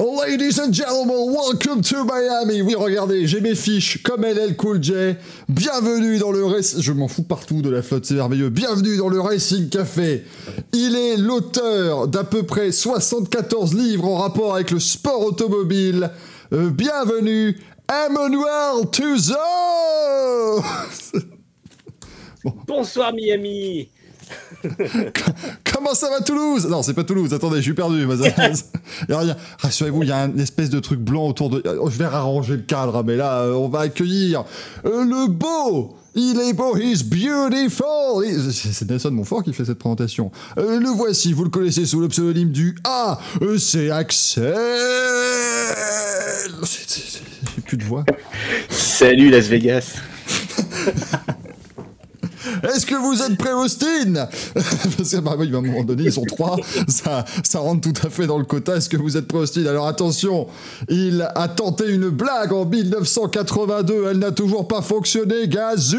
Ladies and gentlemen, welcome to Miami. Oui, regardez, j'ai mes fiches comme LL Cool J. Bienvenue dans le Racing... Je m'en fous partout de la flotte, c'est merveilleux. Bienvenue dans le Racing Café. Il est l'auteur d'à peu près 74 livres en rapport avec le sport automobile. Euh, bienvenue, Emmanuel Tuzo Bonsoir Miami Comment ça va Toulouse? Non, c'est pas Toulouse. Attendez, je suis perdu. Rassurez-vous, il y a une espèce de truc blanc autour de. Oh, je vais arranger le cadre, hein, mais là, euh, on va accueillir euh, le beau. Il est beau, he's beautiful. C'est Nelson Montfort qui fait cette présentation. Euh, le voici, vous le connaissez sous le pseudonyme du A. c'est Axel. J'ai plus de voix. Salut Las Vegas. Est-ce que vous êtes prêt, Austin? Parce qu'à un moment donné, ils sont trois, ça, rentre tout à fait dans le quota. Est-ce que vous êtes prêt, Austin? Alors attention, il a tenté une blague en 1982, elle n'a toujours pas fonctionné. Gazou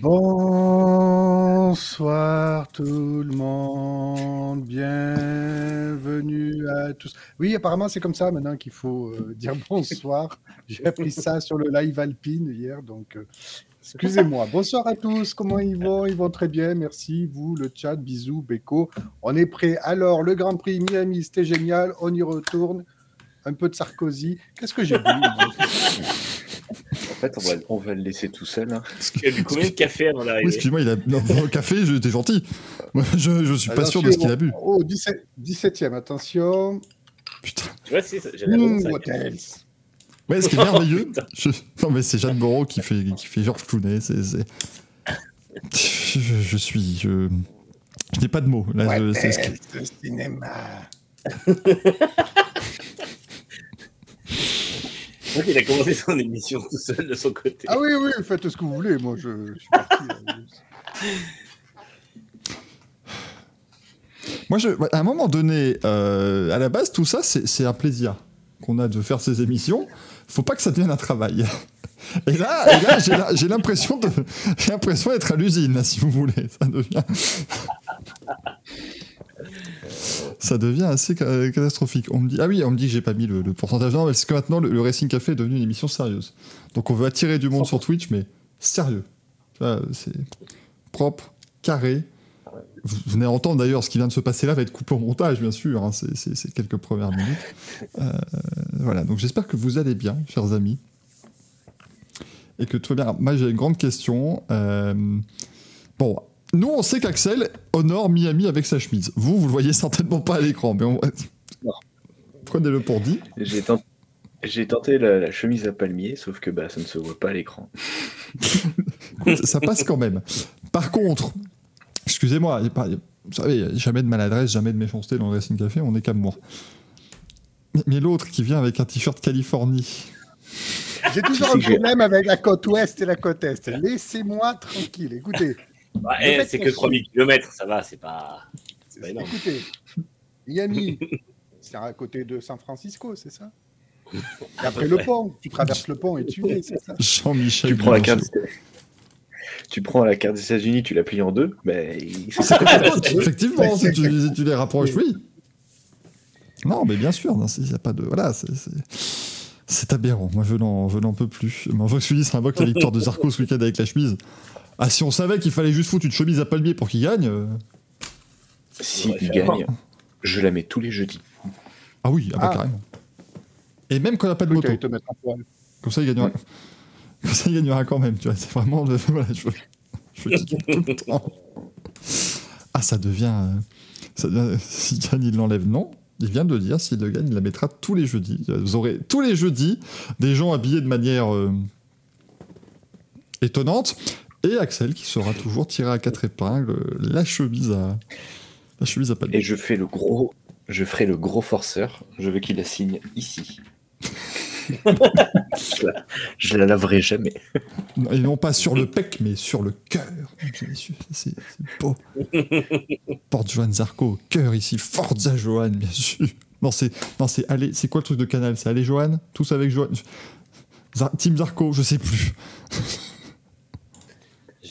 Bonsoir tout le monde, bienvenue à tous. Oui, apparemment c'est comme ça maintenant qu'il faut euh, dire bonsoir. J'ai appris ça sur le live Alpine hier, donc euh, excusez-moi. Bonsoir à tous, comment ils vont? Ils vont très bien, merci. Vous, le chat, bisous, Beko. On est prêt. Alors, le Grand Prix Miami, c'était génial, on y retourne. Un peu de Sarkozy. Qu'est-ce que j'ai dit fait, on va, le laisser tout seul. Hein. Parce qu'il a bu combien de café avant d'arriver Oui, excuse-moi, il a. Non, café, j'étais gentil. Moi, je, je suis pas sûr de ce qu'il a bu. Oh, 17, 17ème, attention. Putain. Tu vois, c'est j'avais mmh, what else Ouais, ce qui est merveilleux. je... Non, mais c'est Jeanne Moreau qui fait, qui fait Georges Clooney. C'est, je, je, suis. Je, je n'ai pas de mots. Là, je, c'est ce que... le cinéma. il a commencé son émission tout seul de son côté. Ah oui, oui, faites ce que vous voulez. Moi, je, suis parti. Moi, je, à un moment donné, euh, à la base, tout ça, c'est un plaisir qu'on a de faire ces émissions. Faut pas que ça devienne un travail. Et là, et là j'ai l'impression d'être à l'usine, si vous voulez. Ça devient ça devient assez catastrophique. On me dit, ah oui, on me dit que j'ai pas mis le, pourcentage. Non, parce que maintenant, le, Racing Café est devenu une émission sérieuse. Donc on veut attirer du monde sur Twitch, mais sérieux. C'est propre, carré. Vous venez entendre d'ailleurs ce qui vient de se passer là va être coupé au montage, bien sûr. Hein. c'est quelques premières minutes. Euh, voilà, donc j'espère que vous allez bien, chers amis. Et que tout va bien. Moi, j'ai une grande question. Euh, bon, nous, on sait qu'Axel honore Miami avec sa chemise. Vous, vous le voyez certainement pas à l'écran, mais on... prenez-le pour dit. J'ai tenté, la, chemise à palmier, sauf que bah, ça ne se voit pas à l'écran. ça passe quand même. Par contre, excusez-moi, vous savez, jamais de maladresse, jamais de méchanceté dans le Racing Café, on est qu'amour. Mais l'autre qui vient avec un t-shirt Californie. J'ai toujours un problème avec la côte ouest et la côte est. Laissez-moi tranquille. Écoutez, bah, eh, c'est que 3000 km, ça va, c'est pas, pas énorme. Écoutez, Miami, c'est à côté de San Francisco, c'est ça? Et après le pont, tu traverses le pont et tu es, c'est ça? Jean-Michel. Tu prends la carte. Tu prends la carte des États-Unis, tu la plies en deux, mais effectivement, si tu, les rapproches, oui. Non, mais bien sûr, il n'y a pas de voilà, c'est aberrant. Moi, je n'en peux plus. Je me ça invoque la victoire de Zarco ce week-end avec la chemise. Ah, si on savait qu'il fallait juste foutre une chemise à palmier pour qu'il gagne. Euh. Si il gagne, je la mets tous les jeudis. Ah oui, ah bah, ah. carrément. Et même quand il n'y a pas de moto. Comme ça, il gagnera. Comme ça, il gagnera quand même. Tu vois, c'est vraiment. Voilà, je, je tout le temps. Ah, ça devient. Euh, ça devient... S'il gagne, il l'enlève. Non. Il vient de dire, s'il le gagne, il la mettra tous les jeudis. Vous aurez tous les jeudis des gens habillés de manière euh, étonnante. Et Axel qui sera toujours tiré à quatre épingles, la chemise à la chemise à Et je fais le gros, je ferai le gros forceur. Je veux qu'il la signe ici. je, la, je la laverai jamais. Et non pas sur le pec, mais sur le cœur. C'est beau. Porte Johan Zarco au cœur ici. Forza Johan, bien sûr. Non, c'est non, c'est allez, c'est quoi le truc de Canal? C'est allez Johan? Tous avec Johan Zar Team Zarco, je sais plus.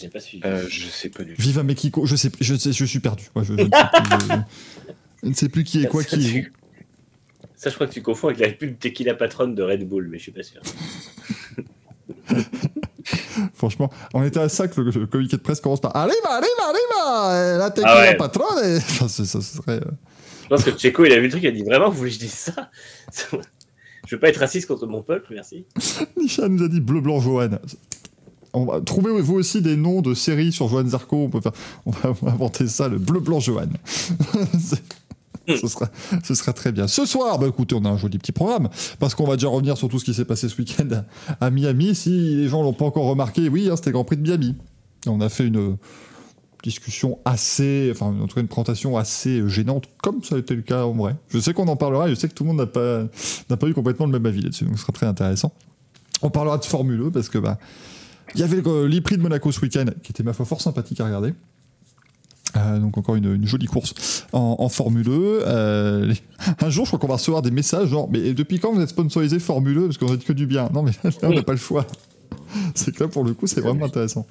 Pas suivi. Euh, je sais pas du tout. Viva Mexico, je sais, je sais, je suis perdu. Ouais, je, je ne sais plus, je- je ne sais plus qui est quoi, Ça, qui est tu- Ça, je crois que tu confonds avec la pub Tequila Patron de Red Bull, mais je suis pas sûr. Franchement, on était à ça que le, le communiqué de presse commence par Arriva, arriva, arriva La tequila Ah ouais. patronne et... Enfin, ça serait... euh, Je pense que Checo, il a vu le truc, il a dit vraiment, vous voulez que je dise ça? Je veux pas être raciste contre mon peuple, merci. Nisha nous a dit bleu blanc Johan. On va trouver vous aussi des noms de séries sur Johan Zarco. On peut faire, on va, inventer ça, le bleu blanc Johan. C'est- ce, sera, ce sera très bien. Ce soir, bah écoutez, on a un joli petit programme parce qu'on va déjà revenir sur tout ce qui s'est passé ce week-end à, à Miami. Si les gens l'ont pas encore remarqué, oui, hein, c'était Grand Prix de Miami. Et on a fait une discussion assez, enfin en tout cas une présentation assez gênante, comme ça a été le cas en vrai. Je sais qu'on en parlera. Je sais que tout le monde n'a pas n'a pas eu complètement le même avis là-dessus, donc ce sera très intéressant. On parlera de Formule parce que bah il y avait le l'e-prix de Monaco ce week-end qui était ma foi fort sympathique à regarder. Euh, donc encore une, une jolie course en, en Formule E. Euh, les- un jour, je crois qu'on va recevoir des messages genre mais depuis quand vous êtes sponsorisé Formule E? Parce qu'on dit que du bien. Non mais là, on n'a pas le choix. C'est que là pour le coup c'est vraiment intéressant.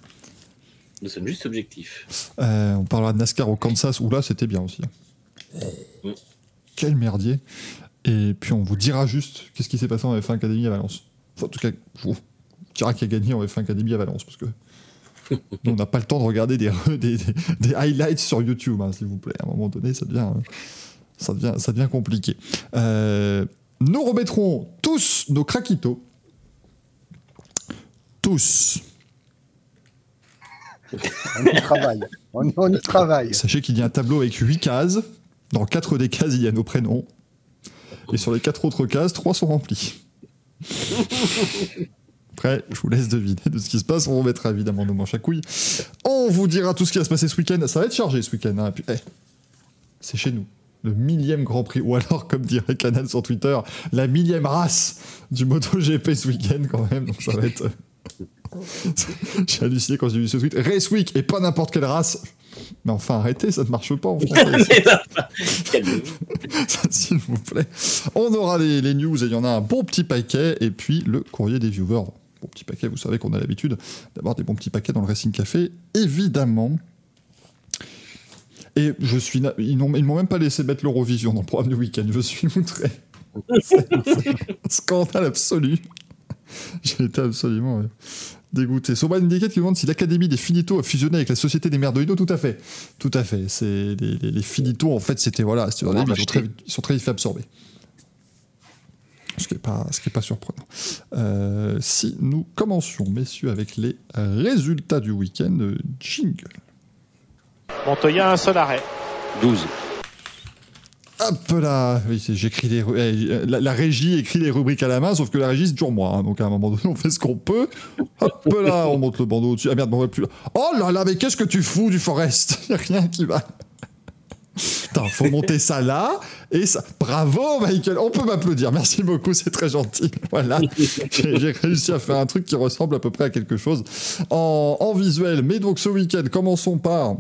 Nous sommes juste objectifs. Euh, on parlera de NASCAR au Kansas où là c'était bien aussi. Mm. Quel merdier. Et puis on vous dira juste qu'est-ce qui s'est passé en F1 Academy à Valence. Enfin, en tout cas, je qui a gagné en F1 Academy à Valence parce que nous, on n'a pas le temps de regarder des, des, des- des highlights sur YouTube, hein, s'il vous plaît. À un moment donné, ça devient, ça devient, ça devient compliqué. Euh, nous remettrons tous nos craquitos. Tous. On y travaille. On, on y travaille. Sachez qu'il y a un tableau avec 8 cases. Dans 4 des cases, il y a nos prénoms. Et sur les 4 autres cases, 3 sont remplis. Après, je vous laisse deviner de ce qui se passe. On remettra évidemment nos manches à couilles. On vous dira tout ce qui va se passer ce week-end. Ça va être chargé ce week-end. hein. Eh, c'est chez nous. Le millième Grand Prix. Ou alors, comme dirait Canal sur Twitter, la millième race du MotoGP ce week-end quand même. Donc ça va être... J'ai halluciné quand j'ai vu ce tweet. Race Week et pas n'importe quelle race. Mais enfin, arrêtez, ça ne marche pas en français. S'il vous plaît. On aura les, les news et il y en a un bon petit paquet. Et puis le courrier des viewers. Bon petit paquet, vous savez qu'on a l'habitude d'avoir des bons petits paquets dans le Racing Café, évidemment. Et je suis. Ils m'ont même pas laissé mettre l'Eurovision dans le programme du week-end. Je suis outré. C'est un scandale absolu. J'ai été absolument euh, dégoûté. Soban Indiquette qui demande si l'Académie des Finito a fusionné avec la Société des Merdoïnos. Tout à fait. Tout à fait. C'est les, les, les Finito, en fait, c'était voilà, c'était On a ils, sont racheté. très, ils sont très vite fait absorber. Ce qui n'est pas, ce qui est pas surprenant. Euh, si nous commencions, messieurs, avec les résultats du week-end, euh, jingle. Montoya, un seul arrêt. 12. Hop là Oui, j'écris les eh, la, la régie écrit les rubriques à la main, sauf que la régie c'est toujours moi. hein. donc à un moment donné, on fait ce qu'on peut. Hop là, on monte le bandeau au-dessus. Ah merde, on va plus. Oh là là, mais qu'est-ce que tu fous du Forest? Y a rien qui va. Putain, faut monter ça là et ça. Bravo, Michael. On peut m'applaudir. Merci beaucoup, c'est très gentil. Voilà, j'ai réussi à faire un truc qui ressemble à peu près à quelque chose en, visuel. Mais donc ce week-end, commençons par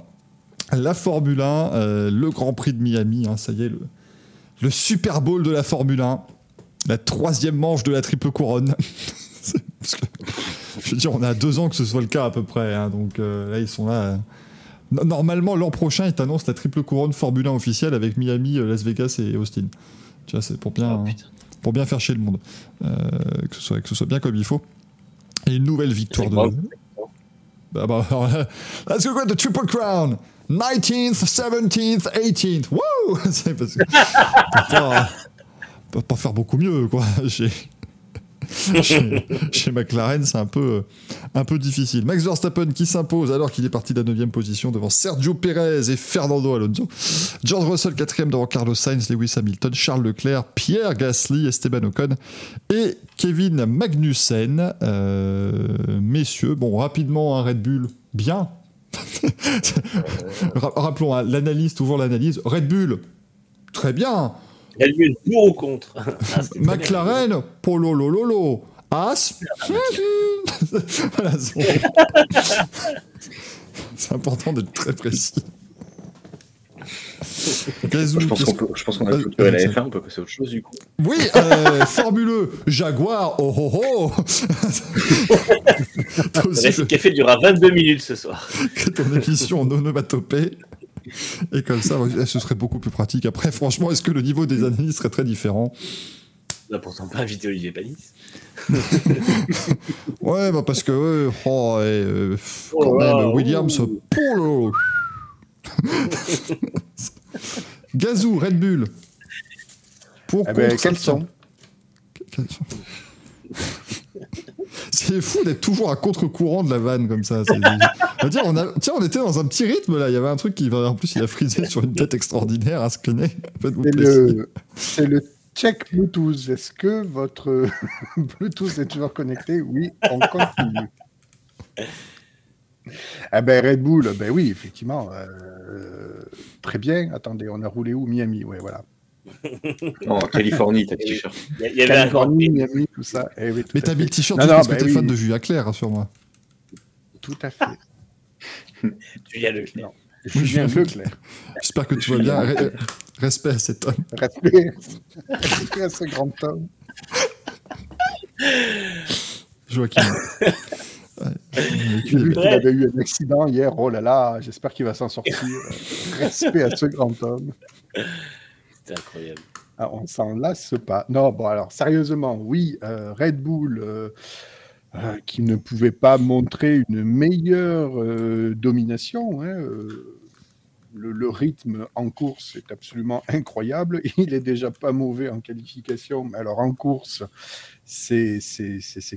la Formule 1, euh, le Grand Prix de Miami. hein, ça y est, le, Super Bowl de la Formule 1, la troisième manche de la triple couronne. Je veux dire, on a deux ans que ce soit le cas à peu près. hein, donc euh, là, ils sont là. euh. No- Normalement, l'an prochain, ils t'annoncent la triple couronne Formule 1 officielle avec Miami, euh, Las Vegas et Austin. Tu vois, c'est pour bien, Oh, pour bien faire chier le monde. Euh, que, ce soit, que ce soit bien comme il faut. Et une nouvelle victoire de. Bah, bah, alors là, let's go get the triple crown! 19th, 17th, 18th. Woo! C'est parce que. pas, pas faire beaucoup mieux, quoi. Chez, chez, McLaren, c'est un peu, un difficile. Max Verstappen qui s'impose alors qu'il est parti de la 9 position devant Sergio Perez et Fernando Alonso. George Russell 4 devant Carlos Sainz, Lewis Hamilton, Charles Leclerc, Pierre Gasly, Esteban Ocon et Kevin Magnussen. Euh, messieurs, bon, rapidement, un Red Bull, bien. Ra- Rappelons, l'analyse, toujours l'analyse. Red Bull, très bien. Red Bull pour ou contre Ah. McLaren, Polo Lolo, As. voilà, c'est c'est important d'être très précis. Gazou, Je pense qu'on peut- je pense qu'on a Euh, clôturé la euh, F1, on peut passer à autre chose du coup. Oui, euh, Formule Jaguar, oh oh oh Le Café durera 22 minutes ce soir. que ton émission en onomatopée. Et comme ça, ce serait beaucoup plus pratique. Après, franchement, est-ce que le niveau des analyses serait très différent? On n'a pourtant pas invité Olivier Panis. Ouais, bah parce que, ouais, oh, euh, quand Oh là, même, Williams, ouh. Polo Gazou, Red Bull. Pour Eh ben, Quels sont C'est fou d'être toujours à contre-courant de la vanne comme ça. On a- Tiens, on était dans un petit rythme là. Il y avait un truc qui, en plus, il a frisé sur une tête extraordinaire à. Faites-vous C'est le, c'est le check Bluetooth. Est-ce que votre Bluetooth est toujours connecté? Oui, on continue. Ah ben Red Bull, ben oui, effectivement. euh, très bien. Attendez, on a roulé où? Miami, ouais, voilà. En Californie, t'as le t-shirt. Il y avait Californie, Miami, tout ça. Eh oui, tout Mais à t'as mis le t-shirt Non, non, parce bah que t'es oui. fan de Julia Claire, rassure-moi. Tout à fait. Julien Leclerc. Julien Leclerc. J'espère que tu vas bien. Re- Respect à cet homme. Respect, respect à ce grand homme. Joachim. Ouais. J'ai vu qu'il avait eu un accident hier. Oh là là, j'espère qu'il va s'en sortir. Respect à ce grand homme. C'était incroyable. Ah, on s'en lasse pas. Non, bon, alors, sérieusement, oui, euh, Red Bull, euh, euh, qui ne pouvait pas montrer une meilleure domination. hein, le, rythme en course est absolument incroyable. Il est déjà pas mauvais en qualification, mais alors en course, c'est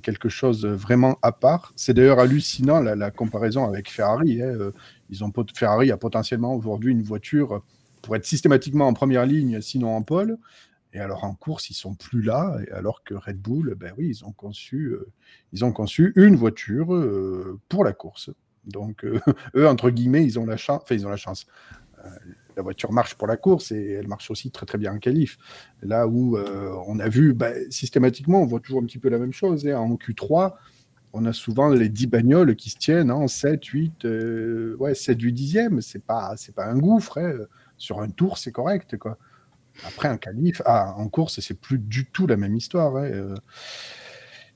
quelque chose vraiment à part. C'est d'ailleurs hallucinant la, comparaison avec Ferrari. hein, Ferrari a potentiellement aujourd'hui une voiture pour être systématiquement en première ligne, sinon en pole. Et alors en course, ils sont plus là, alors que Red Bull, ben oui, ils ont conçu, euh, ils ont conçu une voiture euh, pour la course. Donc euh, eux, entre guillemets, ils ont la chance. Enfin, ils ont la chance. La voiture marche pour la course et elle marche aussi très très bien en qualif. Là où on a vu ben, systématiquement, on voit toujours un petit peu la même chose. hein. En Q3, on a souvent les 10 bagnoles qui se tiennent en 7, 8, euh, ouais, 7, 8 dixièmes. C'est pas, c'est pas un gouffre. hein. Sur un tour, c'est correct. Quoi. Après, un qualif, ah, en course, c'est plus du tout la même histoire. euh.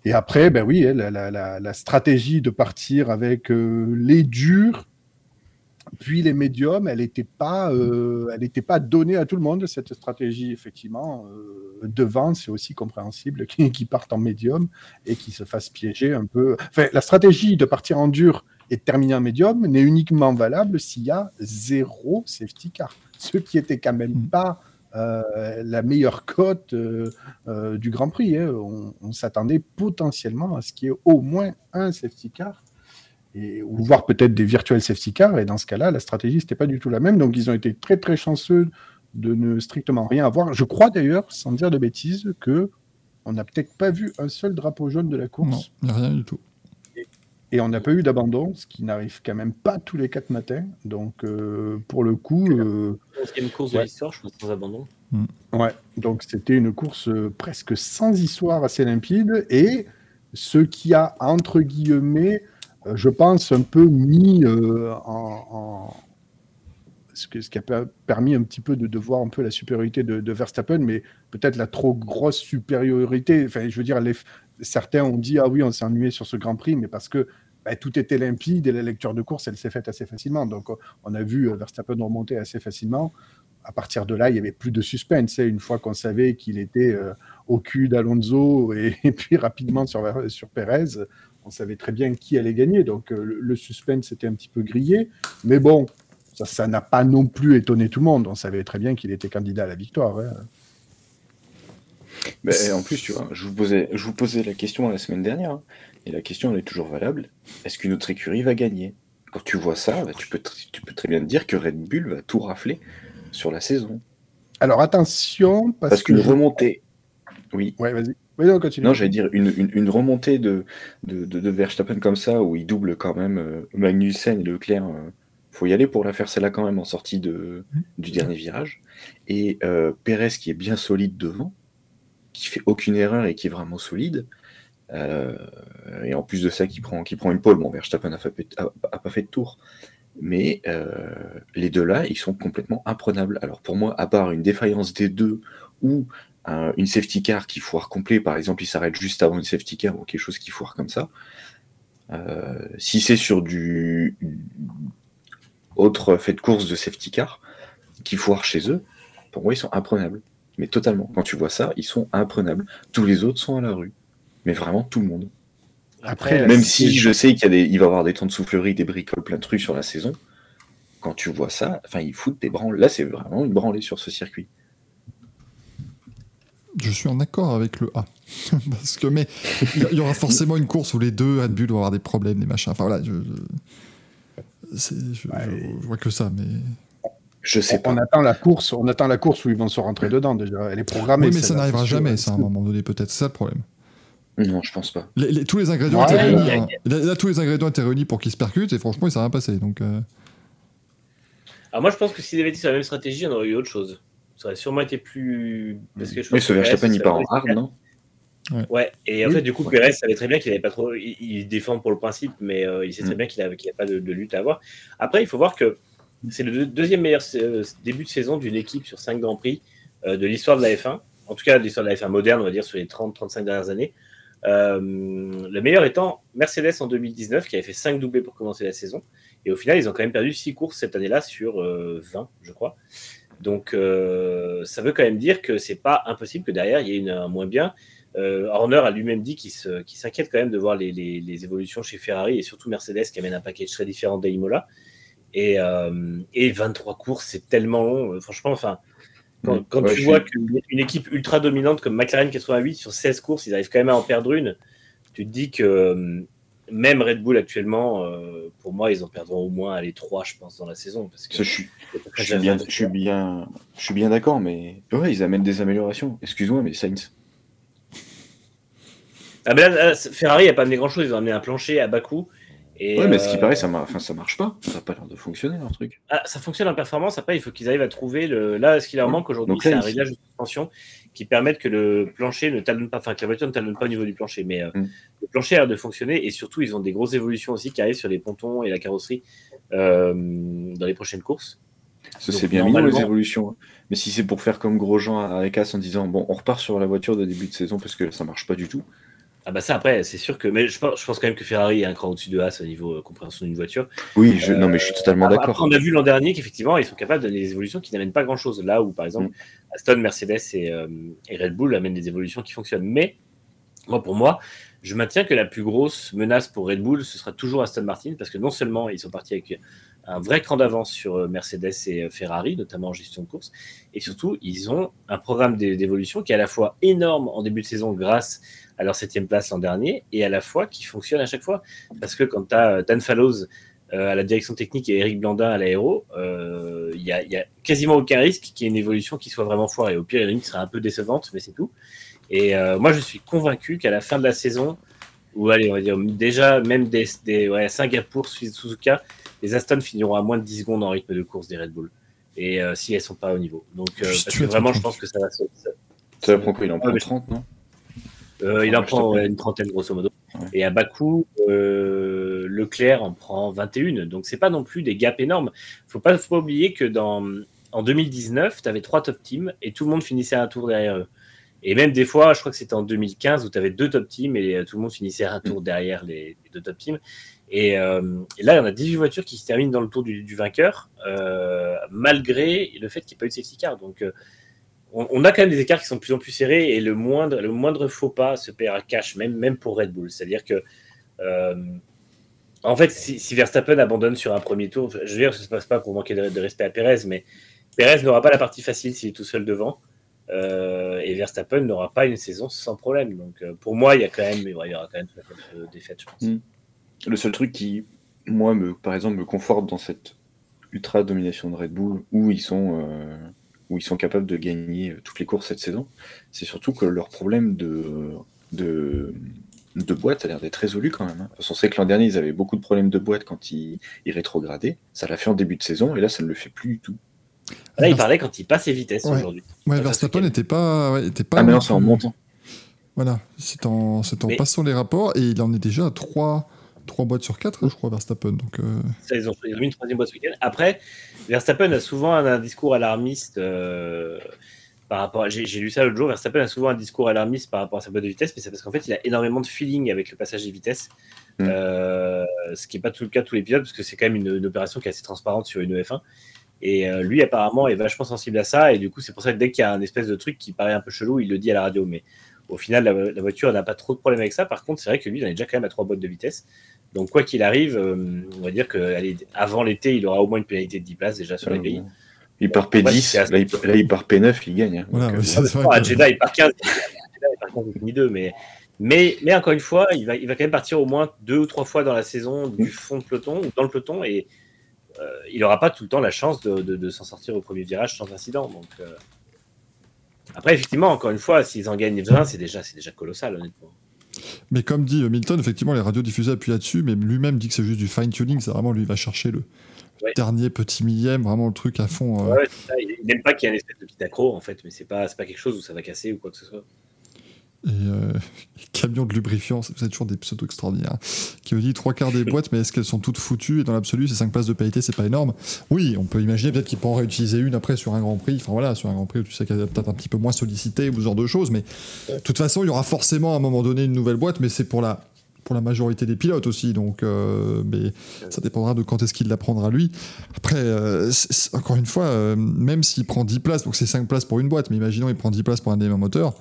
Et après, ben oui, hein, la, stratégie de partir avec euh, les durs, puis les médiums, elle n'était pas, euh, pas donnée à tout le monde, cette stratégie, effectivement. Euh, devant, c'est aussi compréhensible qu'ils partent en médium et qu'ils se fassent piéger un peu. Enfin, la stratégie de partir en dur et de terminer en médium n'est uniquement valable s'il y a zéro safety car. Ce qui était quand même Mm. pas euh, la meilleure cote euh, euh, du Grand Prix. hein. On, on s'attendait potentiellement à ce qu'il y ait au moins un safety car, et, ou voire peut-être des virtuels safety cars. Et dans ce cas-là, la stratégie, n'était pas du tout la même. Donc, ils ont été très, très chanceux de ne strictement rien avoir. Je crois d'ailleurs, sans dire de bêtises, que on n'a peut-être pas vu un seul drapeau jaune de la Non, course. a rien du tout. Et on n'a pas eu d'abandon, ce qui n'arrive quand même pas tous les quatre matins. Donc, euh, pour le coup, euh, 11e course de Ouais. l'histoire, je crois, sans abandon. Ouais, donc c'était une course euh, presque sans histoire assez limpide et ce qui a, entre guillemets, euh, je pense, un peu mis euh, en. en- Ce, que- ce qui a per- permis un petit peu de, de voir un peu la supériorité de, de Verstappen, mais peut-être la trop grosse supériorité. Enfin, je veux dire, les- certains ont dit Ah oui, on s'est ennuyé sur ce Grand Prix, mais parce que bah, tout était limpide et la lecture de course, elle s'est faite assez facilement. Donc, on a vu euh, Verstappen remonter assez facilement à partir de là, il n'y avait plus de suspense. hein. Une fois qu'on savait qu'il était euh, au cul d'Alonso et, puis rapidement sur, sur Perez, on savait très bien qui allait gagner. Donc euh, le, suspense était un petit peu grillé. Mais bon, ça ça n'a pas non plus étonné tout le monde. On savait très bien qu'il était candidat à la victoire. hein. En plus, tu vois, je vous posais, je vous posais la question la semaine dernière, hein, et la question elle est toujours valable. Est-ce qu'une autre écurie va gagner? Quand tu vois ça, bah, tu, peux tu peux très bien te dire que Red Bull va tout rafler sur la saison. Alors attention, parce, Parce que. qu'une remontée. Oui. Ouais, vas-y. Oui, non, continue. Non, j'allais dire une, une, une remontée de, de, de, de Verstappen comme ça, où il double quand même euh, Magnussen et Leclerc euh, faut y aller pour la faire celle-là quand même en sortie de, Mhm. du dernier virage. Et euh, Pérez qui est bien solide devant, qui fait aucune erreur et qui est vraiment solide. Euh, et en plus de ça, qui prend, qui prend une pole. Bon, Verstappen n'a pas, fait- de tour. Mais euh, les deux là, ils sont complètement imprenables. Alors pour moi, à part une défaillance des deux ou un- une safety car qui foire complet, par exemple, il s'arrête juste avant une safety car ou quelque chose qui foire comme ça. euh, si c'est sur du autre fait de course de safety car qui foire chez eux, pour moi, ils sont imprenables. Mais totalement. Quand tu vois ça, ils sont imprenables. Tous les autres sont à la rue. Mais vraiment tout le monde. Après, Même si je sais qu'il y a des, il va y avoir des temps de soufflerie, des bricoles, plein de trucs sur la saison. Quand tu vois ça, enfin, ils foutent des branles. Là, c'est vraiment une branlée sur ce circuit. Je suis en accord avec le A. Parce que, mais il y, aura forcément une course où les deux Red Bull vont avoir des problèmes, des machins. Enfin voilà, je, je, c'est- je- Ouais. je- je vois que ça, mais. Je sais on, on pas. attend la course, on attend la course où ils vont se rentrer dedans déjà. Elle est programmée. oui, mais ça n'arrivera jamais, ça, à un moment donné, peut-être. C'est ça le problème. Non, je pense pas. Les- les- tous les ingrédients Ouais, étaient réunis. a- hein. Là, là, tous les ingrédients étaient réunis pour qu'ils se percutent, et franchement, il s'est rien passé. Donc, euh, Alors moi, je pense que s'ils avaient été sur la même stratégie, on aurait eu autre chose. Ça aurait sûrement été plus. Parce que je ce Verstappen, il part en hard, non? Ouais, et en Oui. fait, du coup, Perez savait très bien qu'il n'avait pas trop. Il, il défend pour le principe, mais euh, il sait très Mm. bien qu'il n'a pas de, de lutte à avoir. Après, il faut voir que c'est le deux- deuxième meilleur euh, début de saison d'une équipe sur 5 Grands Prix euh, de l'histoire de la F1. En tout cas, l'histoire de la F1 moderne, on va dire, sur les 30-35 dernières années. Euh, le meilleur étant Mercedes en 2019, qui avait fait 5 doublés pour commencer la saison. Et au final, ils ont quand même perdu 6 courses cette année-là sur euh, 20, je crois. Donc, euh, ça veut quand même dire que c'est pas impossible que derrière, il y ait une, un moins bien. Horner a lui-même dit qu'il s'inquiète quand même de voir les évolutions chez Ferrari et surtout Mercedes qui amène un package très différent d'Aimola. Et, euh, et 23 courses, c'est tellement long. Euh, Franchement, enfin, quand, Mm. quand Ouais, tu vois suis- qu'une une équipe ultra dominante comme McLaren 88 sur 16 courses, ils arrivent quand même à en perdre une, tu te dis que euh, même Red Bull actuellement, euh, pour moi, ils en perdront au moins les 3, je pense, dans la saison. Parce que je suis, je bien, je suis bien, je suis bien d'accord, mais ouais, ils amènent des améliorations. Excuse-moi, mais Sainz. Ah, mais là, là, Ferrari n'a pas amené grand-chose, ils ont amené un plancher à bas coût. Et, Ouais, mais ce qui euh, paraît, ça, mar- enfin, ça marche pas. Ça n'a pas l'air de fonctionner leur truc. Ah, ça fonctionne en performance. Après, il faut qu'ils arrivent à trouver le. Là, ce qui leur manque aujourd'hui, c'est un réglage de suspension qui permette que le plancher ne talonne pas, enfin que la voiture ne talonne pas au niveau du plancher. Mais euh, Mm. le plancher a l'air de fonctionner et surtout, ils ont des grosses évolutions aussi qui arrivent sur les pontons et la carrosserie euh, dans les prochaines courses. Ça, c'est bien mignon, les évolutions. hein. Mais si c'est pour faire comme Grosjean à Ecas en disant, bon, on repart sur la voiture de début de saison parce que ça marche pas du tout. Ah bah ça après, c'est sûr que. Mais je pense, je pense quand même que Ferrari est un cran au-dessus de Haas au niveau euh, compréhension d'une voiture. Oui, je, non, mais je suis totalement Après, d'accord. on a vu l'an dernier qu'effectivement, ils sont capables de donner des évolutions qui n'amènent pas grand-chose. Là où, par exemple, Mm. Aston, Mercedes et, euh, et Red Bull amènent des évolutions qui fonctionnent. Mais, moi, pour moi, je maintiens que la plus grosse menace pour Red Bull, ce sera toujours Aston Martin, parce que non seulement ils sont partis avec un vrai cran d'avance sur euh, Mercedes et euh, Ferrari, notamment en gestion de course, et surtout, ils ont un programme d'é- d'évolution qui est à la fois énorme en début de saison grâce à leur septième place l'an dernier, et à la fois qui fonctionne à chaque fois. Parce que quand tu as Dan Fallows euh, à la direction technique et Eric Blandin à l'aéro, euh, il y, a, il y a quasiment aucun risque qu'il y ait une évolution qui soit vraiment foirée. Au pire, il y en a une qui sera un peu décevante, mais c'est tout. Et euh, moi, je suis convaincu qu'à la fin de la saison, ou allez, on va dire déjà même des, des ouais, Singapour, Suzuka, les Aston finiront à moins de 10 secondes en rythme de course des Red Bull. Et euh, si elles sont pas au niveau. Donc, euh, parce que vraiment, je pense que ça va se. ça- Ça prend quoi Il en prend mais- 30, non? Euh, il en prend ouais, une trentaine grosso modo. Ouais. Et à Bakou, euh, Leclerc en prend 21. Donc c'est pas non plus des gaps énormes. Faut pas, faut pas oublier que dans, en 2019, tu avais trois top teams et tout le monde finissait un tour derrière eux. Et même des fois, je crois que c'était en 2015 où tu avais deux top teams et euh, tout le monde finissait un tour derrière les, les deux top teams. Et, euh, et là, il y en a 18 voitures qui se terminent dans le tour du, du vainqueur, malgré le fait qu'il n'y ait pas eu de safety car. Donc, on, a quand même des écarts qui sont de plus en plus serrés et le moindre, le moindre faux pas se perd à cash, même, même pour Red Bull. C'est-à-dire que, euh, en fait, si, Verstappen abandonne sur un premier tour, je veux dire, ça ne se passe pas pour manquer de, respect à Perez, mais Perez n'aura pas la partie facile s'il est tout seul devant. Euh, et Verstappen n'aura pas une saison sans problème. Donc, euh, pour moi, il y a quand même, il y aura quand même des défaites, je pense. Mm. Le seul truc qui, moi, me, par exemple, me conforte dans cette ultra domination de Red Bull, où ils sont, où ils sont capables de gagner toutes les courses cette saison, c'est surtout que leur problème de, de, de boîte a l'air d'être résolu quand même. hein. Parce qu'on sait que l'an dernier, ils avaient beaucoup de problèmes de boîte quand ils, ils rétrogradaient. Ça l'a fait en début de saison, et là, ça ne le fait plus du tout. Là, il parlait quand il passe ses vitesses Ouais. aujourd'hui. Ouais, Verstappen n'était pas, ouais, était pas. Ah, mais non c'est en montant. Voilà, c'est en, c'est en Mais- passant les rapports et il en est déjà à 3, boîtes sur 4, je crois, Verstappen. Donc, euh, Ça, ils ont, mis une troisième boîte ce week-end. Après, Verstappen a souvent un, un discours alarmiste euh, par rapport. à- J'ai lu ça l'autre jour. Verstappen a souvent un discours alarmiste par rapport à sa boîte de vitesse, mais c'est parce qu'en fait, il a énormément de feeling avec le passage des vitesses. Mm. Euh, ce qui n'est pas tout le cas de tous les pilotes, parce que c'est quand même une, une opération qui est assez transparente sur une F1. Et euh, lui, apparemment, est vachement sensible à ça. Et du coup, c'est pour ça que dès qu'il y a un espèce de truc qui paraît un peu chelou, il le dit à la radio. Mais au final, la, la voiture n'a pas trop de problème avec ça. Par contre, c'est vrai que lui, il en est déjà quand même à trois boîtes de vitesse. Donc, quoi qu'il arrive, euh, on va dire qu'avant l'été, il aura au moins une pénalité de 10 places déjà sur les Euh, grilles. Il part Ouais, P10, c'est assez- là, il, là, il part P9, il gagne. hein. voilà, Donc, ouais, euh, vrai Ah, Jeddah, il part 15. Jeddah, il part 15 et demi 2, mais, mais, mais encore une fois, il va, il va quand même partir au moins deux ou trois fois dans la saison du fond de peloton ou dans le peloton et euh, il n'aura pas tout le temps la chance de, de- de s'en sortir au premier virage sans incident. Donc, euh, Après, effectivement, encore une fois, s'ils en gagnent 20, c'est déjà, c'est déjà colossal, honnêtement. Mais comme dit Milton, effectivement, les radios diffusées appuient là-dessus, mais lui-même dit que c'est juste du fine-tuning, c'est vraiment lui, il va chercher le Ouais. dernier petit millième, vraiment le truc à fond. euh, Ouais, ouais, c'est ça. Il n'aime pas qu'il y ait un espèce de petit accro, en fait, mais c'est pas, c'est pas quelque chose où ça va casser ou quoi que ce soit. Et euh, camion de lubrifiant, vous êtes toujours des pseudos extraordinaires. Qui me dit trois quarts des boîtes, mais est-ce qu'elles sont toutes foutues Et dans l'absolu, ces 5 places de pénalité, c'est pas énorme? Oui, on peut imaginer peut-être qu'il peut en réutiliser une après sur un grand prix. Enfin voilà, sur un grand prix où tu sais qu'elle est peut-être un petit peu moins sollicitée ou ce genre de choses. Mais de toute façon, il y aura forcément à un moment donné une nouvelle boîte, mais c'est pour la, pour la majorité des pilotes aussi. Donc, euh, ça dépendra de quand est-ce qu'il la prendra lui. Après, euh, encore une fois, euh, même s'il prend 10 places, donc c'est 5 places pour une boîte, mais imaginons il prend 10 places pour un élément moteur.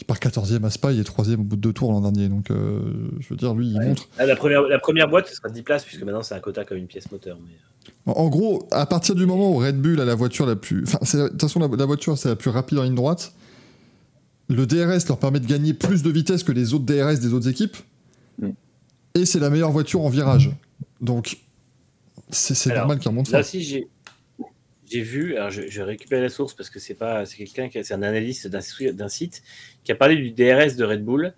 Il part 14e à Spa, il est 3e au bout de deux tours l'an dernier. Donc, euh, je veux dire, lui, il Ouais. montre. Ah, la, première, la première boîte, ce sera 10 places, puisque maintenant c'est un quota comme une pièce moteur. Mais... En- gros, à partir du moment où Red Bull a la voiture la plus. Enfin, de toute façon, la, la voiture, c'est la plus rapide en ligne droite. Le DRS leur permet de gagner plus de vitesse que les autres DRS des autres équipes. Mm. Et c'est la meilleure voiture en virage. Donc, c'est normal qu'ils remontent Là j'ai. J'ai vu, alors je, récupérer la source parce que c'est pas, c'est quelqu'un qui, c'est un analyste d'un, si- d'un site qui a parlé du DRS de Red Bull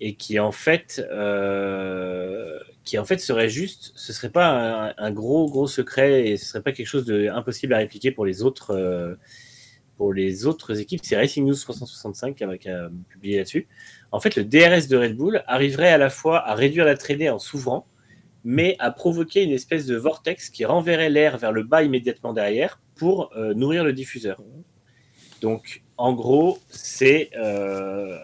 et qui en fait, euh, qui en fait serait juste, ce serait pas un, un gros gros secret et ce serait pas quelque chose de impossible à répliquer pour les autres, euh, pour les autres équipes. C'est Racing News 365 qui a, qui a publié là-dessus. En fait, le DRS de Red Bull arriverait à la fois à réduire la traînée en s'ouvrant mais à provoquer une espèce de vortex qui renverrait l'air vers le bas immédiatement derrière pour euh, nourrir le diffuseur. Donc, en gros, c'est euh,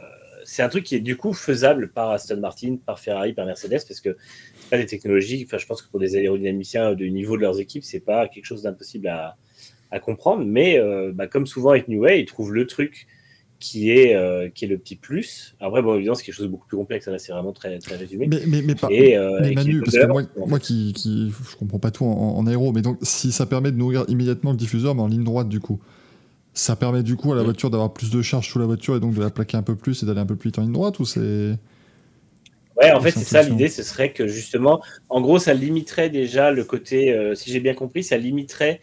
c'est un truc qui est du coup faisable par Aston Martin, par Ferrari, par Mercedes, parce que c'est pas des technologies. Enfin, je pense que pour des aérodynamiciens du niveau de leurs équipes, c'est pas quelque chose d'impossible à, à comprendre. Mais euh, bah, comme souvent avec New Way, ils trouvent le truc qui est, euh, qui est le petit plus. Après, bon, évidemment, c'est quelque chose de beaucoup plus complexe. Là, c'est vraiment très, très résumé. Mais, mais, mais pas. Et, euh, mais Manu, parce que moi, moi qui, qui. Je comprends pas tout en, en aéro, mais donc si ça permet de nourrir immédiatement le diffuseur, mais en ligne droite, du coup. Ça permet du coup à la Mm. voiture d'avoir plus de charge sous la voiture et donc de la plaquer un peu plus et d'aller un peu plus vite en ligne droite ou c'est. Ouais, en fait, C'est ça l'idée. Ce serait que justement, en gros, ça limiterait déjà le côté, euh, si j'ai bien compris, ça limiterait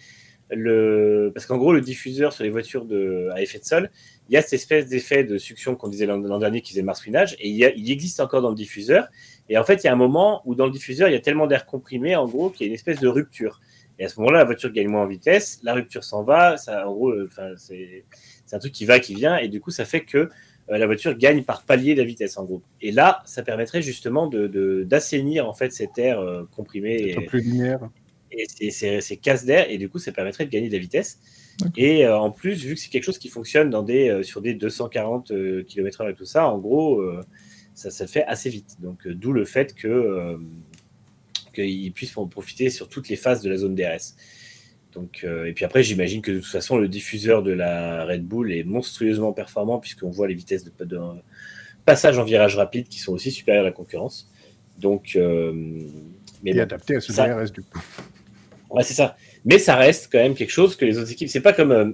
le. Parce qu'en gros, le diffuseur sur les voitures de... à effet de sol, il y a cette espèce d'effet de succion qu'on disait l'an dernier qui faisait le marsouinage, et il, y a- il existe encore dans le diffuseur. Et en fait, il y a un moment où dans le diffuseur, il y a tellement d'air comprimé, en gros, qu'il y a une espèce de rupture. Et à ce moment-là, la voiture gagne moins en vitesse, la rupture s'en va, ça, en gros, euh, enfin, c'est un truc qui va, qui vient, et du coup, ça fait que euh, la voiture gagne par palier de la vitesse, en gros. Et là, ça permettrait justement de- de- d'assainir en fait cet air euh, comprimé Un et, peu lumière. et ces- ces ces casse d'air, et du coup, ça permettrait de gagner de la vitesse. Et euh, en plus, vu que c'est quelque chose qui fonctionne dans des, euh, sur des 240 km/h et tout ça, en gros, euh, ça, ça le fait assez vite. Donc, euh, d'où le fait que euh, qu'ils puissent en profiter sur toutes les phases de la zone DRS. Donc, euh, et puis après, j'imagine que de toute façon, le diffuseur de la Red Bull est monstrueusement performant puisqu'on voit les vitesses de, de passage en virage rapide qui sont aussi supérieures à la concurrence. Donc, euh, mais Et bon. adapté à ce ça- DRS du coup. Ouais, c'est ça. Mais ça reste quand même quelque chose que les autres équipes. C'est pas comme, euh,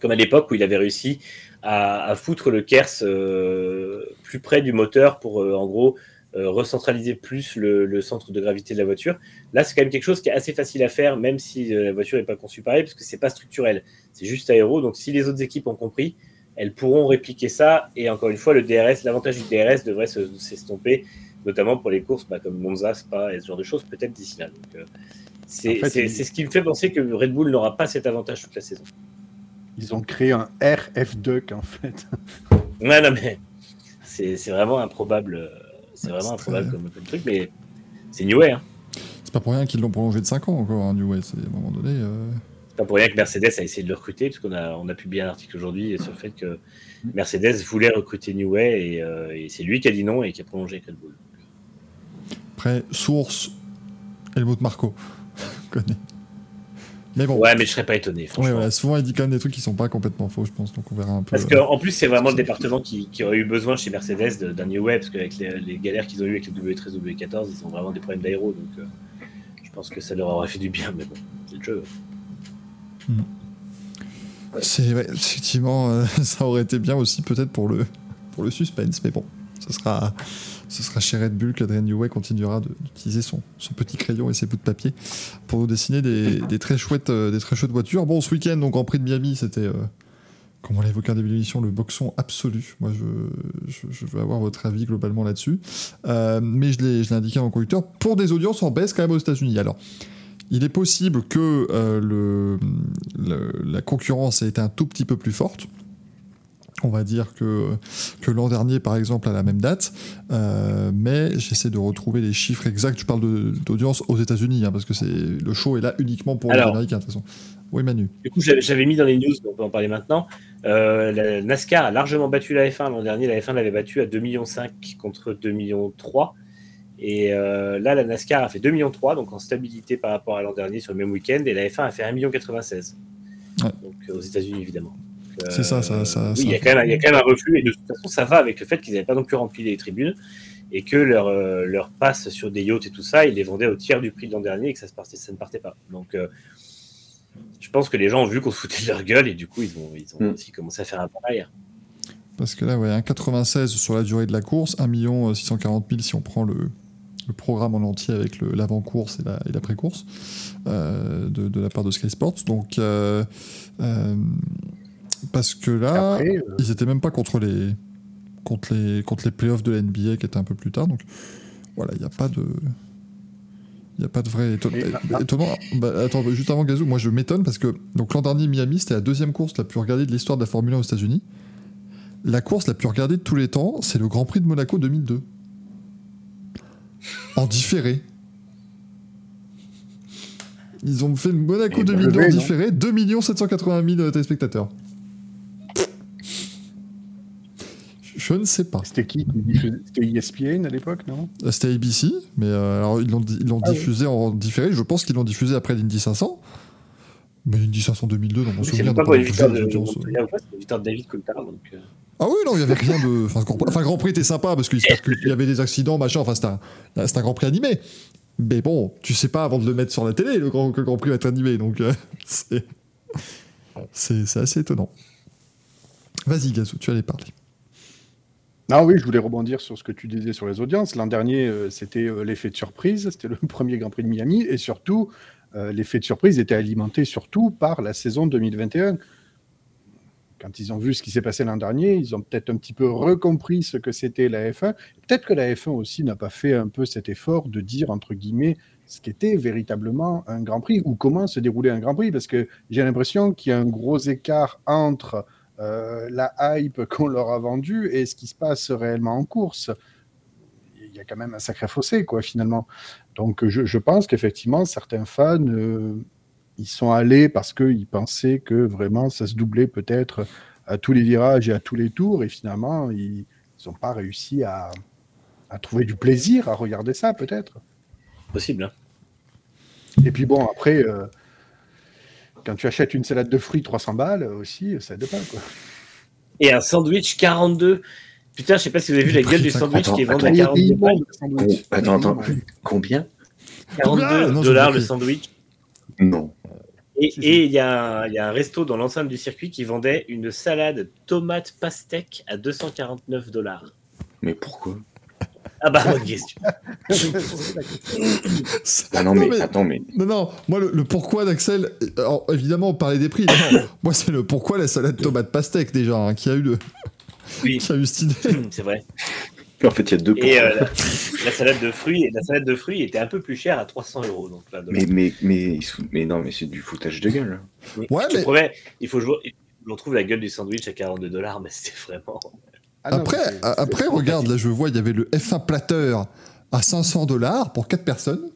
comme à l'époque où il avait réussi à, foutre le Kers euh, plus près du moteur pour, euh, en gros, recentraliser plus le, centre de gravité de la voiture. Là, c'est quand même quelque chose qui est assez facile à faire, même si la voiture n'est pas conçue pareil, parce que c'est pas structurel. C'est juste aéro. Donc, si les autres équipes ont compris, elles pourront répliquer ça. Et encore une fois, le DRS, l'avantage du DRS devrait se- s'estomper, notamment pour les courses bah, comme Monza, Spa et ce genre de choses, peut-être d'ici là. C'est En fait, c'est- il- c'est ce qui me fait penser que Red Bull n'aura pas cet avantage toute la saison. Ils ont créé un RF-Duck en fait. Ouais, non, mais c'est c'est vraiment improbable. euh, C'est vraiment improbable très- comme, comme truc, mais c'est New Way. Hein. C'est pas pour rien qu'ils l'ont prolongé de 5 ans encore, hein, New Way. C'est à un moment donné. euh, C'est pas pour rien que Mercedes a essayé de le recruter, parce qu'on a, on a publié un article aujourd'hui sur le fait que Mercedes voulait recruter New Way et, euh, et c'est lui qui a dit non et qui a prolongé Red Bull. Après, source, Helmut Marco. Mais bon. Ouais, mais je serais pas étonné, Ouais, franchement. souvent il dit quand même des trucs qui sont pas complètement faux, je pense, donc on verra un peu. Parce euh, qu'en plus, c'est vraiment le département qui, qui aurait eu besoin chez Mercedes de- d'un New Way, parce qu'avec les, les galères qu'ils ont eues avec les W13, W14, ils ont vraiment des problèmes d'aéro, donc euh, je pense que ça leur aurait fait du bien, mais bon, c'est le jeu. C'est ouais, effectivement, euh, ça aurait été bien aussi peut-être pour le pour le suspense, mais bon, ce sera ce sera chez Red Bull qu'Adrian Newey continuera d'utiliser son, son petit crayon et ses bouts de papier pour nous dessiner des, très chouettes euh, des très chouettes voitures. Bon, ce week-end donc en Prix de Miami, c'était euh, comme on l'a évoqué en début d'émission, le boxon absolu. Moi, je, veux avoir votre avis globalement là-dessus. Euh, mais je l'ai indiqué en conducteur, pour des audiences en baisse quand même aux États-Unis. Alors, il est possible que la concurrence ait été un tout petit peu plus forte. On va dire que, que l'an dernier, par exemple, à la même date. Euh, mais j'essaie de retrouver les chiffres exacts. Je parle de- d'audience aux États-Unis, hein, parce que c'est le show est là uniquement pour les. Américains, de toute façon. Oui, Manu. Du coup, j'avais mis dans les news, on peut en parler maintenant. Euh, la NASCAR a largement battu la F1 l'an dernier. La F1 l'avait battu à 2,5 millions contre 2,3 millions. Et euh, là, la NASCAR a fait 2,3 millions, donc en stabilité par rapport à l'an dernier sur le même week-end. Et la F1 a fait 1,96 million. Ouais. Donc aux États-Unis, évidemment. Donc, C'est ça, ça- ça- oui, ça- il y, a quand même, il y a quand même un reflux. Et de toute façon, ça va avec le fait qu'ils n'avaient pas non plus rempli les tribunes et que leur, euh, leur passe sur des yachts et tout ça, ils les vendaient au tiers du prix de l'an dernier et que ça, se partait, ça ne partait pas. Donc, euh, je pense que les gens ont vu qu'on se foutait de leur gueule et du coup, ils ont, ils ont Mm. aussi commencé à faire un pareil. Parce que là, ouais, 1,96 sur la durée de la course, 1 640 000 si on prend le, le programme en entier avec l'avant-course et la, et la pré-course euh, de, de la part de Sky Sports. Donc, euh, euh, parce que là, Après, euh, ils étaient même pas contre les, contre les, contre les playoffs de la NBA qui étaient un peu plus tard. Donc, voilà, il n'y a pas de. Il n'y a pas de vrai éton- euh, étonnant. Bah, attends, juste avant Gazou, moi je m'étonne parce que donc l'an dernier, Miami, c'était la deuxième course la plus regardée de l'histoire de la Formule 1 aux États-Unis. La course la plus regardée de tous les temps, c'est le Grand Prix de Monaco 2002. En différé. Ils ont fait le Monaco Et 2002 en différé, 2 780 000 téléspectateurs. Je ne sais pas. c'était qui qui diffusait C'était ESPN à l'époque, non? Euh, C'était ABC, mais euh, alors ils l'ont di- ils l'ont Ah oui. diffusé en différé. Je pense qu'ils l'ont diffusé après l'Indy 500. Mais l'Indy 500 2002, dans mon souvenir, pas victoire de, pas, de David Coulthard. Donc, euh, Ah oui, non, il y avait rien de. Enfin, Grand... Prix était sympa parce qu'il y avait des accidents, machin. Enfin, c'était un... c'était un Grand Prix animé. Mais bon, tu sais pas avant de le mettre sur la télé le Grand, que le Grand Prix va être animé. Donc, euh, c'est... c'est c'est assez étonnant. Vas-y, Gazou, tu allais parler. Non, oui, je voulais rebondir sur ce que tu disais sur les audiences. L'an dernier, euh, c'était euh, l'effet de surprise, c'était le premier Grand Prix de Miami, et surtout, euh, l'effet de surprise était alimenté surtout par la saison 2021. Quand ils ont vu ce qui s'est passé l'an dernier, ils ont peut-être un petit peu recompris ce que c'était la F1. Peut-être que la F1 aussi n'a pas fait un peu cet effort de dire, entre guillemets, ce qu'était véritablement un Grand Prix, ou comment se déroulait un Grand Prix, parce que j'ai l'impression qu'il y a un gros écart entre euh, la hype qu'on leur a vendue et ce qui se passe réellement en course. Il y a quand même un sacré fossé, quoi, finalement. Donc, je, je pense qu'effectivement, certains fans, euh, ils sont allés parce qu'ils pensaient que vraiment ça se doublait peut-être à tous les virages et à tous les tours, et finalement, ils n'ont pas réussi à, à trouver du plaisir à regarder ça, peut-être. possible. Hein. Et puis bon, après, euh, quand tu achètes une salade de fruits 300 balles euh, aussi, ça aide pas, quoi. Et un sandwich 42. Putain, je sais pas si vous avez vu la gueule du sandwich qui est vendu à Attends, 42 balles. Attends, attends. Combien 42 Non, j'ai dollars le sandwich. Non. Et il y, a un- il y a un resto dans l'enceinte du circuit qui vendait une salade tomate pastèque à 249 dollars. Mais pourquoi? Ah bah, bonne question. Ah non, mais, attends, mais Non, non, moi, le, le pourquoi d'Axel, alors, évidemment, on parlait des prix. Non, moi, c'est le pourquoi la salade tomate pastèque, déjà, hein, qui a eu le. Oui, Qui a eu cette idée. c'est vrai. en fait, il y a deux. Et euh, la, la salade de fruits, la salade de fruits était un peu plus chère à 300 euros. Donc, là, Mais, mais, mais, non, mais c'est du foutage de gueule. hein. Ouais, je te mais- promets, il faut jouer. On trouve la gueule du sandwich à 42 dollars, mais c'était vraiment. Ah non, Après, c'est- après regarde, là, je vois, il y avait le F1 platteur à 500 dollars pour 4 personnes.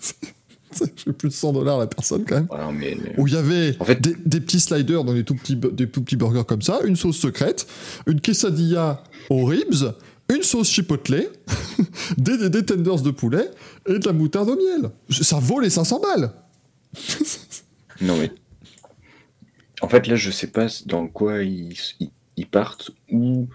Ça fait plus de 100 dollars la personne, quand même. Voilà, mais, mais- Où il y avait En fait- des, des petits sliders dans des tout petits, des tout petits burgers comme ça, une sauce secrète, une quesadilla aux ribs, une sauce chipotle, des, des, des tenders de poulet et de la moutarde au miel. Ça vaut les 500 balles. Non, mais. En fait, là, je sais pas dans quoi ils, ils- ils partent, ou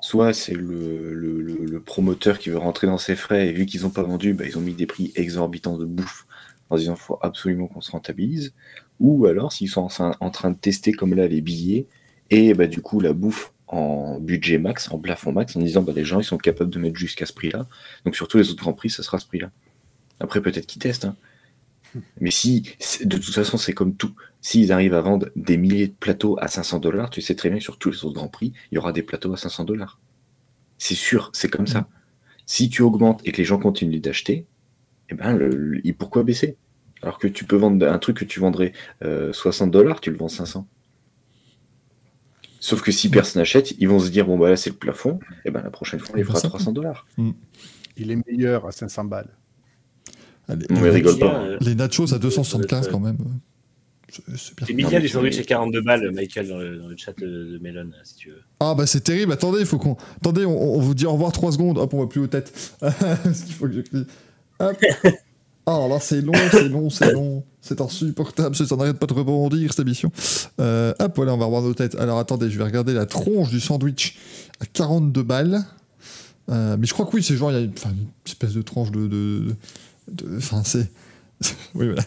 soit c'est le, le- promoteur qui veut rentrer dans ses frais, et vu qu'ils n'ont pas vendu, bah, ils ont mis des prix exorbitants de bouffe en disant qu'il faut absolument qu'on se rentabilise, ou alors s'ils sont en, train de tester, comme là, les billets, et bah, du coup, la bouffe en budget max, en plafond max, en disant bah, les gens ils sont capables de mettre jusqu'à ce prix-là, donc sur tous les autres grands prix, ça sera ce prix-là. Après, peut-être qu'ils testent, hein. Mais si, de toute façon, c'est comme tout. S'ils arrivent à vendre des milliers de plateaux à 500 dollars, tu sais très bien que sur tous les autres grands prix, il y aura des plateaux à 500 dollars. C'est sûr, c'est comme ça. Si tu augmentes et que les gens continuent d'acheter, eh ben, le- le- et pourquoi baisser? Alors que tu peux vendre un truc que tu vendrais euh, 60 dollars, tu le vends 500. Sauf que si personne n'achète, ils vont se dire bon bah là c'est le plafond, et ben la prochaine fois on les fera 300 dollars. Il est meilleur à 500 balles. Allez, Non, mais les, rigole pas. euh, les nachos à 275 euh, quand même. C'est- mais du sandwich à 42 balles, Michael, dans le, dans le chat de, de Melon, si tu veux. Ah bah c'est terrible, attendez, il faut qu'on... Attendez, on, on vous dit au revoir 3 secondes, hop, on va plus aux têtes. Parce qu'il faut que je crie. Hop. Ah là c'est long, c'est long, c'est long. C'est insupportable, ça n'arrête pas de rebondir cette émission. Euh, hop, voilà, on va revoir nos têtes. Alors attendez, je vais regarder la tronche du sandwich à 42 balles. Euh, mais je crois que oui, c'est genre, il y a une, espèce de tranche de... de- de- Enfin, c'est... oui, voilà.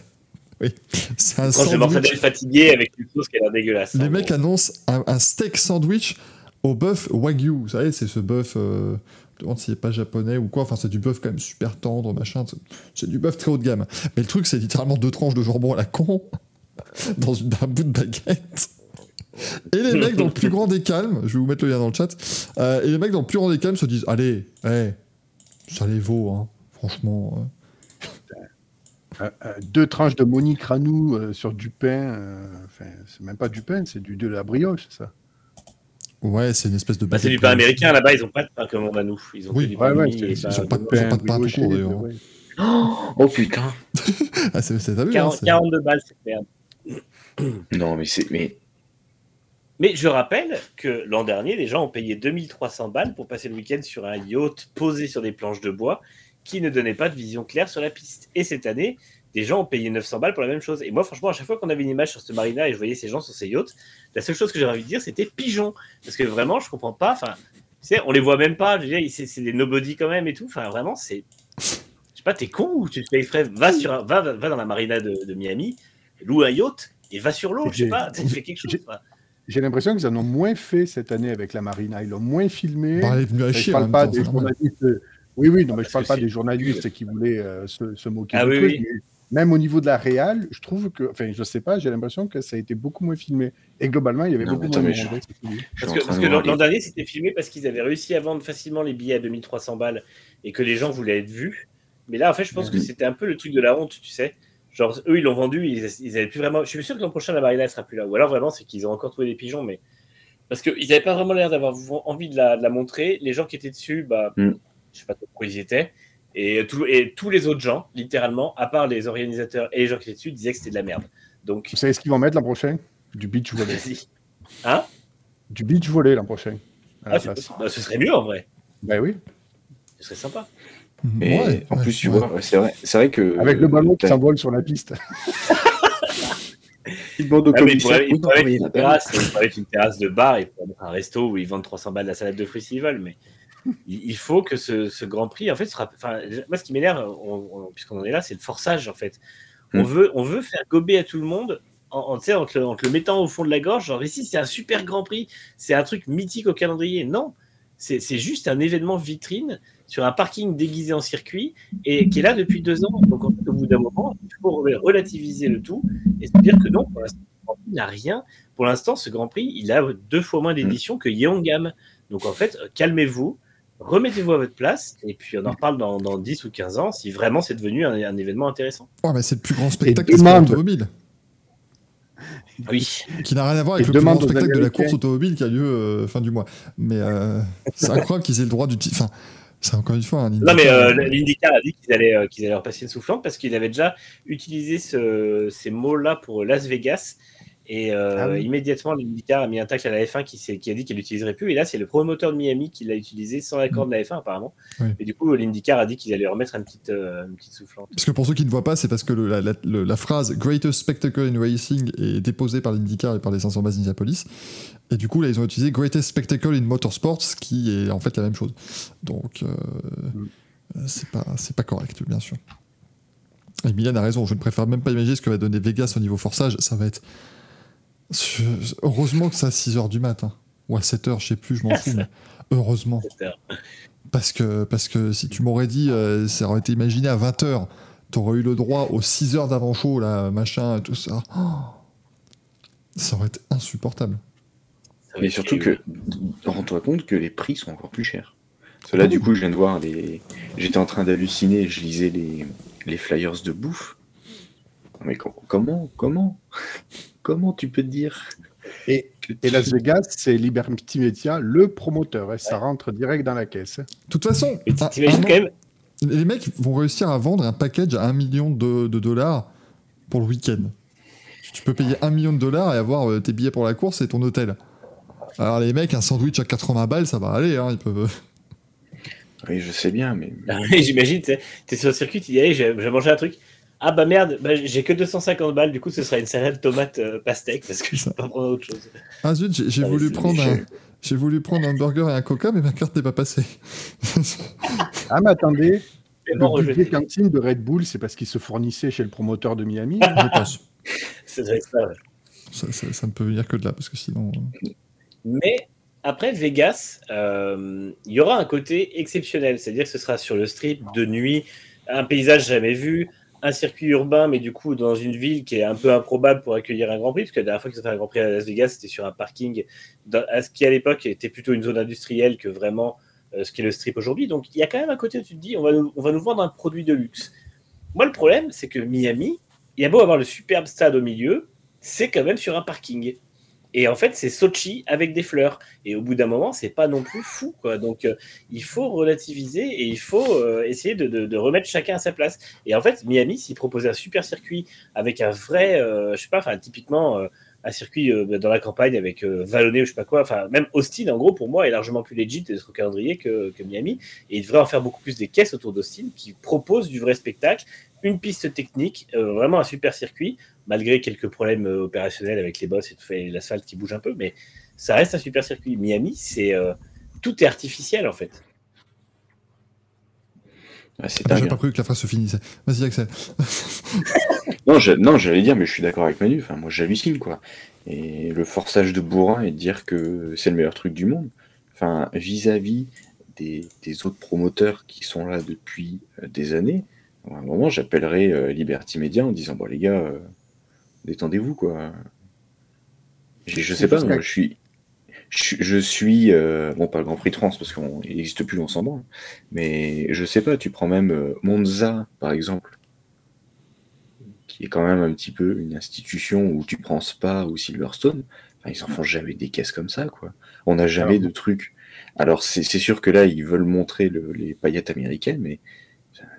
Oui. C'est un Quand sandwich... fatigué avec une sauce qui a l'air dégueulasse. Les hein, mecs bon. annoncent un, un steak sandwich au bœuf wagyu. Vous savez, c'est ce bœuf. Euh, je me demande s'il n'est pas japonais ou quoi. Enfin, c'est du bœuf quand même super tendre, machin. C'est- C'est du bœuf très haut de gamme. Mais le truc, c'est littéralement deux tranches de jambon à la con dans une, un bout de baguette. Et les mecs, dans le plus grand des calmes, je vais vous mettre le lien dans le chat, euh, et les mecs, dans le plus grand des calmes, se disent Allez, hey, ça les vaut, hein, franchement. euh. Euh, euh, deux tranches de Monique Ranou euh, sur du pain. euh, Enfin, c'est même pas du pain, c'est du, de la brioche, ça? Ouais, c'est une espèce de Bah, c'est du pain brioche. américain là-bas, ils ont pas de pain comme on a nous. Ils ont Oui. du Ouais, c'est- ils pas ont de pas- pain. pas de pain tout brioché, court, d'ailleurs. ouais. Oh putain Ah, c'est c'est t'as vu, hein, 40 c'est- 42 balles, c'est merde. Non mais c'est. Mais Mais je rappelle que l'an dernier, les gens ont payé 2300 balles pour passer le week-end sur un yacht posé sur des planches de bois qui ne donnait pas de vision claire sur la piste. Et cette année, des gens ont payé 900 balles pour la même chose. Et moi, franchement, à chaque fois qu'on avait une image sur ce marina et je voyais ces gens sur ces yachts, la seule chose que j'avais envie de dire, c'était pigeon. Parce que vraiment, je comprends pas. Enfin, tu sais, on les voit même pas. Je veux dire, c'est des nobody quand même et tout. Enfin, vraiment, c'est. Je sais pas, t'es con ou tu te fais exprès? Va, sur un- va, va, dans la marina de, de Miami, loue un yacht et va sur l'eau. Je sais J'ai- pas, fais quelque chose. j'ai- l'impression qu'ils en ont moins fait cette année avec la Marina. Ils l'ont moins filmé. Bah, elle est venue à chier je parle pas temps, des journalistes. Oui, oui, non, mais je Parce parle que pas des journalistes qui voulaient euh, se, se moquer Ah du oui, truc. oui. mais Même au niveau de la réal, je trouve que, enfin, je sais pas, j'ai l'impression que ça a été beaucoup moins filmé. Et globalement, il y avait Non, beaucoup moins de je- Parce que, parce de que l'an dernier, c'était filmé parce qu'ils avaient réussi à vendre facilement les billets à 2300 balles et que les gens voulaient être vus. Mais là, en fait, je pense que Mhm. c'était un peu le truc de la honte, tu sais. Genre, eux, ils l'ont vendu, ils, ils avaient plus vraiment. Je suis sûr que l'an prochain, la marina ne sera plus là. Ou alors, vraiment, c'est qu'ils ont encore trouvé des pigeons, mais. Parce qu'ils n'avaient pas vraiment l'air d'avoir envie de la, de la montrer. Les gens qui étaient dessus, bah, Mhm. Je sais pas trop pourquoi ils y étaient. Et, tout- et tous les autres gens, littéralement, à part les organisateurs et les gens qui étaient dessus, disaient que c'était de la merde. Donc, Vous savez ce qu'ils vont mettre l'an prochain? Du beach volley. vas-y. Hein? Du beach volley l'an prochain. Ah, c'est place. possible. Bah, ce serait mieux en vrai. Ben oui. Ce serait sympa. Mais Ouais, en plus, tu ouais. vois, c'est vrai, c'est vrai que. Avec le ballon qui t'as- s'envole sur la piste. il demande au Ah, il pourrait, il pourrait une terrasse, il pourrait être une terrasse de bar, il pourrait être un resto où ils vendent 300 balles la salade de fruits s'ils veulent, mais il faut que ce, ce Grand Prix, en fait, sera, enfin, moi, ce qui m'énerve, on- on- puisqu'on en est là, c'est le forçage, en fait. On, Mm. veut, on veut faire gober à tout le monde en, te le, en te le mettant au fond de la gorge, genre ici, c'est un super Grand Prix, c'est un truc mythique au calendrier. Non, c'est c'est juste un événement vitrine sur un parking déguisé en circuit et qui est là depuis deux ans. Donc, en fait, au bout d'un moment, il faut relativiser le tout et se dire que non, pour l'instant, il n'a rien. Pour l'instant, ce Grand Prix, il a deux fois moins d'éditions que Yeongam. Donc, en fait, calmez-vous, remettez-vous à votre place et puis on en reparle dans, dans 10 ou 15 ans si vraiment c'est devenu un, un événement intéressant. Ouais, mais c'est le plus grand spectacle demande- automobile. Oui. Qui n'a rien à voir avec Et le plus grand spectacle de la course automobile qui a lieu euh, fin du mois. Mais euh, c'est incroyable qu'ils aient le droit d'utiliser. Enfin, c'est encore une fois un Non, mais euh, l'IndyCar a dit qu'ils allaient, euh, qu'ils allaient leur passer une soufflante parce qu'ils avaient déjà utilisé ce- ces mots-là pour Las Vegas. Et euh, Ah oui. immédiatement, l'IndyCar a mis un tacle à la F1 qui, a dit qu'elle l'utiliserait plus. Et là, c'est le promoteur de Miami qui l'a utilisé sans l'accord de la F1, apparemment. Oui. Et du coup, l'IndyCar a dit qu'ils allaient remettre une petite, euh, une petite soufflante. Parce que pour ceux qui ne voient pas, c'est parce que le- la, la- le- la phrase Greatest Spectacle in Racing est déposée par l'IndyCar et par les 500 bases Indianapolis. Et du coup, là, ils ont utilisé Greatest Spectacle in Motorsports, qui est en fait la même chose. Donc, euh, euh, c'est pas, pas correct, bien sûr. Et Milan a raison, je ne préfère même pas imaginer ce que va donner Vegas au niveau forçage. Ça va être. Je- Heureusement que c'est à 6h du matin. Ou à 7h, je sais plus, je m'en fous, mais heureusement. Parce que, parce que si tu m'aurais dit, euh, ça aurait été imaginé à 20h, t'aurais eu le droit aux 6 heures d'avant-show, là, machin, tout ça. Oh, ça aurait été insupportable. Mais surtout que, rends-toi compte que les prix sont encore plus chers. Parce que là, du coup, je viens de voir les. J'étais en train d'halluciner, je lisais les, les flyers de bouffe. Mais com- comment Comment? Comment tu peux dire Et, Las Vegas, c'est Liberty Media, le promoteur, et ça rentre direct dans la caisse. De toute façon, un- un même les mecs vont réussir à vendre un package à 1 million de, de dollars pour le week-end. Tu peux payer 1 million de dollars et avoir euh, tes billets pour la course et ton hôtel. Alors les mecs, un sandwich à 80 balles, ça va aller. Hein, ils peuvent... Oui, je sais bien, mais. J'imagine, tu t'es sur le circuit, tu dis, allez, j'ai mangé un truc. Ah bah merde, bah, j'ai que 250 balles, du coup ce sera une salade tomate euh, pastèque parce que je peux pas prendre autre chose. Ah zut, j'ai Ah, voulu prendre un... J'ai voulu prendre un burger et un coca, mais ma carte n'est pas passée. Ah, mais attendez, le budget cantine de Red Bull, c'est parce qu'il se fournissait chez le promoteur de Miami. Je pense. Ça être ça, ouais. Ça, ça- ça ne peut venir que de là, parce que sinon. euh, Mais après Vegas, euh, il y aura un côté exceptionnel, c'est-à-dire que ce sera sur le strip de nuit, un paysage jamais vu, un circuit urbain, mais du coup dans une ville qui est un peu improbable pour accueillir un Grand Prix, parce que la dernière fois qu'ils ont fait un Grand Prix à Las Vegas, c'était sur un parking, ce qui à l'époque était plutôt une zone industrielle que vraiment euh, ce qui est le strip aujourd'hui. Donc il y a quand même un côté où tu te dis, on va on va nous vendre un produit de luxe. Moi le problème, c'est que Miami, il y a beau avoir le superbe stade au milieu, c'est quand même sur un parking. Et en fait, c'est Sochi avec des fleurs. Et au bout d'un moment, c'est pas non plus fou, quoi. Donc, euh, il faut relativiser et il faut euh, essayer de, de- de remettre chacun à sa place. Et en fait, Miami, s'il proposait un super circuit avec un vrai, euh, je sais pas, enfin, typiquement euh, un circuit euh, dans la campagne avec vallonné ou je sais pas quoi, enfin, même Austin, en gros, pour moi, est largement plus legit et au calendrier que, Miami. Et il devrait en faire beaucoup plus des caisses autour d'Austin qui proposent du vrai spectacle, une piste technique, vraiment un super circuit malgré quelques problèmes euh, opérationnels avec les boss et tout, et l'asphalte qui bouge un peu, mais ça reste un super circuit. Miami, c'est euh, tout est artificiel en fait. Ah, c'est J'ai pas cru que la phrase se finissait. Vas-y, Axel. Non, je- non, j'allais dire, mais je suis d'accord avec Manu. Enfin, moi, j'hallucine, quoi. Et le forçage de bourrin et de dire que c'est le meilleur truc du monde. Enfin, vis-à-vis des, des autres promoteurs qui sont là depuis euh, des années, à un moment, j'appellerai euh, Liberty Media en disant, bon, les gars, euh, détendez-vous, quoi. Je, je sais pas, moi, je suis. Je, je suis. euh, bon, pas le Grand Prix de France, parce qu'il n'existe plus, on s'en branle. Mais je sais pas, tu prends même euh, Monza, par exemple qui est quand même un petit peu une institution où tu prends Spa ou Silverstone, enfin, ils en font jamais des caisses comme ça, quoi. On n'a jamais Alors- de trucs. Alors, c'est sûr que là, ils veulent montrer le- les paillettes américaines, mais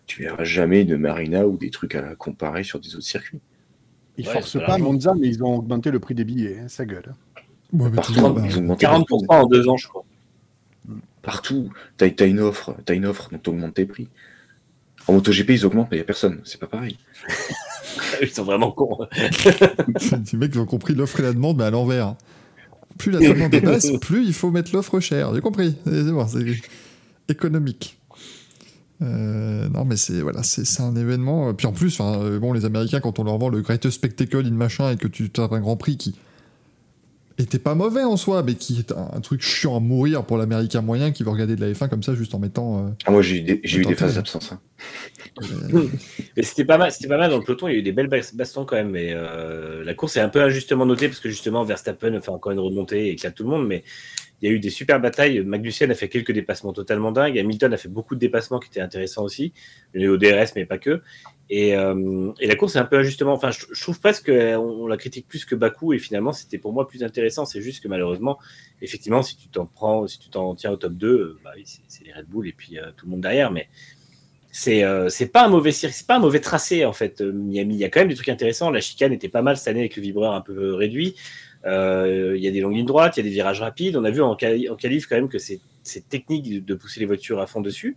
tu verras jamais de Marina ou des trucs à comparer sur des autres circuits. Ils Ouais, forcent pas. Monza, mais ils ont augmenté le prix des billets, hein, ça gueule. Ouais, mais Partout, toujours, bah, ils ont augmenté 40% en deux ans, je crois. Partout, t'as as une offre, t'as une offre, donc t'augmentes tes prix. En MotoGP, ils augmentent, mais il n'y a personne, c'est pas pareil. Ils sont vraiment cons. Les mecs ont compris l'offre et la demande, mais à l'envers. Plus la demande est basse, plus il faut mettre l'offre chère. J'ai compris. C'est bon, c'est économique. Euh, non, mais c'est voilà, c'est un événement. Puis en plus, euh, bon, les Américains, quand on leur vend le greatest spectacle in machin et que tu as un Grand Prix qui était pas mauvais en soi, mais qui est un, un truc chiant à mourir pour l'américain moyen qui veut regarder de la F1 comme ça juste en mettant. euh, Ah, moi, j'ai eu des, eu phases d'absence. hein. euh, Mais c'était pas mal, c'était pas mal dans le peloton. Il y a eu des belles bas- bastons quand même. Mais euh, la course est un peu injustement notée parce que justement Verstappen fait encore une remontée et éclate tout le monde. Mais il y a eu des super batailles. Magnussen a fait quelques dépassements totalement dingues. Hamilton a fait beaucoup de dépassements qui étaient intéressants aussi. Le au DRS, mais pas que. Et, euh, et la course est un peu injustement. Enfin, je, trouve presque qu'on on la critique plus que Bakou. Et finalement, c'était pour moi plus intéressant. C'est juste que malheureusement, effectivement, si tu t'en prends, si tu t'en tiens au top 2, euh, bah c'est- les Red Bull et puis euh, tout le monde derrière. Mais c'est euh, pas un mauvais c'est pas un mauvais tracé en fait. Miami, il y a quand même des trucs intéressants. La chicane était pas mal cette année avec le vibreur un peu réduit. Euh, il y a des longues lignes droites, il y a des virages rapides. On a vu en, quali- en qualif quand même que c'est technique de- pousser les voitures à fond dessus.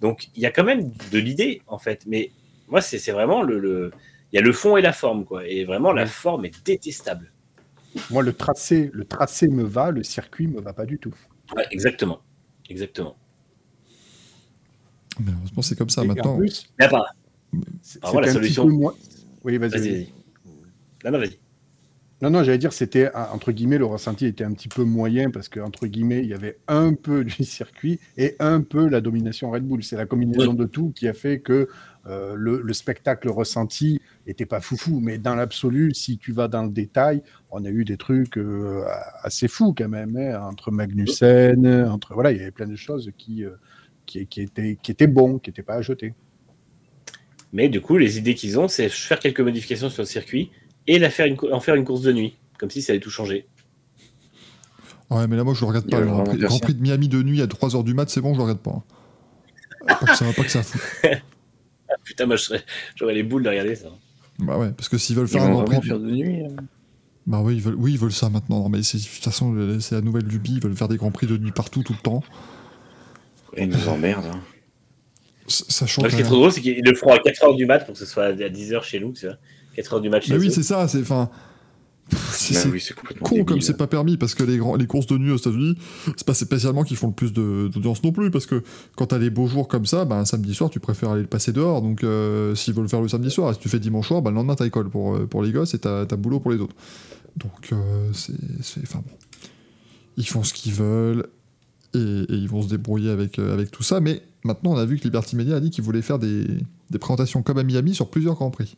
Donc il y a quand même de l'idée en fait. Mais moi c'est vraiment le, le- il y a le fond et la forme quoi. Et vraiment la forme est détestable. Moi, le tracé, le tracé me va, le circuit me va pas du tout. Ouais, exactement, exactement. mais heureusement, c'est comme ça Et maintenant. en plus, Mais à part, c'est- Alors, petit solution. peu moins- Oui, vas-y. vas-y. Non, non, vas-y. Non, non, j'allais dire, c'était, un- entre guillemets, le ressenti était un petit peu moyen parce que, entre guillemets, il y avait un peu du circuit et un peu la domination Red Bull. C'est la combinaison de tout qui a fait que euh, le, le spectacle ressenti était pas foufou. Mais dans l'absolu, si tu vas dans le détail, on a eu des trucs euh, assez fous quand même, hein, entre Magnussen, entre, voilà, il y avait plein de choses qui, euh, qui, qui étaient, qui étaient bons, qui n'étaient pas à jeter. Mais du coup, les idées qu'ils ont, c'est faire quelques modifications sur le circuit et la faire une, en faire une course de nuit, comme si ça allait tout changer. Ouais, mais là, moi, je le regarde pas. Le Grand Prix, Grand personne. Prix de Miami de nuit à 3h du mat, c'est bon, je le regarde pas. Pas que ça, pas que ça fout. Ah, putain, moi, je serais- j'aurais les boules de regarder ça. Bah ouais, parce que s'ils veulent Ils faire un vont Grand Prix. faire de nuit. hein. Bah oui, ils veulent, oui, ils veulent ça maintenant. Non, mais de toute façon, c'est la nouvelle lubie. Ils veulent faire des Grands Prix de nuit partout, tout le temps. Et ils nous emmerdent. hein. Sachant ce qui est trop drôle, c'est qu'ils le feront à 4h du mat pour que ce soit à 10h chez nous, tu vois. 4h du mat chez Mais oui, c'est ça. C'est enfin. C'est oui, con comme débile. c'est pas permis parce que les, grands, les courses de nuit aux États-Unis, c'est pas spécialement qu'ils font le plus de- d'audience non plus parce que quand t'as les beaux jours comme ça, bah, un samedi soir, tu préfères aller le passer dehors. Donc euh, s'ils veulent le faire le samedi soir, et si tu fais dimanche soir, bah, le lendemain t'as école pour, euh, pour les gosses et t'as t'as boulot pour les autres. Donc euh, c'est. c'est- Enfin bon. Ils font ce qu'ils veulent et, et ils vont se débrouiller avec, euh, avec tout ça. Mais maintenant, on a vu que Liberty Media a dit qu'il voulait faire des, des présentations comme à Miami sur plusieurs Grands Prix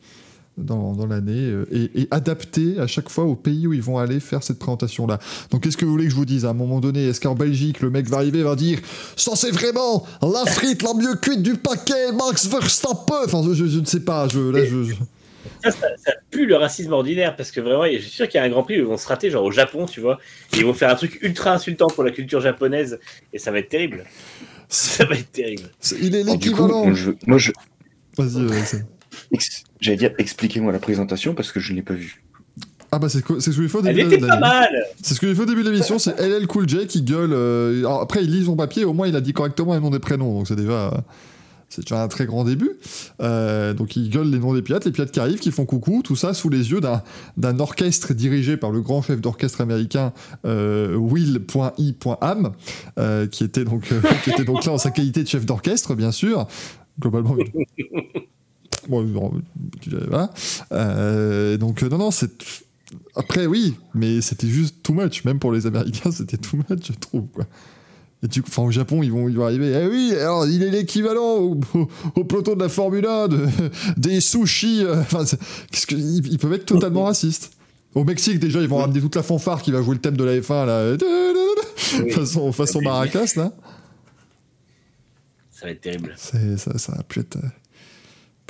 dans, dans l'année euh, et, et adapter à chaque fois au pays où ils vont aller faire cette présentation-là. Donc qu'est-ce que vous voulez que je vous dise à un moment donné Est-ce qu'en Belgique, le mec va arriver et va dire Ça c'est vraiment la frite la mieux cuite du paquet, Max Verstappen Enfin, je, je ne sais pas, je, là, je, je- Ça, ça, ça pue le racisme ordinaire parce que vraiment, je suis sûr qu'il y a un Grand Prix où ils vont se rater, genre au Japon, tu vois. Et ils vont faire un truc ultra insultant pour la culture japonaise et ça va être terrible. Ça va être terrible. il est l'équivalent moi, je, Vas-y, ex- j'allais dire, expliquez-moi la présentation parce que je ne l'ai pas vue. Ah bah c'est ce que j'ai fait au début de était pas l'année. mal C'est ce que j'ai fait au début de l'émission, c'est LL Cool J qui gueule. euh, alors après, il lit son papier, au moins il a dit correctement les noms des prénoms, donc c'est déjà, c'est déjà un très grand début. Euh, donc il gueule les noms des pilotes, les pilotes qui arrivent, qui font coucou, tout ça sous les yeux d'un, d'un orchestre dirigé par le grand chef d'orchestre américain euh, Will.i.am, euh, qui, était donc, euh, qui était donc là en sa qualité de chef d'orchestre, bien sûr. Globalement. Bon, tu- voilà. Euh, donc, euh, non, non, c'est. Après, oui, mais c'était juste too much. Même pour les Américains, c'était too much, je trouve. Quoi. Et du coup, enfin, au Japon, ils vont, ils vont arriver. Eh oui, alors il est l'équivalent au, au, au peloton de la Formule 1 de, des sushis. euh, Enfin, qu'est-ce que, ils, ils peuvent être totalement racistes. Au Mexique, déjà, ils vont ramener toute la fanfare qui va jouer le thème de la F1, là. Oui. Façon, façon maracas, là. Ça va être terrible. Ça, ça a pu être, euh,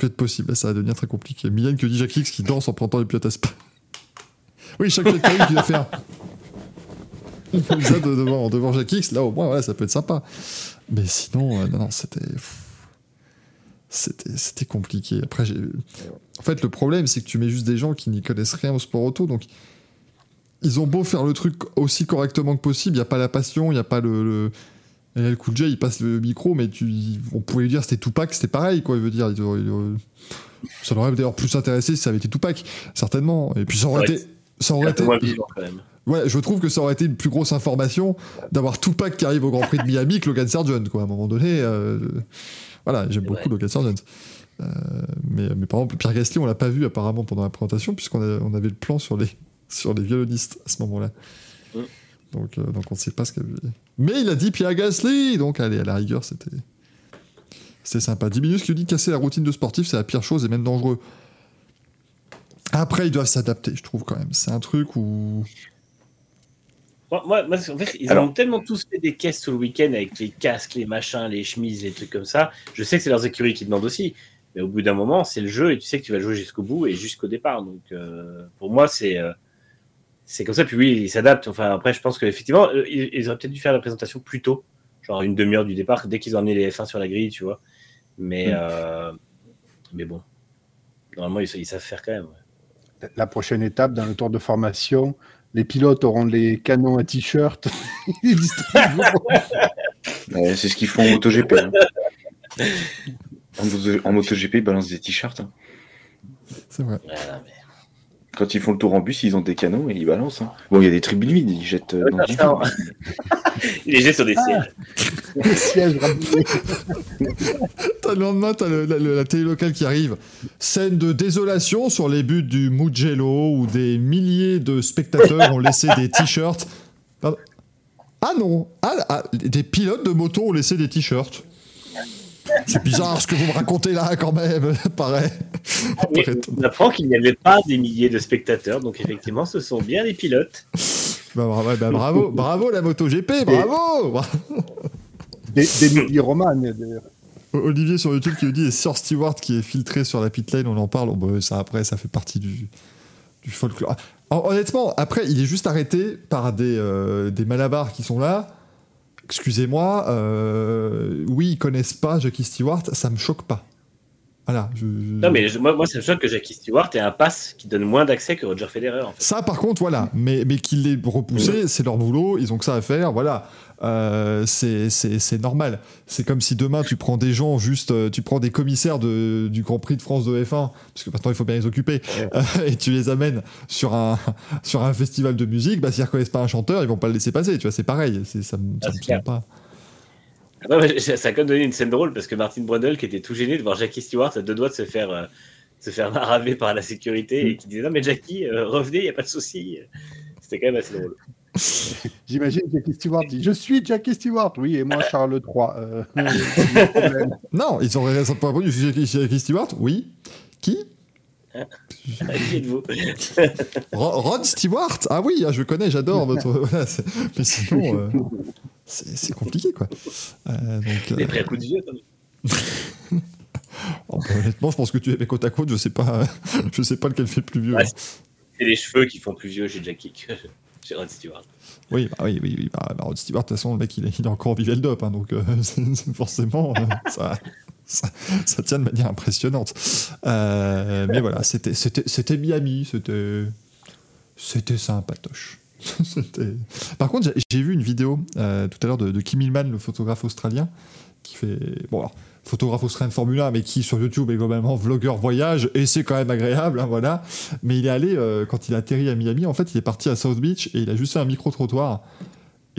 être possible. Ça va devenir très compliqué. Mylène que dit Jacques X qui danse en prenant les pilotes à spa. Oui, chaque pilote qui va faire. Ça, de- devant, devant X, là, au moins, ça peut être sympa. Mais sinon, euh, non, non, c'était. C'était, compliqué. Après. En fait, le problème, c'est que tu mets juste des gens qui n'y connaissent rien au sport auto, donc. Ils ont beau faire le truc aussi correctement que possible, il n'y a pas la passion, il n'y a pas le... Et là, le coup de J, il passe le micro, mais tu, on pouvait lui dire c'était Tupac, c'était pareil, quoi. Il veut dire, il il ça l'aurait d'ailleurs plus intéressé si ça avait été Tupac, certainement. Et puis ça aurait Ouais, été, ça aurait été, moins vivant quand même. ouais, je trouve que ça aurait été une plus grosse information d'avoir Tupac qui arrive au Grand Prix de Miami que Logan Sargent, quoi. À un moment donné, euh, voilà, j'aime beaucoup vrai. Logan Sargent. Euh, mais, mais par exemple, Pierre Gasly, on l'a pas vu apparemment pendant la présentation, puisqu'on on avait le plan sur les, sur les violonistes à ce moment-là. Donc, euh, donc on ne sait pas ce qu'il a Mais il a dit Pierre Gasly Donc allez, à la rigueur, c'était. C'était sympa. 10 minutes qui dit casser la routine de sportif, c'est la pire chose et même dangereux. Après, ils doivent s'adapter, je trouve quand même. C'est un truc où. Moi, moi, moi, en fait, ils Alors- ont tellement tous fait des caisses tout le week-end avec les casques, les machins, les chemises, les trucs comme ça. Je sais que c'est leurs écuries qui demandent aussi. Mais au bout d'un moment, c'est le jeu et tu sais que tu vas jouer jusqu'au bout et jusqu'au départ. Donc, euh, pour moi, c'est euh, c'est comme ça. Puis oui, ils s'adaptent. Enfin, après, je pense qu'effectivement, euh, ils, ils auraient peut-être dû faire la présentation plus tôt, genre une demi-heure du départ, dès qu'ils ont amené les F1 sur la grille, tu vois. Mais, Mm. euh, mais bon, normalement, ils, ils savent faire quand même. ouais. La prochaine étape dans le tour de formation, les pilotes auront les canons à t-shirt. Ouais, c'est ce qu'ils font en MotoGP. hein. En, moto- en MotoGP, ils balancent des t-shirts. hein. C'est vrai. Voilà, mais- Quand ils font le tour en bus, ils ont des canons et ils balancent. hein. Bon, il y a des tribunes vides, ils jettent euh, dans du. Ils les jettent sur des sièges. les sièges ramenés. T'as le lendemain, t'as le- la, le- la télé locale qui arrive. Scène de désolation sur les buts du Mugello où des milliers de spectateurs ont laissé des t-shirts. Ah non ah, ah, Des pilotes de moto ont laissé des t-shirts. C'est bizarre ce que vous me racontez là quand même, pareil. Mais on apprend qu'il n'y avait pas des milliers de spectateurs, donc effectivement, ce sont bien les pilotes. Bah, bravo, bah, bravo, bravo la MotoGP, bravo Des, des milliers romanes, d'ailleurs. Olivier sur YouTube qui nous dit et Sir Stewart qui est filtré sur la pit lane, on en parle. Bon, ça après, ça fait partie du, du folklore. Ah, hon- Honnêtement, après, il est juste arrêté par des, euh, des malabars qui sont là. Excusez-moi, euh, oui, ils connaissent pas Jackie Stewart, ça me choque pas. Voilà. Je, je- Non, mais je- moi, moi ça me choque que Jackie Stewart ait un pass qui donne moins d'accès que Roger Federer, en fait. Ça, par contre, voilà. Mais, mais qu'ils l'aient repoussé, c'est leur boulot, ils ont que ça à faire, voilà. Euh, c'est normal. C'est comme si demain tu prends des gens, juste, euh, tu prends des commissaires de, du Grand Prix de France de F1, parce que maintenant il faut bien les occuper, euh, et tu les amènes sur un, sur un festival de musique, bah, s'ils reconnaissent pas un chanteur, ils vont pas le laisser passer, tu vois, c'est pareil. Ça, ça Ah, me c'est semble pas. Ah, ouais, ça a quand même donné une scène drôle parce que Martin Brundle, qui était tout gêné de voir Jackie Stewart à deux doigts de se faire, euh, se faire maraver par la sécurité et qui disait Non, mais Jackie, euh, revenez, il n'y a pas de souci. C'était quand même assez drôle. J'imagine Jackie Stewart dit Je suis Jackie Stewart. Oui, et moi, Charles III. Euh. Non, ils ont raison pas répondu. Jackie Jackie Stewart Oui. Qui? Rod Stewart? Ah oui, ah, je le connais, j'adore votre. mais sinon, euh, c'est compliqué quoi. Euh, donc, Les euh, prêts à coup de vieux, oh, bah, honnêtement, je pense que tu es mes côte à côte, je sais pas, je sais pas lequel fait plus vieux. C'est les cheveux qui font plus vieux chez Jackie que chez Rod Stewart. Oui, bah, oui, oui, bah, bah, Rod Stewart, de toute façon, le mec, il est, il est encore en vivel dope, hein, donc euh, forcément, euh, ça, ça, tient de manière impressionnante. Euh, mais voilà, c'était, Miami, c'était, c'était sympatoche. Par contre, j'ai, vu une vidéo euh, tout à l'heure de, de Kim Hillman, le photographe australien, qui fait, bon, alors, photographe australien de Formule 1, mais qui sur YouTube est globalement vlogueur voyage, et c'est quand même agréable, hein, voilà. Mais il est allé, euh, quand il a atterri à Miami, en fait, il est parti à South Beach et il a juste fait un micro-trottoir.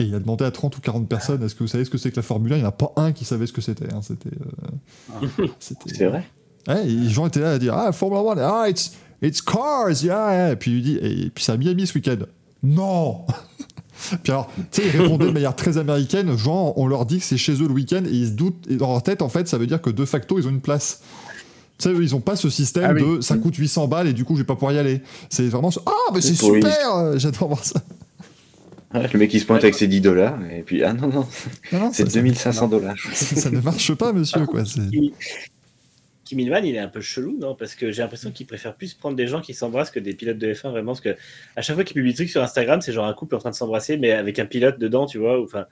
Et il a demandé à 30 ou 40 personnes est-ce que vous savez ce que c'est que la Formule 1 Il n'y en a pas un qui savait ce que c'était. hein, C'était. euh, c'était- C'est vrai? Ouais, et les gens étaient là à dire Ah, Formula 1, ah, it's, it's cars, yeah, yeah. Et puis il lui dit Et puis c'est à Miami ce week-end. Non Puis alors, tu sais, il répondait de manière très américaine genre, on leur dit que c'est chez eux le week-end et ils se doutent. Et dans leur tête, en fait, ça veut dire que de facto, ils ont une place. Tu sais, ils ont pas ce système Ah oui. de ça coûte 800 balles et du coup, je vais pas pouvoir y aller. C'est vraiment ce, Ah, mais c'est super euh, J'adore voir ça. Ouais, le mec il se pointe avec ses 10 dollars et puis ah non non, Non, c'est ça, 2500 dollars. ça- ça ne marche pas, monsieur. Quoi. c'est- Kim Hillman, il est un peu chelou, non Parce que j'ai l'impression qu'il préfère plus prendre des gens qui s'embrassent que des pilotes de F1, vraiment. Parce que à chaque fois qu'il publie des trucs sur Instagram, c'est genre un couple en train de s'embrasser, mais avec un pilote dedans, tu vois, ou enfin,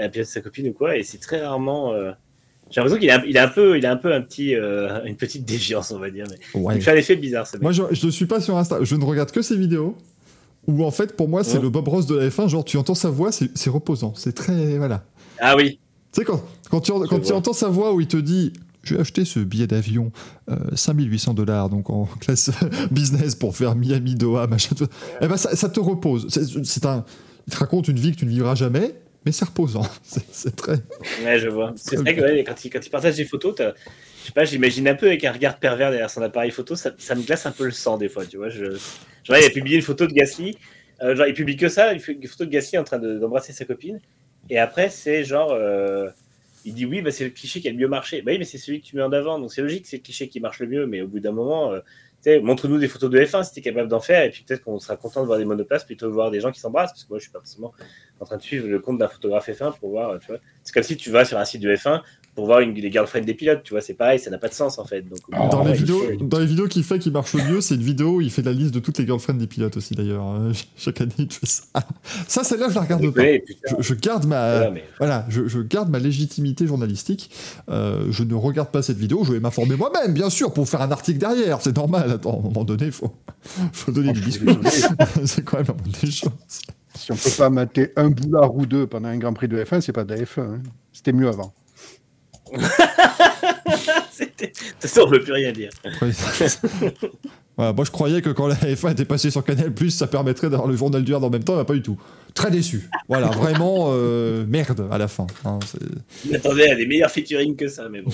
un pilote de sa copine ou quoi. Et c'est très rarement. euh, J'ai l'impression qu'il a, il a un peu, il a un peu un petit, euh, une petite déviance, on va dire. Mais Ouais. Il fait un effet bizarre, ce mec. Moi, je, je ne suis pas sur Insta. Je ne regarde que ses vidéos. Où en fait, pour moi, c'est Ouais. le Bob Ross de la F1. Genre, tu entends sa voix, c'est reposant. C'est très. Voilà. Ah oui. Tu sais, quand, quand, tu, quand tu entends sa voix où il te dit Je vais acheter ce billet d'avion, euh, 5800 dollars, donc en classe business pour faire Miami, Doha, machin. tout. Eh ben, ça, ça te repose. C'est un. Il te raconte une vie que tu ne vivras jamais. Mais c'est reposant. C'est très. Ouais, je vois. C'est vrai que ouais, quand, il, quand il partage des photos, je sais pas, j'imagine un peu avec un regard pervers derrière son appareil photo, ça, ça me glace un peu le sang des fois, tu vois. Je... Genre, il a publié une photo de Gasly, euh, genre, il publie que ça, une photo de Gasly en train de- d'embrasser sa copine, et après, c'est genre, euh, il dit oui, bah, c'est le cliché qui a le mieux marché. Bah oui, mais c'est celui que tu mets en avant, donc c'est logique, c'est le cliché qui marche le mieux, mais au bout d'un moment, euh, montre-nous des photos de F1 si t'es capable d'en faire, et puis peut-être qu'on sera content de voir des monoplaces plutôt que de voir des gens qui s'embrassent, parce que moi, je suis pas forcément en train de suivre le compte d'un photographe F1 pour voir, tu. C'est comme si tu vas sur un site de F1 pour voir une, les girlfriends des pilotes, tu vois, c'est pareil, ça n'a pas de sens en fait. Donc, Dans, les vidéos, faut- dans les vidéos qu'il fait qui marche le mieux, c'est une vidéo où il fait la liste de toutes les girlfriends des pilotes aussi d'ailleurs. Euh, Chaque année, il fait ça. Ça, celle-là, je la regarde pas. Je, je garde ma, voilà, mais- voilà, je, je garde ma légitimité journalistique. Euh, je ne regarde pas cette vidéo. Je vais m'informer moi-même, bien sûr, pour faire un article derrière. C'est normal. Attends, à un moment donné, il faut, faut donner du biscuit. c'est quand même la moindre des choses. Si on peut pas mater un boulard ou deux pendant un Grand Prix de F1, c'est pas de la F1. hein. C'était mieux avant. C'était- De toute façon, on ne peut plus rien dire. Ouais. Voilà, moi, je croyais que quand la F1 était passée sur Canal+, ça permettrait d'avoir le journal du Hard en même temps, mais pas du tout. Très déçu. Voilà, vraiment euh, merde à la fin. hein, Je m'attendais à des meilleurs featuring que ça, mais bon.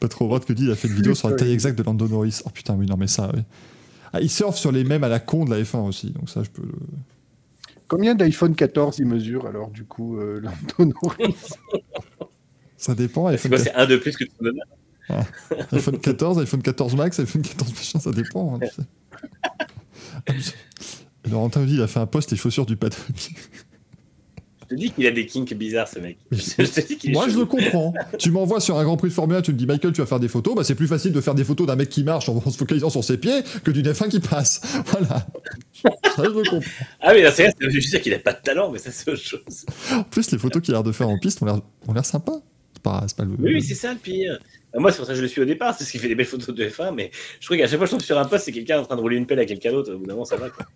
Pas trop droite que dit, il a fait une vidéo sur la taille exacte de Lando Norris. Oh putain, oui, non, mais ça, oui. Ah, il surfe sur les mêmes à la con de la F1 aussi, donc ça, je peux. le- Combien d'iPhone 14 il mesure alors du coup euh, Ça dépend. C'est iPhone, quoi, c'est un de plus que ton honneur iPhone 14, iPhone 14 Max, iPhone 14 machin, ça dépend. hein, tu sais. Laurentin me dit, il a fait un post les chaussures du paddock. Je te dis qu'il a des kinks bizarres, ce mec. Mais Je te dis qu'il est Moi, je le comprends. tu m'envoies sur un Grand Prix de Formule 1, tu me dis, Michael, tu vas faire des photos. Bah, c'est plus facile de faire des photos d'un mec qui marche en se focalisant sur ses pieds que d'une F1 qui passe. Voilà. Ça, je le comprends. Ah, mais là, c'est vrai, c'est juste dire qu'il n'a pas de talent, mais ça, c'est autre chose. En plus, les photos qu'il a l'air de faire en piste ont l'air, sympas. C'est pas, le. Oui, c'est ça le pire. Euh, Moi, c'est pour ça que je le suis au départ, c'est parce qu'il fait des belles photos de F1, mais je trouve qu'à chaque fois que je tombe sur un post, c'est quelqu'un en train de rouler une pelle à quelqu'un d'autre. Au bout d'un moment, ça va, quoi.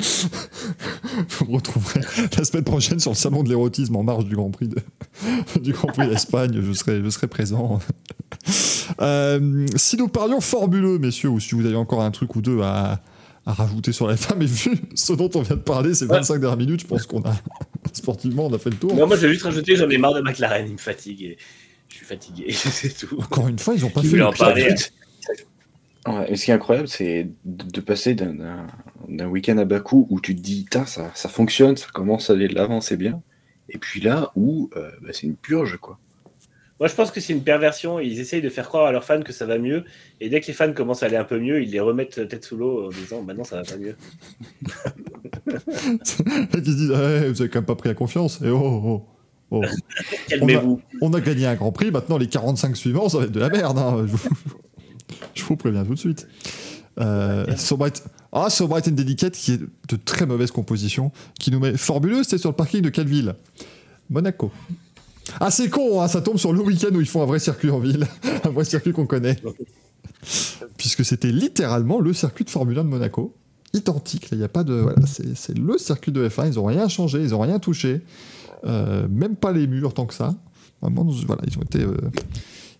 Vous me retrouverez la semaine prochaine sur le salon de l'érotisme en marge du Grand Prix de, du Grand Prix d'Espagne. Je serai, je serai présent. Euh, si nous parlions formuleux, messieurs, ou si vous avez encore un truc ou deux à, à rajouter sur la fin, mais vu ce dont on vient de parler ces 25 dernières minutes, je pense qu'on a sportivement on a fait le tour. Non, moi, je vais juste rajouter, j'en ai marre de McLaren, il me fatigue. et Je suis fatigué, c'est tout. Encore une fois, ils ont pas fait le pire parler truc. Ouais, et ce qui est incroyable, c'est de passer d'un- week-end à Bakou où tu te dis, ça, ça fonctionne, ça commence à aller de l'avant, c'est bien. Et puis là où euh, bah, c'est une purge, quoi. Moi, je pense que c'est une perversion. Ils essayent de faire croire à leurs fans que ça va mieux. Et dès que les fans commencent à aller un peu mieux, ils les remettent tête sous l'eau en disant maintenant ça va pas mieux. Ils se disent, Eh, vous avez quand même pas pris la confiance. Et oh, oh, oh. Calmez-vous. On a gagné un Grand Prix, maintenant les 45 suivants, ça va être de la merde. hein. Je, vous, préviens tout de suite. Euh, ah, So Bright and Delicate, qui est de très mauvaise composition, qui nous met formuleux, c'était sur le parking de quelle ville Monaco. Ah, c'est con, hein, ça tombe sur le week-end où ils font un vrai circuit en ville, un vrai circuit qu'on connaît. Puisque c'était littéralement le circuit de Formule 1 de Monaco, identique. Il y a pas de, voilà, c'est le circuit de F1. Ils ont rien changé, ils ont rien touché, Euh, même pas les murs tant que ça. Vraiment, voilà, ils ont été, euh,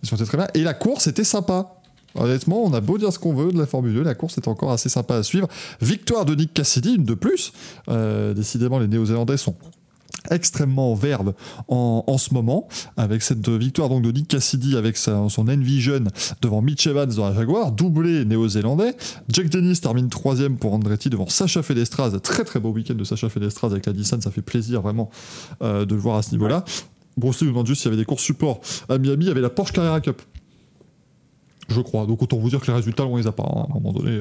ils ont été très bien. Et la course était sympa. Honnêtement, on a beau dire ce qu'on veut de la Formule 2, la course est encore assez sympa à suivre. Victoire de Nick Cassidy, une de plus. Euh, décidément, les Néo-Zélandais sont extrêmement en verve en, en ce moment, avec cette victoire donc de Nick Cassidy avec sa- son Envision devant Mitch Evans dans la Jaguar, doublé néo-zélandais. Jack Dennis termine troisième pour Andretti devant Sacha Félestraz. Très très beau week-end de Sacha Félestraz avec la Nissan, ça fait plaisir vraiment euh, de le voir à ce niveau-là. Bruce Lee nous demande juste s'il y avait des courses support à Miami, il y avait la Porsche Carrera Cup. Je crois. Donc autant vous dire que les résultats, on les a pas hein, à un moment donné.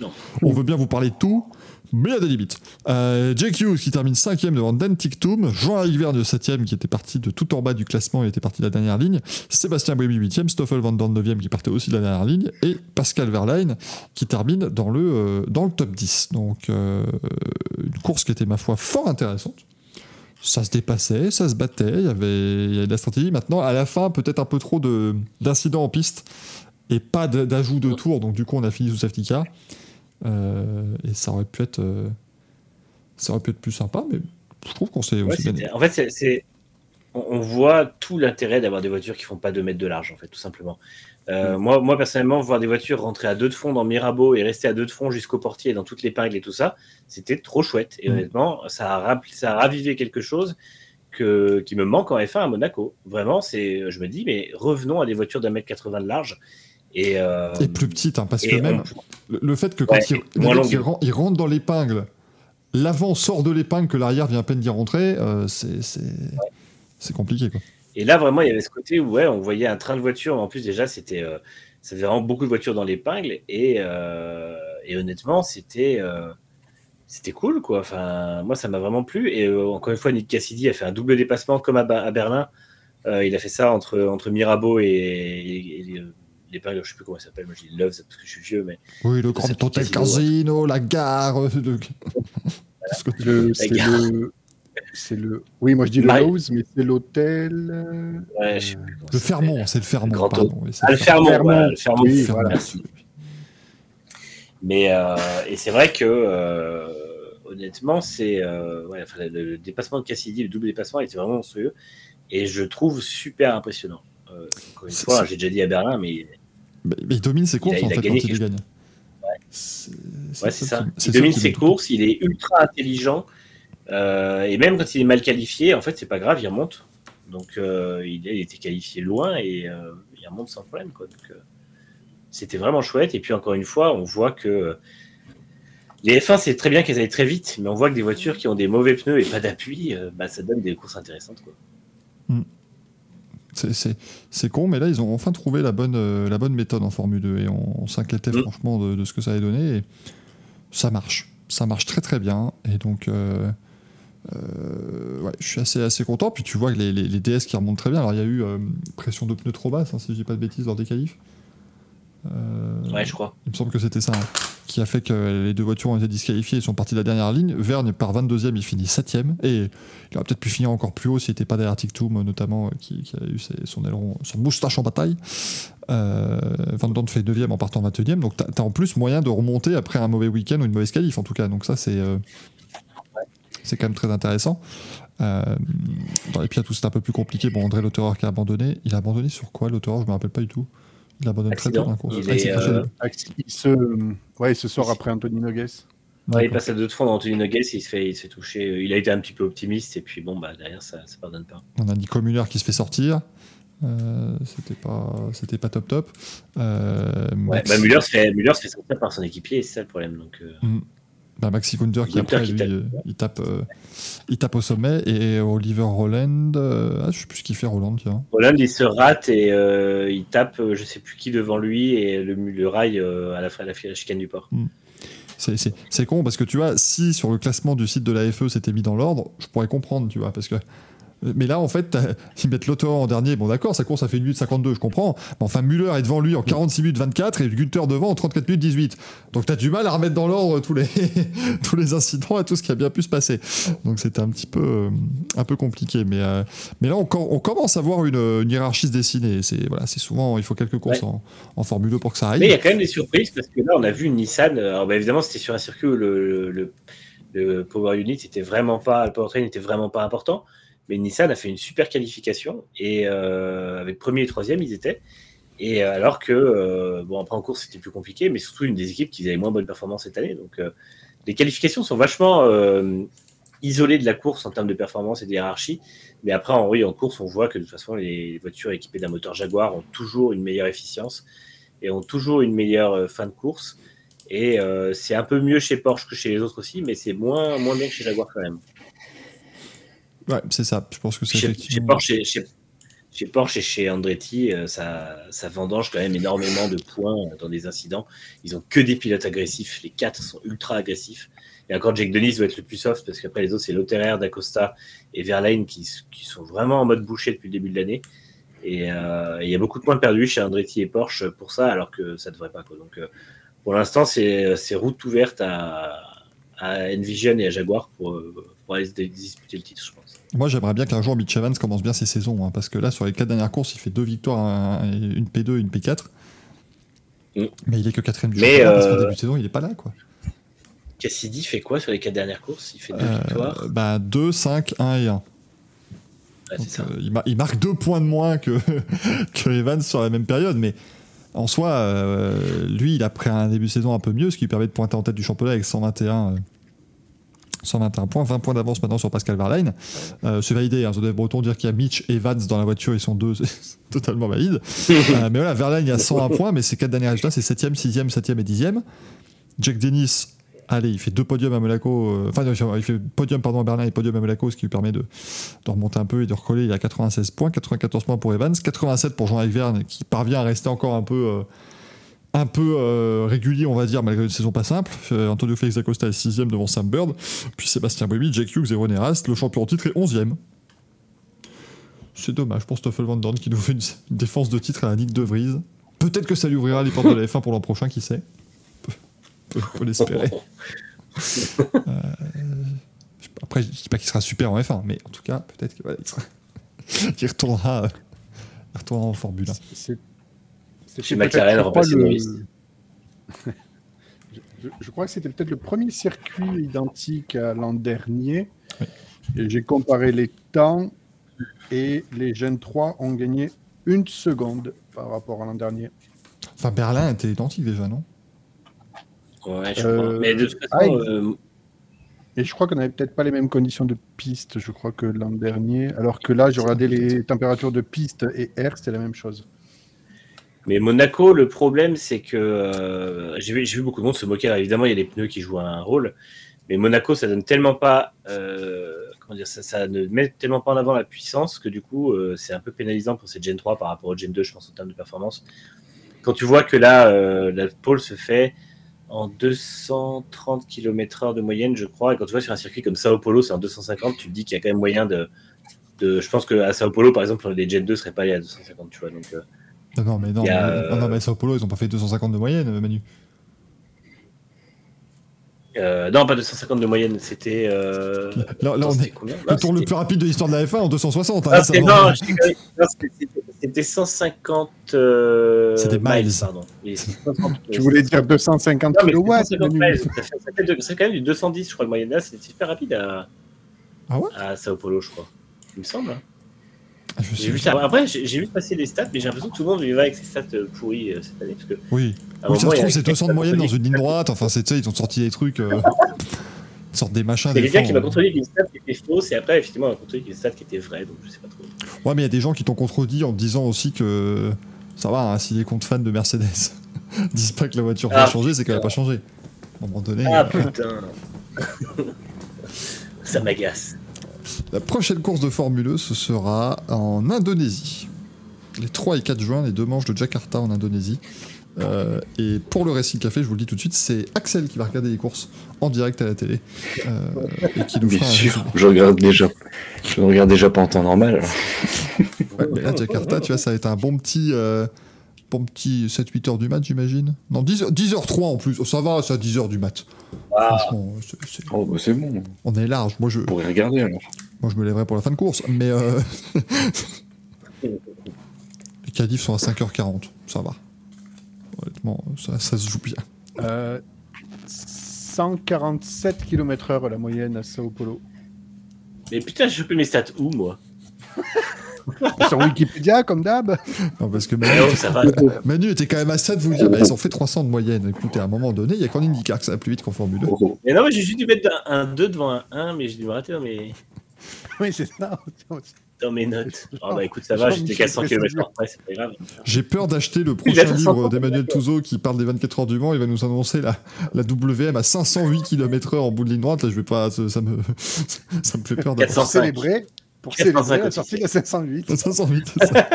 Non. On veut bien vous parler de tout, mais il y a des limites. Euh, Jake Hughes qui termine 5 devant Dan Tictum, Jean-Éric Verne 7 qui était parti de tout en bas du classement, il était parti de la dernière ligne, Sébastien Buemi 8 Stoffel Van Dorn 9 qui partait aussi de la dernière ligne, et Pascal Verlaine qui termine dans le, euh, dans le top 10. Donc euh, une course qui était ma foi fort intéressante. Ça se dépassait, ça se battait, il y avait, il y avait de la stratégie. Maintenant, à la fin, peut-être un peu trop de- d'incidents en piste et pas d'ajout de tours, donc du coup on a fini sous safety car. Euh, et ça aurait pu être euh, ça aurait pu être plus sympa mais je trouve qu'on s'est Ouais, gagné en fait, c'est- on voit tout l'intérêt d'avoir des voitures qui font pas 2 mètres de large, en fait, tout simplement. Euh, moi, moi, personnellement, voir des voitures rentrer à deux de fond dans Mirabeau et rester à deux de fond jusqu'au portier dans toutes les pingles et tout ça, c'était trop chouette. Et Mm. honnêtement, ça a, ça a ravivé quelque chose que, qui me manque en F1 à Monaco. Vraiment, c'est, je me dis, mais revenons à des voitures d'un mètre 80 de large. Et, euh, Et plus petite, hein, parce que on- même le, le fait que quand Ouais, il, rentre dans l'épingle, l'avant sort de l'épingle, que l'arrière vient à peine d'y rentrer, euh, c'est compliqué. Quoi. Et là, vraiment, il y avait ce côté où ouais, on voyait un train de voitures. En plus, déjà, c'était, euh, ça faisait vraiment beaucoup de voitures dans l'épingle. Et, euh, et honnêtement, c'était, euh, c'était cool, quoi. Enfin, moi, ça m'a vraiment plu. Et euh, encore une fois, Nick Cassidy a fait un double dépassement comme à, à Berlin. Euh, il a fait ça entre, entre Mirabeau et, et- et, l'épingle. Je sais plus comment ça s'appelle. Moi, je dis Love parce que je suis vieux, mais Oui, le Grand Hôtel Casino, Casino, la Le- gare. le. C'est le. Oui, moi je dis le Marie- Lowe's, mais c'est l'hôtel. euh, ouais, je Le Fermont, c'est le Fermont. Grand pardon, oui, Ah, le Fermont, Fermont. voilà, le Fermont. Oui, voilà. Merci. Mais euh, et c'est vrai que euh, honnêtement, c'est euh, ouais, enfin, le, le dépassement de Cassidy, le double dépassement, était vraiment monstrueux et je trouve super impressionnant. Euh, encore une fois, j'ai déjà dit à Berlin, mais Mais, mais il domine ses courses il a en fait quand gagné il gagne. Ouais. C'est ouais, ça. Il domine ses courses, il est ultra intelligent euh, et même quand il est mal qualifié, en fait, c'est pas grave, il remonte. Donc euh, il, il était qualifié loin et euh, il remonte sans problème. Quoi. Donc, c'était vraiment chouette. Et puis encore une fois, on voit que les F1, c'est très bien qu'elles aillent très vite, mais on voit que des voitures qui ont des mauvais pneus et pas d'appui, bah, ça donne des courses intéressantes. Quoi. C'est- C'est c'est con, mais là, ils ont enfin trouvé la bonne, la bonne méthode en Formule 2 et on, on s'inquiétait Mm. franchement de, de ce que ça allait donner. Et ça marche. Ça marche très très bien. Et donc, euh, ouais, je suis assez, assez content. Puis tu vois que les, les- les DS qui remontent très bien. Alors, il y a eu euh, pression de pneus trop basse, hein, si je dis pas de bêtises, lors des qualifs. Euh, Ouais, je crois. il me semble que c'était ça hein, qui a fait que les deux voitures ont été disqualifiées. Ils sont partis de la dernière ligne. Vergne part 22e, il finit 7e. Et il aurait peut-être pu finir encore plus haut s'il n'était pas derrière Tictum, notamment, euh, qui, qui a eu ses- son aileron, son moustache en bataille. Euh, Van Dorn fait 9e en partant 21e. Donc tu as, en plus moyen de remonter après un mauvais week-end ou une mauvaise qualif, en tout cas. Donc ça, c'est c'est quand même très intéressant. Euh, dans les Piatou, c'est un peu plus compliqué. Bon, André Lautereur qui a abandonné. Il a abandonné sur quoi, Lautereur Je me rappelle pas du tout. Il abandonne très tôt Accident. dans la course. Il Ah, est, euh. Il se, ouais, il se sort après Anthony Nogues. Ouais, il passe à deux de fond dans Anthony Nogues, il se fait, il se fait toucher. Il a été un petit peu optimiste et puis bon, bah derrière ça, ça pardonne pas. On a Nico Muller qui se fait sortir. Euh, c'était pas c'était pas top top. Euh, Ouais, bah, Müller se fait, Müller se fait sortir par son équipier, c'est ça le problème. Donc, euh, bah, Maxi Gunther qui Gunther après qui lui, tape. euh, il tape euh, il tape au sommet et Oliver Roland euh, ah, je sais plus ce qu'il fait Roland tiens. Hollande, il se rate et euh, il tape, euh, je sais plus qui devant lui et le, le rail à la, à la, la chicane du port. C'est, c'est, c'est con parce que tu vois, si sur le classement du site de la FE c'était mis dans l'ordre, je pourrais comprendre, tu vois, parce que. Mais là, en fait, ils mettent l'auteur en dernier. Bon, d'accord, sa course, ça fait 1 minute 52, je comprends. Mais enfin, Müller est devant lui en 46 minutes 24 et Günther devant en 34 minutes 18. Donc, t'as du mal à remettre dans l'ordre tous les, tous les incidents et tout ce qui a bien pu se passer. Donc, c'était un petit peu, euh, un peu compliqué. Mais, euh, mais là, on, com- on commence à voir une, une hiérarchie se dessiner. C'est, voilà, souvent, il faut quelques courses Ouais. en, en Formule 2 pour que ça aille. Mais il y a quand même des surprises parce que là, on a vu une Nissan. Alors, bah, évidemment, c'était sur un circuit où le, le, le Power Unit était vraiment pas, le powertrain n'était vraiment pas important. Mais Nissan a fait une super qualification et euh, avec premier et troisième, ils étaient. Et euh, alors que, euh, bon, après en course, c'était plus compliqué, mais surtout une des équipes qui avait moins bonne performance cette année. Donc, les qualifications sont vachement isolées de la course en termes de performance et de hiérarchie. Mais après, en, en course, on voit que de toute façon, les voitures équipées d'un moteur Jaguar ont toujours une meilleure efficience et ont toujours une meilleure fin de course. Et c'est un peu mieux chez Porsche que chez les autres aussi, mais c'est moins, moins bien que chez Jaguar quand même. Ouais, c'est ça. Je pense que c'est chez effectivement. Porsche, et- chez, chez Porsche et chez Andretti, euh, ça, ça vendange quand même énormément de points euh, dans des incidents. Ils ont que des pilotes agressifs. Les quatre sont ultra agressifs. Et encore, Jake Dennis doit être le plus soft parce qu'après les autres, c'est Lotterer, D'Acosta et Verlaine qui, qui sont vraiment en mode boucher depuis le début de l'année. Et euh, il y a beaucoup de points perdus chez Andretti et Porsche pour ça, alors que ça ne devrait pas. Quoi. Donc, euh, pour l'instant, c'est c'est route ouverte à, à Envision et à Jaguar pour, euh, se disputer le titre, je pense. Moi, j'aimerais bien qu'un jour Mitch Evans commence bien ses saisons, hein, parce que là, sur les quatre dernières courses, il fait deux victoires, un- une P2 et une P4. Mm. Mais il est que quatrième du Mais, championnat, parce euh, qu'au début de saison, il est pas là, quoi. Cassidy fait quoi sur les quatre dernières courses? Il fait deux Euh, victoires. bah, 2, 5, 1 et 1. Ouais, Donc, c'est ça. euh, il, mar- il marque deux points de moins que, que Evans sur la même période, mais en soi, euh, lui, il a pris un début de saison un peu mieux, ce qui lui permet de pointer en tête du championnat avec 121, euh, 121 points, 20 points d'avance maintenant sur Pascal Verlaine. Euh, c'est validé, hein, Joseph Breton dire qu'il y a Mitch et Evans dans la voiture, ils sont deux, c'est totalement valide. Euh, mais voilà, Verlaine, il y a 101 points, mais ses quatre derniers résultats, c'est 7ème, 6ème, 7ème et 10ème. Jack Dennis, allez, il fait deux podiums à Monaco, euh, enfin, il fait podium pardon, à Berlin et podium à Monaco, ce qui lui permet de, de remonter un peu et de recoller. Il a 96 points, 94 points pour Evans, 87 pour Jean-Yves Verne, qui parvient à rester encore un peu, euh, un peu euh, régulier, on va dire, malgré une saison pas simple. Euh, Antonio Félix Acosta est 6 devant Sam Bird, puis Sébastien Buemi, Jack Hughes et René Rast, le champion en titre est 11 C'est dommage pour Stoffel Van Dorn qui nous fait une, une défense de titre à la Nick de Vries. Peut-être que ça lui ouvrira les portes de la F1 pour l'an prochain, qui sait. Peut, peut l'espérer. Euh, Après, je dis pas qu'il sera super en F1, mais en tout cas, peut-être qu'il voilà, sera- retournera, euh, retournera en Formule 1. Chez McLaren, je crois, remplacer le- Norris. je, je- je crois que c'était peut-être le premier circuit identique à l'an dernier. Et J'ai comparé les temps et les Gen 3 ont gagné une seconde par rapport à l'an dernier. Enfin, Berlin était identique déjà, non? Ouais, je Euh, crois. Mais de toute façon, ah, euh, Et je crois qu'on n'avait peut-être pas les mêmes conditions de piste, je crois, que l'an dernier. Alors que là, j'ai regardé les températures de piste et air, c'était la même chose. Mais Monaco, le problème, c'est que euh, j'ai vu, beaucoup de monde se moquer. Évidemment, il y a les pneus qui jouent un rôle. Mais Monaco, ça donne tellement pas. euh, comment dire ça, ne met tellement pas en avant la puissance que du coup, euh, c'est un peu pénalisant pour cette Gen 3 par rapport au Gen 2, je pense, en termes de performance. Quand tu vois que là, la pole se fait en 230 km/h de moyenne, je crois, et quand tu vois sur un circuit comme Sao Paulo, c'est en 250, tu te dis qu'il y a quand même moyen de. je pense qu'à Sao Paulo, par exemple, les Gen 2 seraient pas allés à 250, tu vois. Donc, Non, non, mais non, a, mais, euh, non, mais Sao Paulo, ils ont pas fait 250 de moyenne, euh, Manu. Euh, non, pas 250 de moyenne, c'était. Euh... Là, là, attends, on c'était est combien le Non, tour le plus rapide de l'histoire de la F1 en 260. hein, Ah, ça non, c'était- c'était 150 euh, C'était miles. pardon. 150, Tu euh, voulais dire 250 Non, mais kW 150 miles, ça fait- quand même du 210, je crois, le moyenne. Là, c'était super rapide à, Ah ouais? à Sao Paulo, je crois. Il me semble. hein. Je sais J'ai vu pas. ça. Après, j'ai vu passer les stats, mais j'ai l'impression que tout le monde y va avec ses stats euh, pourries euh, cette année. Parce que, Oui, oui ça moment, se y trouve, c'est 200 de moyenne dans une ligne droite. Enfin, c'est, tu sais, ils ont sorti des trucs. euh, ils sortent des machins. y a des quelqu'un qui m'a on- contredit qu'une stat qui était fausse, et après, effectivement, on m'a contredit qu'une stat qui était vraie, donc je sais pas trop. Ouais, mais il y a des gens qui t'ont contredit en te disant aussi que ça va, hein, si les comptes fans de Mercedes disent pas que la voiture va Ah, changer, c'est qu'elle va pas changer. À un moment donné. Ah euh, putain Ça m'agace. La prochaine course de Formule E, ce sera en Indonésie. Les 3 et 4 juin, les deux manches de Jakarta en Indonésie. Euh, et pour le Racing Café, je vous le dis tout de suite, c'est Axel qui va regarder les courses en direct à la télé. euh, et qui nous Bien fera sûr, je regarde déjà. Je regarde déjà pas en temps normal. Ouais, mais là, Jakarta, tu vois, ça va être un bon petit, euh, bon petit 7-8 heures du mat, j'imagine. Non, 10, 10h03 en plus. Oh, ça va, c'est à 10h du mat. Ah, Franchement, c'est- Oh, bah c'est bon, on est large. Moi je, on pourrait regarder alors. moi, je me lèverai pour la fin de course. Mais euh, les qualifs sont à 5h40. Ça va. Honnêtement, ça, ça se joue bien. Euh, 147 km/h la moyenne à Sao Paulo. mais putain, j'ai chopé mes stats où, moi? Sur Wikipédia, comme d'hab. Non, parce que Eh Manu, oh, ça va. Manu était quand même à ça de vous dire bah, ils ont fait 300 de moyenne. Écoutez, à un moment donné, il y a qu'en IndyCar que ça va plus vite qu'en Formule 1. Oh, oh. Mais non, mais j'ai juste dû mettre un 2 devant un 1, mais j'ai dû me rater dans mes, Oui, c'est ça. dans mes notes. Oh bah écoute, ça va, j'étais qu'à 100 km après, c'est pas grave. J'ai peur d'acheter le prochain 500 livre d'Emmanuel Touzeau qui parle des 24 heures du Mans. Il va nous annoncer la, la WM à 508 km/h en bout de ligne droite. Là, je vais pas, ça, me, ça me fait peur d'avoir 400. Pour célébrer, pour 405 célébrer la sortie de la 508. 508. c'est ça.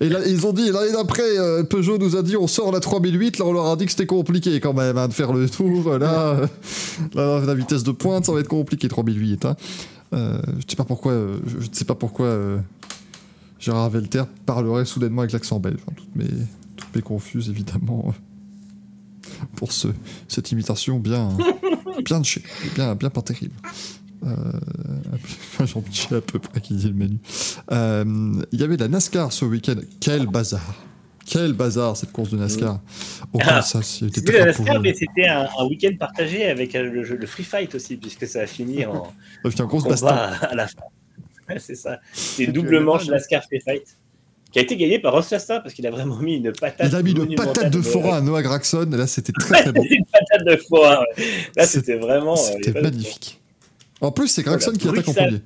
et là, ils ont dit, l'année d'après, euh, Peugeot nous a dit on sort la 3008. Là, on leur a dit que c'était compliqué quand même hein, de faire le tour. Là, euh, là, la vitesse de pointe, ça va être compliqué 3008. Hein. Euh, je sais pas pourquoi, euh, je je ne sais pas pourquoi euh, Gérard Velter parlerait soudainement avec l'accent belge. Hein. Toutes, mes, toutes mes confuses, évidemment, euh, pour ce, cette imitation bien, bien de chez, bien, bien pas terrible. Euh, Jean-Michel à peu près qui dit le menu. Euh, Il y avait de la NASCAR ce week-end. Quel bazar Quel bazar cette course de NASCAR Au Ah, Kansas, c'était C'était très la NASCAR, pourri. mais c'était un, un week-end partagé avec euh, le, jeu- le free fight aussi, puisque ça a fini en une grosse baston. à la fin. C'est ça. C'est double manche NASCAR Free Fight. Qui a été gagné par Ross Chastain parce qu'il a vraiment mis une patate. Il a mis une patate de forain à Noah Gragson, et là c'était très très bon. une patate de forain. Là, c'était vraiment. euh, C'était magnifique. En plus, c'est Gragson Voilà, qui attaque en premier.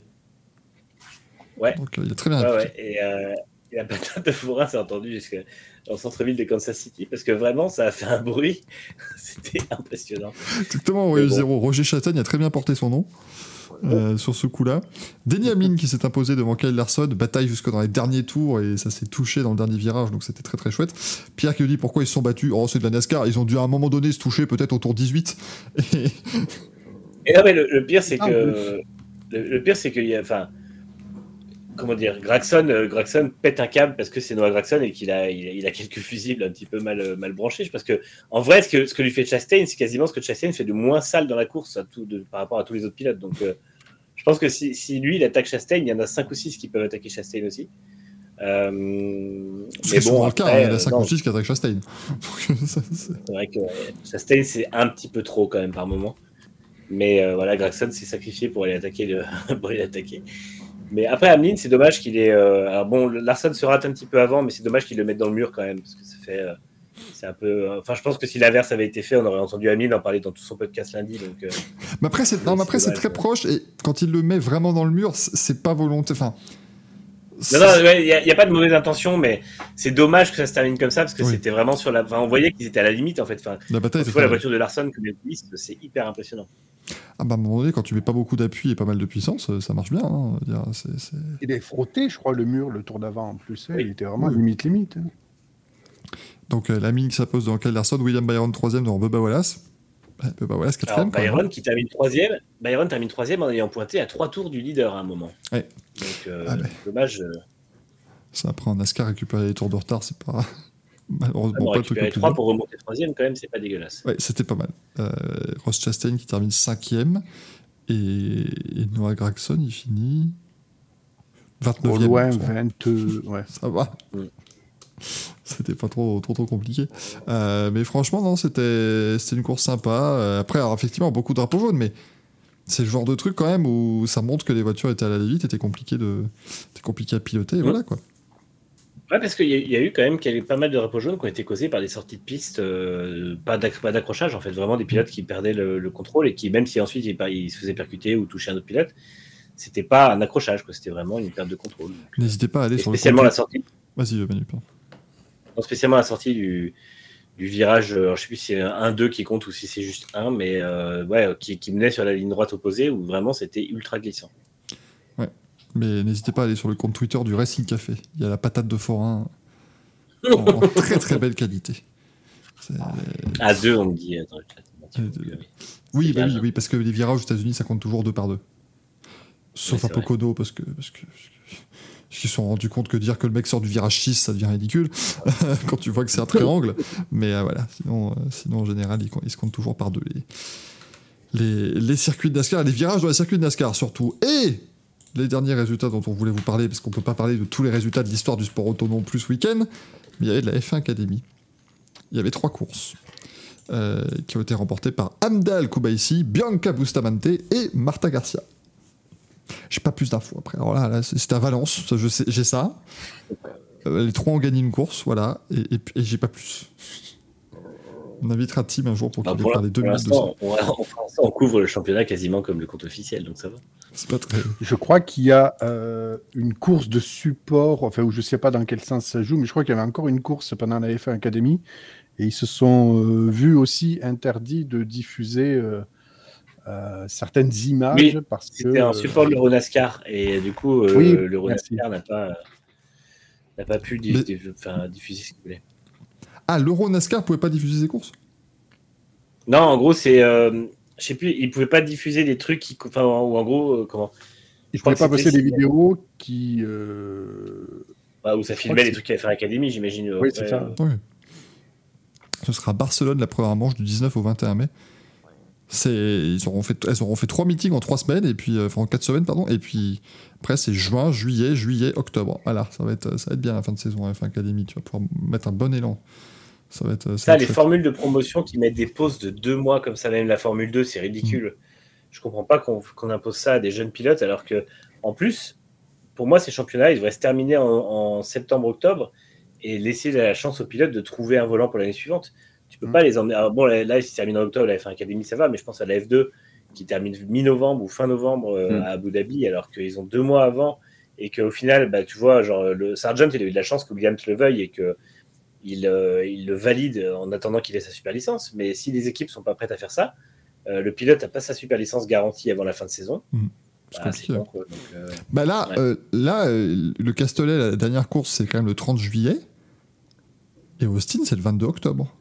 Ouais. Donc euh, il a très bien Ouais, ouais. Et, euh, et la patate de forain s'est entendue jusque dans le centre-ville de Kansas City parce que vraiment, ça a fait un bruit. C'était impressionnant. Exactement, oui, bon. zéro. Roger Chastain a très bien porté son nom euh, sur ce coup-là. Denny Hamlin qui s'est imposé devant Kyle Larson, bataille jusque dans les derniers tours et ça s'est touché dans le dernier virage, donc c'était très très chouette. Pierre qui nous dit pourquoi ils se sont battus? Oh, c'est de la NASCAR, ils ont dû à un moment donné se toucher peut-être au tour 18. Et... Et non, mais le, le pire, c'est que. Le, le pire, c'est qu'il y a. Enfin. Comment dire Gragson, euh, Gragson pète un câble parce que c'est Noah Gragson et qu'il a, il a, il a quelques fusibles un petit peu mal, euh, mal branchés. Parce que, en vrai, ce que, ce que lui fait Chastain, c'est quasiment ce que Chastain fait de moins sale dans la course à tout, de, par rapport à tous les autres pilotes. Donc, euh, je pense que si, si lui, il attaque Chastain, il y en a 5 ou 6 qui peuvent attaquer Chastain aussi. Euh, C'est souvent le cas, hein, après, il y en a euh, 5 non, ou 6 qui attaquent Chastain. C'est- vrai que Chastain, c'est un petit peu trop quand même par moment. Mais euh, voilà, Gragson s'est sacrifié pour aller attaquer. Le... pour aller attaquer. Mais après, Hamlin, c'est dommage qu'il ait. euh, Alors bon, Larson se rate un petit peu avant, mais c'est dommage qu'il le mette dans le mur quand même. Parce que ça fait. euh, C'est un peu. Enfin, je pense que si l'inverse avait été fait, on aurait entendu Hamlin en parler dans tout son podcast lundi. Donc, Mais après, c'est non, mais après, C'est très proche et quand il le met vraiment dans le mur, c'est- pas volonté. Enfin. Non, non, il n'y a, y a pas de mauvaise intention, mais c'est dommage que ça se termine comme ça parce que Oui. c'était vraiment sur la. Enfin, on voyait qu'ils étaient à la limite en fait. Enfin, La bataille tu était vois la voiture de Larson comme c'est hyper impressionnant. Ah bah à un moment donné, quand tu mets pas beaucoup d'appui et pas mal de puissance, euh, ça marche bien. hein. Il est frotté, je crois, le mur, le tour d'avant en plus. hein. Oui. Il était vraiment Oui. limite, limite. hein. Donc euh, la mine qui s'impose devant Kyle Larson, William Byron 3ème devant Bubba Wallace. Ouais, Bubba Wallace Alors, 4ème. quand même. Byron qui termine troisième, Byron termine troisième en ayant pointé à trois tours du leader à un moment. Ouais. Donc euh, Ah ouais. dommage. euh, Ça après en NASCAR récupérer les tours de retard, c'est pas malheureusement pas le truc récupérer le plus trois dur. pour remonter troisième quand même, c'est pas dégueulasse. Ouais, c'était pas mal. Euh, Ross Chastain qui termine 5ème et... et Noah Gragson il finit 29ème. Au loin, Bon, 20. euh, Ouais. Ça va. Mm. C'était pas trop, trop, trop compliqué. Euh, mais franchement, non, c'était c'était une course sympa. Euh, après, alors, effectivement, beaucoup de drapeaux jaunes, mais c'est le genre de truc quand même où ça montre que les voitures étaient à la vite, étaient compliquées, de, étaient compliquées à piloter. et. Voilà quoi. Ouais, parce qu'il y, a- il y a eu quand même y pas mal de drapeaux jaunes qui ont été causés par des sorties de piste, euh, pas d'acc- pas d'accrochage en fait, vraiment des pilotes qui perdaient le, le contrôle et qui, même si ensuite ils, se faisaient percuter ou toucher un autre pilote, c'était pas un accrochage, c'était vraiment une perte de contrôle. N'hésitez pas à aller sur le spécialement la sortie Vas-y, Manu. pardon. Non, spécialement la sortie du, du virage, euh, je sais plus si c'est un 2 qui compte ou si c'est juste un, mais euh, ouais, qui, qui menait sur la ligne droite opposée où vraiment c'était ultra glissant. Mais n'hésitez pas à aller sur le compte Twitter du Racing Café. Il y a la patate de forain en, en très très belle qualité. C'est- À 2, on me dit euh. Euh, euh, Oui, C'est bah oui, oui, parce que les virages aux États-Unis, ça compte toujours deux par deux. Sauf Oui, à Pocono, parce que. Parce que parce qu'ils se sont rendus compte que dire que le mec sort du virage 6, ça devient ridicule quand tu vois que c'est un triangle. Mais euh, voilà, sinon, euh, sinon en général, ils, se comptent toujours par deux. Les, les, circuits de NASCAR, les virages dans les circuits de NASCAR surtout. Et les derniers résultats dont on voulait vous parler, parce qu'on peut pas parler de tous les résultats de l'histoire du sport auto non plus ce week-end, mais il y avait de la F1 Academy. Il y avait trois courses euh, qui ont été remportées par Amdal Koubaïsi, Bianca Bustamante et Marta Garcia. J'ai pas plus d'infos après. Alors là, là, c'est- c'était à Valence, ça, je sais- j'ai ça. Euh, les trois ont gagné une course, voilà, et, et- et j'ai pas plus. On invitera Tim un jour pour bah, qu'il nous parle des deux pour minutes de ça. l'instant, on, on- on couvre le championnat quasiment comme le compte officiel, donc ça va. C'est pas très. Je crois qu'il y a euh, une course de support, enfin, où je sais pas dans quel sens ça joue, mais je crois qu'il y avait encore une course pendant la F1 Academy. Et ils se sont euh, vus aussi interdits de diffuser euh, certaines images Oui, parce que. C'était un euh, support de l'Euronascar, et du coup, euh, Oui, l'Euronascar n'a pas, n'a pas pu diffuser ce qu'il voulait. Ah, l'Euro NASCAR pouvait pas diffuser ses courses? Non, en gros, c'est. euh, je sais plus, ils pouvaient pas diffuser des trucs qui. Enfin, ou en gros, euh, comment? Je crois pouvaient pas c'était- des vidéos qui. euh, bah, Où ça filmait les trucs qu'il avait fait à l'Académie, j'imagine. Oui, c'est ça. euh, Oui. Ce sera Barcelone la première manche du 19 au 21 mai. C'est, ils auront fait, elles auront fait trois meetings en trois semaines et puis, euh, enfin en quatre semaines pardon, et puis après c'est juin, juillet, juillet, octobre. Voilà, ça va être, ça va être bien la fin de saison à F1 Academy. Tu vas pouvoir mettre un bon élan. Ça va être. Ça, va être les chouette. formules de promotion qui mettent des pauses de deux mois comme ça, même la Formule 2, c'est ridicule. Mm. Je comprends pas qu'on qu'on impose ça à des jeunes pilotes alors que, en plus, pour moi, ces championnats, ils devraient se terminer en, en septembre-octobre et laisser la chance aux pilotes de trouver un volant pour l'année suivante. Tu peux Mm. pas les emmener. alors bon, là, là, ils se terminent en octobre, la F1 Academy, ça va, mais je pense à la F2 qui termine mi-novembre ou fin novembre euh, Mm. à Abu Dhabi, alors qu'ils ont deux mois avant et qu'au final, bah, tu vois, genre, le Sargent, il a eu de la chance que Williams le veuille et que il, euh, il le valide en attendant qu'il ait sa super licence. Mais si les équipes sont pas prêtes à faire ça, euh, le pilote n'a pas sa super licence garantie avant la fin de saison. C'est Bah, compliqué. c'est bon, quoi. Donc, euh, Bah là, Ouais. là le Castellet, la dernière course, c'est quand même le 30 juillet. Et Austin, c'est le 22 octobre.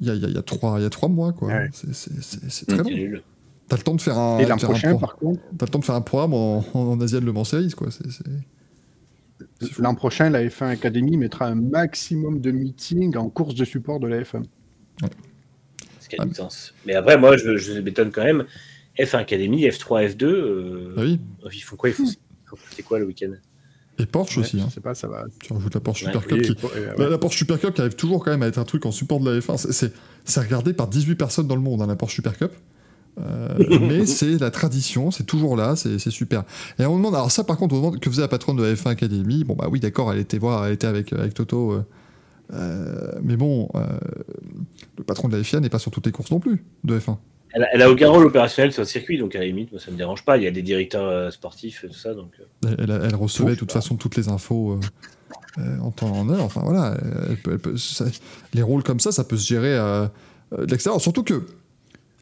Il y a, y a- y a trois, il y a trois mois, quoi. Ouais. C'est- très long. nul. T'as le temps de faire un, Et l'an prochain, pro- par contre, t'as le temps de faire un programme en, en Asian Le Mans Series, quoi. L'an prochain, la F1 Academy mettra un maximum de meetings en course de support de la F1. Ce qui a du sens. Mais après, moi, je, je m'étonne quand même. F1 Academy, F3, F2, euh, Ah oui. ils font quoi ils font, ils font- C'est quoi le week-end? Et Porsche Ouais, aussi. je Hein. sais pas, ça va. Tu rajoutes la Porsche Ouais, Super Oui, Cup qui, euh, ouais. la Porsche Super Cup qui arrive toujours quand même à être un truc en support de la F1. C'est- regardé par 18 personnes dans le monde, hein, la Porsche Super Cup. Euh, mais c'est la tradition, c'est toujours là, c'est c'est super. Et on demande, alors ça par contre, on demande que faisait la patronne de la F1 Academy. Bon bah oui, d'accord, elle était voir, elle était avec, avec Toto. euh, euh, mais bon, euh, le patron de la FIA n'est pas sur toutes les courses non plus de F1. Elle, a- elle a aucun rôle opérationnel sur le circuit, donc à la limite, moi, ça me dérange pas. Il y a des directeurs euh, sportifs et tout ça. Donc, euh, Elle, elle- elle recevait de toute façon toutes les infos euh, euh, en temps et en heure. Enfin voilà, elle peut- elle peut- ça- les rôles comme ça, ça peut se gérer euh, euh, de l'extérieur. Surtout que,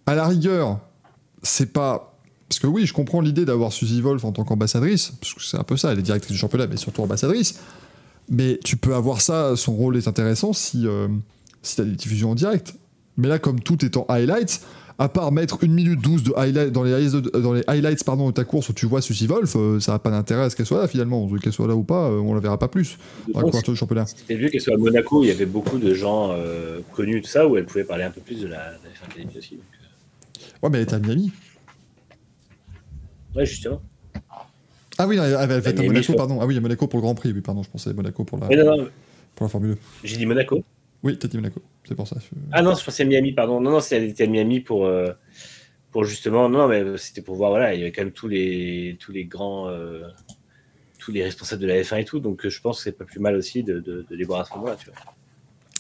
à la rigueur, c'est pas. Parce que oui, je comprends l'idée d'avoir Suzy Wolf en tant qu'ambassadrice, parce que c'est un peu ça, elle est directrice du championnat, mais surtout ambassadrice. Mais tu peux avoir ça, son rôle est intéressant si, euh, si tu as des diffusions en direct. Mais là, comme tout est en highlights, à part mettre 1 minute 12 de highlight, dans, les, highlights de- dans les highlights pardon, de ta course où tu vois Suzy Wolf, euh, ça n'a pas d'intérêt à ce qu'elle soit là finalement. Qu'elle soit là ou pas, euh, on la verra pas plus championnat. C'était vu qu'elle soit à Monaco, il y avait beaucoup de gens euh, connus, tout ça, où elle pouvait parler un peu plus de la, de la F1 Academy aussi. donc, Ouais, mais elle était à Miami. Ouais, justement. Ah oui, non, elle, elle être à Monaco, pardon. Ah oui, à Monaco pour le Grand Prix, oui, pardon, je pensais à Monaco pour la, Mais non, non, pour la Formule 1. j'ai dit Monaco. Oui, t'as dit Monaco, c'est pour ça. Ah non, je pensais Miami, pardon. Non, non, c'était Miami pour, euh, pour justement. Non, non, mais c'était pour voir, voilà, il y avait quand même tous les, tous les grands. euh, tous les responsables de la F1 et tout, donc euh, je pense que c'est pas plus mal aussi de, de, de les voir à ce moment-là, tu vois.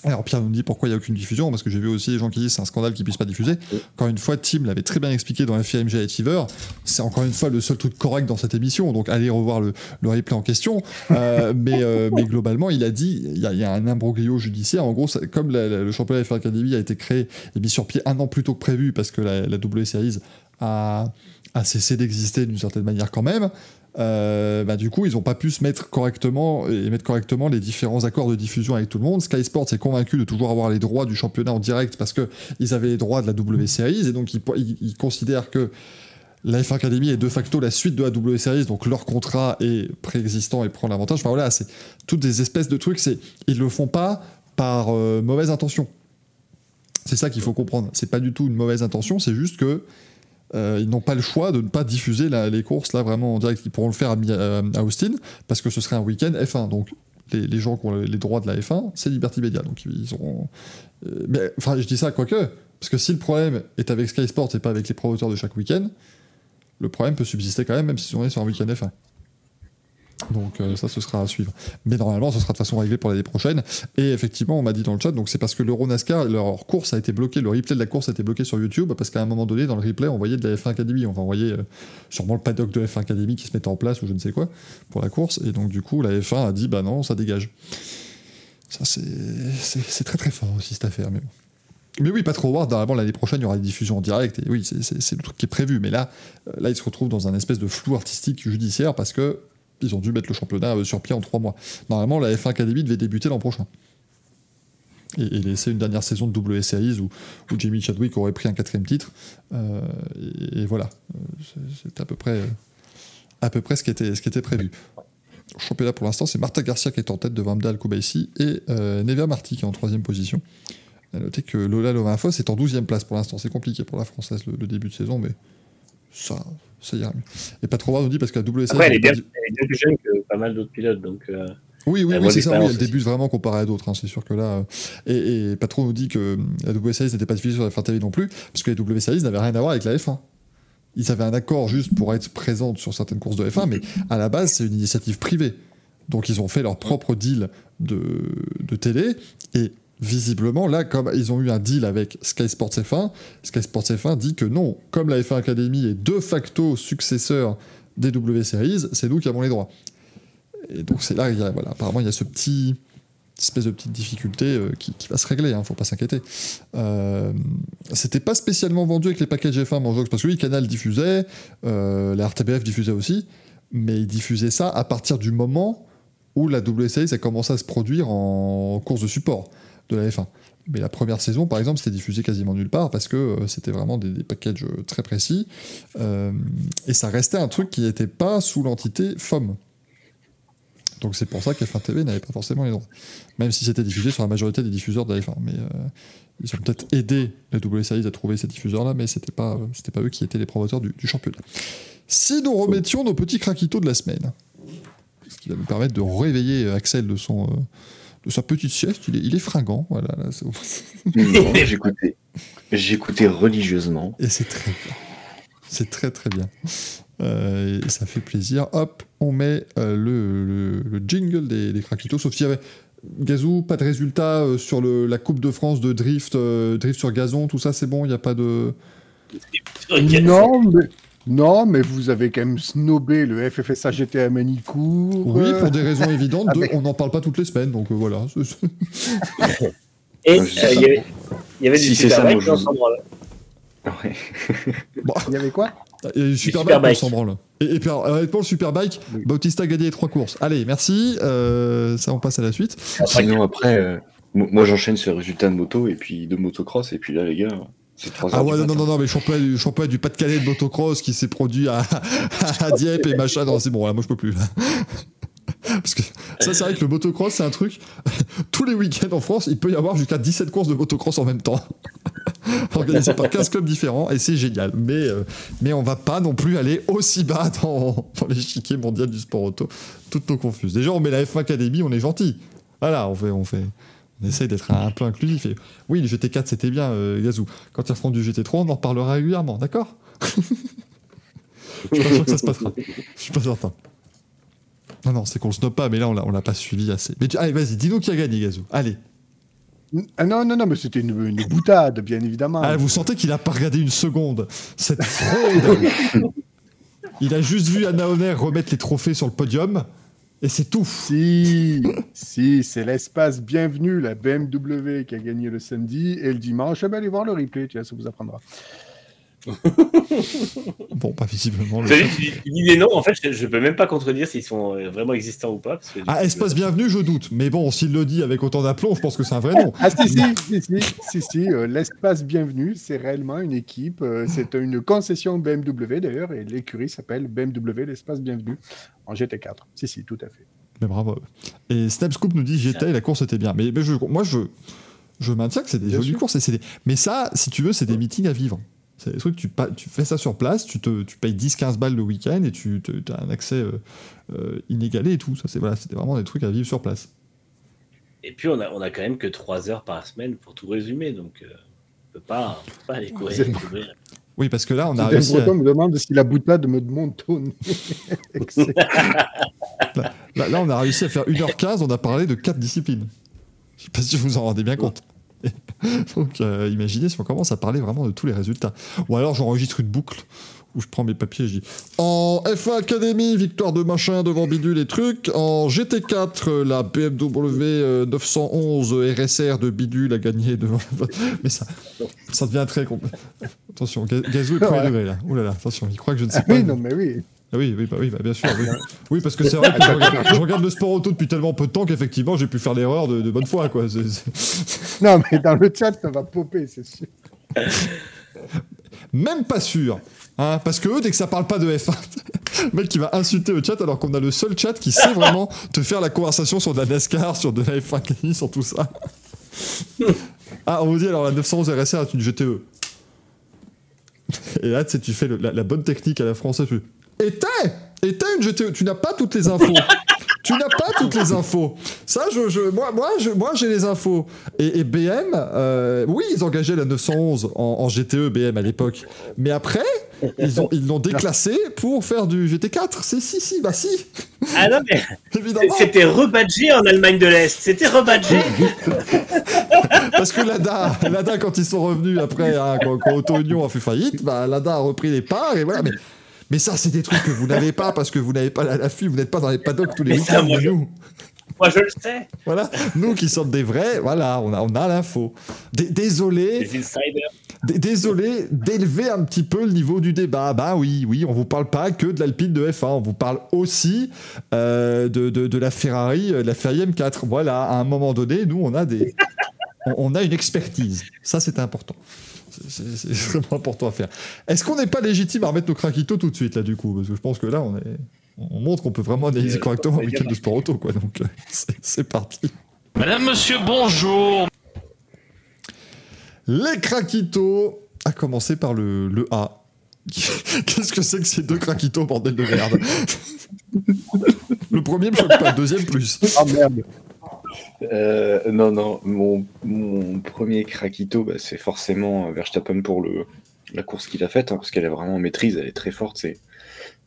Alors Pierre nous dit pourquoi il n'y a aucune diffusion, parce que j'ai vu aussi des gens qui disent c'est un scandale qu'ils puissent pas diffuser. Encore une fois, Tim l'avait très bien expliqué dans FIMG et Tiver, c'est encore une fois le seul truc correct dans cette émission, donc allez revoir le, replay en question. Euh, mais, euh, mais globalement, il a dit, il y, a- un imbroglio judiciaire, en gros, comme le championnat F1 Academy a été créé et mis sur pied un an plus tôt que prévu, parce que la, la W Series a, a cessé d'exister d'une certaine manière quand même, euh, bah, du coup, ils n'ont pas pu se mettre correctement et mettre correctement les différents accords de diffusion avec tout le monde. Sky Sports est convaincu de toujours avoir les droits du championnat en direct parce que ils avaient les droits de la W Series et donc ils, considèrent que la F1 Academy est de facto la suite de la W Series, donc leur contrat est préexistant et prend l'avantage. Enfin voilà, c'est toutes des espèces de trucs. C'est ils le font pas par euh, mauvaise intention. C'est ça qu'il faut comprendre. C'est pas du tout une mauvaise intention, c'est juste que euh, ils n'ont pas le choix de ne pas diffuser les courses là vraiment en direct. Ils pourront le faire à, à Austin parce que ce serait un week-end F1. Donc les, les gens qui ont les droits de la F1, c'est Liberty Media. Donc ils auront. euh, mais enfin, je dis ça quoique, parce que si le problème est avec Sky Sports et pas avec les promoteurs de chaque week-end, le problème peut subsister quand même, même si on est sur un week-end F1. Donc euh, ça, ce sera à suivre. Mais normalement, ce sera de façon réglée pour l'année prochaine. Et effectivement, on m'a dit dans le chat, donc c'est parce que l'Euro NASCAR, leur course a été bloquée, le replay de la course a été bloqué sur YouTube, parce qu'à un moment donné, dans le replay, on voyait de la F1 Academy, on envoyer euh, sûrement le paddock de la F1 Academy qui se mettait en place ou je ne sais quoi pour la course. Et donc du coup, la F1 a dit, bah non, ça dégage. Ça, c'est très très fort aussi cette affaire, mais bon. Mais oui, pas trop voir. Normalement, l'année prochaine, il y aura des diffusions en direct. Et oui, c'est- le truc qui est prévu. Mais là, euh, là, ils se retrouvent dans un espèce de flou artistique judiciaire parce que ils ont dû mettre le championnat euh, sur pied en trois mois. Normalement, la F1 Academy devait débuter l'an prochain. Et, et laisser une dernière saison de W Series où, où Jamie Chadwick aurait pris un quatrième titre. Euh, et, voilà. C'est- à peu près, à peu près ce, qui était, ce qui était prévu. Au championnat, pour l'instant, c'est Marta Garcia qui est en tête devant Abdal Koubaissi et euh, Nevia qui est en troisième position. À noter que Lola Lovinfos est en 12e place pour l'instant. C'est compliqué pour la Française le, le début de saison, mais ça, ça ira mieux. Et pas trop voir nous dit parce que la W Series. Après, elle est, bien, pas dit- elle est bien plus jeune que pas mal d'autres pilotes, donc. euh, Oui, oui, oui c'est ça. Oui, elle débute vraiment comparé à d'autres. hein, c'est sûr que là. euh, Et, et Patron nous dit que euh, la W Series n'était pas diffusée sur la F1 TV non plus, parce que la W Series n'avait rien à voir avec la F1. ils avaient un accord juste pour être présents sur certaines courses de F1, mais à la base, c'est une initiative privée. Donc ils ont fait leur propre deal de, de télé, et visiblement, là, comme ils ont eu un deal avec Sky Sports F1, Sky Sports F1 dit que non, comme la F1 Academy est de facto successeur des W Series, c'est nous qui avons les droits. Et donc c'est là, apparemment, il y a ce petit espèce de petite difficulté euh, qui, va se régler, hein, faut pas s'inquiéter. Euh, C'était pas spécialement vendu avec les packages F1 Manjox, parce que oui, Canal diffusait, euh, la RTBF diffusait aussi, mais ils diffusaient ça à partir du moment où la W Series a commencé à se produire en course de support de la F1. Mais la première saison, par exemple, c'était diffusé quasiment nulle part parce que euh, c'était vraiment des, des packages euh, très précis. Euh, et ça restait un truc qui n'était pas sous l'entité FOM. Donc c'est pour ça qu'F1 TV n'avait pas forcément les droits. Même si c'était diffusé sur la majorité des diffuseurs de la F1. Mais ils ont peut-être aidé la W Series à trouver ces diffuseurs-là, mais c'était pas, pas eux qui étaient les promoteurs du championnat. Si nous remettions nos petits craquitos de la semaine, ce qui va nous permettre de réveiller Axel de son. De sa petite sieste, il est, il est fringant, voilà. J'écoutais. J'écoutais religieusement. Et c'est très bien. C'est très très bien. Euh, et ça fait plaisir. Hop, on met euh, le, le- le jingle des, des craquitos. Sauf s'il y avait. Gazou, pas de résultat euh, sur le- la Coupe de France de drift, euh, drift sur gazon, tout ça c'est bon, il n'y a pas de. Non, mais, non, mais vous avez quand même snobé le FFSA GT à Manicourt. Oui, euh, pour des raisons évidentes. ah, on n'en parle pas toutes les semaines, donc euh, voilà. Et Ouais, euh, il y avait, il y avait Si moi, je- dans son branle. Ouais. Bon, Il y avait quoi? Il y a eu Superbike, Superbike. on s'en branle. Et, et puis, alors, honnêtement, le Superbike, Oui. Bautista a gagné les trois courses. Allez, merci. euh, ça, on passe à la suite. Sinon, après, euh, mo- moi j'enchaîne sur les résultats de moto et puis de motocross. Et puis là, les gars, c'est 3 heures. Ah ouais, non, non, matin. non, non, mais championnat du, championnat du Pas-de-Calais de motocross qui s'est produit à, à Dieppe et machin, non, c'est bon, là, moi je peux plus. Parce que ça, c'est vrai que le motocross, c'est un truc. Tous les week-ends en France, il peut y avoir jusqu'à 17 courses de motocross en même temps. Organisées par 15 clubs différents, et c'est génial. Mais, euh, mais on va pas non plus aller aussi bas dans, dans l'échiquier mondial du sport auto. Toutes nos confuses. Déjà, on met la F1 Academy, on est gentil. Voilà, on fait. On fait on essaye d'être un, un peu inclusif. Et oui, le GT4, c'était bien, euh, Gazou. Quand ils referont du GT3, on en reparlera régulièrement, d'accord Je suis pas sûr que ça se passera. Je suis pas certain. Non, non, c'est qu'on se note pas, mais là, on l'a, pas suivi assez. Mais tu- allez, vas-y, dis-nous qui a gagné, Gazou. Allez. Ah non, non, non, mais c'était une, une boutade, bien évidemment. Ah, vous sentez qu'il a pas regardé une seconde. Cette fraude Il a juste vu Anna Honner remettre les trophées sur le podium, et c'est tout. Si, si, c'est l'espace bienvenu, la BMW qui a gagné le samedi et le dimanche. Eh ben, allez voir le replay, tiens, ça vous apprendra. Bon, pas visiblement. le- des noms, en fait, je, je peux même pas contredire s'ils sont euh, vraiment existants ou pas. parce que- Ah, espace bienvenu, je doute. Mais bon, s'il le dit avec autant d'aplomb, je pense que c'est un vrai nom. Ah si, si, si, si, si, si, euh, l'espace bienvenu, c'est réellement une équipe, euh, c'est une concession BMW d'ailleurs, et l'écurie s'appelle BMW l'espace bienvenu en GT4. Si, si, tout à fait. Mais bravo. Et Snap Scoop nous dit j'étais et la course était bien. Mais, mais je, moi, je, je maintiens que c'est des Bien jolies sûr. courses. Et c'est des- Mais ça, si tu veux, c'est des meetings à vivre. C'est des trucs, tu, pa- tu fais ça sur place, tu, te, tu payes 10-15 balles le week-end et tu as un accès euh, euh, inégalé et tout. Ça, c'est voilà, c'était vraiment des trucs à vivre sur place. Et puis, on a, on a quand même que 3 heures par semaine pour tout résumer, donc euh, on peut pas, on peut pas aller courir. Oui, parce que là, on a réussi à, Breton me demande si la boutade me demande ton là, là, on a réussi à faire 1h15, on a parlé de 4 disciplines. Je sais pas si vous vous en rendez bien compte. Donc, euh, imaginez si on commence à parler vraiment de tous les résultats. Ou alors, j'enregistre une boucle où je prends mes papiers et je dis En F1 Academy, victoire de machin devant bidule et trucs. En GT4, euh, la BMW euh, 911 RSR de bidule a gagné devant. Mais ça, ça devient très complexe. Attention, Ga- Gazou est premier degré là. Ouh là là, attention, il croit que je ne sais Ah pas. oui, non, mais oui. Ah oui, oui, bah, oui, bah, bien sûr. Oui. Oui, parce que c'est vrai que je regarde, je regarde le sport auto depuis tellement peu de temps qu'effectivement j'ai pu faire l'erreur de, de bonne foi. Quoi. Non, mais dans le chat, ça va popper, c'est sûr. Même pas sûr. Hein, parce que eux, dès que ça parle pas de F1, le mec qui va insulter le chat alors qu'on a le seul chat qui sait vraiment te faire la conversation sur de la NASCAR, sur de la F1 Academy, sur tout ça. Ah, on vous dit alors la 911 RSR est une GTE. Et là, tu sais, tu fais le- la, la bonne technique à la française. Tu était Était une GTE. Tu n'as pas toutes les infos. tu n'as pas toutes les infos. Ça, je, je- moi, moi, je- moi, j'ai les infos. Et, et BM, euh, oui, ils engageaient la 911 en, en GTE BM à l'époque. Mais après, Ils ont ils l'ont déclassé pour faire du GT4. C'est si si bah si Ah non, mais évidemment c'était rebadgé en Allemagne de l'Est. C'était rebadgé. parce que Lada Lada quand ils sont revenus après hein, quand, quand Auto Union a fait faillite, bah Lada a repris les parts et voilà mais mais ça c'est des trucs que vous n'avez pas parce que vous n'avez pas la, la FI, vous n'êtes pas dans les paddocks tous les week-ends moi, je- nous. Moi, je le sais. Voilà, nous qui sommes des vrais, voilà, on a, on a l'info. D- Désolé, Les insiders. D- Désolé d'élever un petit peu le niveau du débat. Bah oui, oui, on vous parle pas que de l'Alpine de F1, on vous parle aussi euh, de, de, de la Ferrari, euh, de la Ferrari M4. Voilà, à un moment donné, nous, on a des, on, on a une expertise. Ça, c'est important. C'est- vraiment important à faire. Est-ce qu'on n'est pas légitime à remettre nos craquitos tout de suite là du coup? Parce que je pense que là, on est, on montre qu'on peut vraiment analyser correctement un week-end de sport auto, quoi. Donc, euh, c'est- c'est parti. Madame, monsieur, bonjour. Les craquitos, à commencer par le, le A. Qu'est-ce que c'est que ces deux craquitos, bordel de merde? Le premier me choque pas, le deuxième plus. Ah merde. Euh, non, non, mon, premier craquito, bah, c'est forcément euh, Verstappen pour le, la course qu'il a faite, hein, parce qu'elle est vraiment en maîtrise, elle est très forte. C'est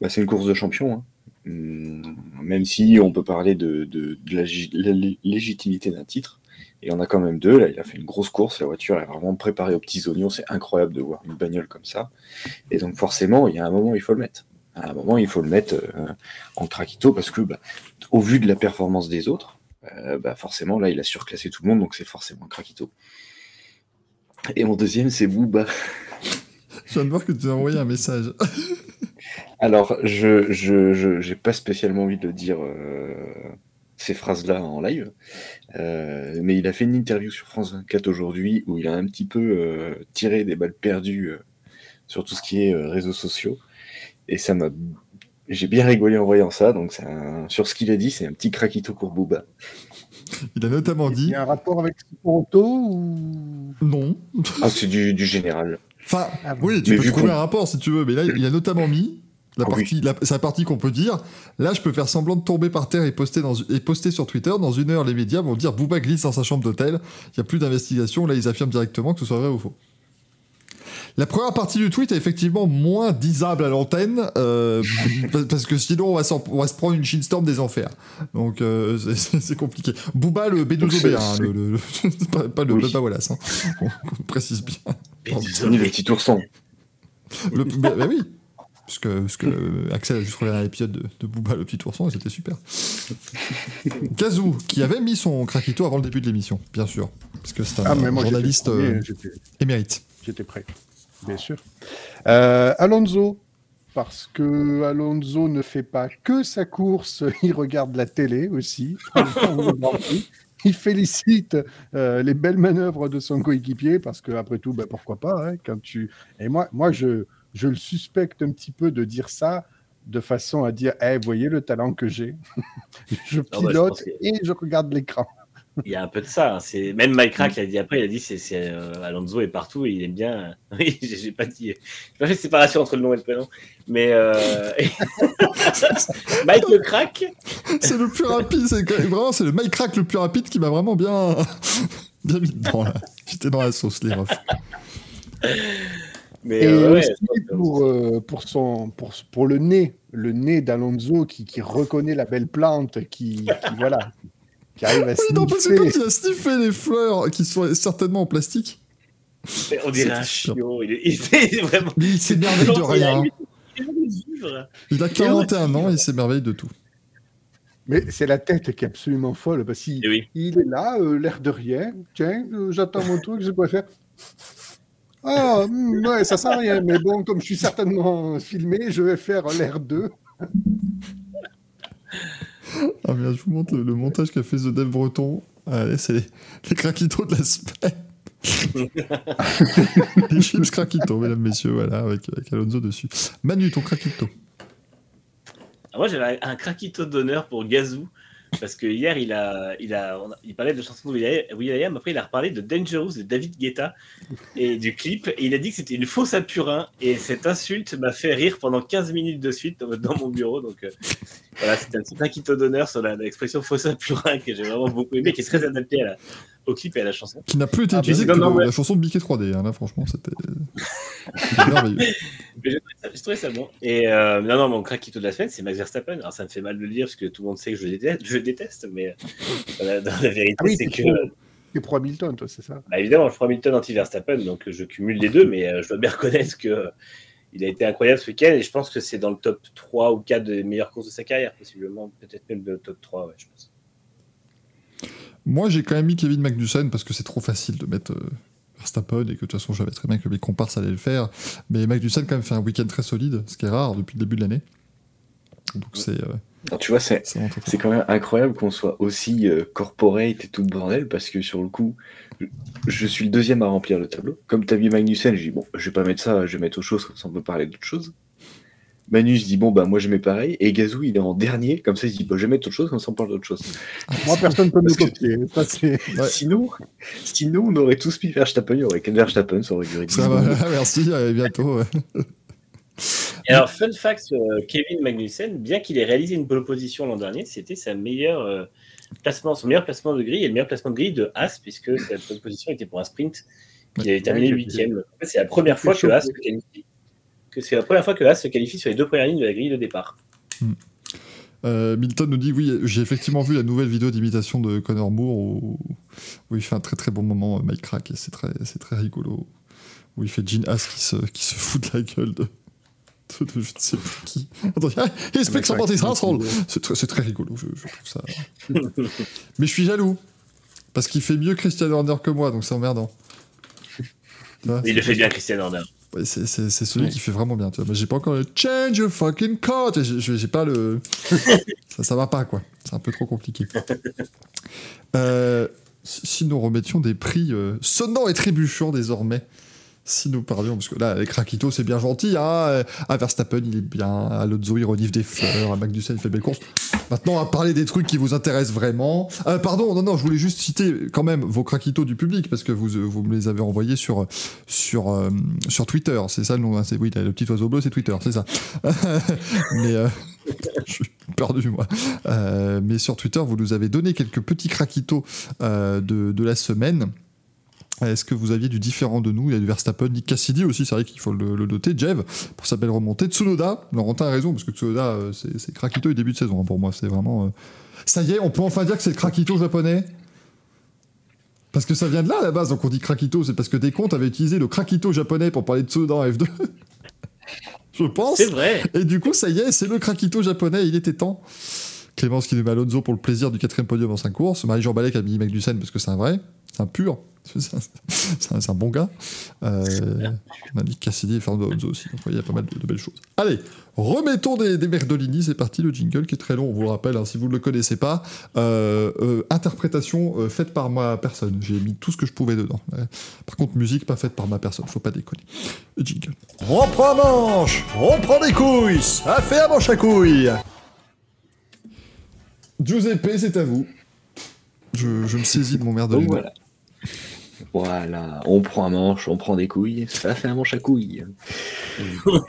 bah, une course de champion. hein. Hum, même si on peut parler de, la, lég- la lé- légitimité d'un titre. Et on a quand même deux. Là, il a fait une grosse course. La voiture est vraiment préparée aux petits oignons. C'est incroyable de voir une bagnole comme ça. Et donc, forcément, il y a un moment, il faut le mettre. À un moment, il faut le mettre euh, en craquito parce que, bah, au vu de la performance des autres, euh, bah forcément, là, il a surclassé tout le monde, donc c'est forcément un craquito. Et mon deuxième, c'est Booba. Je viens de voir que tu as envoyé un message. Alors, je je, je- pas spécialement envie de le dire euh, ces phrases-là en live, euh, mais il a fait une interview sur France 24 aujourd'hui où il a un petit peu tiré des balles perdues sur tout ce qui est réseaux sociaux, et ça m'a j'ai bien rigolé en voyant ça, donc un- sur ce qu'il a dit, c'est un petit craquito pour Booba. Il a notamment Il dit y a un rapport avec Toronto ou? Non. Ah, c'est du, du général. Enfin, Ah bon. oui, tu Mais peux trouver un rapport si tu veux, mais là, il a notamment mis la Ah oui. partie, la, c'est la partie qu'on peut dire. Là, je peux faire semblant de tomber par terre et poster, dans, et poster sur Twitter. Dans une heure, les médias vont dire Booba glisse dans sa chambre d'hôtel. Il n'y a plus d'investigation. Là, ils affirment directement que ce soit vrai ou faux. La première partie du tweet est effectivement moins disable à l'antenne, euh, pa- parce que sinon on va, s'en- on va se prendre une shitstorm des enfers. Donc euh, c'est- compliqué. Booba le B2OB, hein, le, le- le- pas, pas le Oui. Baba Wallace, hein. précise bien. Ni le petit ourson. Le, bah, bah oui. Parce que, parce que euh, Axel a juste regardé un épisode de, de Booba le petit ourson et c'était super. Kazoo, qui avait mis son craquito avant le début de l'émission, bien sûr. Parce que c'est un Ah, moi, journaliste émérite. J'étais prêt, bien sûr. Euh, Alonso, parce que Alonso ne fait pas que sa course, il regarde la télé aussi. il félicite euh, les belles manœuvres de son coéquipier, parce que après tout, ben, pourquoi pas hein, quand tu... Et moi, moi je, je le suspecte un petit peu de dire ça de façon à dire, Eh, voyez le talent que j'ai. je Ah bah, je pilote que- et je regarde l'écran. Il y a un peu de ça. hein. C'est même Mike Crack l'a dit après. Il a dit c'est c'est, euh, Alonso est partout. Et il aime bien. Oui, j'ai j'ai pas dit. J'ai pas fait de séparation entre le nom et le prénom. Mais euh... Mike le Crack. C'est le plus rapide, c'est vraiment c'est le Mike Crack le plus rapide qui m'a vraiment bien, bien mis dedans là. J'étais dans la sauce, les refs. Mais Et euh, ouais, aussi pour, euh, pour, son, pour, pour le nez, le nez d'Alonso qui, qui reconnaît la belle plante, qui, qui, voilà, qui arrive à Oui, non, parce que sniffer. quand il a sniffé les fleurs qui sont certainement en plastique, on dirait un chiot. Il est, il vraiment. mais il s'émerveille de Il a rien. Il a 41 ans et il s'émerveille de tout. Mais c'est la tête qui est absolument folle, parce qu'il oui. il est là, euh, l'air de rien. Tiens, euh, j'attends mon truc, je peux faire. Ah, hmm, ouais, ça sert à rien, mais bon, comme je suis certainement filmé, je vais faire l'air 2. Ah bien, je vous montre le, le montage qu'a fait The Dev Breton. Allez, c'est les, les craquitos de la semaine. les chips craquitos, mesdames, messieurs, voilà, avec, avec Alonso dessus. Manu, ton craquito. Ah, Moi, j'avais un craquito d'honneur pour Gazou. Parce que hier, il, a, il, a, il parlait de la chanson de Will.i.am. Après, il a reparlé de Dangerous de David Guetta et du clip. Et il a dit que c'était une fausse à purin. Et cette insulte m'a fait rire pendant 15 minutes de suite dans, mon bureau. Donc euh, voilà, c'était un petit d'honneur sur l'expression fausse à purin que j'ai vraiment beaucoup aimé, qui est très adapté à la, au clip et à la chanson. Qui n'a plus été Ah, utilisé que non, de- ouais. la chanson de Mickey 3D. hein, là, franchement, c'était merveilleux. J'ai trouvé ça- bon. Et euh, non, non, mon craquito de la semaine, c'est Max Verstappen. Alors ça me fait mal de le dire parce que tout le monde sait que je le déteste, je déteste mais dans la, dans la vérité, Ah oui, c'est que. pro. T'es pro Hamilton, toi, c'est ça? Bah, évidemment, je prends Hamilton anti-Verstappen, donc je cumule les deux, mais euh, je dois bien reconnaître que euh, il a été incroyable ce week-end et je pense que c'est dans le top 3 ou 4 des meilleures courses de sa carrière, possiblement, peut-être même le top 3, ouais, je pense. Moi, j'ai quand même mis Kevin Magnussen parce que c'est trop facile de mettre euh, Verstappen et que de toute façon, je savais très bien que mes comparses allaient le faire. Mais Magnussen, quand même, fait un week-end très solide, ce qui est rare depuis le début de l'année. Donc, c'est euh, tu vois, c'est quand même incroyable qu'on soit aussi euh, corporate et tout le bordel parce que sur le coup, je, suis le deuxième à remplir le tableau. Comme t'as mis Magnussen, j'ai dit bon, je vais pas mettre ça, je vais mettre autre chose, comme ça on peut parler d'autre chose. Manu se dit bon bah moi je mets pareil et Gazou il est en dernier comme ça il se dit bah, je vais mettre autre chose comme ça on parle d'autre chose. Moi, personne ne peut me Parce que- copier. Ça, c'est... Ouais. Sinon, sinon on aurait tous mis Verstappen, il y aurait qu'un Verstappen, ça aurait duré 10 Ça va, merci, à bientôt. ouais. Et alors, fun fact euh, Kevin Magnussen, bien qu'il ait réalisé une pole position l'an dernier, c'était sa meilleure euh, placement, son meilleur placement de grille et le meilleur placement de grille de As, puisque sa pole position était pour un sprint qu'il avait terminé huitième. C'est la première fois que As se qualifie. Que c'est la première fois que As se qualifie sur les deux premières lignes de la grille de départ. Euh, Milton nous dit oui, j'ai effectivement vu la nouvelle vidéo d'imitation de Connor Moore où, où il fait un très très bon moment, euh, Mike Crack, et c'est très, c'est très rigolo. Où il fait Gene Haas qui se, qui se fout de la gueule de, de, de je ne sais plus qui. Attends, ah, about his asshole. C'est très, c'est très rigolo, je, je trouve ça. Mais je suis jaloux. Parce qu'il fait mieux Christian Horner que moi, donc c'est emmerdant. Vois, Il le fait bien, Christian Horner. C'est, c'est, c'est celui Ouais. qui fait vraiment bien. Tu vois. Mais j'ai pas encore le change your fucking code. J'ai, pas le. ça, ça va pas, quoi. C'est un peu trop compliqué. Euh, si si nous remettions des prix euh, sonnants et trébuchants désormais. Si nous parlions, parce que là, avec Rakito, c'est bien gentil. Hein, euh, à Verstappen, il est bien. À Lotzo, il renifle des fleurs. À Magnussen, il fait de belles courses. Maintenant, à parler des trucs qui vous intéressent vraiment. Euh, pardon, non, non, je voulais juste citer quand même vos craquitos du public, parce que vous, euh, vous me les avez envoyés sur, sur, sur Twitter. C'est ça le nom. hein, c'est, oui, le petit oiseau bleu, c'est Twitter, c'est ça. mais je suis perdu, moi. Mais sur Twitter, vous nous avez donné quelques petits craquitos de, de la semaine. Est-ce que vous aviez du différent de nous? Il y a du Verstappen, Nick Cassidy aussi, c'est vrai qu'il faut le, le noter. Jev, pour sa belle remontée. Tsunoda, Laurentin a raison, parce que Tsunoda, euh, c'est, craquito et début de saison hein, pour moi. C'est vraiment. euh, Ça y est, on peut enfin dire que c'est le craquito japonais Parce que ça vient de là à la base, donc on dit craquito, c'est parce que Descont avait utilisé le craquito japonais pour parler de Tsunoda en F2. Je pense. C'est vrai. Et du coup, ça y est, c'est le craquito japonais, il était temps. Clémence qui nous met Alonso pour le plaisir du quatrième podium en 5 courses. Marie-Jean Balek a mis Magnussen parce que c'est un vrai, c'est un pur, c'est un, bon gars. Euh, on a dit Cassidy et Fernando Alonso aussi, donc il y a pas mal de, de belles choses. Allez, remettons des, des Merdolini, c'est parti, le jingle qui est très long, on vous le rappelle, hein, si vous ne le connaissez pas. Euh, euh, interprétation euh, faite par ma personne, j'ai mis tout ce que je pouvais dedans. Euh, par contre, musique pas faite par ma personne, faut pas déconner. Le jingle. On prend manche, on prend des couilles, ça fait à manche à couilles. Giuseppe, c'est à vous. Je, je me saisis de mon Donc Merdolini. voilà. Voilà, on prend un manche, on prend des couilles, ça fait un manche à couilles.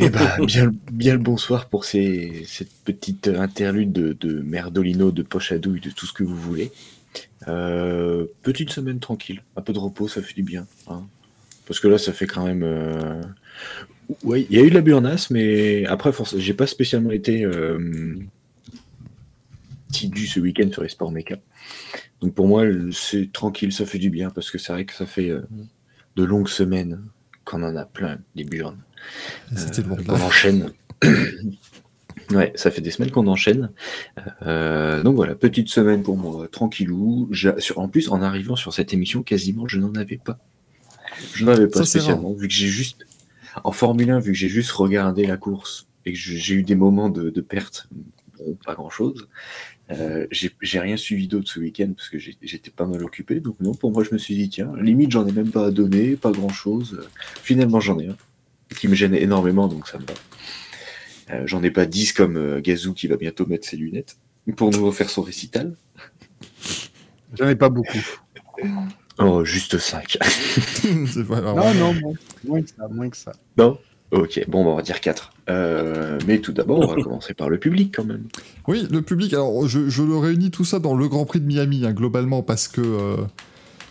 Et bah, bien, bien le bonsoir pour ces, cette petite interlude de, de merdolino, de poche à douille, de tout ce que vous voulez. Euh, petite semaine tranquille, un peu de repos, ça fait du bien. hein. Parce que là, ça fait quand même. euh, Ouais, il y a eu de la burnasse, mais après, force... j'ai pas spécialement été euh... tidu ce week-end sur les sports méca. Donc pour moi, c'est tranquille, ça fait du bien, parce que c'est vrai que ça fait euh, de longues semaines qu'on en a plein, des burnes. C'était lourd. qu'on enchaîne. ouais, ça fait des semaines qu'on enchaîne. Euh, donc voilà, petite semaine pour moi, tranquillou. En plus, en arrivant sur cette émission, quasiment, je n'en avais pas. Je n'en avais pas Ça, spécialement, vu que j'ai juste. En Formule 1, vu que j'ai juste regardé la course et que j'ai j'ai eu des moments de, de perte, bon, pas grand chose. Euh, j'ai j'ai rien suivi d'autre ce week-end parce que j'étais pas mal occupé. Donc non, pour moi, je me suis dit, tiens, limite, j'en ai même pas à donner, pas grand-chose. Finalement, j'en ai un qui me gêne énormément, donc ça me va. Euh, j'en ai pas 10 comme euh, Gazou qui va bientôt mettre ses lunettes pour nous refaire son récital. J'en ai pas beaucoup. Oh, juste 5. C'est pas- alors, Non, non, moins, moins que ça, moins que ça. non? Ok, bon, bah, on va dire 4. mais tout d'abord, on va commencer par le public quand même. Oui, le public. Alors, je, je le réunis tout ça dans le Grand Prix de Miami, hein, globalement, parce que. euh,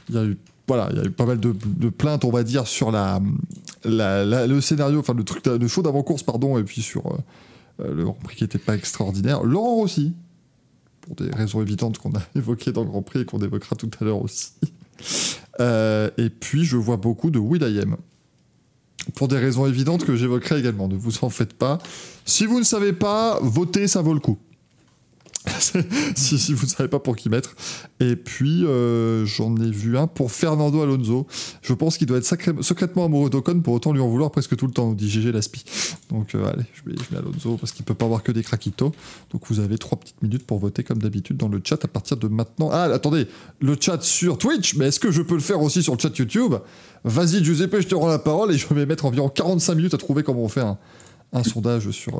il y a eu voilà, il y a eu pas mal de, de plaintes, on va dire, sur la, la- la- le scénario, enfin le truc, de- le show d'avant-course, pardon, et puis sur euh, euh, le Grand Prix qui n'était pas extraordinaire. Laurent Rossi, pour des raisons évidentes qu'on a évoquées dans le Grand Prix et qu'on évoquera tout à l'heure aussi. Euh, et puis, je vois beaucoup de Will.i.am. Pour des raisons évidentes que j'évoquerai également, ne vous en faites pas. Si vous ne savez pas, voter, ça vaut le coup. si, si vous ne savez pas pour qui mettre. Et puis, euh, j'en ai vu un pour Fernando Alonso. Je pense qu'il doit être secrètement amoureux d'Ocon, pour autant lui en vouloir presque tout le temps, dit GG Laspi. Donc, euh, allez, je mets, je Alonso parce qu'il peut pas avoir que des craquitos. Donc, vous avez trois petites minutes pour voter comme d'habitude dans le chat à partir de maintenant. Ah, attendez, le chat sur Twitch, mais est-ce que je peux le faire aussi sur le chat YouTube? Vas-y, Giuseppe, je te rends la parole et je vais mettre environ 45 minutes à trouver comment on fait un, un sondage sur.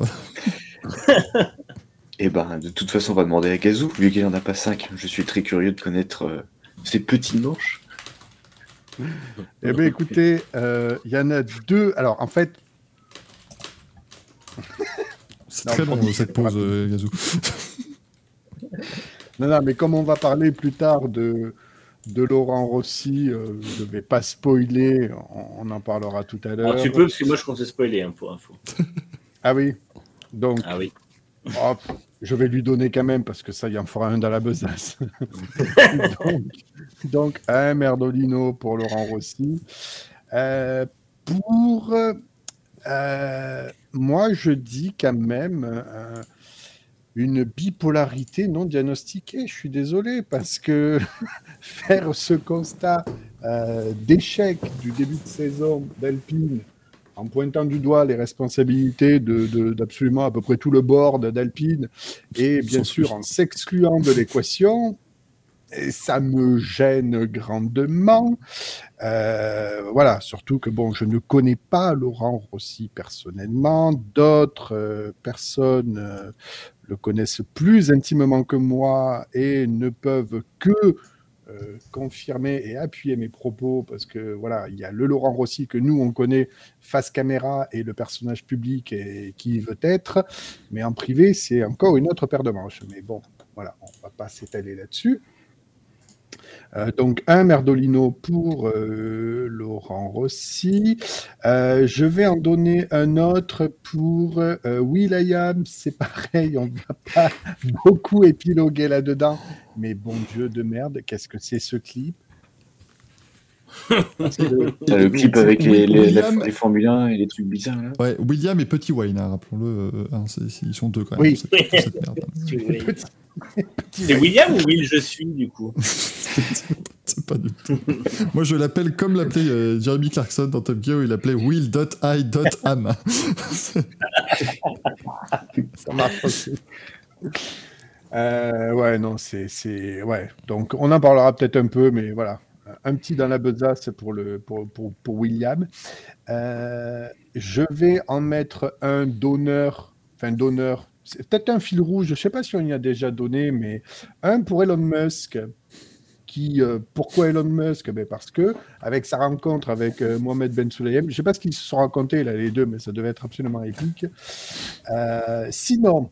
euh, Et ben, de toute façon, on va demander à Gazou, vu qu'il en a pas 5. Je suis très curieux de connaître euh, ses petits manches. Eh bien, écoutez, euh, il y en a deux. Alors, en fait, C'est très bon, long cette pause, euh, Gazou. non, non, mais comme on va parler plus tard de, de Laurent Rossi, euh, je ne vais pas spoiler, on, on en parlera tout à l'heure. Alors, tu peux, parce que moi je comptais spoiler hein, pour info. Ah oui, donc Ah oui. hop, je vais lui donner quand même, parce que ça, il en fera un dans la besace. donc, donc, un Merdolino pour Laurent Rossi. Euh, pour euh, moi, je dis quand même euh, une bipolarité non diagnostiquée. Je suis désolé parce que faire ce constat d'échec du début de saison d'Alpine en pointant du doigt les responsabilités de- de- d'absolument à peu près tout le board d'Alpine et bien sûr en s'excluant de l'équation, et ça me gêne grandement. Euh, voilà, surtout que bon, je ne connais pas Laurent Rossi personnellement. D'autres euh, personnes euh, le connaissent plus intimement que moi et ne peuvent que euh, confirmer et appuyer mes propos parce que voilà, il y a le Laurent Rossi que nous on connaît face caméra et le personnage public qui veut être, mais en privé c'est encore une autre paire de manches. Mais bon, voilà, on va pas s'étaler là-dessus. Euh, donc un Merdolino pour euh, Laurent Rossi. Euh, je vais en donner un autre pour Will.i.am. C'est pareil, on ne va pas beaucoup épiloguer là-dedans. Mais bon Dieu de merde, qu'est-ce que c'est ce clip? T'as le clip avec les, les, William- les Formule 1 et les trucs bizarres là. Ouais, William et Petit Wayne, hein, rappelons-le. euh, hein, ils sont deux quand même. Oui. pour cette- pour cette merde. Si vous voulez. Petit- C'est William ou Will je suis du coup C'est pas du tout. Moi, je l'appelle comme l'appelait euh, Jeremy Clarkson dans Top Gear, où il l'appelait Will.i.am. Ça marche aussi. Euh, ouais, non, c'est, c'est, ouais. Donc, on en parlera peut-être un peu, mais voilà. Un petit dans la besace pour le, pour, pour, pour William. Euh, je vais en mettre un donneur, enfin donneur. C'est peut-être un fil rouge. Je sais pas si on y a déjà donné, mais un pour Elon Musk. Qui, euh, pourquoi Elon Musk? Ben Parce que avec sa rencontre avec euh, Mohamed Ben Sulayem, je sais pas ce qu'ils se sont racontés là les deux, mais ça devait être absolument épique. Sinon,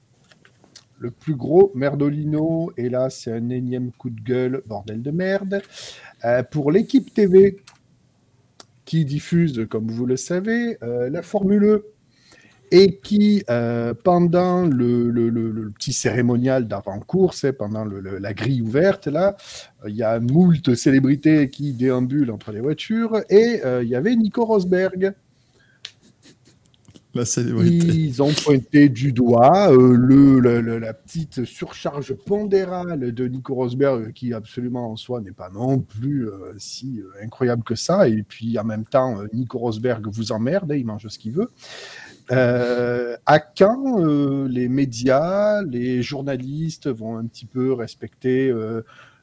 le plus gros Merdolino, et là c'est un énième coup de gueule, bordel de merde, euh, pour l'équipe TV qui diffuse, comme vous le savez, euh, la Formule E et qui, euh, pendant le, petit cérémonial d'avant-course, hein, pendant la grille ouverte, là, il y a moult célébrités qui déambulent entre les voitures, et il y avait Nico Rosberg. Ils ont pointé du doigt euh, le, la petite surcharge pondérale de Nico Rosberg, qui absolument en soi n'est pas non plus euh, si euh, incroyable que ça. Et puis en même temps, Nico Rosberg vous emmerde, hein, il mange ce qu'il veut. À quand les médias, les journalistes vont un petit peu respecter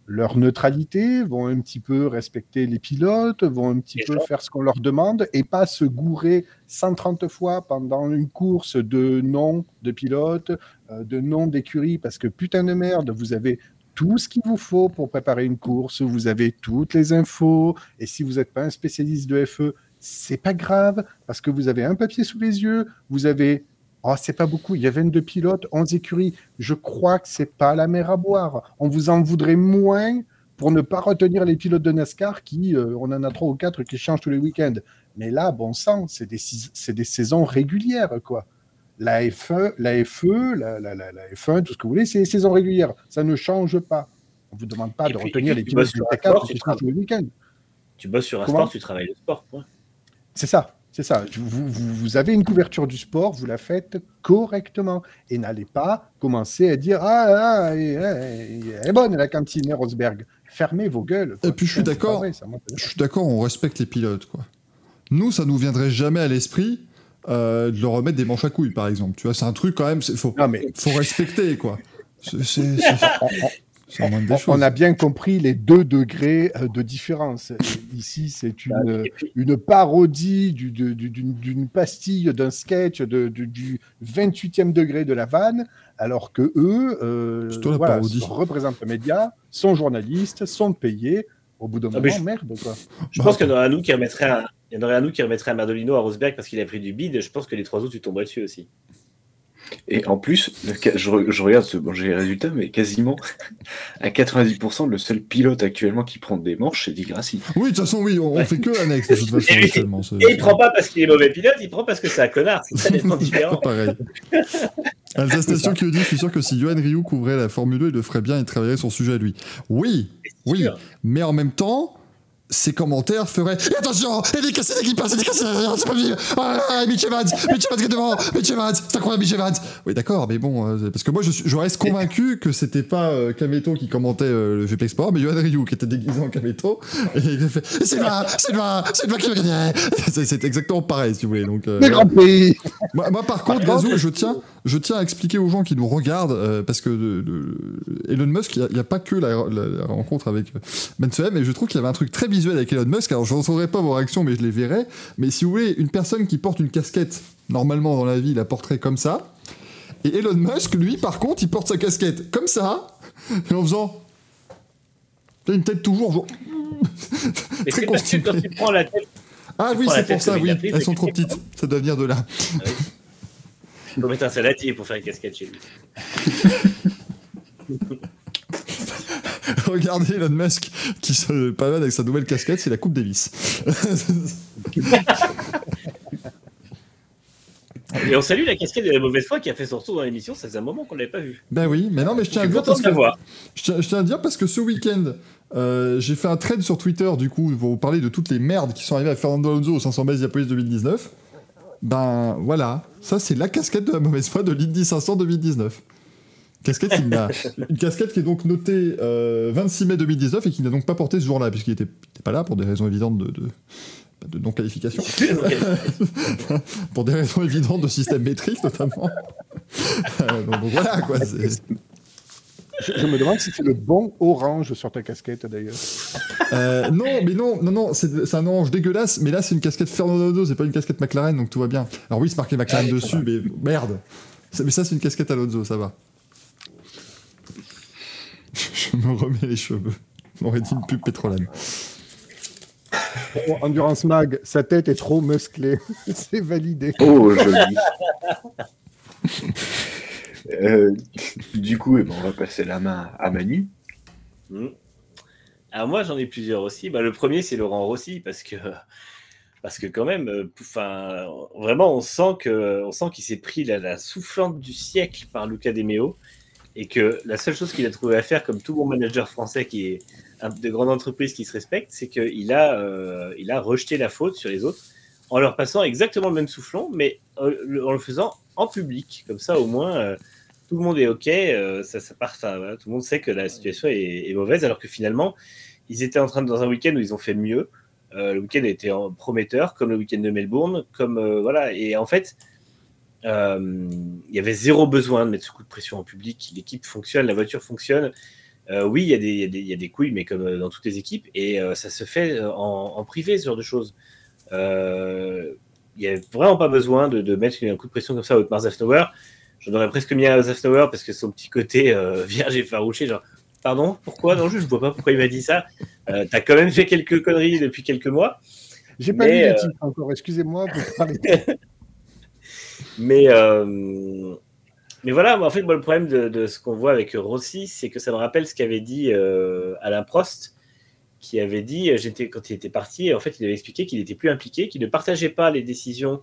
leur neutralité, vont un petit peu respecter les pilotes, vont un petit peu faire ce qu'on leur demande et pas se gourer 130 fois pendant une course de nom de pilote, euh, de nom d'écurie, parce que putain de merde, vous avez tout ce qu'il vous faut pour préparer une course, vous avez toutes les infos, et si vous n'êtes pas un spécialiste de FE, c'est pas grave, parce que vous avez un papier sous les yeux, vous avez, oh, c'est pas beaucoup, il y a 22 pilotes, 11 écuries, je crois que c'est pas la mer à boire. On vous en voudrait moins pour ne pas retenir les pilotes de NASCAR qui, euh, on en a trois ou quatre qui changent tous les week-ends. Mais là, bon sang, c'est des, des saisons régulières, quoi. La F1, la FE, la, la, la, la F1, tout ce que vous voulez, c'est des saisons régulières. Ça ne change pas. On vous demande pas Et de puis- retenir et les pilotes de sport, qui changent tous les week-ends. Tu bosses sur un Comment sport, tu travailles le sport. C'est ça, c'est ça. Vous, vous- vous avez une couverture du sport, vous la faites correctement. Et n'allez pas commencer à dire Ah, ah, elle, elle- est bonne la cantine Rosberg. Fermez vos gueules. quoi. Et puis, je suis d'accord. Je suis d'accord, on respecte les pilotes, quoi. Nous, ça nous viendrait jamais à l'esprit euh, de leur remettre des manches à couilles, par exemple. Tu vois, c'est un truc quand même, il faut, Non, mais faut respecter, quoi. on- a bien compris les deux degrés euh, de différence. Ici, c'est une, puis, une parodie du- de- du- d'une pastille, d'un sketch de- du- du 28e degré de la vanne, alors que eux euh, voilà, représentent le média, sont journalistes, sont payés. Au bout d'un Ah, moment, je- merde, quoi. je Bah, pense qu'il y en aurait un nous qui remettrait un. Il y en aurait un nous qui remettrait un Merdolino à Rosberg parce qu'il a pris du bide. Je pense que les trois autres, tu tomberais dessus aussi. Et en plus, je, re- je regarde, ce- bon, j'ai les résultats, mais quasiment à 90%, le seul pilote actuellement qui prend des manches, c'est Di Grassi. Oui, de toute façon, oui, on, on fait que annexe, de toute façon, Et Et il prend pas parce qu'il est mauvais pilote, il prend parce que c'est un connard. C'est tellement C'est différent. pas pareil. Alsace Station qui le dit, je suis sûr que si Johan Ryu couvrait la Formule 2, il le ferait bien et travaillerait son sujet à lui. Oui, oui, sûr. mais en même temps, ses commentaires feraient Et attention, il est cassé qui passe, il est cassé derrière, c'est pas vivre. Ah, Mitch Evans, Mitch Evans qui est devant, Mitch Evans, c'est incroyable, Mitch Evans. Oui, d'accord, mais bon, euh, parce que moi, je, reste convaincu que c'était pas euh, Kameto qui commentait euh, le GP mais Johan Ryu qui était déguisé en Kameto. Et il a fait Et C'est moi, c'est moi, c'est moi qui gagner. C'est exactement pareil, si vous voulez. Donc, Le Grand Prix moi, moi, par contre, Gazou, je tiens, je tiens à expliquer aux gens qui nous regardent, euh, parce que le- le- Elon Musk, il n'y a, pas que la, la- la rencontre avec Ben Sueb, mais je trouve qu'il y avait un truc très visuel avec Elon Musk. Alors, je ne saurais pas vos réactions, mais je les verrai. Mais si vous voulez, une personne qui porte une casquette, normalement dans la vie, il la porterait comme ça. Et Elon Musk, lui, par contre, il porte sa casquette comme ça, et en faisant. Une tête toujours. genre- Très quand la tête, Ah oui, c'est pour ça, oui. Elles sont trop petites. Ça doit venir de là. il faut mettre un saladier pour faire une casquette chez lui. Regardez Elon Musk qui se balade avec sa nouvelle casquette, c'est la Coupe Davis. Et on salue la casquette de la mauvaise foi qui a fait son retour dans l'émission. Ça faisait un moment qu'on ne l'avait pas vu. ben oui, mais non, mais je tiens à dire parce que voir. je tiens, je tiens à dire parce que ce week-end, euh, j'ai fait un trade sur Twitter du coup pour vous parler de toutes les merdes qui sont arrivées à Fernando Alonso au 500 mètres Diapolis 2019. Ben voilà, ça c'est la casquette de la mauvaise foi de l'Indy 500 2019. Casquette qui n'a- une casquette qui est donc notée euh, 26 mai 2019 et qui n'a donc pas porté ce jour-là puisqu'il n'était pas là pour des raisons évidentes de, de, de non-qualification. pour des raisons évidentes de système métrique notamment. Euh, donc, donc voilà quoi. c'est- je, je me demande si c'est le bon orange sur ta casquette, d'ailleurs. Euh, non, mais non, non, non, c'est c'est un orange dégueulasse, mais là c'est une casquette Fernando Alonso, c'est pas une casquette McLaren, donc tout va bien. Alors oui, c'est marqué McLaren Ah, dessus, mais merde. Ça- Mais ça c'est une casquette Alonso, ça va. Je me remets les cheveux. On aurait dit une pub pétrolane. Oh, Endurance Mag, sa tête est trop musclée. c'est validé. Oh, joli. Euh, du coup, eh ben, on va passer la main à Manu. Alors moi j'en ai plusieurs aussi. Bah, le premier c'est Laurent Rossi parce que parce que quand même, euh, enfin vraiment on sent que on sent qu'il s'est pris la, la soufflante du siècle par Luca De Meo et que la seule chose qu'il a trouvé à faire comme tout bon manager français qui est de grande entreprise qui se respecte, c'est qu'il a euh, a rejeté la faute sur les autres en leur passant exactement le même soufflon, mais en le faisant en public. Comme ça au moins. euh, tout le monde est OK, euh, ça, part, tout le monde sait que la situation est, est mauvaise, alors que finalement, ils étaient en train de, dans un week-end où ils ont fait mieux. Le week-end en- prometteur, comme le week-end de Melbourne, comme voilà. Et en fait, euh, il y avait zéro besoin de mettre ce coup de pression en public. L'équipe fonctionne, la voiture fonctionne. Euh, oui, il y, a des- il y a des- il y a des couilles, mais comme euh, dans toutes les équipes, et euh, ça se fait en, en privé, ce genre de choses. Il n'y a vraiment pas besoin de, de mettre un coup de pression comme ça à Otmar Zafnauer. J'en aurais presque mis à Zafnauer parce que son petit côté vierge et farouché, genre, pardon, pourquoi? Non, je ne vois pas pourquoi il m'a dit ça. T'as quand même fait quelques conneries depuis quelques mois. J'ai pas lu les euh, titres encore, excusez-moi. Mais, euh, mais voilà, en fait, le problème de, ce qu'on voit avec Rossi, c'est que ça me rappelle ce qu'avait dit euh, Alain Prost, qui avait dit, euh, quand il était parti, en fait, il avait expliqué qu'il n'était plus impliqué, qu'il ne partageait pas les décisions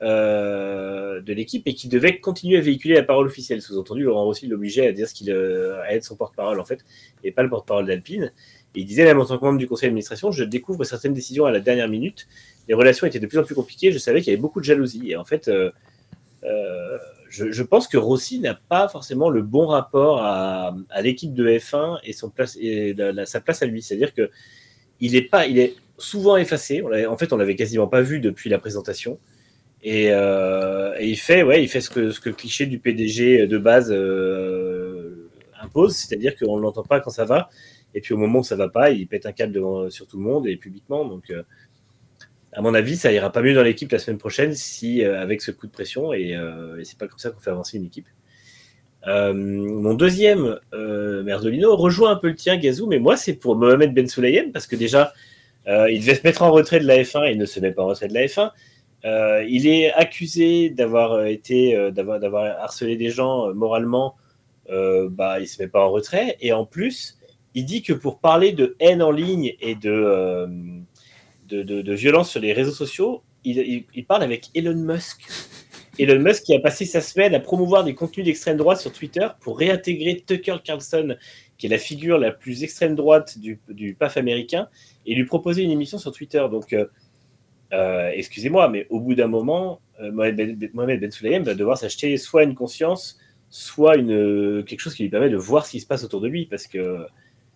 de l'équipe et qu'il devait continuer à véhiculer la parole officielle. Sous-entendu, Laurent Rossi l'obligeait à dire ce qu'il à être son porte-parole, en fait, et pas le porte-parole d'Alpine. Et il disait, même en tant que membre du conseil d'administration, je découvre certaines décisions à la dernière minute. Les relations étaient de plus en plus compliquées. Je savais qu'il y avait beaucoup de jalousie. Et en fait, euh, je, pense que Rossi n'a pas forcément le bon rapport à, l'équipe de F1 et, sa place à lui. C'est-à-dire que il est est souvent effacé. En fait, on l'avait quasiment pas vu depuis la présentation. Et, euh, et il fait, ouais, il fait ce que, ce le cliché du PDG de base euh, impose, c'est-à-dire qu'on ne l'entend pas quand ça va, et puis au moment où ça va pas, il pète un câble devant, sur tout le monde et publiquement. Donc, à mon avis, ça ira pas mieux dans l'équipe la semaine prochaine si euh, avec ce coup de pression, et, euh, et c'est pas comme ça qu'on fait avancer une équipe. Euh, mon deuxième euh, Merdolino rejoint un peu le tien, Gazou, mais moi c'est pour Mohamed Ben parce que déjà il devait se mettre en retrait de la F1 et il ne se met pas en retrait de la F1. Euh, il est accusé d'avoir été, d'avoir, harcelé des gens moralement. Bah, il se met pas en retrait et en plus, il dit que pour parler de haine en ligne et de de, de, de violence sur les réseaux sociaux, il, il, il parle avec Elon Musk. Elon Musk qui a passé sa semaine à promouvoir des contenus d'extrême droite sur Twitter pour réintégrer Tucker Carlson, qui est la figure la plus extrême droite du, du PAF américain, et lui proposer une émission sur Twitter. Donc, euh, euh, excusez-moi, mais au bout d'un moment, euh, Mohamed Ben, Mohamed ben Sulayem va devoir s'acheter soit une conscience, soit une, quelque chose qui lui permet de voir ce qui se passe autour de lui, parce que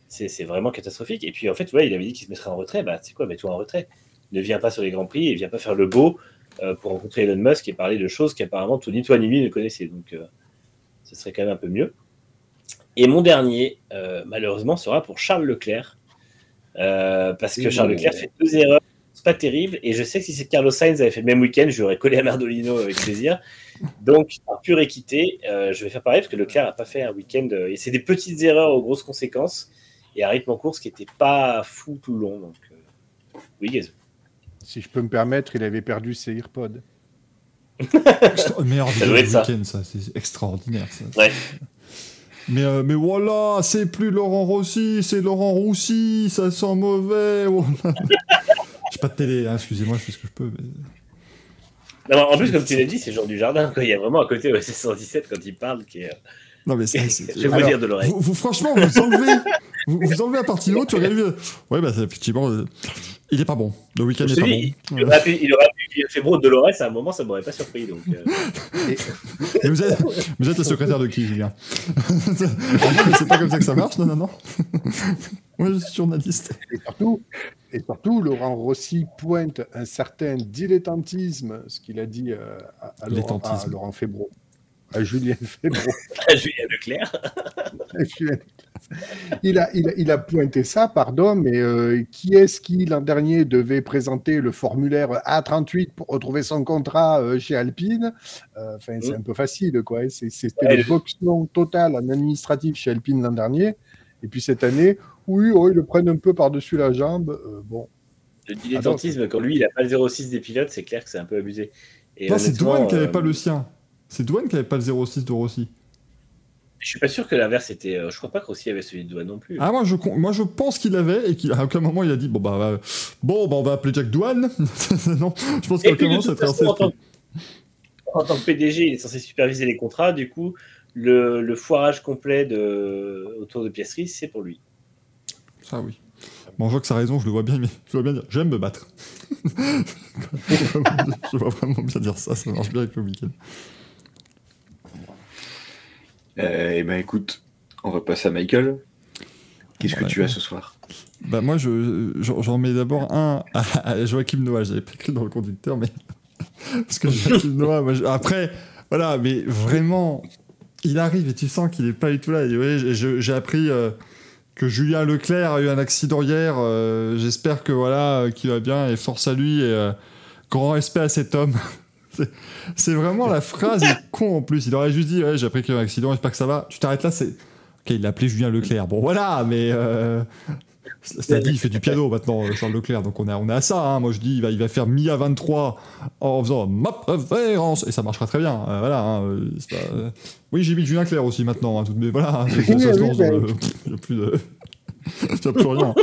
c'est vraiment catastrophique. Et puis, en fait, ouais, il avait dit qu'il se mettrait en retrait. Bah, c'est quoi, mets-toi en retrait. Ne viens pas sur les Grands Prix et viens pas faire le beau euh, pour rencontrer Elon Musk et parler de choses qu'apparemment tout ni toi ni lui ne connaissait. Donc, euh, ce serait quand même un peu mieux. Et mon dernier, euh, malheureusement, sera pour Charles Leclerc. Parce que. Charles Leclerc fait deux erreurs. C'est pas terrible. Et je sais que si c'est Carlos Sainz avait fait le même week-end, je lui aurais collé à Merdolino avec plaisir. Donc, par pure équité, euh, je vais faire pareil parce que Leclerc n'a pas fait un week-end. euh, et c'est des petites erreurs aux grosses conséquences. Et un rythme en course qui n'était pas fou tout le long. Donc, euh, oui, Gazou. Si je peux me permettre, il avait perdu ses AirPods. Extra- meilleur vidéo du week-end, ça. C'est extraordinaire, ça. Ouais. Mais, euh, mais voilà, c'est plus Laurent Rossi, c'est Laurent Roussy, ça sent mauvais. J'ai pas de télé, hein, excusez-moi, je fais ce que je peux. mais- Non, en plus, comme tu l'as dit, c'est Jean du Jardin. Quoi. Il y a vraiment à côté OSS 117 quand il parle qui est. Non, mais c'est. Je vais vous Alors, dire de l'oreille. Vous, vous- franchement, vous enlevez, vous, vous enlevez la partie haute, tu aurais vu. Ouais, bah, c'est effectivement, euh, il est pas bon. Le week-end Je est pas bon. il aurait pu, il aurait pu fait Bro de Dolores à un moment, ça m'aurait pas surpris. Donc, euh, Mais vous êtes, vous êtes le secrétaire de qui, Julien? C'est pas comme ça que ça marche, non, non, non. Moi, je suis journaliste. Et surtout, et surtout, Laurent Rossi pointe un certain dilettantisme, ce qu'il a dit euh, à, à Laurent, à. Laurent Fébro, à Julien à Julien Leclerc. Julien. il, a, il, a, il a pointé ça, pardon, mais euh, qui est-ce qui, l'an dernier, devait présenter le formulaire A38 pour retrouver son contrat euh, chez Alpine? Euh, Enfin, c'est Mm. un peu facile, quoi. hein. C'est- C'était Ouais, le boxon total en administratif chez Alpine l'an dernier. Et puis cette année, oui, oh, ils le prennent un peu par-dessus la jambe. Euh, bon, Le dilettantisme, quand lui, il a pas le 06 des pilotes, c'est clair que c'est un peu abusé. C'est Douane qui avait euh, pas le sien. C'est Douane qui avait pas le 06 de Rossi. Je suis pas sûr que l'inverse était. euh, je crois pas que Rossi avait celui de Douane non plus. Ah, moi je, moi, je pense qu'il avait et qu'à aucun moment il a dit bon, bah, euh, bon, bah, on va appeler Jack Douane. non, je pense qu'à aucun moment façon, en tant, que, en tant que PDG, il est censé superviser les contrats. Du coup, le, le foirage complet de, autour de Piastri, c'est pour lui. Ça, oui. Bon, je vois que ça a raison, je le vois bien, mais je vois bien dire j'aime me battre. je vois vraiment bien dire ça, ça marche bien avec le week-end. Euh, eh ben écoute, on va passer à Michael. Qu'est-ce que tu as ce soir? Bah, moi, je, j'en j'en mets d'abord un à, Joachim Noah. J'avais pas écrit dans le conducteur, mais. Parce que Joachim Noah, moi, je- après, voilà, mais vraiment, il arrive et tu sens qu'il est pas du tout là. Ouais, j'ai- je- appris euh, que Julien Leclerc a eu un accident hier. euh, J'espère que voilà, qu'il va bien et force à lui. Et euh, grand respect à cet homme. C'est- vraiment la phrase est con en plus. Il aurait juste dit ouais, j'ai appris qu'il y a eu un accident, j'espère que ça va. Tu t'arrêtes là, c'est. Ok, il l'a appelé Julien Leclerc. Bon, voilà, mais. euh, cela dit, il fait du piano maintenant, euh, Charles Leclerc. Donc on est, on est à ça. hein. Moi je dis, il va, il va faire mi à 23 en faisant ma préférence. Et ça marchera très bien. Euh, voilà. hein, euh, pas, euh, Oui, j'ai mis Julien Clerc aussi maintenant. hein, tout- mais voilà, hein, ça, ça Oui, oui, oui. le- Il n'y a plus de. Il n'y a plus rien.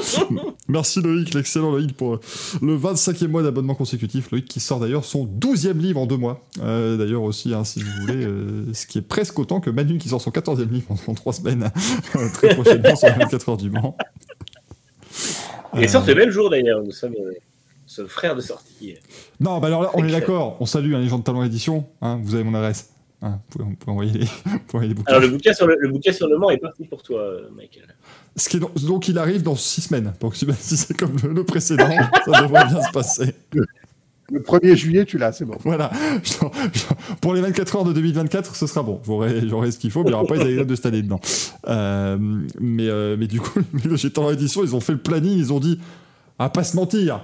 Merci Loïc, l'excellent Loïc pour le 25e mois d'abonnement consécutif. Loïc qui sort d'ailleurs son 12e livre en deux mois. Euh, d'ailleurs aussi, hein, si vous voulez, euh, ce qui est presque autant que Manu qui sort son 14e livre en, en trois semaines, euh, très prochainement sur les 24 heures du Mans. Euh, sortent le même jour d'ailleurs. Nous sommes euh, ce frère de sortie. Non, bah alors là, on est d'accord. On salue hein, les gens de Talent Édition. hein, vous avez mon adresse. Vous, pouvez, vous pouvez envoyer les, vous pouvez envoyer les bouquins. Alors le bouquin sur le, le bouquin sur le Mans est parti pour toi, euh, Michael. Ce qui est donc, donc il arrive dans 6 semaines. Donc si c'est comme le, le précédent, ça devrait bien se passer. Le 1er juillet, tu l'as, c'est bon. Voilà. Genre- genre, pour les 24 heures de 2024, ce sera bon. J'aurai ce qu'il faut, mais il n'y aura pas les anecdotes de cette année dedans. Euh, mais, euh, mais du coup, chez Talent Édition, ils ont fait le planning, ils ont dit à pas se mentir.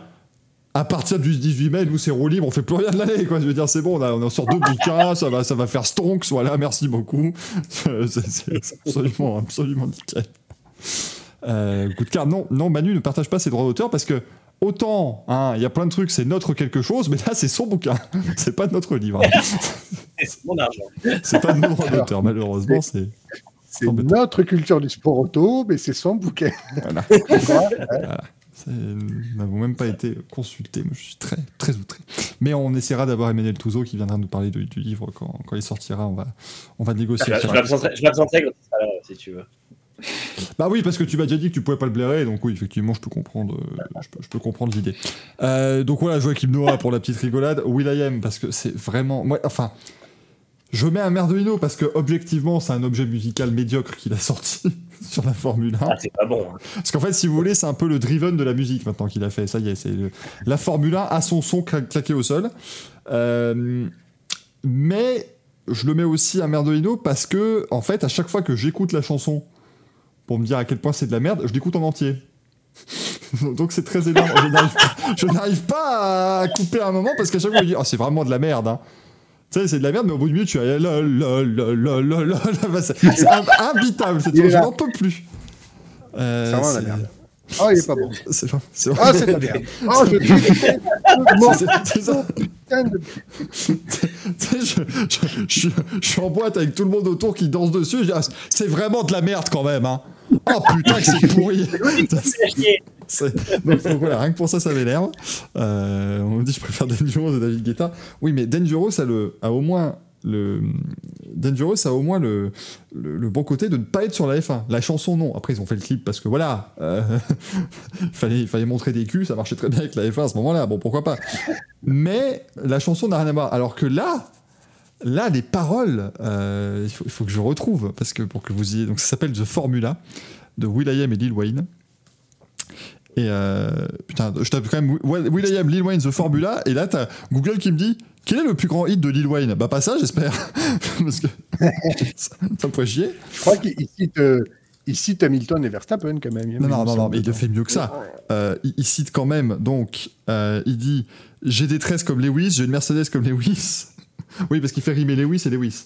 À partir du 18 mai, nous c'est roue libre, on fait plus rien de l'année, quoi. Je veux dire, c'est bon, on, a, on en sort deux bouquins, ça va, ça va faire Stonks, voilà, merci beaucoup. C'est absolument, absolument nickel. Euh, coup de cœur, non, non, Manu ne partage pas ses droits d'auteur parce que autant, hein, il y a plein de trucs, c'est notre quelque chose, mais là c'est son bouquin, c'est pas notre livre. C'est mon argent. C'est pas nos droits d'auteur, malheureusement, c'est. Notre culture du sport auto, mais c'est son bouquet. Voilà. C'est- Nous n'avons même pas été consultés. Moi, je suis très, très outré. Mais on essaiera d'avoir Emmanuel Touzeau qui viendra nous parler du, du livre quand, quand il sortira. On va, on va négocier. Je ça. m'absenterai je m'absenterai si tu veux. Bah oui, parce que tu m'as déjà dit que tu pouvais pas le blairer, donc oui, effectivement, je peux comprendre, euh, je peux, je peux comprendre l'idée. Euh, donc voilà, Joachim Noah pour la petite rigolade, Will.i.am parce que c'est vraiment, moi, enfin, je mets un Merdolino parce que objectivement, c'est un objet musical médiocre qu'il a sorti sur la Formule 1. Ah, c'est pas bon. hein. Parce qu'en fait, si vous voulez, c'est un peu le driven de la musique maintenant qu'il a fait. Ça y est, c'est le- la Formule 1 a son son cla- claqué au sol. Euh, mais je le mets aussi à Merdolino parce que, en fait, à chaque fois que j'écoute la chanson pour me dire à quel point c'est de la merde, je l'écoute en entier. Donc c'est très énorme. Je n'arrive pas, je n'arrive pas à couper un moment parce qu'à chaque fois, je me dis, oh, c'est vraiment de la merde. hein. Tu sais, c'est de la merde, mais au bout du milieu, tu as. C'est c'est im- imbitable, cette Il est chanson, je là. n'en peux plus. Euh, C'est vraiment de la c'est- merde. Oh, il est pas bon. c'est c'est Ah, c'est de la merde. Oh, je C'est- c'est ça. putain de- Tu sais, je, je- je suis- je suis en boîte avec tout le monde autour qui danse dessus. ah, c'est vraiment de la merde quand même. Hein. Oh putain, que c'est pourri. Donc, voilà, rien que pour ça, ça m'énerve. Euh, on me dit je préfère Dangerous de David Guetta. Oui, mais Dangerous a, a au moins le Dangerous a au moins le, le, bon côté de ne pas être sur la F1. La chanson, non. Après, ils ont fait le clip parce que voilà, euh, il fallait, il fallait montrer des culs, ça marchait très bien avec la F1 à ce moment-là. Bon, pourquoi pas. Mais la chanson n'a rien à voir. Alors que là, là, les paroles, euh, il, faut, faut que je retrouve parce que pour que vous y donc ça s'appelle The Formula de Will.i.am et Lil Wayne. Et euh, putain, je tape quand même Will- Will.i.am, Lil Wayne, The Formula, et là t'as Google qui me dit quel est le plus grand hit de Lil Wayne? Bah pas ça, j'espère, parce que ça, ça me ferait chier. Je crois qu'il il cite, euh, il cite Hamilton et Verstappen quand même. Non, non, non, non, mais il le fait mieux que ça. Euh, il, il cite quand même, donc, euh, il dit j'ai des tresses comme Lewis, j'ai une Mercedes comme Lewis. oui, parce qu'il fait rimer Lewis et Lewis.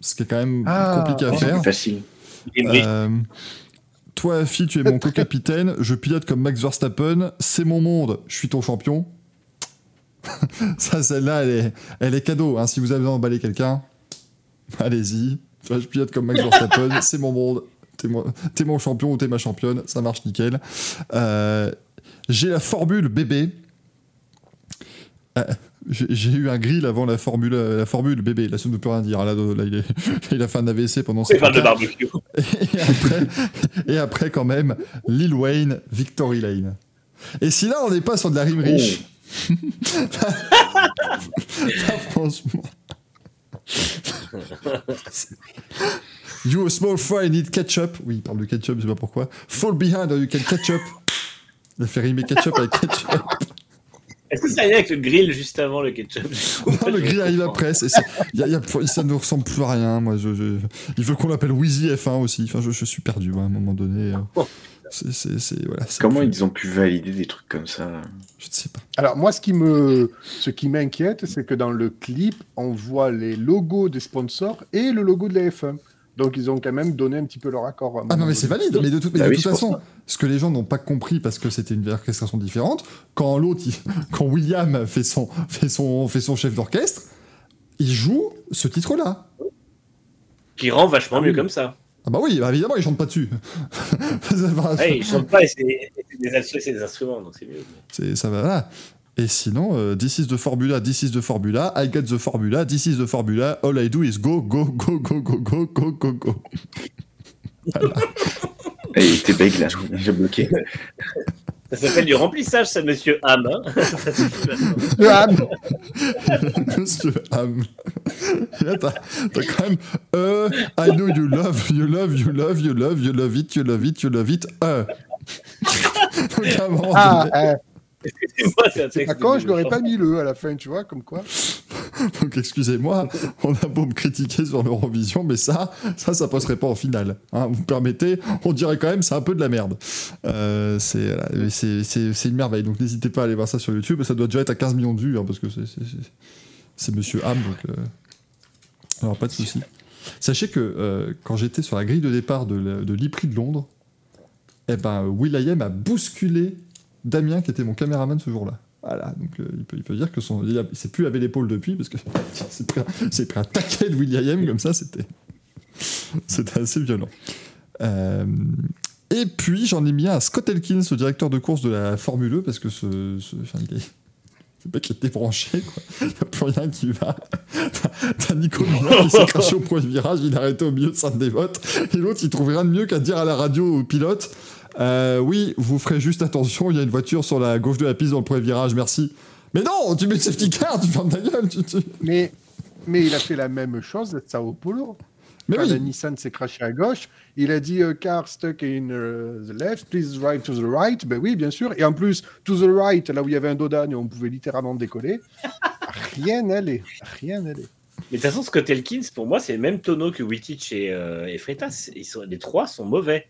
Ce qui est quand même Ah, compliqué à C'est faire. plus facile. Euh, toi, fille, tu es mon co-capitaine. Je pilote comme Max Verstappen. C'est mon monde. Je suis ton champion. Ça, celle-là, elle est, elle est cadeau. hein. Si vous avez d'emballer quelqu'un, allez-y. Je pilote comme Max Verstappen. C'est mon monde. T'es mon, t'es mon champion ou t'es ma championne. Ça marche nickel. Euh, j'ai la formule bébé. Euh, j'ai eu un grill avant la formule, la formule bébé. Là, ça ne plus rien dire. Là, là, il, est- il a fait un AVC pendant ses de barbecue. Et après, et après, quand même, Lil Wayne, Victory Lane. Et si là, on n'est pas sur de la rime riche, là, franchement. You a small fry need ketchup. Oui, il parle de ketchup, je sais pas pourquoi. Fall behind or you can ketchup. Il a fait rimer ketchup avec ketchup. Est-ce que ça a rien avec le grill juste avant le ketchup? Non, le grill arrive après. c'est- c'est- y a- y a- ça ne ressemble plus à rien. Moi, je, je- il veut qu'on l'appelle Wheezy F1 aussi. Enfin, je, je suis perdu moi, à un moment donné. euh. C'est, c'est, c'est- voilà, c'est Comment plus- ils ont pu valider des trucs comme ça? Je ne sais pas. Alors moi, ce qui me, ce qui m'inquiète, c'est que dans le clip, on voit les logos des sponsors et le logo de la F1. Donc ils ont quand même donné un petit peu leur accord. Ah non, mais c'est valide. Mais de, toute- mais Bah de oui, toute c'est pour façon, ça. ce que les gens n'ont pas compris parce que c'était une orchestration différente, quand l'autre, quand William fait son, fait son, fait son chef d'orchestre, il joue ce titre-là. Qui rend vachement mieux comme ça. Ah bah oui, bah évidemment, il chante pas dessus. Ouais, il chante pas et c'est des, instruments, donc c'est mieux. ça va, voilà. Et sinon, euh, this is the formula, this is the formula, I get the formula, this is the formula, all I do is go, go, go, go, go, go, go, go, go. Et t'es bègue là, j'ai bloqué. Ça s'appelle du remplissage, ça, monsieur Ham. hein. Ah, Monsieur Ham. Là, t'as t'as quand même euh, I know you love, you love, you love, you love, you love it, you love it, you love it, euh. Donc, à un moment ah, donné- euh, De je n'aurais pas mis le à la fin, tu vois, comme quoi. donc excusez-moi, on a beau me critiquer sur l'Eurovision, mais ça, ça, ça passerait pas en finale. Hein, vous me permettez, on dirait quand même c'est un peu de la merde. Euh, c'est une merveille, donc n'hésitez pas à aller voir ça sur YouTube, ça doit déjà être à 15 millions de vues, hein, parce que c'est- Monsieur Ham, donc... euh, Alors pas de souci. Sachez que euh, quand j'étais sur la grille de départ de l'IPRI de Londres, eh ben, Will.i.am a bousculé Damien, qui était mon caméraman ce jour-là. Voilà, donc euh, il, peut, dire que son, a- s'est plus lavé l'épaule depuis parce que c'est pris, un- pris taquet de Will.i.am comme ça, c'était, assez violent. Euh, et puis j'en ai mis un à Scott Elkins, le directeur de course de la Formule E, parce que ce, enfin, il est, le mec est débranché, quoi. Il n'y a plus rien qui va. T'as- Nico qui s'est craché au premier virage, il est arrêté au milieu de Sainte-Dévote. Et l'autre, il trouve rien de mieux qu'à dire à la radio au pilote euh, Oui, vous ferez juste attention, il y a une voiture sur la gauche de la piste dans le premier virage, merci. Mais non, tu mets le safety car, tu fermes ta gueule. Tu, tu- Mais, mais il a fait la même chose à Sao Paulo. Mais Quand oui. la Nissan s'est craché à gauche, il a dit euh, car stuck in uh, the left, please drive to the right. Ben oui, bien sûr. Et en plus, to the right, là où il y avait un dodan et on pouvait littéralement décoller, rien n'allait. Rien n'allait. Mais de toute façon, Scott Elkins, pour moi, c'est le même tonneau que Wittich et, euh, et Freitas. Ils sont, les trois sont mauvais.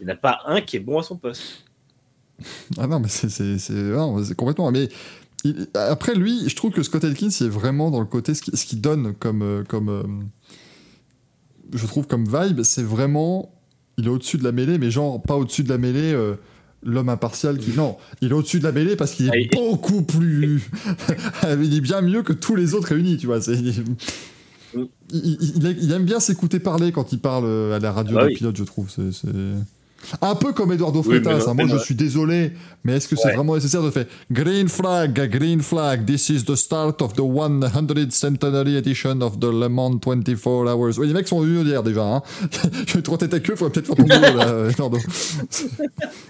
Il n'y en a pas un qui est bon à son poste. Ah non, mais c'est, complètement. Mais il- après, lui, je trouve que Scott Elkins, il est vraiment dans le côté, ce qu'il ce qu'il donne comme. euh, comme euh, je trouve comme vibe, c'est vraiment. Il est au-dessus de la mêlée, mais genre pas au-dessus de la mêlée. euh, L'homme impartial qui. Non, il est au-dessus de la mêlée parce qu'il est Ah, beaucoup plus. il est bien mieux que tous les autres réunis, tu vois. C'est, il, il- aime bien s'écouter parler quand il parle à la radio Ah bah des oui. pilotes, je trouve. C'est- Un peu comme Eduardo Oui, Freitas. non, hein. Moi, je suis désolé, mais est-ce que c'est vraiment nécessaire de faire Green flag, green flag, this is the start of the 100th centenary edition of the Le Mans 24 hours. Oui, les mecs sont venus hier déjà. Hein. je vais trop tête à queue, faudrait peut-être faire ton boulot là, Eduardo.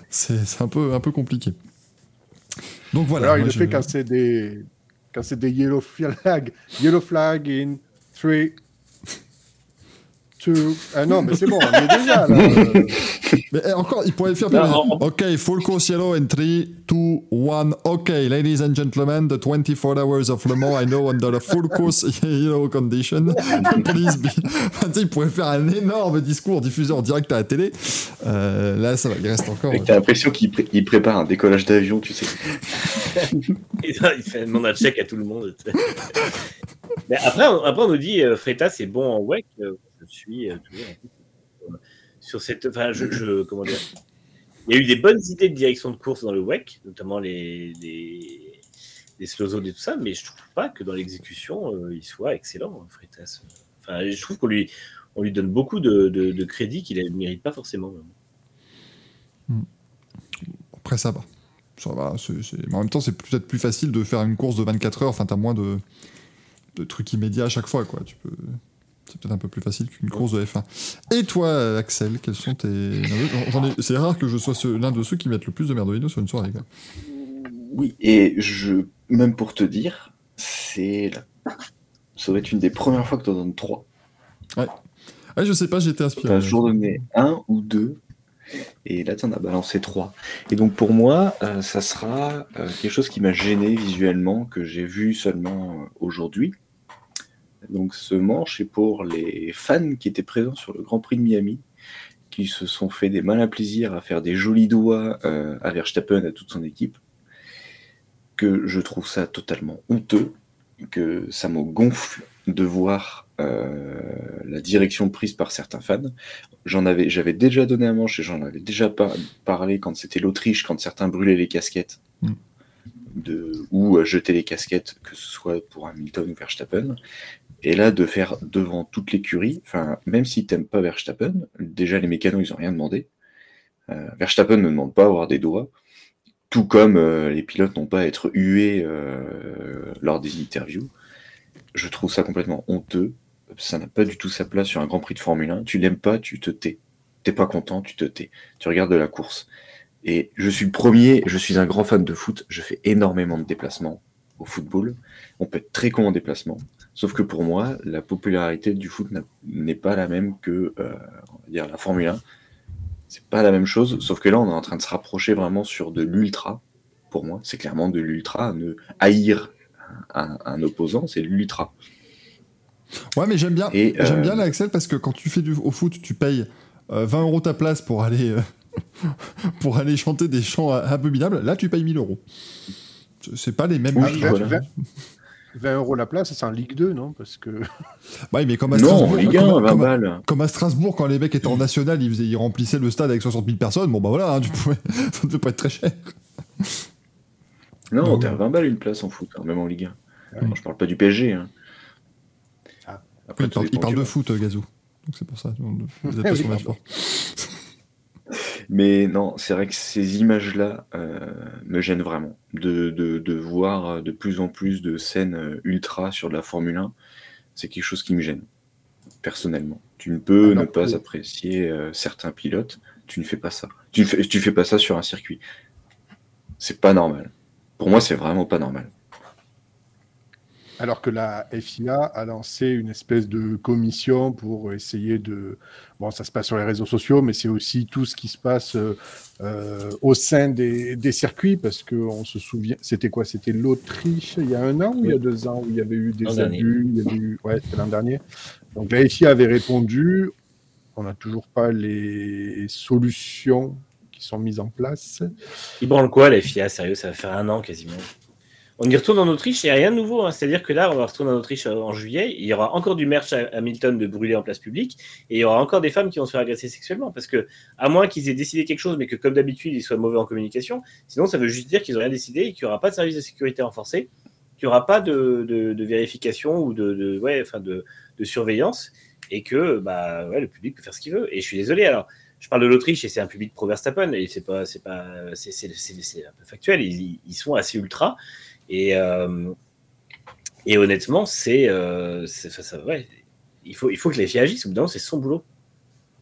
C'est un peu, un peu compliqué. Donc voilà. Alors, il le fait quand c'est des, quand c'est des yellow flag. Yellow flag in 3, 2. Ah non, mais c'est bon, on est déjà là. Euh, Mais eh, encore, il pourrait faire. Non, Ok, full course yellow in 3, 2, 1. Ok, ladies and gentlemen, the 24 hours of Le Mans, I know under the full course yellow condition. Please be. Enfin, tu sais, il pourrait faire un énorme discours diffusé en direct à la télé. Euh, là, ça va, il reste encore. T'as l'impression qu'il pré- il prépare un décollage d'avion, tu sais. Il fait demande un check à tout le monde. Mais après, on, après, on nous dit euh, Freitas est bon en WEC. Suis euh, euh, sur cette. Enfin, je, comment dire Il y a eu des bonnes idées de direction de course dans le WEC, notamment les, les, slow zones et tout ça, mais je trouve pas que dans l'exécution, euh, il soit excellent, Freitas. Enfin, je trouve qu'on lui, on lui donne beaucoup de, de, crédit qu'il ne mérite pas forcément. Après, ça va. Ça va Mais en même temps, c'est peut-être plus facile de faire une course de 24 heures. Enfin, t'as moins de... de trucs immédiats à chaque fois, quoi. Tu peux. C'est peut-être un peu plus facile qu'une course de F1. Et toi, Axel, quels sont tes. C'est rare que je sois l'un de ceux qui mettent le plus de Merdolino sur une soirée. quoi. Oui, et je, même pour te dire, c'est ça doit être une des premières fois que tu en donnes trois. Ah, je sais pas, j'étais Tu inspiré. as toujours donné un ou deux, et là tu en as balancé trois. Et donc pour moi, euh, ça sera euh, quelque chose qui m'a gêné visuellement, que j'ai vu seulement euh, aujourd'hui. Donc ce manche est pour les fans qui étaient présents sur le Grand Prix de Miami, qui se sont fait des malins plaisirs à faire des jolis doigts euh, à Verstappen et à toute son équipe, que je trouve ça totalement honteux, que ça me gonfle de voir euh, la direction prise par certains fans. J'en avais, j'avais déjà donné un manche et j'en avais déjà par- parlé quand c'était l'Autriche, quand certains brûlaient les casquettes Mm. de, ou euh, jetaient les casquettes, que ce soit pour Hamilton ou Verstappen. Et là, de faire devant toute l'écurie, même si t'aimes pas Verstappen, déjà les mécanos, ils ont rien demandé. Euh, Verstappen ne demande pas à avoir des doigts, tout comme euh, les pilotes n'ont pas à être hués euh, lors des interviews. Je trouve ça complètement honteux. Ça n'a pas du tout sa place sur un Grand Prix de Formule 1. Tu l'aimes pas, tu te tais. T'es pas content, tu te tais. Tu regardes de la course. Et je suis le premier, je suis un grand fan de foot. Je fais énormément de déplacements au football. On peut être très con en déplacement. Sauf que pour moi, la popularité du foot n'est pas la même que euh, on va dire la Formule 1. C'est pas la même chose, sauf que là, on est en train de se rapprocher vraiment sur de l'ultra. Pour moi, c'est clairement de l'ultra. Ne haïr un, un opposant, c'est l'ultra. Ouais, mais j'aime bien, j'aime euh, bien là, Axel, parce que quand tu fais du, au foot, tu payes euh, 20 euros ta place pour aller, euh, pour aller chanter des chants abominables. Là, tu payes 1000 euros. C'est pas les mêmes. Oui, prix. voilà. 20, 20 euros la place, c'est en Ligue 2, non? Parce que Ouais, mais comme à Non, Strasbourg, en Ligue comme, 1, à- 20 comme à- balles. comme à Strasbourg, quand les mecs étaient en national, ils, faisaient- ils remplissaient le stade avec 60 000 personnes. Bon, bah voilà, hein, tu pouvais, ça ne devait pas être très cher. Non, à 20 balles une place en foot, hein, même en Ligue 1. Ouais. Alors, je parle pas du PSG. hein. Ah. Après, Il parle, il de foot, euh, Gazou. Donc c'est pour ça. on- Vous êtes pas sur. Mais non, c'est vrai que ces images-là euh, me gênent vraiment. De, de, de voir euh, de plus en plus de scènes euh, ultra sur de la Formule 1, c'est quelque chose qui me gêne, personnellement. Tu ne peux Alors ne pas apprécier euh, certains pilotes, tu ne fais pas ça. Tu ne fais, tu fais pas ça sur un circuit. C'est pas normal. Pour moi, c'est vraiment pas normal. Alors que la FIA a lancé une espèce de commission pour essayer de... Bon, ça se passe sur les réseaux sociaux, mais c'est aussi tout ce qui se passe euh, euh, au sein des, des circuits, parce qu'on se souvient, c'était quoi? C'était l'Autriche il y a un an ou il y a deux ans où il y avait eu des abus il y avait eu... Ouais, c'était l'an dernier. Donc la FIA avait répondu, on n'a toujours pas les solutions qui sont mises en place. Ils branlent quoi, la FIA Sérieux, ça va faire un an quasiment. On y retourne en Autriche, a rien de nouveau. hein. C'est-à-dire que là, on va retourner en Autriche euh, en juillet. Il y aura encore du merch à Hamilton de brûler en place publique. Et il y aura encore des femmes qui vont se faire agresser sexuellement. Parce que, à moins qu'ils aient décidé quelque chose, mais que comme d'habitude, ils soient mauvais en communication, sinon ça veut juste dire qu'ils n'ont rien décidé et qu'il n'y aura pas de service de sécurité renforcé, qu'il n'y aura pas de, vérification ou de, ouais, enfin de, surveillance. Et que bah, ouais, le public peut faire ce qu'il veut. Et je suis désolé. Alors, je parle de l'Autriche et c'est un public pro Verstappen et c'est pas, c'est un peu factuel. Ils, ils sont assez ultra et euh, et honnêtement, c'est, euh, c'est ça, ça- ouais, il faut, il faut que les filles agissent. Au bout d'un moment, c'est son boulot.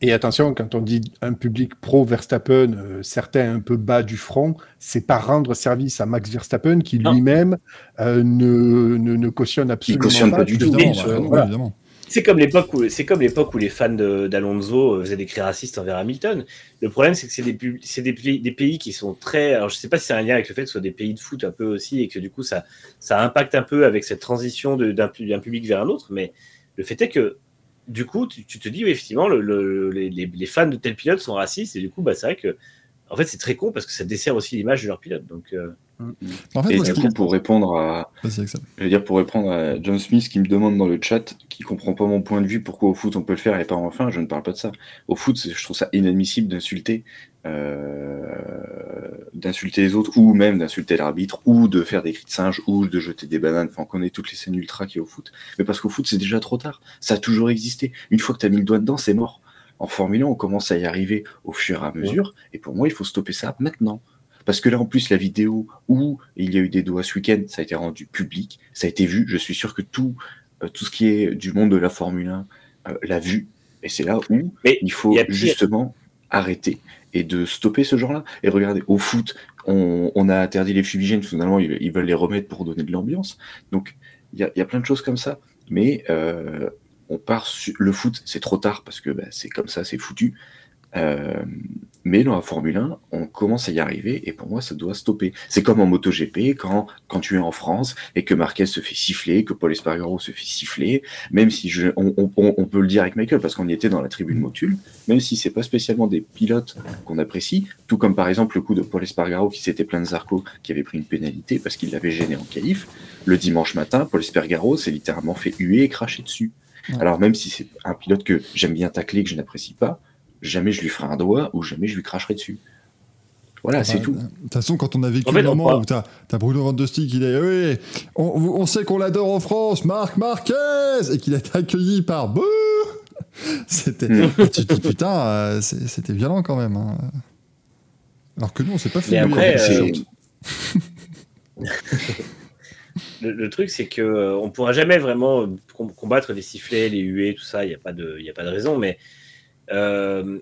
Et attention, quand on dit un public pro Verstappen, euh, certains un peu bas du front, c'est pas rendre service à Max Verstappen qui lui-même euh, ne, ne, ne cautionne absolument cautionne pas pas. du tout, Évidemment, voilà. évidemment. C'est comme l'époque où, c'est comme l'époque où les fans d'Alonso euh, faisaient des cris racistes envers Hamilton. Le problème, c'est que c'est des, c'est des, pays, qui sont très. Alors, je sais pas si c'est un lien avec le fait que ce soit des pays de foot un peu aussi et que du coup, ça, ça impacte un peu avec cette transition d'un pu- d'un public vers un autre. Mais le fait est que, du coup, tu, te dis, effectivement, le, le- les, les- les fans de tel pilote sont racistes et du coup, bah, c'est vrai que. En fait, c'est très con parce que ça dessert aussi l'image de leur pilote. Donc, euh, En fait, Et moi, du qui- coup, pour répondre à, je veux dire, pour répondre à John Smith qui me demande dans le chat, qui comprend pas mon point de vue, pourquoi au foot on peut le faire et pas enfin, je ne parle pas de ça. Au foot, je trouve ça inadmissible d'insulter, euh, d'insulter les autres, ou même d'insulter l'arbitre, ou de faire des cris de singe, ou de jeter des bananes. Enfin, on connaît toutes les scènes ultra qu'il y a au foot. Mais parce qu'au foot, c'est déjà trop tard. Ça a toujours existé. Une fois que tu as mis le doigt dedans, c'est mort. En Formule 1, on commence à y arriver au fur et à mesure, et pour moi, il faut stopper ça maintenant. Parce que là, en plus, la vidéo où il y a eu des doigts ce week-end, ça a été rendu public, ça a été vu. Je suis sûr que tout, euh, tout ce qui est du monde de la Formule 1 euh, l'a vu. Et c'est là où Mais il faut justement arrêter et de stopper ce genre-là. Et regardez, au foot, on, on a interdit les fumigènes, finalement, ils, ils veulent les remettre pour donner de l'ambiance. Donc, il y a, il y a plein de choses comme ça. Mais euh, on part sur le foot, c'est trop tard parce que bah, c'est comme ça, c'est foutu. Euh, mais dans la Formule 1, on commence à y arriver et pour moi, ça doit stopper. C'est comme en MotoGP, quand, quand tu es en France et que Marquez se fait siffler, que Paul Espargaro se fait siffler, même si je, on, on- on peut le dire avec Michael parce qu'on y était dans la tribune Motul, même si c'est pas spécialement des pilotes qu'on apprécie, tout comme par exemple le coup de Paul Espargaro qui s'était plaint de Zarco, qui avait pris une pénalité parce qu'il l'avait gêné en qualif, le dimanche matin, Paul Espargaro s'est littéralement fait huer et cracher dessus. Alors même si c'est un pilote que j'aime bien tacler, que je n'apprécie pas, jamais je lui ferai un doigt ou jamais je lui cracherai dessus. Voilà, c'est Bah, tout. De toute façon, quand on a vécu En fait, le moment où t'as as Bruno Van de dit Oui, on, on sait qu'on l'adore en France, Marc Marquez Et qu'il a été accueilli par Bouh C'était. Mm. Tu te dis Putain, euh, c'était violent quand même. hein. Alors que nous, on s'est pas fait. Après, avec euh, le, le truc, c'est que euh, on pourra jamais vraiment com- combattre les sifflets, les huées, tout ça. Il n'y a pas de, il y a pas de raison. Mais euh,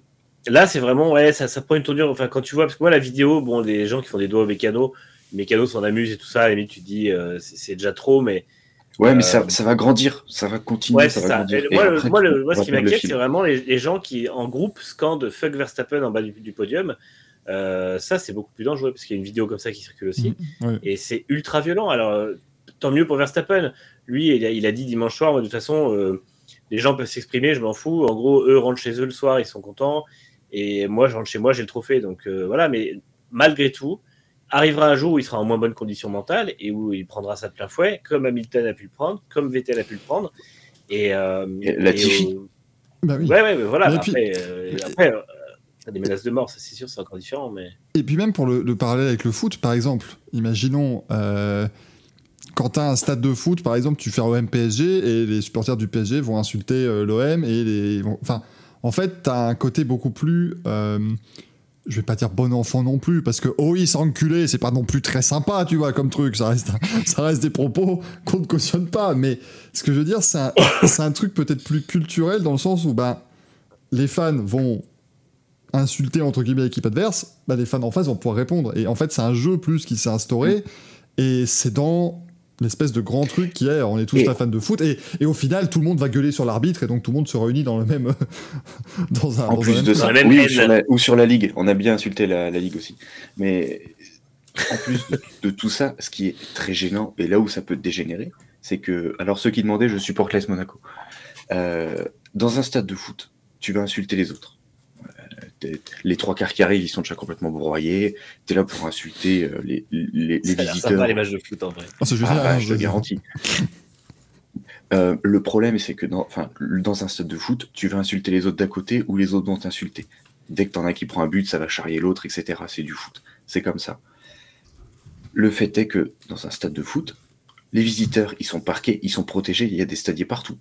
là, c'est vraiment, ouais, ça, ça prend une tournure. Enfin, quand tu vois, parce que moi, la vidéo, bon, les gens qui font des doigts au mécano, les mécanos s'en amusent et tout ça. À la limite, tu te dis, euh, c'est c'est déjà trop, mais Ouais, mais Euh, ça, ça va grandir, ça va continuer, ouais, ça c'est va ça. grandir. Moi, le- après, moi, tu le- moi, ce qui m'inquiète, c'est vraiment les, les gens qui, en groupe, scandent fuck Verstappen en bas du, du podium. Euh, ça, c'est beaucoup plus dangereux parce qu'il y a une vidéo comme ça qui circule aussi. Mm, ouais. Et c'est ultra violent. Alors, tant mieux pour Verstappen. Lui, il a, il a dit dimanche soir, moi, de toute façon, euh, les gens peuvent s'exprimer, je m'en fous. En gros, eux rentrent chez eux le soir, ils sont contents. Et moi, je rentre chez moi, j'ai le trophée. Donc euh, voilà, mais malgré tout, arrivera un jour où il sera en moins bonne condition mentale et où il prendra ça de plein fouet, comme Hamilton a pu le prendre, comme Vettel a pu le prendre. Et, euh, Et Latifi. au- Bah oui. Ouais, ouais, mais voilà. Mais après, puis- euh, après euh, t'as des menaces de mort, ça c'est sûr, c'est encore différent. Mais Et puis même pour le, le parallèle avec le foot, par exemple, imaginons euh, quand tu as un stade de foot, par exemple, tu fais OM PSG et les supporters du PSG vont insulter euh, l'OM et les. Enfin, en fait, tu as un côté beaucoup plus. euh, je vais pas dire bon enfant non plus, parce que oh oui, s'enculer, c'est pas non plus très sympa, tu vois, comme truc. Ça reste, ça reste des propos qu'on ne cautionne pas. Mais ce que je veux dire, c'est un, un truc peut-être plus culturel dans le sens où ben, les fans vont insulter entre guillemets l'équipe adverse, bah, les fans en face vont pouvoir répondre. Et en fait, c'est un jeu plus qui s'est instauré, et c'est dans l'espèce de grand truc qui est, on est tous Et- pas fans de foot, et, et au final, tout le monde va gueuler sur l'arbitre, et donc tout le monde se réunit dans le même, dans un, En dans plus même de ça, la même oui, ou sur la, ou sur la Ligue. On a bien insulté la, la Ligue aussi. Mais en plus de, de tout ça, ce qui est très gênant, et là où ça peut dégénérer, c'est que, alors ceux qui demandaient, je supporte l'AS Monaco. Euh, dans un stade de foot, tu vas insulter les autres. T'es- les trois quarts qui arrivent, ils sont déjà complètement broyés. Tu es là pour insulter euh, les, les, visiteurs. sympa les matchs de foot en vrai. Ah, c'est génial, Ah, hein, je te garantis. Euh, le problème, c'est que dans, enfin, dans un stade de foot, tu vas insulter les autres d'à côté ou les autres vont t'insulter. Dès que t'en as qui prend un but, ça va charrier l'autre, etc. C'est du foot. C'est comme ça. Le fait est que dans un stade de foot, les visiteurs, ils sont parqués, ils sont protégés, il y a des stadiers partout.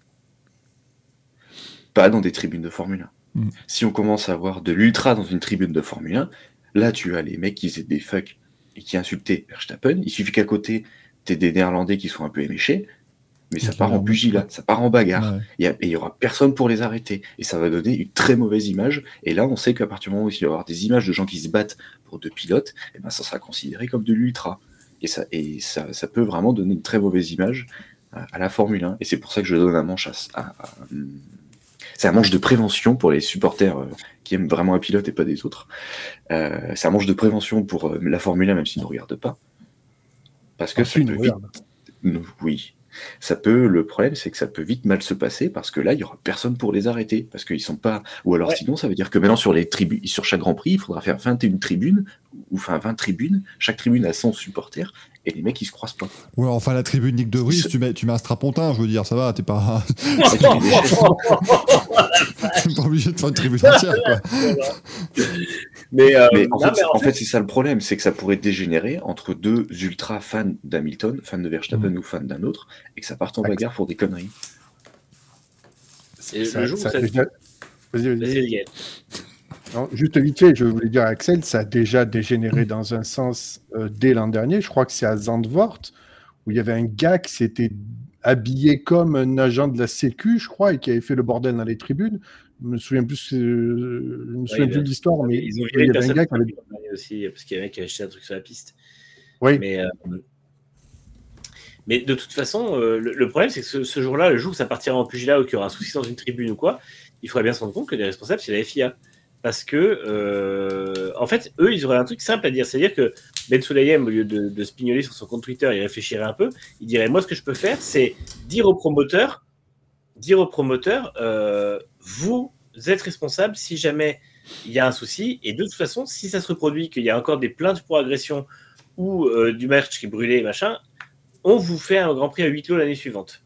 Pas dans des tribunes de Formule 1. Mm. Si on commence à avoir de l'ultra dans une tribune de Formule 1, là, tu as les mecs qui faisaient des fuck et qui insultaient Verstappen. Il suffit qu'à côté, t'aies des Néerlandais qui sont un peu éméchés, mais ça part en leur- pugilat, ça part en bagarre. Il y a- et il y aura personne pour les arrêter. Et ça va donner une très mauvaise image. Et là, on sait qu'à partir du moment où il va y avoir des images de gens qui se battent pour deux pilotes, eh ben, ça sera considéré comme de l'ultra. Et, ça, et ça, ça peut vraiment donner une très mauvaise image à, à la Formule 1. Et c'est pour ça que je donne un manche à. à- à- c'est un manche de prévention pour les supporters euh, qui aiment vraiment un pilote et pas des autres. Euh, c'est un manche de prévention pour euh, la Formule 1, même s'ils ne regardent pas. Parce que Ah, ça peut vite Oui. Ça peut, le problème, c'est que ça peut vite mal se passer parce que là, il y aura personne pour les arrêter parce qu'ils sont pas. Ou alors, Ouais. sinon, ça veut dire que maintenant, sur les tribunes, sur chaque Grand Prix, il faudra faire 21 tribunes ou enfin 20 tribunes. Chaque tribune a 100 supporters et les mecs, ils se croisent pas. Ouais, enfin, la tribune Nick de Vries, tu mets, tu mets un strapontin, je veux dire, ça va, t'es pas, t'es pas obligé de faire une tribune entière, quoi. Mais, euh, Mais en non, fait, mais en fait, c'est ça le problème, c'est que ça pourrait dégénérer entre deux ultra fans d'Hamilton, fans de Verstappen Mm. ou fans d'un autre, et que ça parte en bagarre pour des conneries. Et Ça- le jour où ça Vas-y, vas-y. Non, juste vite fait, je voulais dire à Axel, ça a déjà dégénéré dans un sens euh, dès l'an dernier. Je crois que c'est à Zandvoort où il y avait un gars qui s'était habillé comme un agent de la Sécu, je crois, et qui avait fait le bordel dans les tribunes. Je me souviens plus, euh, je me souviens plus a- de l'histoire, mais Ils ont il y avait un gars qui avait. aussi parce qu'il y avait un mec qui a acheté un truc sur la piste. Oui, Mais, euh, mais de toute façon, euh, le, le problème, c'est que ce, ce jour-là, le jour où ça partira en pugilat ou qu'il y aura un souci dans une tribune ou quoi, il faudrait bien se rendre compte que les responsables, c'est la FIA. Parce que, euh, en fait, eux, ils auraient un truc simple à dire. C'est-à-dire que Ben Sulayem, au lieu de, de se pignoler sur son compte Twitter, il réfléchirait un peu. Il dirait Moi, ce que je peux faire, c'est dire aux promoteurs, dire aux promoteurs, euh, vous êtes responsable si jamais il y a un souci. Et de toute façon, si ça se reproduit, qu'il y a encore des plaintes pour agression ou euh, du match qui est brûlé, machin, on vous fait un Grand Prix à huis clos l'année suivante,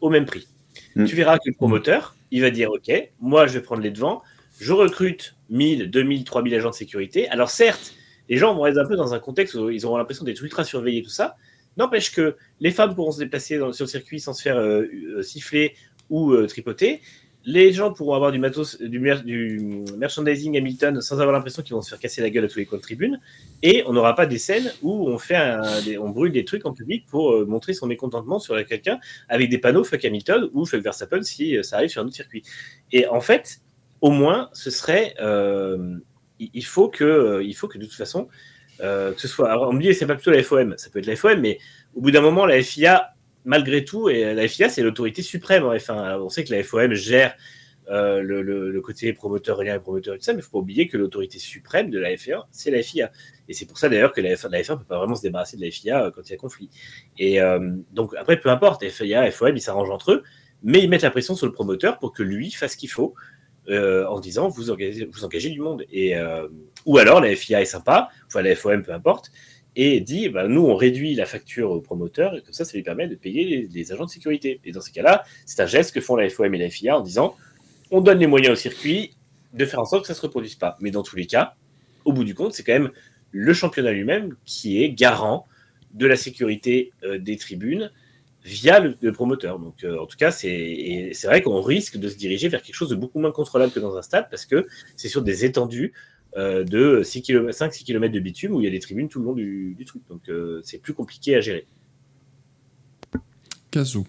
au même prix. Mm. Tu verras que le promoteur, il va dire Ok, moi je vais prendre les devants, je recrute 1000, 2000, 3000 agents de sécurité. Alors certes, les gens vont être un peu dans un contexte où ils auront l'impression d'être ultra surveillés, tout ça. N'empêche que les femmes pourront se déplacer dans- sur le circuit sans se faire euh, euh, siffler ou euh, tripoter. Les gens pourront avoir du merchandising Hamilton sans avoir l'impression qu'ils vont se faire casser la gueule à tous les coins de tribune. Et on n'aura pas des scènes où on, fait un- on brûle des trucs en public pour montrer son mécontentement sur quelqu'un avec des panneaux fuck Hamilton ou fuck Verstappen si ça arrive sur un autre circuit. Et en fait, au moins, ce serait. euh, il faut, que, euh, il faut que de toute façon, euh, que ce soit. Alors, on me dit c'est pas plutôt la FOM, ça peut être la FOM, mais au bout d'un moment, la FIA, malgré tout, et la FIA, c'est l'autorité suprême en F1. Alors, on sait que la FOM gère. le, le- côté promoteur rien et promoteur et tout ça, mais il ne faut pas oublier que l'autorité suprême de la FIA, c'est la FIA. Et c'est pour ça d'ailleurs que la F1 ne peut pas vraiment se débarrasser de la FIA quand il y a conflit. Et donc après, peu importe, FIA, FOM, ils s'arrangent entre eux, mais ils mettent la pression sur le promoteur pour que lui fasse ce qu'il faut euh, en disant vous engagez, vous engagez du monde. Et, euh, ou alors la FIA est sympa, enfin la FOM, peu importe, et dit bah, nous on réduit la facture au promoteur et comme ça ça lui permet de payer les, agents de sécurité. Et dans ces cas-là, c'est un geste que font la FOM et la FIA en disant on donne les moyens au circuit de faire en sorte que ça ne se reproduise pas. Mais dans tous les cas, au bout du compte, c'est quand même le championnat lui-même qui est garant de la sécurité euh, des tribunes via le, le promoteur. Donc, euh, en tout cas, c'est vrai qu'on risque de se diriger vers quelque chose de beaucoup moins contrôlable que dans un stade parce que c'est sur des étendues euh, de 6 km, 5-6 km de bitume où il y a des tribunes tout le long du, du truc. Donc, euh, c'est plus compliqué à gérer. Gazou.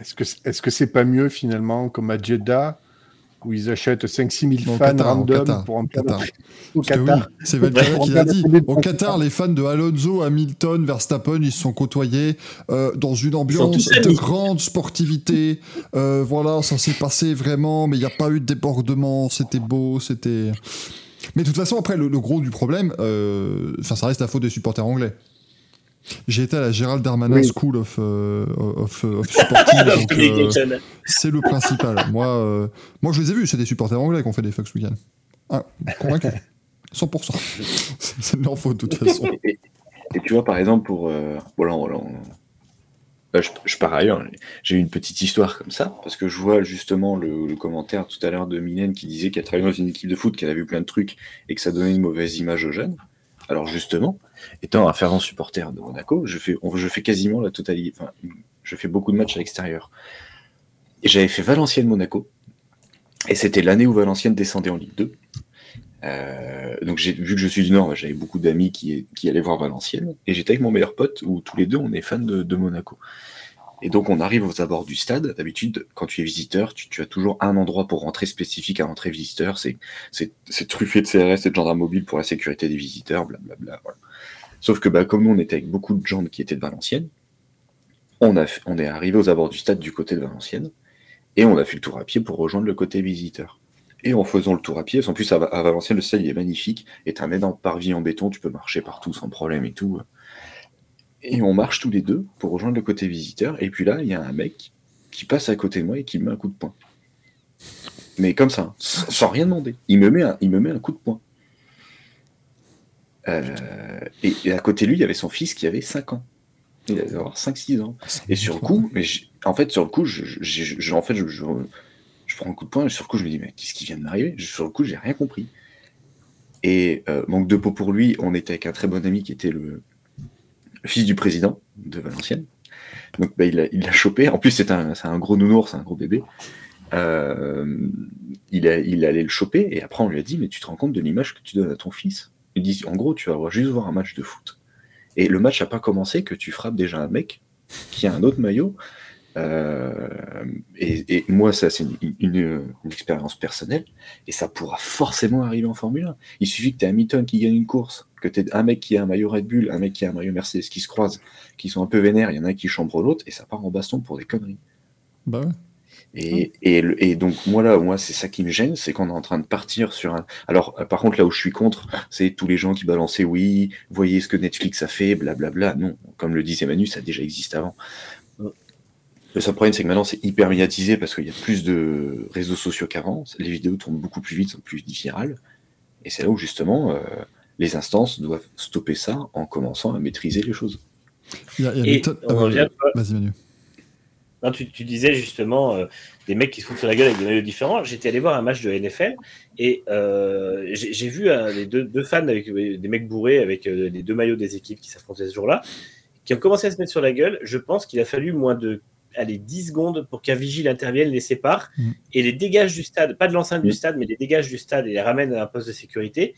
Est-ce que est-ce que c'est pas mieux finalement comme à Jeddah où ils achètent 5-6 000 Au fans Qatar, au random Qatar, pour au en Qatar. au oui, c'est Valkyria qui l'a dit. Au Qatar, les fans de Alonso, Hamilton, Verstappen, ils se sont côtoyés euh, dans une ambiance de grande sportivité. Euh, voilà, ça s'est passé vraiment, mais il n'y a pas eu de débordement. C'était beau, c'était. Mais de toute façon, après, le, le gros du problème, euh, enfin, ça reste la faute des supporters anglais. J'ai été à la Gérald Darmanin Oui. School of, euh, of, of Supporting, donc, euh, c'est le principal. moi, euh, moi, je les ai vus, c'est des supporters anglais qui ont fait des fucks ce week-end. Ah, convaincu. 100%. C'est- de leur faute, de toute façon. Et, et tu vois, par exemple, pour. Euh, voilà, on- on- là, je, je pars ailleurs. J'ai eu une petite histoire comme ça, parce que je vois justement le, le commentaire tout à l'heure de Mylène qui disait qu'elle travaillait dans une équipe de foot, qu'elle a vu plein de trucs et que ça donnait une mauvaise image aux jeunes. Alors, justement, étant un fervent supporter de Monaco, je fais, on- je fais quasiment la totalité. Enfin, je fais beaucoup de matchs à l'extérieur. Et j'avais fait Valenciennes-Monaco. Et c'était l'année où Valenciennes descendait en Ligue 2. Euh, donc vu que je suis du Nord, j'avais beaucoup d'amis qui, qui allaient voir Valenciennes, et j'étais avec mon meilleur pote où tous les deux on est fans de, Monaco. Et donc on arrive aux abords du stade. D'habitude, quand tu es visiteur, tu, as toujours un endroit pour rentrer spécifique à l'entrée visiteur. C'est truffé de CRS et de gendarmes mobiles pour la sécurité des visiteurs, blablabla. Voilà. Sauf que bah, comme nous on était avec beaucoup de gens qui étaient de Valenciennes, on a on est arrivé aux abords du stade du côté de Valenciennes et on a fait le tour à pied pour rejoindre le côté visiteur. Et en faisant le tour à pied, en plus à, Va- à Valenciennes, le stade il est magnifique, et un énorme parvis en béton, tu peux marcher partout sans problème et tout. Et on marche tous les deux pour rejoindre le côté visiteur, et puis là, il y a un mec qui passe à côté de moi et qui me met un coup de poing. Mais comme ça, sans rien demander. Il me met il me met un coup de poing. Euh, et, et à côté de lui, il y avait son fils qui avait 5 ans. Il devait avoir 5-6 ans. Et sur le coup, mais j'ai- en fait, sur le coup, je, je- je- je- en fait, je, prends un coup de poing et sur le coup, je me dis, mais qu'est-ce qui vient de m'arriver? Sur le coup, j'ai rien compris. Et euh, manque de peau pour lui, on était avec un très bon ami qui était le, le fils du président de Valenciennes. Donc, bah, il l'a il chopé. En plus, c'est un, gros nounours, c'est un gros bébé. Euh, il, a, il allait le choper et après, on lui a dit, mais tu te rends compte de l'image que tu donnes à ton fils? Il dit, en gros, tu vas juste voir un match de foot. Et le match n'a pas commencé que tu frappes déjà un mec qui a un autre maillot. Euh, et, moi, ça, c'est une, expérience personnelle. Et ça pourra forcément arriver en Formule 1. Il suffit que tu aies Hamilton qui gagne une course, que tu aies un mec qui a un maillot Red Bull, un mec qui a un maillot Mercedes qui se croisent, qui sont un peu vénères, il y en a un qui chambre l'autre, et ça part en baston pour des conneries. Bah. Et, et, le- et donc, moi, là, moi, c'est ça qui me gêne, c'est qu'on est en train de partir sur un. Alors, euh, par contre, là où je suis contre, c'est tous les gens qui balançaient oui, voyez ce que Netflix a fait, blablabla. Non, comme le disait Manu, ça a déjà existé avant. Le seul problème, c'est que maintenant, c'est hyper médiatisé parce qu'il y a plus de réseaux sociaux qu'avant. Les vidéos tournent beaucoup plus vite, sont plus virales. Et c'est là où, justement, euh, les instances doivent stopper ça en commençant à maîtriser les choses. Il y a, il y a Et Ah, vas-y, Manu. Non, tu, tu disais justement euh, des mecs qui se foutent sur la gueule avec des maillots différents. J'étais allé voir un match de NFL et euh, j'ai vu euh, les deux, deux fans avec euh, des mecs bourrés avec euh, les deux maillots des équipes qui s'affrontaient ce jour-là, qui ont commencé à se mettre sur la gueule. Je pense qu'il a fallu moins de allez, 10 secondes pour qu'un vigile intervienne, les sépare Mm. et les dégage du stade, pas de l'enceinte du stade, mais les dégage du stade et les ramène à un poste de sécurité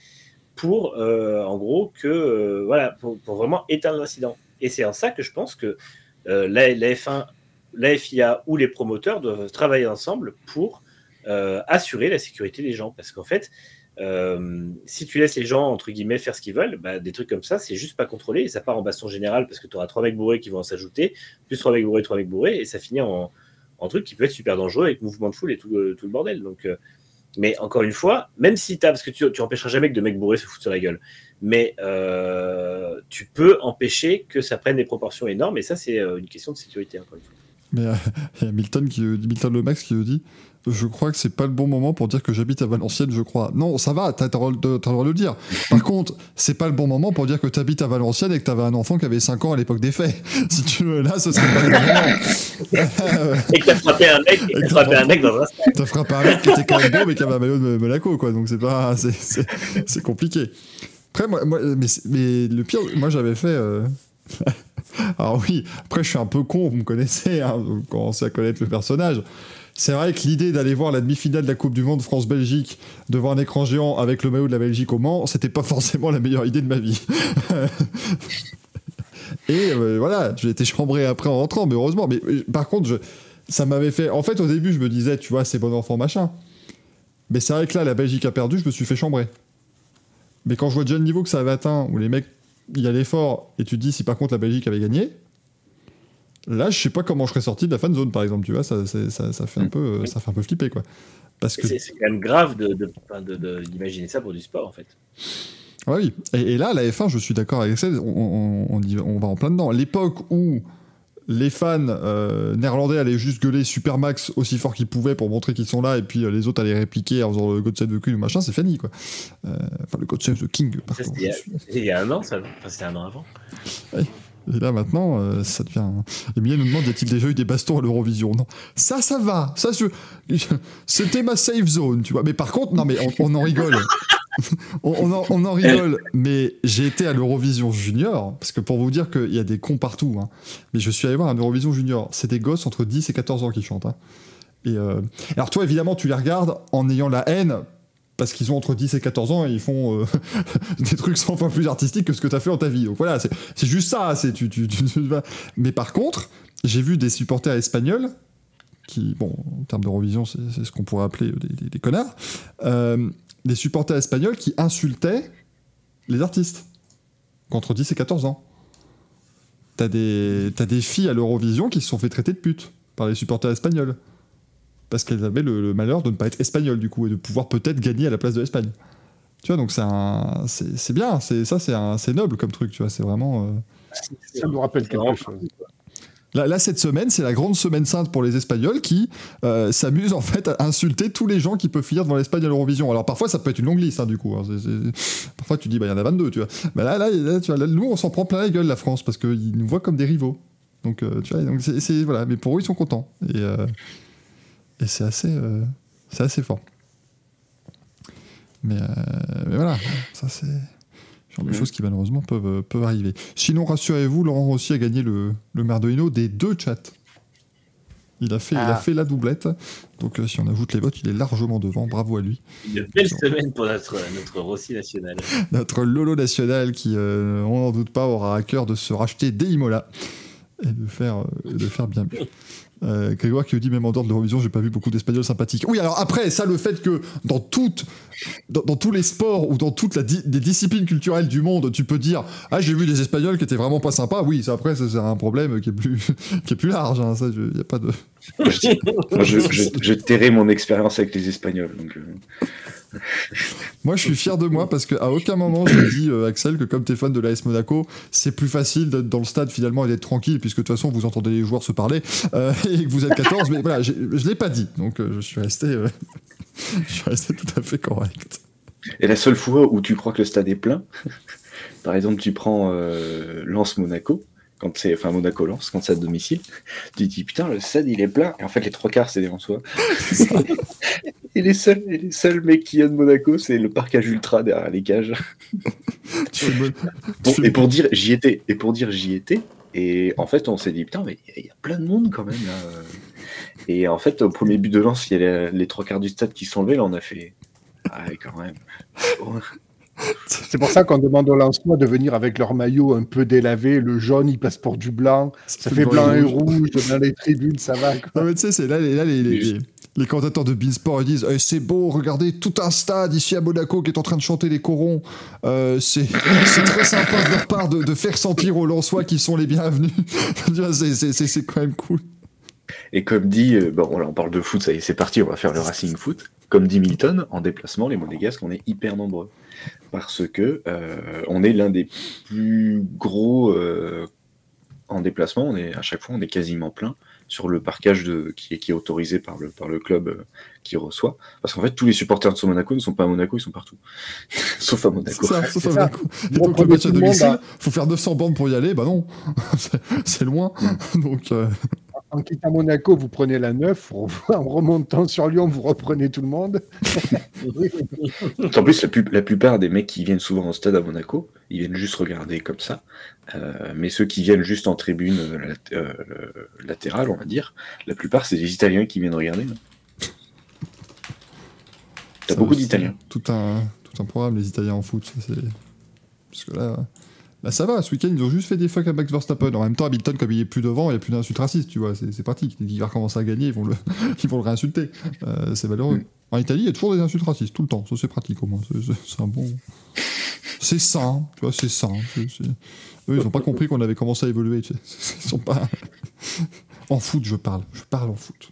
pour, en gros, que voilà, pour, pour vraiment éteindre l'incident. Et c'est en ça que je pense que la, la F1, la FIA ou les promoteurs doivent travailler ensemble pour euh, assurer la sécurité des gens. Parce qu'en fait, euh, si tu laisses les gens, entre guillemets, faire ce qu'ils veulent, bah, des trucs comme ça, c'est juste pas contrôlé et ça part en baston général parce que tu auras trois mecs bourrés qui vont s'ajouter, plus trois mecs bourrés, trois mecs bourrés, et ça finit en, en truc qui peut être super dangereux avec mouvement de foule et tout, le- tout le bordel. Donc, euh, mais encore une fois, même si tu as, parce que tu, tu empêcheras jamais que de mecs bourrés se foutent sur la gueule, mais euh, tu peux empêcher que ça prenne des proportions énormes et ça, c'est euh, une question de sécurité, encore une fois. Mais euh, il y a Milton, qui, Milton Lemax qui dit Je crois que c'est pas le bon moment pour dire que j'habite à Valenciennes, je crois. Non, ça va, t'as le droit de le dire. Par contre, c'est pas le bon moment pour dire que t'habites à Valenciennes et que t'avais un enfant qui avait 5 ans à l'époque des faits. Si tu veux, là, ce serait pas le bon moment. Et que t'as frappé un mec, et t'as frappé un mec dans un. T'as frappé un mec qui était quand même beau, mais qui avait un maillot de Monaco, quoi. Donc c'est pas. c'est compliqué. Après, moi, moi- mais, mais le pire, moi j'avais fait. euh, Alors oui, après je suis un peu con, vous me connaissez, hein, vous commencez à connaître le personnage. C'est vrai que l'idée d'aller voir la demi-finale de la Coupe du Monde France-Belgique devant un écran géant avec le maillot de la Belgique au Mans, c'était pas forcément la meilleure idée de ma vie. Et euh, voilà, j'ai été chambré après en rentrant, mais heureusement. Mais euh, par contre, ça m'avait fait. En fait, au début, je me disais, tu vois, c'est bon enfant, machin. Mais c'est vrai que là, la Belgique a perdu, je me suis fait chambrer. Mais quand je vois déjà le niveau que ça avait atteint, où les mecs y allaient fort, et tu te dis si par contre la Belgique avait gagné, là, je sais pas comment je serais sorti de la fan zone, par exemple, tu vois, ça, ça, ça fait un peu, euh, ça fait un peu flipper, quoi. Parce que C'est quand même grave d'imaginer de, de, ça pour du sport, en fait. Ouais, oui. Et, et là, la F1, je suis d'accord avec ça, on, on- on y va- on va en plein dedans. L'époque où les fans euh, néerlandais allaient juste gueuler Supermax aussi fort qu'ils pouvaient pour montrer qu'ils sont là, et puis euh, les autres allaient répliquer en faisant le God Save the Queen ou machin, c'est fini, quoi. Euh, Enfin, le God Save the King, pardon. c'était il y a- c'était il y a un an, ça. Enfin, c'était un an avant. Et là, maintenant, ça devient. Emilie nous demande y a-t-il déjà eu des bastons à l'Eurovision? Non. Ça, ça va. Ça, je- C'était ma safe zone, tu vois. Mais par contre, non, mais on, on en rigole. on, en, en rigole. Mais j'ai été à l'Eurovision Junior, parce que pour vous dire qu'il y a des cons partout, hein, mais je suis allé voir un Eurovision Junior. C'est des gosses entre 10 et 14 ans qui chantent. hein. Et euh, Alors, toi, évidemment, tu les regardes en ayant la haine. Parce qu'ils ont entre 10 et 14 ans et ils font euh, des trucs 100 fois plus artistiques que ce que tu as fait dans ta vie. Donc voilà, c'est juste ça. C'est tu, tu, tu- tu Mais par contre, j'ai vu des supporters espagnols qui, bon, en termes d'Eurovision, c'est ce qu'on pourrait appeler des connards, euh, des supporters espagnols qui insultaient les artistes contre 10 et 14 ans. T'as des, t'as des filles à l'Eurovision qui se sont fait traiter de putes par les supporters espagnols. Parce qu'elles avaient le, le malheur de ne pas être espagnoles, du coup, et de pouvoir peut-être gagner à la place de l'Espagne. Tu vois, donc c'est un- c'est c'est bien, c'est ça, c'est un- c'est noble comme truc, tu vois, c'est vraiment. euh, Ça nous rappelle quelque chose. Là, cette semaine, c'est la grande semaine sainte pour les Espagnols qui euh, s'amusent en fait à insulter tous les gens qui peuvent finir devant l'Espagne à l'Eurovision. Alors parfois, ça peut être une longue liste, hein, du coup. hein. Parfois, tu dis, bah, il y en a 22, tu vois. Mais là, là, nous, on s'en prend plein la gueule, la France, parce qu'ils nous voient comme des rivaux. Donc, euh, tu vois, donc c'est, voilà. Mais pour eux, ils sont contents. Et, euh, et c'est assez, assez fort. Mais, voilà, ça c'est genre de Mhm. choses qui malheureusement peuvent, euh, peuvent arriver. Sinon, rassurez-vous, Laurent Rossi a gagné le, le des deux chats. Il a, fait, il a Ah. fait la doublette. Donc, euh, si on ajoute les votes, il est largement devant. Bravo à lui. Une belle semaine pour notre, notre Rossi national. Notre Lolo national qui, euh, on n'en doute pas, aura à cœur de se racheter des Imola et de faire, euh, de faire bien mieux. Euh, Grégoire qui dit même en dehors de l'Eurovision, j'ai pas vu beaucoup d'Espagnols sympathiques. Oui, alors après, ça, le fait que dans dans, tous les sports ou dans toutes les disciplines culturelles du monde, tu peux dire ah j'ai vu des Espagnols qui étaient vraiment pas sympas. Oui, ça après c'est un problème qui est plus qui est plus large. Hein, ça, a pas de. Je, je, tairai mon expérience avec les Espagnols. Euh, Moi, je suis fier de moi parce qu'à aucun moment j'ai dit, euh, Axel, que comme t'es fan de l'AS Monaco, c'est plus facile d'être dans le stade finalement et d'être tranquille, puisque de toute façon, vous entendez les joueurs se parler euh, et que vous êtes 14. mais voilà, je l'ai pas dit. Donc, euh, je suis resté. je suis resté tout à fait correct. Et la seule fois où tu crois que le stade est plein, par exemple, tu prends Lens Monaco, quand c'est, enfin Monaco lance, quand c'est à domicile, tu te dis putain le stade il est plein, et en fait les trois quarts c'est des soi. et les seuls, et les seuls mecs qui viennent de Monaco, c'est le parcage ultra derrière les cages. Tu fais bon- Bon, tu fais- et pour dire j'y étais, et pour dire j'y étais, et en fait on s'est dit putain mais il y a- y, a plein de monde quand même là. Et en fait au premier but de lance, il y a les, les trois quarts du stade qui sont levés, là on a fait ah ouais, quand même. Oh. C'est pour ça qu'on demande aux Lensois de venir avec leur maillot un peu délavé. Le jaune, il passe pour du blanc. Ça fait blanc et rouge. Dans les tribunes, ça va. quoi. Non, mais tu sais, c'est là, les, là, les, les, les- les commentateurs de Beansport ils disent Eh, c'est beau, regardez tout un stade ici à Monaco qui est en train de chanter les corons. Euh, c'est c'est très sympa de leur part de, de faire sentir aux Lensois qu'ils sont les bienvenus. C'est quand même cool. Et comme dit, euh, bon voilà, on parle de foot, ça y est, c'est parti, on va faire le Racing Foot. Comme dit Milton, en déplacement, les Monégasques, on est hyper nombreux. Parce que euh, on est l'un des plus gros euh, en déplacement, on est, à chaque fois on est quasiment plein sur le parquage de, qui, est, qui est autorisé par le, par le club euh, qui reçoit. Parce qu'en fait, tous les supporters de Monaco ne sont pas à Monaco, ils sont partout. Sauf à Monaco. C'est ça. Monaco. Et donc le match à domicile, à- faut faire 900 bandes pour y aller. Bah non, C'est- c'est loin. Donc euh, En quittant Monaco, vous prenez la 9. En remontant sur Lyon, vous reprenez tout le monde. En plus, la, pu- la plupart des mecs qui viennent souvent au stade à Monaco, ils viennent juste regarder comme ça. Euh, mais ceux qui viennent juste en tribune euh, lat- euh, latérale, on va dire, la plupart, c'est des Italiens qui viennent regarder. T'as beaucoup d'Italiens. Tout un, tout un programme, les Italiens en foot. ça, c'est- Parce que là, là, ça va. Ce week-end, ils ont juste fait des fuck à Max Verstappen. En même temps, Hamilton, comme il est plus devant, il n'y a plus d'insultes racistes, tu vois. C'est. Dès qu'il va recommencer à gagner, ils vont le, ils vont le réinsulter. Euh, c'est malheureux. Mm. En Italie, il y a toujours des insultes racistes, tout le temps. Ça, c'est pratique au moins. C'est- un bon. C'est sain, tu vois, c'est sain. Eux, ils n'ont pas compris qu'on avait commencé à évoluer. tu sais. Ils sont pas. en foot, je parle. Je parle en foot.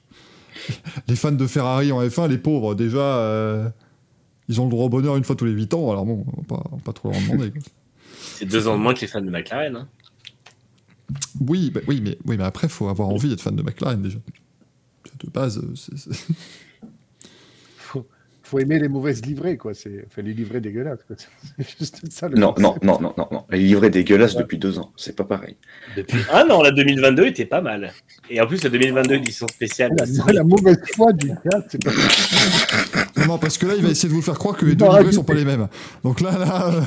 Les fans de Ferrari en F1, les pauvres, déjà. euh, ils ont le droit au bonheur une fois tous les 8 ans, alors bon, on va pas, on va pas trop leur demander. quoi. C'est deux ans de moins que les fans de McLaren. hein. Oui, bah, oui, mais, oui, mais après, faut avoir envie d'être fan de McLaren déjà. De base, euh, c'est- faut, faut aimer les mauvaises livrées, quoi. C'est enfin, les livrées dégueulasses. quoi. C'est juste ça. Le Non, non, non, non, non, non. Elle est livrée dégueulasse depuis deux ans. C'est pas pareil. Depuis un an, la 2022 était pas mal. Et en plus, la 2022 édition spéciale. La, la mauvaise foi du gars, c'est pas Non, non, parce que là, il va essayer de vous faire croire que les deux va livrets sont pas les mêmes. Donc là, là. euh,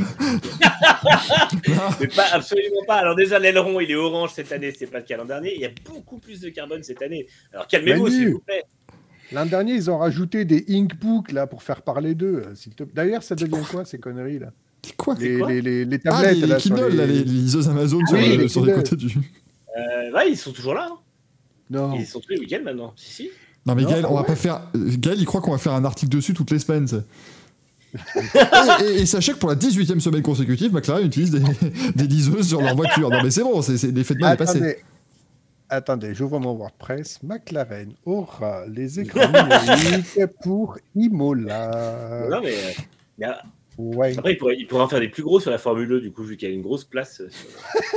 là, Mais pas, absolument pas. Alors déjà, l'aileron, il est orange cette année, c'est pas le cas l'an dernier. Il y a beaucoup plus de carbone cette année. Alors calmez-vous, s'il vous plaît. L'an dernier, ils ont rajouté des inkbooks là pour faire parler d'eux. euh, D'ailleurs, ça devient quoi ces conneries là? C'est quoi? Les, quoi? les, les, les Ah, tablettes les, les là, sur Kindle, là, les, les liseuses Amazon sur, oui, le- les sur les côtés du. Euh, ouais, ils sont toujours là. hein. Non. Ils sont tous les week-ends maintenant. Si, si. Non, mais Non, Gaël, ah on va ouais. pas faire. Gaël, il croit qu'on va faire un article dessus toutes les semaines. et, et- et sachez que pour la 18e semaine consécutive, McLaren utilise des, des liseuses sur leur voiture. Non, mais c'est bon, c'est c'est- l'effet de mal est passé. Attendez, j'ouvre mon WordPress. McLaren aura les écrans numériques pour Imola. Non, mais. euh, euh, Ouais. après, il pourrait, il pourrait en faire des plus gros sur la Formule 1, du coup, vu qu'il y a une grosse place. euh, sur-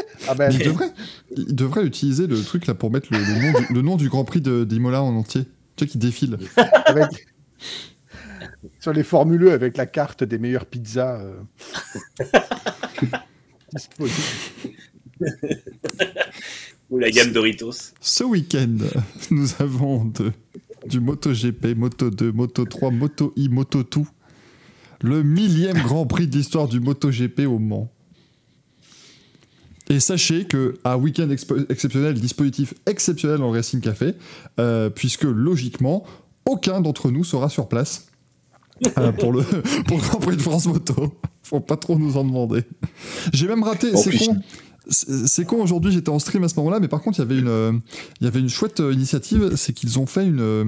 Ah ben, Il devrait, il devrait utiliser le truc là pour mettre le, le nom, du, le nom du Grand Prix de- d'Imola en entier. Tu sais, qui défile. avec- sur les formules avec la carte des meilleures pizzas euh, disponibles. Ou la gamme Doritos. Ce week-end, nous avons de- du MotoGP, Moto 2, Moto 3, Moto I, Moto 2. Le millième Grand Prix de l'histoire du MotoGP au Mans. Et sachez que un week-end exceptionnel, dispositif exceptionnel le Racing Café, euh, puisque logiquement, aucun d'entre nous sera sur place euh, pour, le, pour le Grand Prix de France Moto. Faut pas trop nous en demander. J'ai même raté, En c'est con. C'est con, aujourd'hui j'étais en stream à ce moment-là, mais par contre il y avait une, euh, il y avait une chouette euh, initiative, c'est qu'ils ont fait une, euh,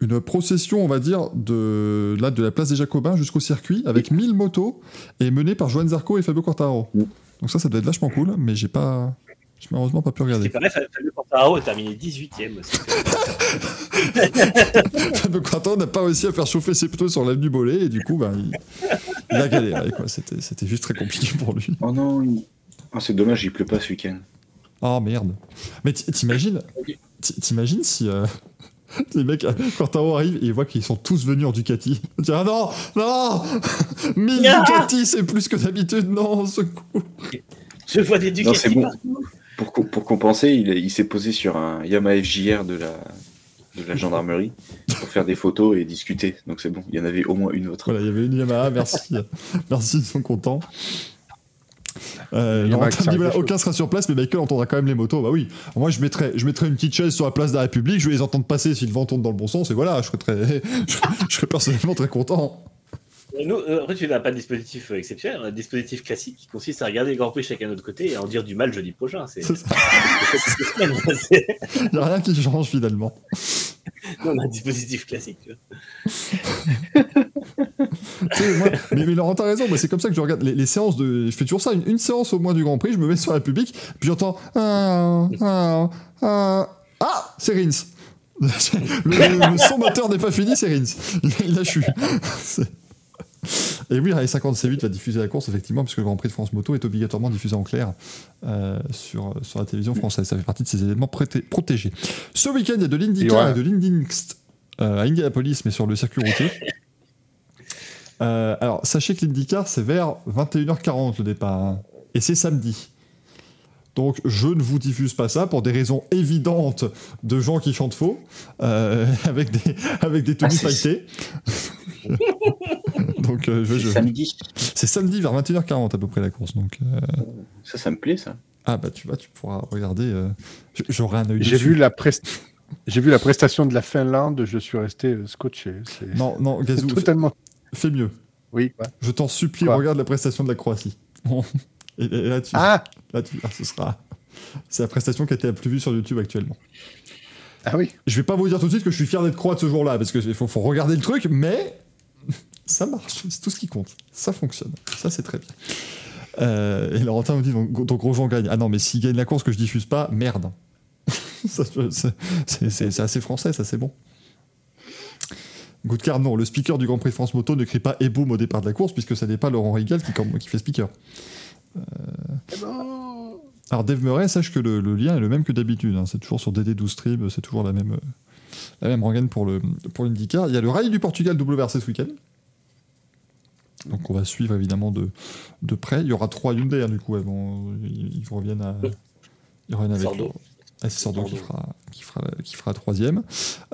une procession, on va dire, de, là, de la place des Jacobins jusqu'au circuit, avec 1000 motos, et menée par Joan Zarco et Fabio Quartararo. Mm. Donc ça, ça doit être vachement cool, mais j'ai pas... J'ai malheureusement pas pu C'est regarder. pareil, Fabio Quartararo a terminé 18ème aussi. Fabio Quartararo n'a pas réussi à faire chauffer ses pneus sur l'avenue Bollé, et du coup, ben, il, il a galéré, quoi. C'était c'était juste très compliqué pour lui. Oh non, il- ah, c'est dommage, il pleut pas ce week-end. Oh merde. Mais t'imagines T'imagines si euh, les mecs, quand Taro arrive et ils voient qu'ils sont tous venus en Ducati. Ils disent, ah non Non 1000 Ah Ducati, c'est plus que d'habitude, non, au secours Je vois des Non, c'est Ducati bon. partout. pour, co- pour compenser, il, il s'est posé sur un Yamaha FJR de la, de la gendarmerie pour faire des photos et discuter. Donc c'est bon, il y en avait au moins une autre. Voilà, il y avait une Yamaha, merci. merci, ils sont contents. Euh, voilà, aucun sera sur place, mais Michael entendra quand même les motos. Bah oui, moi je mettrais, je mettrais une petite chaise sur la place de la République, je vais les entendre passer si le vent tourne dans le bon sens, et voilà, je serais, très, je, je serais personnellement très content. Nous, euh, après, tu n'as pas de dispositif euh, exceptionnel, on a un dispositif classique qui consiste à regarder le Grand Prix chacun de notre côté et à en dire du mal jeudi prochain. C'est Il n'y a rien qui change finalement. nous, on a un dispositif classique. tu vois. Tu sais, moi- mais, mais Laurent, t'as raison, c'est comme ça que je regarde les, les séances de. Je fais toujours ça, une, une séance au moins du Grand Prix, je me mets sur la République, puis j'entends. Ah, ah, ah, ah, c'est Rins. le, le- le son moteur n'est pas fini, c'est Rins. Il, il a chu. Et oui, Rallye 50 C8 va diffuser la course, effectivement, puisque le Grand Prix de France Moto est obligatoirement diffusé en clair euh, sur, sur la télévision française. Ça fait partie de ces événements protégés. Ce week-end, il y a de l'IndyCar Et de l'Indynext euh, à Indianapolis, mais sur le circuit routier. Euh, alors, sachez que l'IndyCar, c'est vers 21h40 le départ. hein. Et c'est samedi. Donc, je ne vous diffuse pas ça pour des raisons évidentes de gens qui chantent faux, euh, avec, des, avec des tenues Ah, c'est- pailletées. donc, euh, je- C'est je- samedi. c'est samedi vers 21h40 à peu près la course. Donc, euh, Ça, ça me plaît, ça. ah bah tu vois, tu pourras regarder. euh, J'aurai un œil J'ai dessus. vu la J'ai vu la prestation de la Finlande, je suis resté scotché. C'est Non, non, Gazou, fais- totalement. fais mieux. Oui. quoi. Je t'en supplie, Quoi regarde la prestation de la Croatie. Bon. Et, et là, tu, Ah, là, tu- ah, ce sera. C'est la prestation qui a été la plus vue sur YouTube actuellement. ah oui. Je vais pas vous dire tout de suite que je suis fier d'être croate ce jour-là, parce qu'il faut, faut regarder le truc, mais ça marche, c'est tout ce qui compte. Ça fonctionne, ça c'est très bien. Euh, et Laurentin me dit donc, donc Grosjean gagne. Ah non, mais s'il gagne la course que je diffuse pas, merde. C'est- assez français, ça c'est bon. Goodcar, non, le speaker du Grand Prix France Moto ne crie pas et boum au départ de la course, puisque ça n'est pas Laurent Rigal qui, fait speaker. Alors Dave Murray, sache que le, le lien est le même que d'habitude. hein. C'est toujours sur DD12 Stream, c'est toujours la même, euh, la même rengaine pour le pour l'IndyCar. Il y a le Rallye du Portugal WRC ce week-end. Donc on va suivre évidemment de, de près. Il y aura trois Hyundai hein, du coup. ils, reviennent à ils reviennent avec Sordo. Ah, c'est Sordo qui fera, qui fera, qui fera troisième.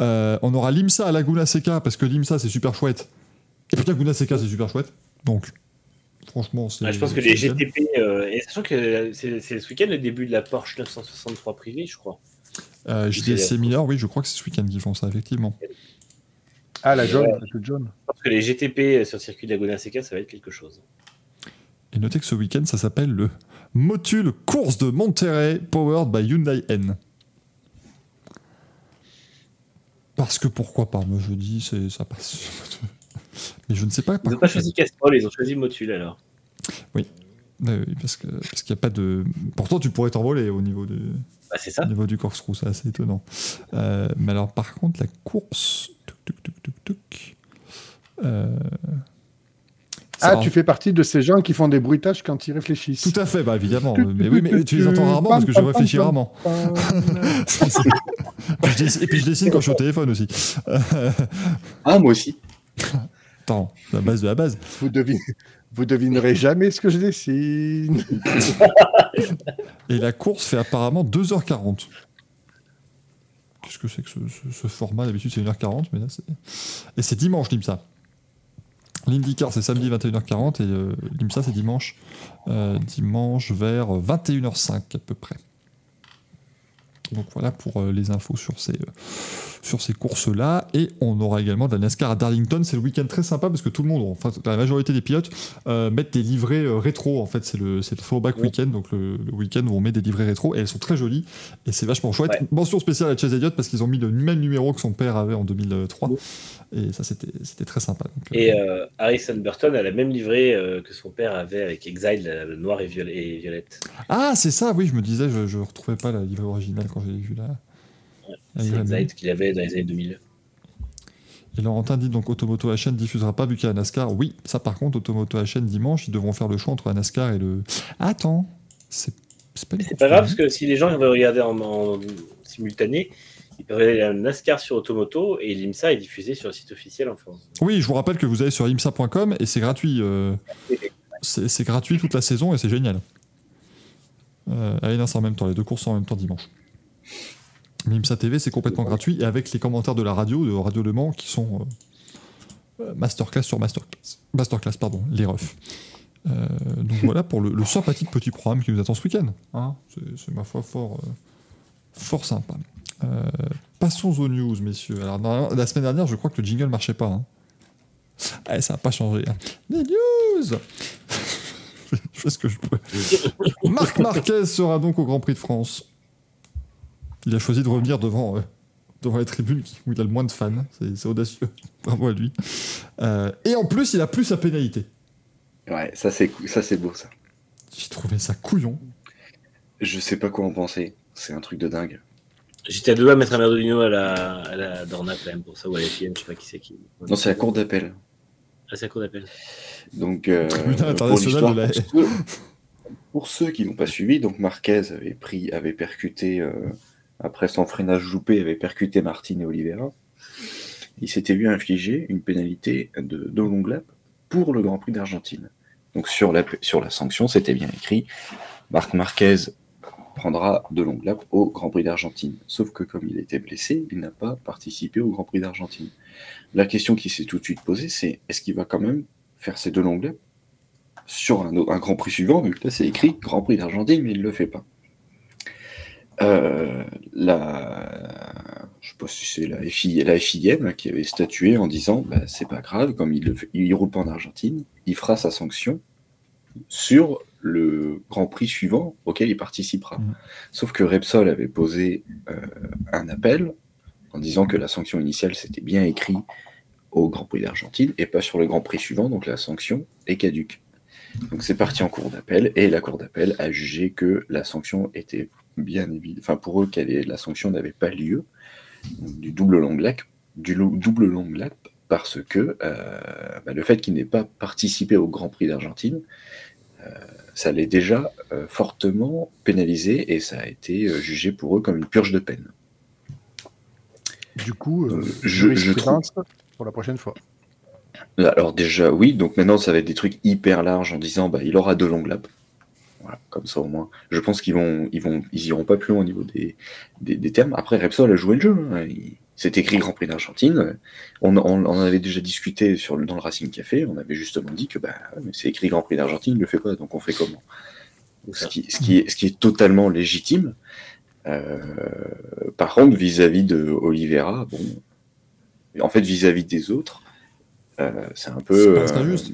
Euh, on aura l'IMSA à Laguna Seca parce que l'IMSA c'est super chouette. Et puis Laguna Seca c'est super chouette. Donc franchement c'est. Ah, je pense que les. GTP, euh, et sachant que c'est c'est ce week-end le début de la Porsche 963 privée, je crois. Euh, JDC oui, je crois que c'est ce week-end qu'ils font ça, effectivement. Ah, la jaune, Ouais. la toute jaune. Je pense que les GTP sur le circuit de Laguna Seca, ça va être quelque chose. Et notez que ce week-end, ça s'appelle le Motul Course de Monterrey, powered by Hyundai N. Parce que pourquoi pas Moi je dis, c'est ça passe. Mais je ne sais pas. Ils n'ont pas choisi Castrol, ils ont choisi Motul alors. euh, oui, parce que parce qu'il n'y a pas de. Pourtant, tu pourrais t'envoler au niveau de. Bah, ça. Au niveau du corkscrew, c'est assez étonnant. Euh, mais alors, par contre, la course. Tuc, tuc, tuc, tuc, tuc. Euh, Ah, tu fais partie de ces gens qui font des bruitages quand ils réfléchissent. Tout à fait, bah évidemment. mais oui, mais tu les entends rarement parce que je réfléchis rarement. Et puis je dessine quand je suis au téléphone aussi. Ah, moi aussi. Attends, la base de la base. Vous, devine- vous devinerez jamais ce que je dessine. Et la course fait apparemment 2h40. Qu'est-ce que c'est que ce, format? D'habitude c'est 1h40, mais là c'est. Et c'est dimanche l'IMSA. L'IndyCar c'est samedi 21h40 et euh, l'IMSA c'est dimanche, euh, dimanche vers 21h05 à peu près. Donc voilà pour euh, les infos sur ces, sur ces courses-là. Et on aura également de la NASCAR à Darlington. C'est le week-end très sympa parce que tout le monde, enfin la majorité des pilotes, euh, mettent des livrets euh, rétro. En fait, c'est le, c'est le throwback week-end, donc le, le week-end où on met des livrets rétro. Et elles sont très jolies et c'est vachement chouette. Ouais. Mention spéciale à Chase Elliott parce qu'ils ont mis le même numéro que son père avait en 2003. Et ça, c'était c'était très sympa. Donc, euh, Et euh, Harrison Burton a la même livrée euh, que son père avait avec Exile, le noir et, violet- et violette. Ah, c'est ça, oui, je me disais, je, je retrouvais pas la livrée originale quand j'ai vu la. Bleue. Exile qu'il avait dans les années 2000. Et Laurentin dit donc Automoto HN diffusera pas vu qu'il y a NASCAR. Oui, ça par contre, Automoto HN dimanche, ils devront faire le choix entre NASCAR et le. Attends, c'est pas C'est pas grave parce que si les gens veulent regarder en, en simultané, ils peuvent à la NASCAR sur Automoto et l'IMSA est diffusé sur le site officiel en France. Oui, je vous rappelle que vous allez sur imsa.com et c'est gratuit. euh, c'est gratuit toute la saison et c'est génial. Euh, allez, en même temps, les deux courses en même temps dimanche. Mimsa TV, c'est complètement gratuit et avec les commentaires de la radio, de Radio Le Mans, qui sont euh, euh, masterclass sur masterclass. Masterclass, pardon, les refs. Euh, donc voilà pour le, le sympathique petit programme qui nous attend ce week-end. hein. C'est ma foi fort, euh, fort sympa. Passons aux news, messieurs. Alors, la semaine dernière, je crois que le jingle marchait pas. Hein. Ah, ça n'a pas changé. hein. Les news Je fais ce que je peux. Marc Marquez sera donc au Grand Prix de France. Il a choisi de revenir devant, euh, devant les tribunes qui- où il a le moins de fans. C'est audacieux. Bravo à lui. Euh, et en plus, il a plus sa pénalité. Ouais, ça c'est cou- ça c'est beau ça. J'ai trouvé ça couillon. Je sais pas quoi en penser. C'est un truc de dingue. J'étais à deux doigts de mettre un Merdolino à la, à la Dorna quand même pour ça, ou à la FIM, je sais pas qui c'est qui. Non, c'est la cour d'appel. Ah, c'est à court d'appel. Donc, euh, la- pour ceux qui n'ont pas suivi, donc Marquez avait pris, avait percuté euh, après son freinage loupé, avait percuté Martin et Oliveira. Il s'était vu infliger une pénalité de, de longue lap pour le Grand Prix d'Argentine. Donc sur la, sanction, c'était bien écrit, Marc Marquez prendra de longue lap au Grand Prix d'Argentine. Sauf que comme il était blessé, il n'a pas participé au Grand Prix d'Argentine. La question qui s'est tout de suite posée, c'est est-ce qu'il va quand même faire ces deux longues laps sur un, Grand Prix suivant, vu là c'est écrit Grand Prix d'Argentine, mais il ne le fait pas. Euh, la, je sais pas si c'est la, FI, la FIM qui avait statué en disant bah, c'est pas grave, comme il il roule pas en Argentine, il fera sa sanction sur le Grand Prix suivant auquel il participera. Mhm. Sauf que Repsol avait posé euh, un appel en disant que la sanction initiale c'était bien écrit au Grand Prix d'Argentine et pas sur le Grand Prix suivant, donc la sanction est caduque. Donc c'est parti en cours d'appel et la cour d'appel a jugé que la sanction était bien évidente, enfin pour eux, qu'elle est- la sanction n'avait pas lieu du double long lap, du double long lap parce que euh, bah, le fait qu'il n'ait pas participé au Grand Prix d'Argentine, euh, ça l'est déjà euh, fortement pénalisé et ça a été jugé pour eux comme une purge de peine. Du coup, je- je jurisprudence pour la prochaine fois. Alors déjà, oui, donc maintenant ça va être des trucs hyper larges en disant bah il aura deux longues laps. Voilà, comme ça au moins. Je pense qu'ils vont, ils vont, ils iront pas plus loin au niveau des, des, des termes. Après, Repsol a joué le jeu. hein. C'est écrit Grand Prix d'Argentine. On, on, avait déjà discuté sur le, dans le Racing Café. On avait justement dit que bah, c'est écrit Grand Prix d'Argentine, il le fait pas, donc on fait comment? Ce qui, ce, qui est, ce qui est totalement légitime. Euh, par contre, vis-à-vis de Oliveira, bon, en fait, vis-à-vis des autres, euh, c'est un peu. C'est euh, juste.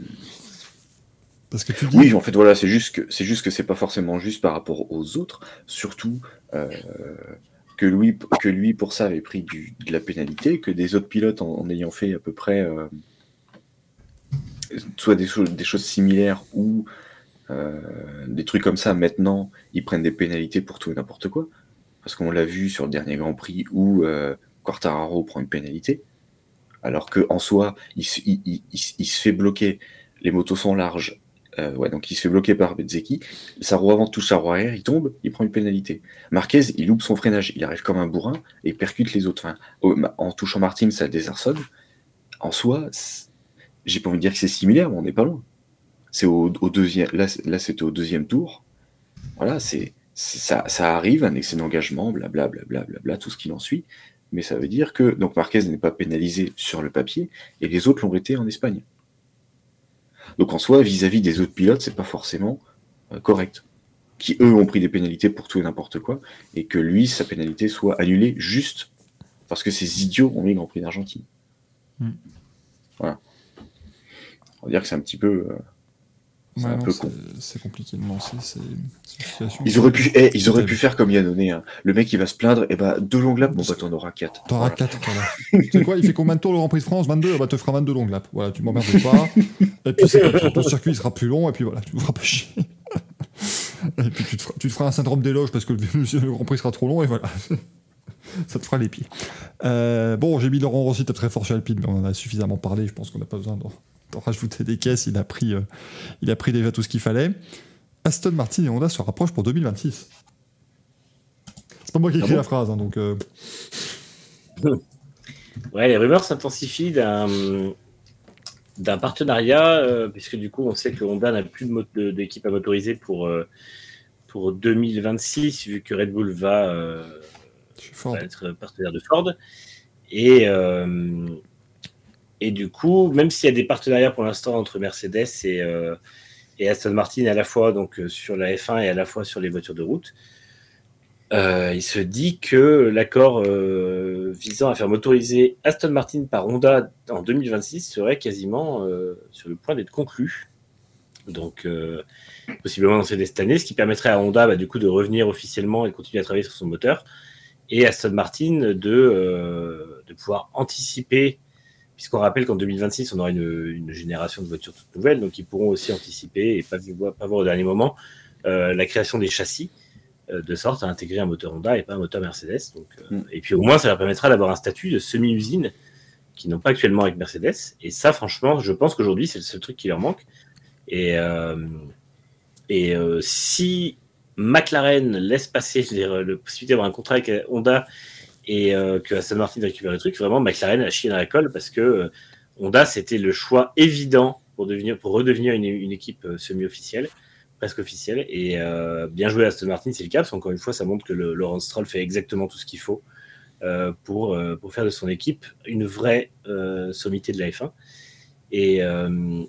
Parce que tu dis. oui, en fait, voilà, c'est juste que c'est juste que c'est pas forcément juste par rapport aux autres, surtout euh, que lui, que lui pour ça avait pris du, de la pénalité, que des autres pilotes en, en ayant fait à peu près euh, soit des, choses- des choses similaires ou euh, des trucs comme ça. Maintenant, ils prennent des pénalités pour tout et n'importe quoi, parce qu'on l'a vu sur le dernier Grand Prix où Quartararo prend une pénalité, alors que en soi, il, se- il- il- il- il se fait bloquer. Les motos sont larges, euh, donc il se fait bloquer par Bezzeki. Sa roue avant touche sa roue arrière, il tombe, il prend une pénalité. Marquez, il loupe son freinage, il arrive comme un bourrin et percute les autres. En touchant Martin, ça désarçonne. En soi, j'ai pas envie de dire que c'est similaire, mais on n'est pas loin. C'est au, deuxième, là, là c'était au deuxième tour. Voilà, c'est ça, ça arrive, un excès d'engagement, blablabla, tout ce qui en suit. Mais ça veut dire que donc Marquez n'est pas pénalisé sur le papier et les autres l'ont été en Espagne. Donc en soi, vis-à-vis des autres pilotes, c'est pas forcément euh, correct. Qui eux ont pris des pénalités pour tout et n'importe quoi, et que lui, sa pénalité soit annulée juste parce que ces idiots ont mis le Grand Prix d'Argentine. Hmm. Voilà. On va dire que c'est un petit peu. euh, c'est Ouais, un peu c'est- con. C'est compliqué de lancer. C'est c'est. Ils auraient pu, eh, ils auraient pu faire comme Yannone. Hein. Le mec, il va se plaindre, et bah, deux longues laps, bon, bah, t'en auras quatre. T'auras Voilà. 4, voilà. tu sais quoi, il fait combien de tours le Grand Prix de France? 22 Bah, te fera 22 longues laps. Voilà, tu m'emmerdes pas. et puis, c'est ton circuit il sera plus long, et puis voilà, tu ne feras pas chier. et puis, tu te, feras, tu te feras un syndrome d'éloge parce que le, le Grand Prix sera trop long, et voilà. Ça te fera les pieds. Euh, bon, j'ai mis Laurent Rossi, t'es très fort chez Alpine, mais on en a suffisamment parlé. Je pense qu'on n'a pas besoin d'en d'en rajouter des caisses. Il a, pris, euh, il a pris déjà tout ce qu'il fallait. Aston Martin et Honda se rapprochent pour 2026. C'est pas moi qui ai Ah écrit bon la phrase, hein, donc. euh, Ouais, les rumeurs s'intensifient d'un d'un partenariat, euh, puisque du coup, on sait que Honda n'a plus d'équipe à motoriser pour, euh, pour 2026, vu que Red Bull va, va être partenaire de Ford. Et, et du coup, même s'il y a des partenariats pour l'instant entre Mercedes et, euh, Aston Martin à la fois donc, euh, sur la F1 et à la fois sur les voitures de route, euh, il se dit que l'accord visant à faire motoriser Aston Martin par Honda en 2026 serait quasiment sur le point d'être conclu. Donc, possiblement dès cette année, ce qui permettrait à Honda bah, du coup de revenir officiellement et continuer à travailler sur son moteur, et Aston Martin de pouvoir anticiper, puisqu'on rappelle qu'en 2026 on aura une, une génération de voitures toutes nouvelles, donc ils pourront aussi anticiper et pas, voir- pas voir au dernier moment euh, la création des châssis euh, de sorte à intégrer un moteur Honda et pas un moteur Mercedes. Donc, euh, Mm. Et puis au moins, ça leur permettra d'avoir un statut de semi-usine qu'ils n'ont pas actuellement avec Mercedes. Et ça, franchement, je pense qu'aujourd'hui, c'est le seul truc qui leur manque. Et, et si McLaren laisse passer les, le possibilité d'avoir un contrat avec Honda et euh, que Aston Martin récupère le truc, vraiment, McLaren a chié dans la colle parce que euh, Honda, c'était le choix évident pour, devenir, redevenir une, équipe euh, semi-officielle presque officiel. Et bien joué Aston Martin, c'est le cas, parce qu'encore une fois, ça montre que le, Laurence Stroll fait exactement tout ce qu'il faut pour, faire de son équipe une vraie sommité de la F1. Et, euh,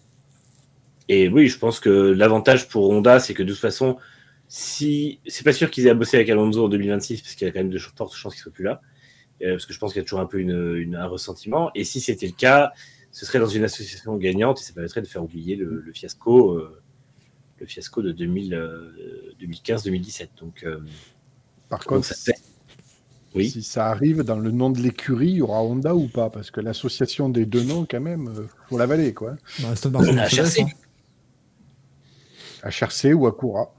et oui, je pense que l'avantage pour Honda, c'est que de toute façon, si c'est pas sûr qu'ils aient à bosser avec Alonso en 2026, parce qu'il y a quand même de fortes chances qu'il soit plus là, euh, parce que je pense qu'il y a toujours un peu une, une- un ressentiment. Et si c'était le cas, ce serait dans une association gagnante et ça permettrait de faire oublier le, le fiasco. euh, le fiasco de 2000, euh, 2015-2017. Donc, euh, Par contre, ça fait? Oui. si ça arrive dans le nom de l'écurie, il y aura Honda ou pas? Parce que l'association des deux noms, quand même, euh, faut l'avaler, quoi. Bah, Aston Martin, Ah, Mercedes, HRC. HRC ou Acura.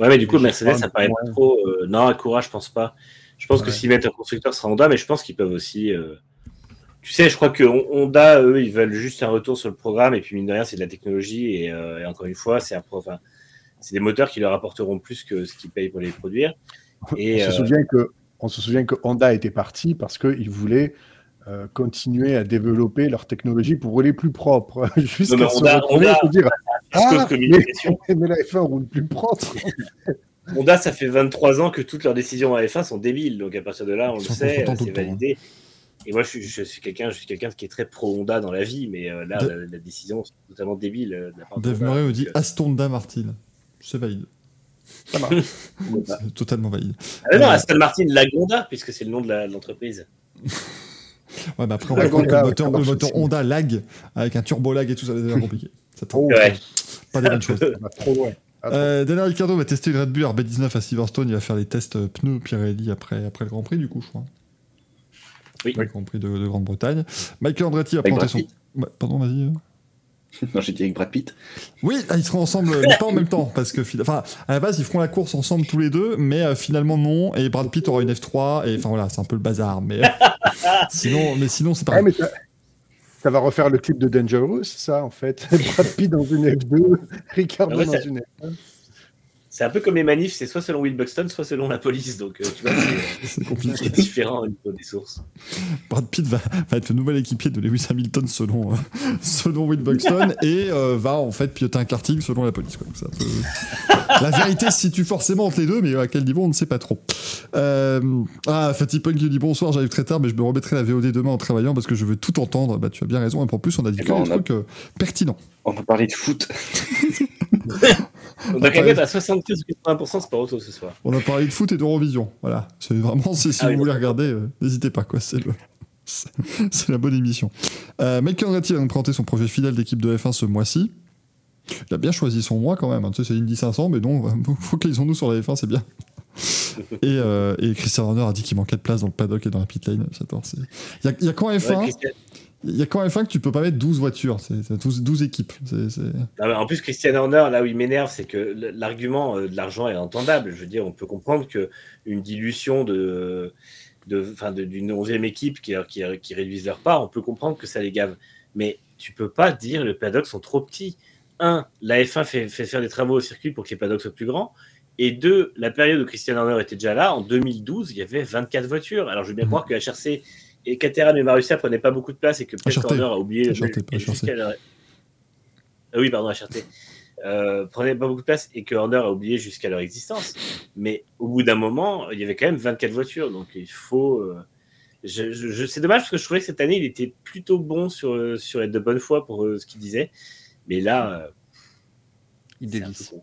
Ouais, mais du coup, Mercedes, ça paraît pas trop. euh, non, Acura, je pense pas. Je pense que s'ils mettent un constructeur, ce sera Honda, mais je pense qu'ils peuvent aussi. euh, Tu sais, je crois que Hon- Honda, eux, ils veulent juste un retour sur le programme, et puis mine de rien, c'est de la technologie, et, euh, et encore une fois, c'est un enfin, c'est des moteurs qui leur apporteront plus que ce qu'ils payent pour les produire. Et, on, euh, se souvient que, on se souvient que Honda était parti parce qu'ils voulaient euh, continuer à développer leur technologie pour rouler plus propre. Jusqu'à se Honda- Honda- dire Ah, communication. mais, mais la F1 roule plus propre. Honda, ça fait 23 ans que toutes leurs décisions à F1 sont débiles. Donc à partir de là, on Ils le sait, c'est temps, validé. Et moi, je suis, je suis quelqu'un, je suis quelqu'un qui est très pro Honda dans la vie, mais euh, là, De- la, la décision c'est totalement débile euh, de la part Dave. Murray dit euh, Aston Martin. C'est valide. Ça marche. C'est totalement valide. Ah mais non, Euh, Aston Martin Lagonda, puisque c'est le nom de l'entreprise. Ouais, mais après, on comprendre que le moteur, le. Honda lag, avec un turbo lag et tout, ça va devenir compliqué. Ça. Oh, Ouais. Pas des bonnes choses. va trop loin. Euh, Daniel Ricciardo va tester une Red Bull RB19 à Silverstone. Il va faire les tests euh, pneus Pirelli après, après le Grand Prix, du coup, je crois. Oui. Le Grand Prix de, de Grande-Bretagne. Michael Andretti a Brad son. Pardon, vas-y. Non, j'ai dit avec Brad Pitt. Oui, ah, ils seront ensemble, mais pas en même temps, parce que, enfin, à la base, ils feront la course ensemble tous les deux, mais euh, finalement non. Et Brad Pitt aura une F3, et enfin voilà, c'est un peu le bazar, mais sinon, mais sinon, c'est pas. Ouais, mais ça, ça va refaire le clip de Dangerous, ça, en fait. Brad Pitt dans une F2, Ricardo Ah ouais, dans une F1. C'est un peu comme les manifs, c'est soit selon Will Buxton, soit selon la police. Donc, euh, tu vois, c'est- C'est compliqué. c'est différent au niveau des sources. Brad Pitt va, va être le nouvel équipier de Lewis Hamilton selon, euh, selon Will Buxton et euh, va en fait piloter un karting selon la police. Quoi. Donc, c'est un peu- La vérité se situe forcément entre les deux, mais à quel niveau on ne sait pas trop. Euh... Ah, Fatih Punk qui dit bonsoir, j'arrive très tard, mais je me remettrai la VOD demain en travaillant parce que je veux tout entendre. Bah, tu as bien raison, et en plus, on a dit Eh que ben, des on a- trucs euh, pertinents. On va parler de foot. On a quand même être à 75 ou 80% sport auto ce soir. On a parlé de foot et d'Eurovision. Voilà. C'est vraiment, c'est- si Ah vous oui, voulez regarder, euh, n'hésitez pas, quoi. C'est le. c'est- C'est la bonne émission. Euh, Michael Andretti va nous présenter son projet fidèle d'équipe de F1 ce mois-ci. Il a bien choisi son mois quand même. hein. Tu sais, c'est Indy 500, mais non, focalisons-nous sur la F1, c'est bien. Et, euh, et Christian Horner a dit qu'il manquait de place dans le paddock et dans la pit lane. J'adore. c'est- Il y a, y a Ouais, F1, Christian- il y a qu'en F1 que tu peux pas mettre 12 voitures. C'est c'est 12, 12 équipes. Non, en plus, Christian Horner, là où il m'énerve, c'est que l'argument euh, de l'argent est entendable. Je veux dire, on peut comprendre que une dilution de, de, d'une 11e équipe qui, qui, qui réduise leur part, on peut comprendre que ça les gave. Mais tu peux pas dire les paddocks sont trop petits. Un, la F1 fait, fait faire des travaux au circuit pour que les paddocks soient plus grands. Et deux, la période où Christian Horner était déjà là, en 2012, il y avait 24 voitures. Alors je veux bien Mhm. croire que HRC et Caterham et Marussia prenaient pas beaucoup de place et que. Horner a oublié Ah oui, pardon, HRT. euh, prenaient pas beaucoup de place et que Horner a oublié jusqu'à leur existence. Mais au bout d'un moment, il y avait quand même 24 voitures, donc il faut. euh, je, je- je- c'est dommage parce que je trouvais que cette année, il était plutôt bon sur, sur être de bonne foi pour euh, ce qu'il disait. Mais là, euh, Il dévisse.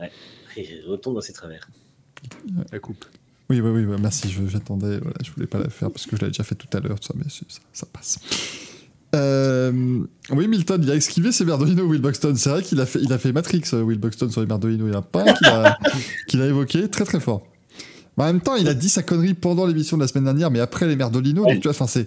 Ouais, il retourne dans ses travers. La coupe. Oui, oui, oui, merci, j'attendais, voilà, je voulais pas la faire parce que je l'avais déjà fait tout à l'heure, ça, mais ça, ça passe. Euh, oui, Milton, il a esquivé ses Merdolino, Will Buxton. C'est vrai qu'il a fait, il a fait Matrix, euh, Will Buxton, sur les Merdolino. Il y a pas un qu'il a, qu'il a évoqué, très très fort. Mais en même temps, il a dit sa connerie pendant l'émission de la semaine dernière, mais après les Merdolino, donc tu vois, enfin, c'est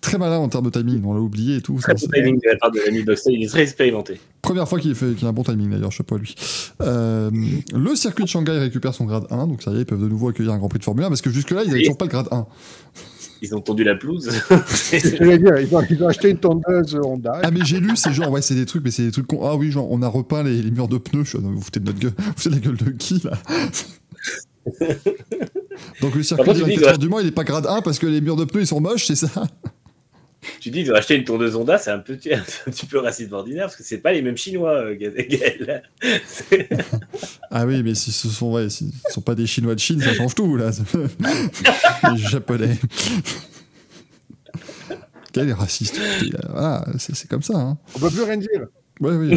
très malin en termes de timing, on l'a oublié et tout. Très ça, bon c'est- timing de la part de l'ami Buxton, il est très expérimenté. Première fois qu'il fait qu'il a un bon timing d'ailleurs, je sais pas lui. Euh, le circuit de Shanghai récupère son grade 1, donc ça y est, ils peuvent de nouveau accueillir un Grand Prix de Formule 1 parce que jusque-là, ils n'avaient toujours pas le grade 1. Ils ont tendu la pelouse. Dire, ils ont, ils ont acheté une tondeuse Honda. Ah, mais j'ai lu, c'est genre, ouais, c'est des trucs, mais c'est des trucs. con- Ah oui, genre, on a repeint les, les murs de pneus. Je suis, non, vous foutez de notre gueule. Vous foutez de la gueule de qui là? Donc le circuit Par contre, du tu dis 24 que- heures du Mans, il est pas grade 1 parce que les murs de pneus ils sont moches, c'est ça? Tu dis, ils ont acheté une tondeuse Honda, c'est un, petit, un petit peu raciste ordinaire parce que c'est pas les mêmes Chinois, euh, Gaël. Ah oui, mais si ce sont, ouais, si ce sont pas des Chinois de Chine, ça change tout là. les Japonais. Quel est raciste Voilà, c'est comme ça. Hein. On peut plus rien dire. Ouais, oui.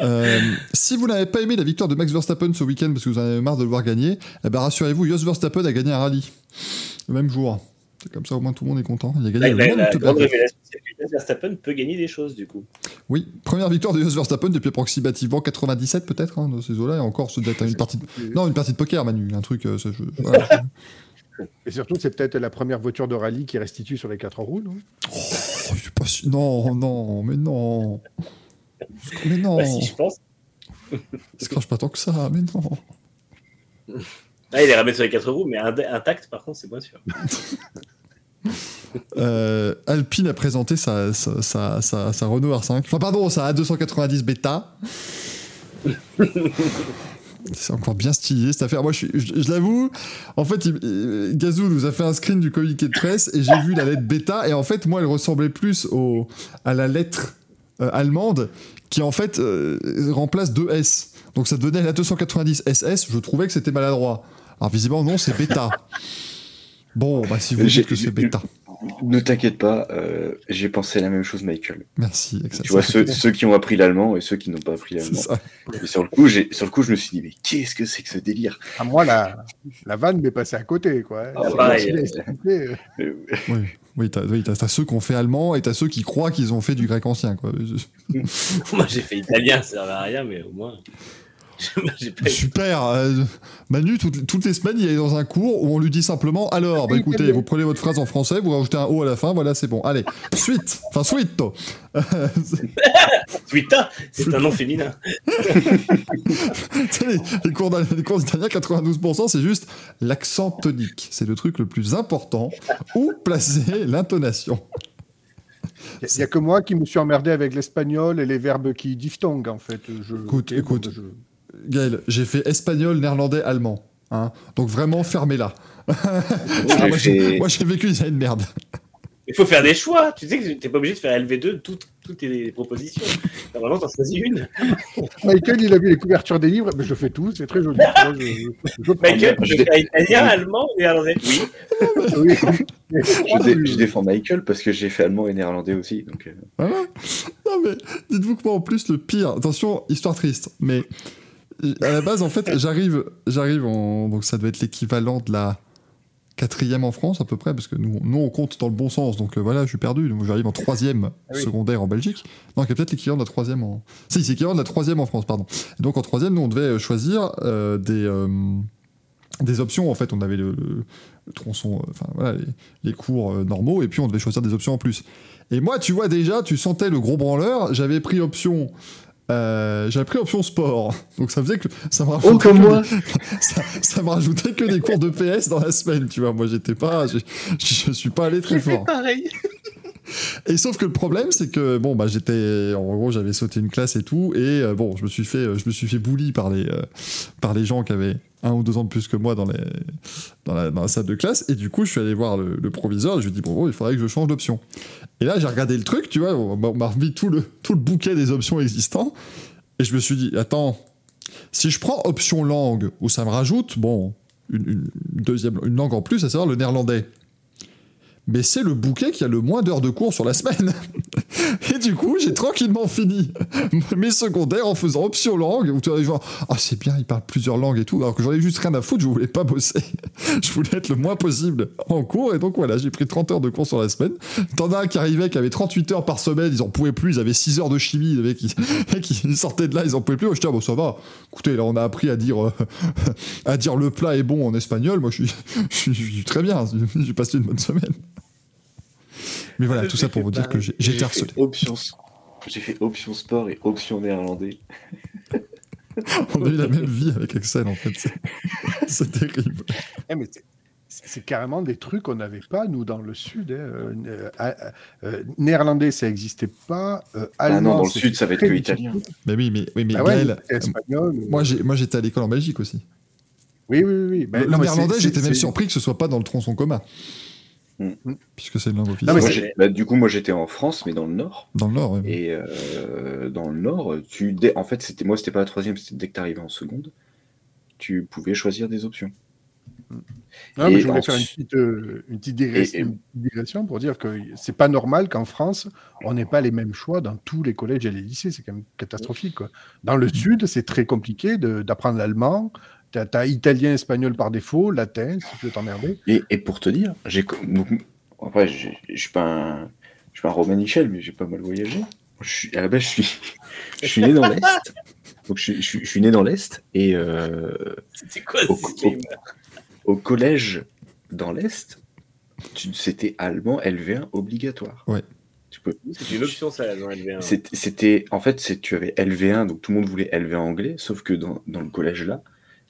Euh, si vous n'avez pas aimé la victoire de Max Verstappen ce week-end parce que vous en avez marre de le voir gagner, eh ben rassurez-vous, Jos Verstappen a gagné un rallye le même jour. C'est comme ça, au moins tout le monde est content. Il a gagné La, le la- la Monteberg. grande révélation, c'est que Max Verstappen peut gagner des choses du coup. Oui, première victoire de Jos Verstappen depuis approximativement 97 peut-être hein, dans ces eaux-là et encore doit être une partie. De... Non, une partie de poker, Manu, un truc. euh, voilà. Et surtout, c'est peut-être la première voiture de rallye qui restitue sur les quatre roues, non? Oh, je suis pas sûr- Non, non, mais non. Mais non. Bah, si, je pense. Ça crache pas tant que ça, mais non. Ah, il est ramené sur les quatre roues, mais intact, par contre, c'est moins sûr. Euh, Alpine a présenté sa, sa, sa, sa- sa Renault R5. Enfin, pardon, sa A290 Beta. C'est encore bien stylé cette affaire. Moi, je, suis- je- je l'avoue, en fait, il- il- Gazou nous a fait un screen du communiqué de presse et j'ai vu la lettre Beta. Et en fait, moi, elle ressemblait plus au, à la lettre euh, allemande qui, en fait, euh, remplace deux S. Donc, ça donnait la 290 SS. Je trouvais que c'était maladroit. Alors, visiblement, non, c'est Beta. Bon, bah, si vous dites que c'est Beta. Ne t'inquiète pas, euh, j'ai pensé la même chose, Michael. Merci. Tu vois, ceux, qui ont appris l'allemand et ceux qui n'ont pas appris l'allemand. Et sur le coup, j'ai, sur le coup, je me suis dit, mais qu'est-ce que c'est que ce délire? À moi, la, la vanne m'est passée à côté, quoi. Ah, pareil. Euh, Oui, oui t'as, oui, ceux qui ont fait allemand et t'as ceux qui croient qu'ils ont fait du grec ancien. Quoi. Moi, j'ai fait italien, ça servait à rien, mais au moins. pas Super euh, Manu, toutes, toutes les semaines, il est dans un cours où on lui dit simplement Alors, bah écoutez, vous prenez votre phrase en français, vous rajoutez un O à la fin, voilà, c'est bon. Allez, suite Enfin, suite. Twitter, c'est un nom féminin. Les, les cours les cours d'italien, 92%, c'est juste l'accent tonique. C'est le truc le plus important. Où placer l'intonation? Il n'y a, que moi qui me suis emmerdé avec l'espagnol et les verbes qui diphtonguent, en fait. Je, Écoute, écoute. bon, je- Gaël, j'ai fait espagnol, néerlandais, allemand. Hein Donc vraiment, fermez-la. Ah, moi, j'ai vécu une merde. Il faut faire des choix. Tu sais que t'es pas obligé de faire LV2 toutes, toutes tes propositions. Normalement, t'en choisis une. Michael, il a vu les couvertures des livres, mais je fais tout, c'est très joli. Moi, je, je- je prends. Michael, je tu fais italien, allemand, néerlandais. Oui. Oui. je, dé- je défends Michael parce que j'ai fait allemand et néerlandais aussi. Donc, euh, Voilà. Non mais dites-vous que moi en plus le pire, attention, histoire triste, mais à la base en fait j'arrive, j'arrive en donc ça doit être l'équivalent de la quatrième en France à peu près parce que nous, nous on compte dans le bon sens donc euh, voilà je suis perdu donc j'arrive en troisième Ah oui. secondaire en Belgique non qui est peut-être l'équivalent de la troisième en si c'est l'équivalent de la troisième en France pardon Et donc en troisième nous on devait euh, choisir euh, des euh, des options en fait on avait le, le- le tronçon enfin voilà les, les cours normaux et puis on devait choisir des options en plus et moi, tu vois déjà, tu sentais le gros branleur. J'avais pris option. Euh, j'avais pris option sport. Donc ça faisait que ça me rajoutait Oh, comme que moi. des- ça, ça me rajoutait que des cours de PS dans la semaine, tu vois. Moi, j'étais pas. Je, je suis pas allé très fort. pareil. Et sauf que le problème, c'est que bon, bah j'étais, en gros, j'avais sauté une classe et tout, et euh, bon, je me suis fait, je me suis fait bully par les, euh, par les gens qui avaient un ou deux ans de plus que moi dans les, dans la, dans la salle de classe, et du coup, je suis allé voir le, le proviseur, et je lui ai dit bon, bon, il faudrait que je change d'option. Et là, j'ai regardé le truc, tu vois, on m'a- remis tout le, tout le bouquet des options existants, et je me suis dit attends, si je prends option langue où ça me rajoute, bon, une deuxième, une langue en plus, à savoir le néerlandais mais c'est le bouquet qui a le moins d'heures de cours sur la semaine. Et du coup, j'ai tranquillement fini mes secondaires en faisant option langue, où tu vas genre, ah c'est bien, il parle plusieurs langues et tout, alors que j'en ai juste rien à foutre, je voulais pas bosser. je voulais être le moins possible en cours, et donc voilà, j'ai pris 30 heures de cours sur la semaine. T'en as un qui arrivait, qui avait 38 heures par semaine, ils en pouvaient plus, ils avaient 6 heures de chimie, les ils sortaient de là, ils en pouvaient plus. Moi, je dis, ah, bon, ça va. Écoutez, là, on a appris à dire, euh, à dire le plat est bon en espagnol, moi, je suis très bien, j'ai passé une bonne semaine. Mais voilà, tout ça pour vous dire que j'ai j'ai été J'ai harcelé. fait option, j'ai fait option sport et option néerlandais. On a eu la même vie avec Excel, en fait. C'est- terrible. Eh, mais c'est- carrément des trucs qu'on n'avait pas, nous, dans le Sud. hein. Euh, euh, euh, néerlandais, ça n'existait pas. Euh, Ah non, allemand, dans le sud, ça va être que italien. Mais oui, mais, oui, mais Ah ouais, Gaël, c'était espagnol. moi, j'étais à l'école en Belgique aussi. Oui, oui, oui. oui. Ben, le non, néerlandais, j'étais même surpris que ce soit pas dans le tronçon commun. Mm. Puisque c'est une langue mais officielle. Bah, du coup, moi j'étais en France, mais dans le nord. Dans le Nord, ouais. Et euh, dans le nord, tu dès- en fait, c'était moi, c'était pas la troisième, c'était dès que tu arrivais en seconde, tu pouvais choisir des options. Non, mais Et je voulais en- faire une petite, euh, une petite digression, Et- et- une petite digression pour dire que c'est pas normal qu'en France, on n'ait pas les mêmes choix dans tous les collèges et les lycées. C'est quand même catastrophique. quoi. Dans le Sud, c'est très compliqué d'apprendre l'allemand. Tu as, italien, espagnol par défaut, latin, si tu veux t'emmerder. Et, et pour te dire, j'ai après, je suis pas un, je suis pas un Romain Michel, mais j'ai pas mal voyagé. Je suis, à la base, je suis, je suis né dans l'est. Donc je, suis- je suis- je suis né dans l'est et euh, C'était quoi Au- au collège dans l'est, c'était allemand LV1 obligatoire. Ouais. Tu peux. C'est une option, ça, dans LV1. C'était, c'était- en fait, c'est, tu avais LV1, donc tout le monde voulait LV1 anglais, sauf que dans, dans le collège là,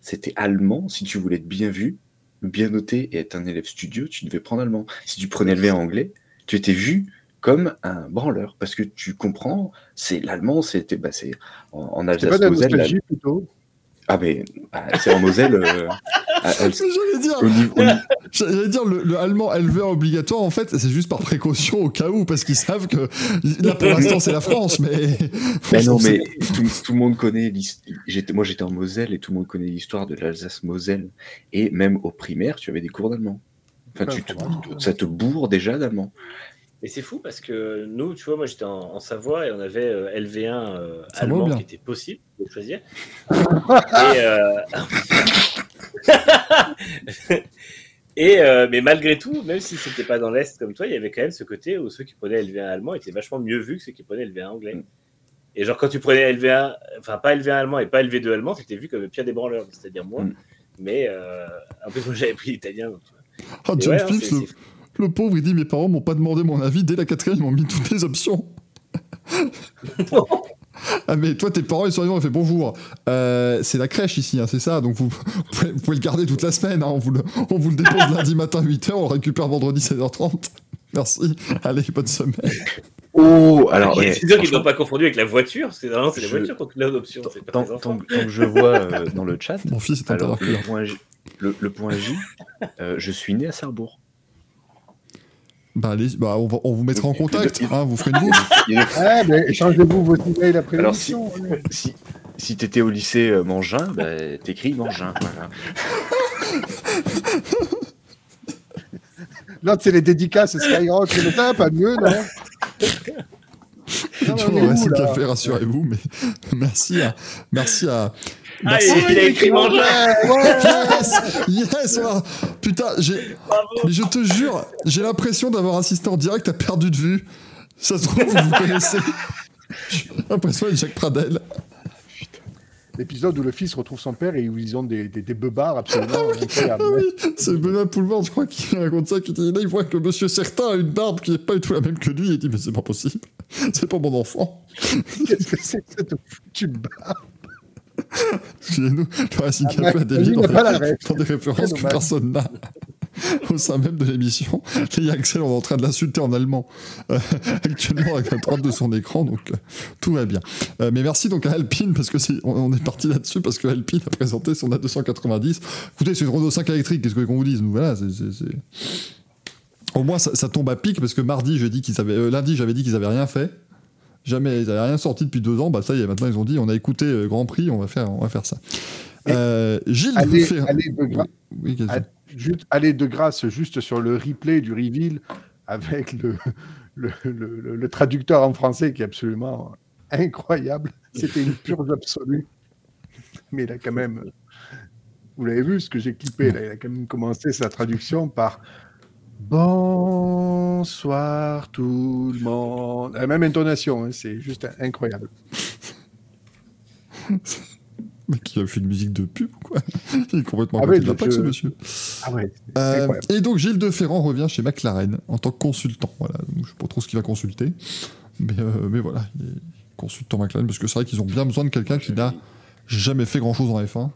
c'était allemand. Si tu voulais être bien vu, bien noté et être un élève studio, tu devais prendre allemand. Si tu prenais LV1 anglais, tu étais vu comme un branleur, parce que tu comprends, c'est l'allemand, c'était, bah, c'est en, en pas de la- nostalgie plutôt? Ah, mais bah, c'est en Moselle. euh, à- à- J'allais dire, au niveau- au niveau- j'allais dire le, le allemand LV1 obligatoire, en fait, c'est juste par précaution au cas où, parce qu'ils savent que là, pour l'instant, c'est la France, mais. Mais non, mais tout, tout le monde connaît l'histoire. J'étais, moi, j'étais en Moselle et tout le monde connaît l'histoire de l'Alsace-Moselle. Et même au primaire, tu avais des cours d'allemand. Enfin, tu te- ça te bourre déjà d'allemand. Et c'est fou parce que nous, tu vois, moi j'étais en, en Savoie et on avait euh, LV1 euh, allemand qui était possible de choisir. et, euh, et, euh, mais malgré tout, même si c'était pas dans l'Est comme toi, il y avait quand même ce côté où ceux qui prenaient LV1 allemand étaient vachement mieux vus que ceux qui prenaient LV1 anglais. Mm. Et genre quand tu prenais LV1, enfin pas LV1 allemand et pas LV2 allemand, c'était vu comme le pire des branleurs, c'est-à-dire moi. Mm. Mais euh, en plus, moi j'avais pris l'italien. donc, tu vois. Et John ouais, hein, Phillips, le, pauvre, il dit Mes parents m'ont pas demandé mon avis. Dès la quatrième, ils m'ont mis toutes les options. ah, mais toi, tes parents, ils sont arrivés, ils ont fait Bonjour. Euh, c'est la crèche ici, hein, c'est ça. Donc, vous, vous pouvez, vous pouvez le garder toute la semaine. hein, on, vous le, on vous le dépose lundi matin 8h, on le récupère vendredi 16h30. Merci. Allez, bonne semaine. Oh, alors, c'est sûr qu'ils n'ont pas confondu avec la voiture, parce que normalement c'est les Je- voitures qui ont toutes les options. c'est pas tant, tant- tant que je vois euh, dans le chat, Mon fils est alors, le interlocuteur. point J, le, le point J euh, je suis né à Sarrebourg. Bah, allez, bah, on, va- on vous mettra en Et contact. il- hein, vous ferez une bouffe. Ah, échangez-vous vos emails après l'émission. allez. si si t'étais au lycée euh, Mangin, bah, t'écris Mangin. Voilà. L'autre, c'est les dédicaces Skyrock. C'est le temps, pas mieux, non où, remercie de là la faire, rassurez-vous, mais merci à. Merci à. Ah, Merci. il, il a écrit Mangin Yes Yes. Putain, j'ai. Mais je te jure, j'ai l'impression d'avoir assisté en direct à Perdu de vue. Ça se trouve, vous vous connaissez. J'ai l'impression d'être Jacques Pradel. L'épisode où le fils retrouve son père et où ils ont des, des, des beubards absolument incroyables. Ah oui, c'est Benoît Poulvard, je crois, qui raconte ça, qui dit là, il voit que monsieur certain a une barbe qui n'est pas du tout la même que lui, et il dit, mais c'est pas possible. C'est pas mon enfant. Qu'est-ce que c'est que cette foutue barbe? Excusez-nous, le Racing Ah, Café a des dans, des- références que personne n'a. au sein même de l'émission. Et Axel, on est en train de l'insulter en allemand euh, actuellement avec la droite de son écran, donc euh, tout va bien. Euh, mais merci donc à Alpine, parce que c'est, on, on est parti là-dessus, parce que Alpine a présenté son A290. Écoutez, c'est une Renault 5 électrique, qu'est-ce qu'on vous dise Nous, voilà, c'est. Au moins, ça, ça tombe à pic, parce que mardi, j'ai dit qu'ils avaient, euh, lundi, j'avais dit qu'ils avaient rien fait. Jamais, ils n'avaient rien sorti depuis deux ans. Bah ça y est, maintenant ils ont dit, on a écouté euh, Grand Prix, on va faire, on va faire ça. Euh, Gilles allez- de Oui, juste, grâce juste sur le replay du reveal avec le, le, le- le- le traducteur en français qui est absolument incroyable. C'était une purge absolue. Mais il a quand même. Vous l'avez vu ce que j'ai clippé là, Il a quand même commencé sa traduction par Bonsoir tout le monde. La même intonation, hein, c'est juste incroyable. Mais qui a fait une musique de pub ou quoi? Il est complètement Ah ouais, de la plaque, je- ce monsieur. Ah ouais, Euh, et donc Gilles de Ferrand revient chez McLaren en tant que consultant. Voilà, donc, je ne sais pas trop ce qu'il va consulter, mais, euh, mais voilà, il est consultant McLaren parce que c'est vrai qu'ils ont bien besoin de quelqu'un qui n'a jamais fait grand chose en F1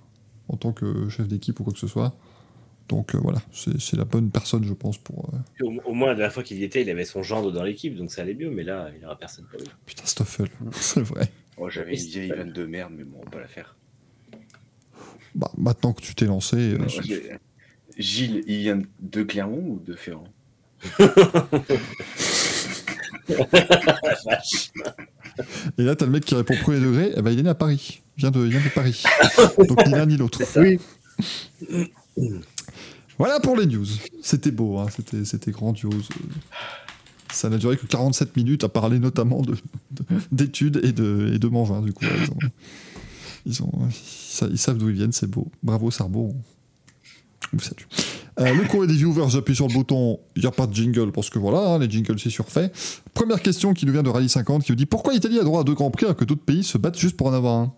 en tant que chef d'équipe ou quoi que ce soit. Donc euh, voilà, c'est la bonne personne, je pense, pour. euh, Au, au moins, la dernière fois qu'il y était, il avait son gendre dans l'équipe, donc ça allait mieux, mais là, il n'y aura personne pour lui. Putain, Stoffel, c'est vrai. Oh, j'avais une vieille vanne de merde, mais bon, on va pas la faire. Bah, maintenant que tu t'es lancé, euh, Gilles, il vient de Clermont ou de Ferrand? Et là t'as le mec qui répond premier degré, eh ben, il est né à Paris, il vient de, il vient de Paris. Donc ni l'un ni l'autre. Oui, Voilà pour les news. C'était beau, hein, c'était, c'était grandiose. Ça n'a duré que 47 minutes à parler notamment de, de- d'études et de, et de du coup. Ils, ont, ils, savent d'où ils viennent, c'est beau. Bravo Sarbo. Vous. Euh, le courrier des viewers, j'appuie sur le bouton, il n'y a pas de jingle parce que voilà, hein, les jingles c'est surfait. Première question qui nous vient de Rallye 50 qui nous dit pourquoi l'Italie a droit à deux grands prix alors que d'autres pays se battent juste pour en avoir un?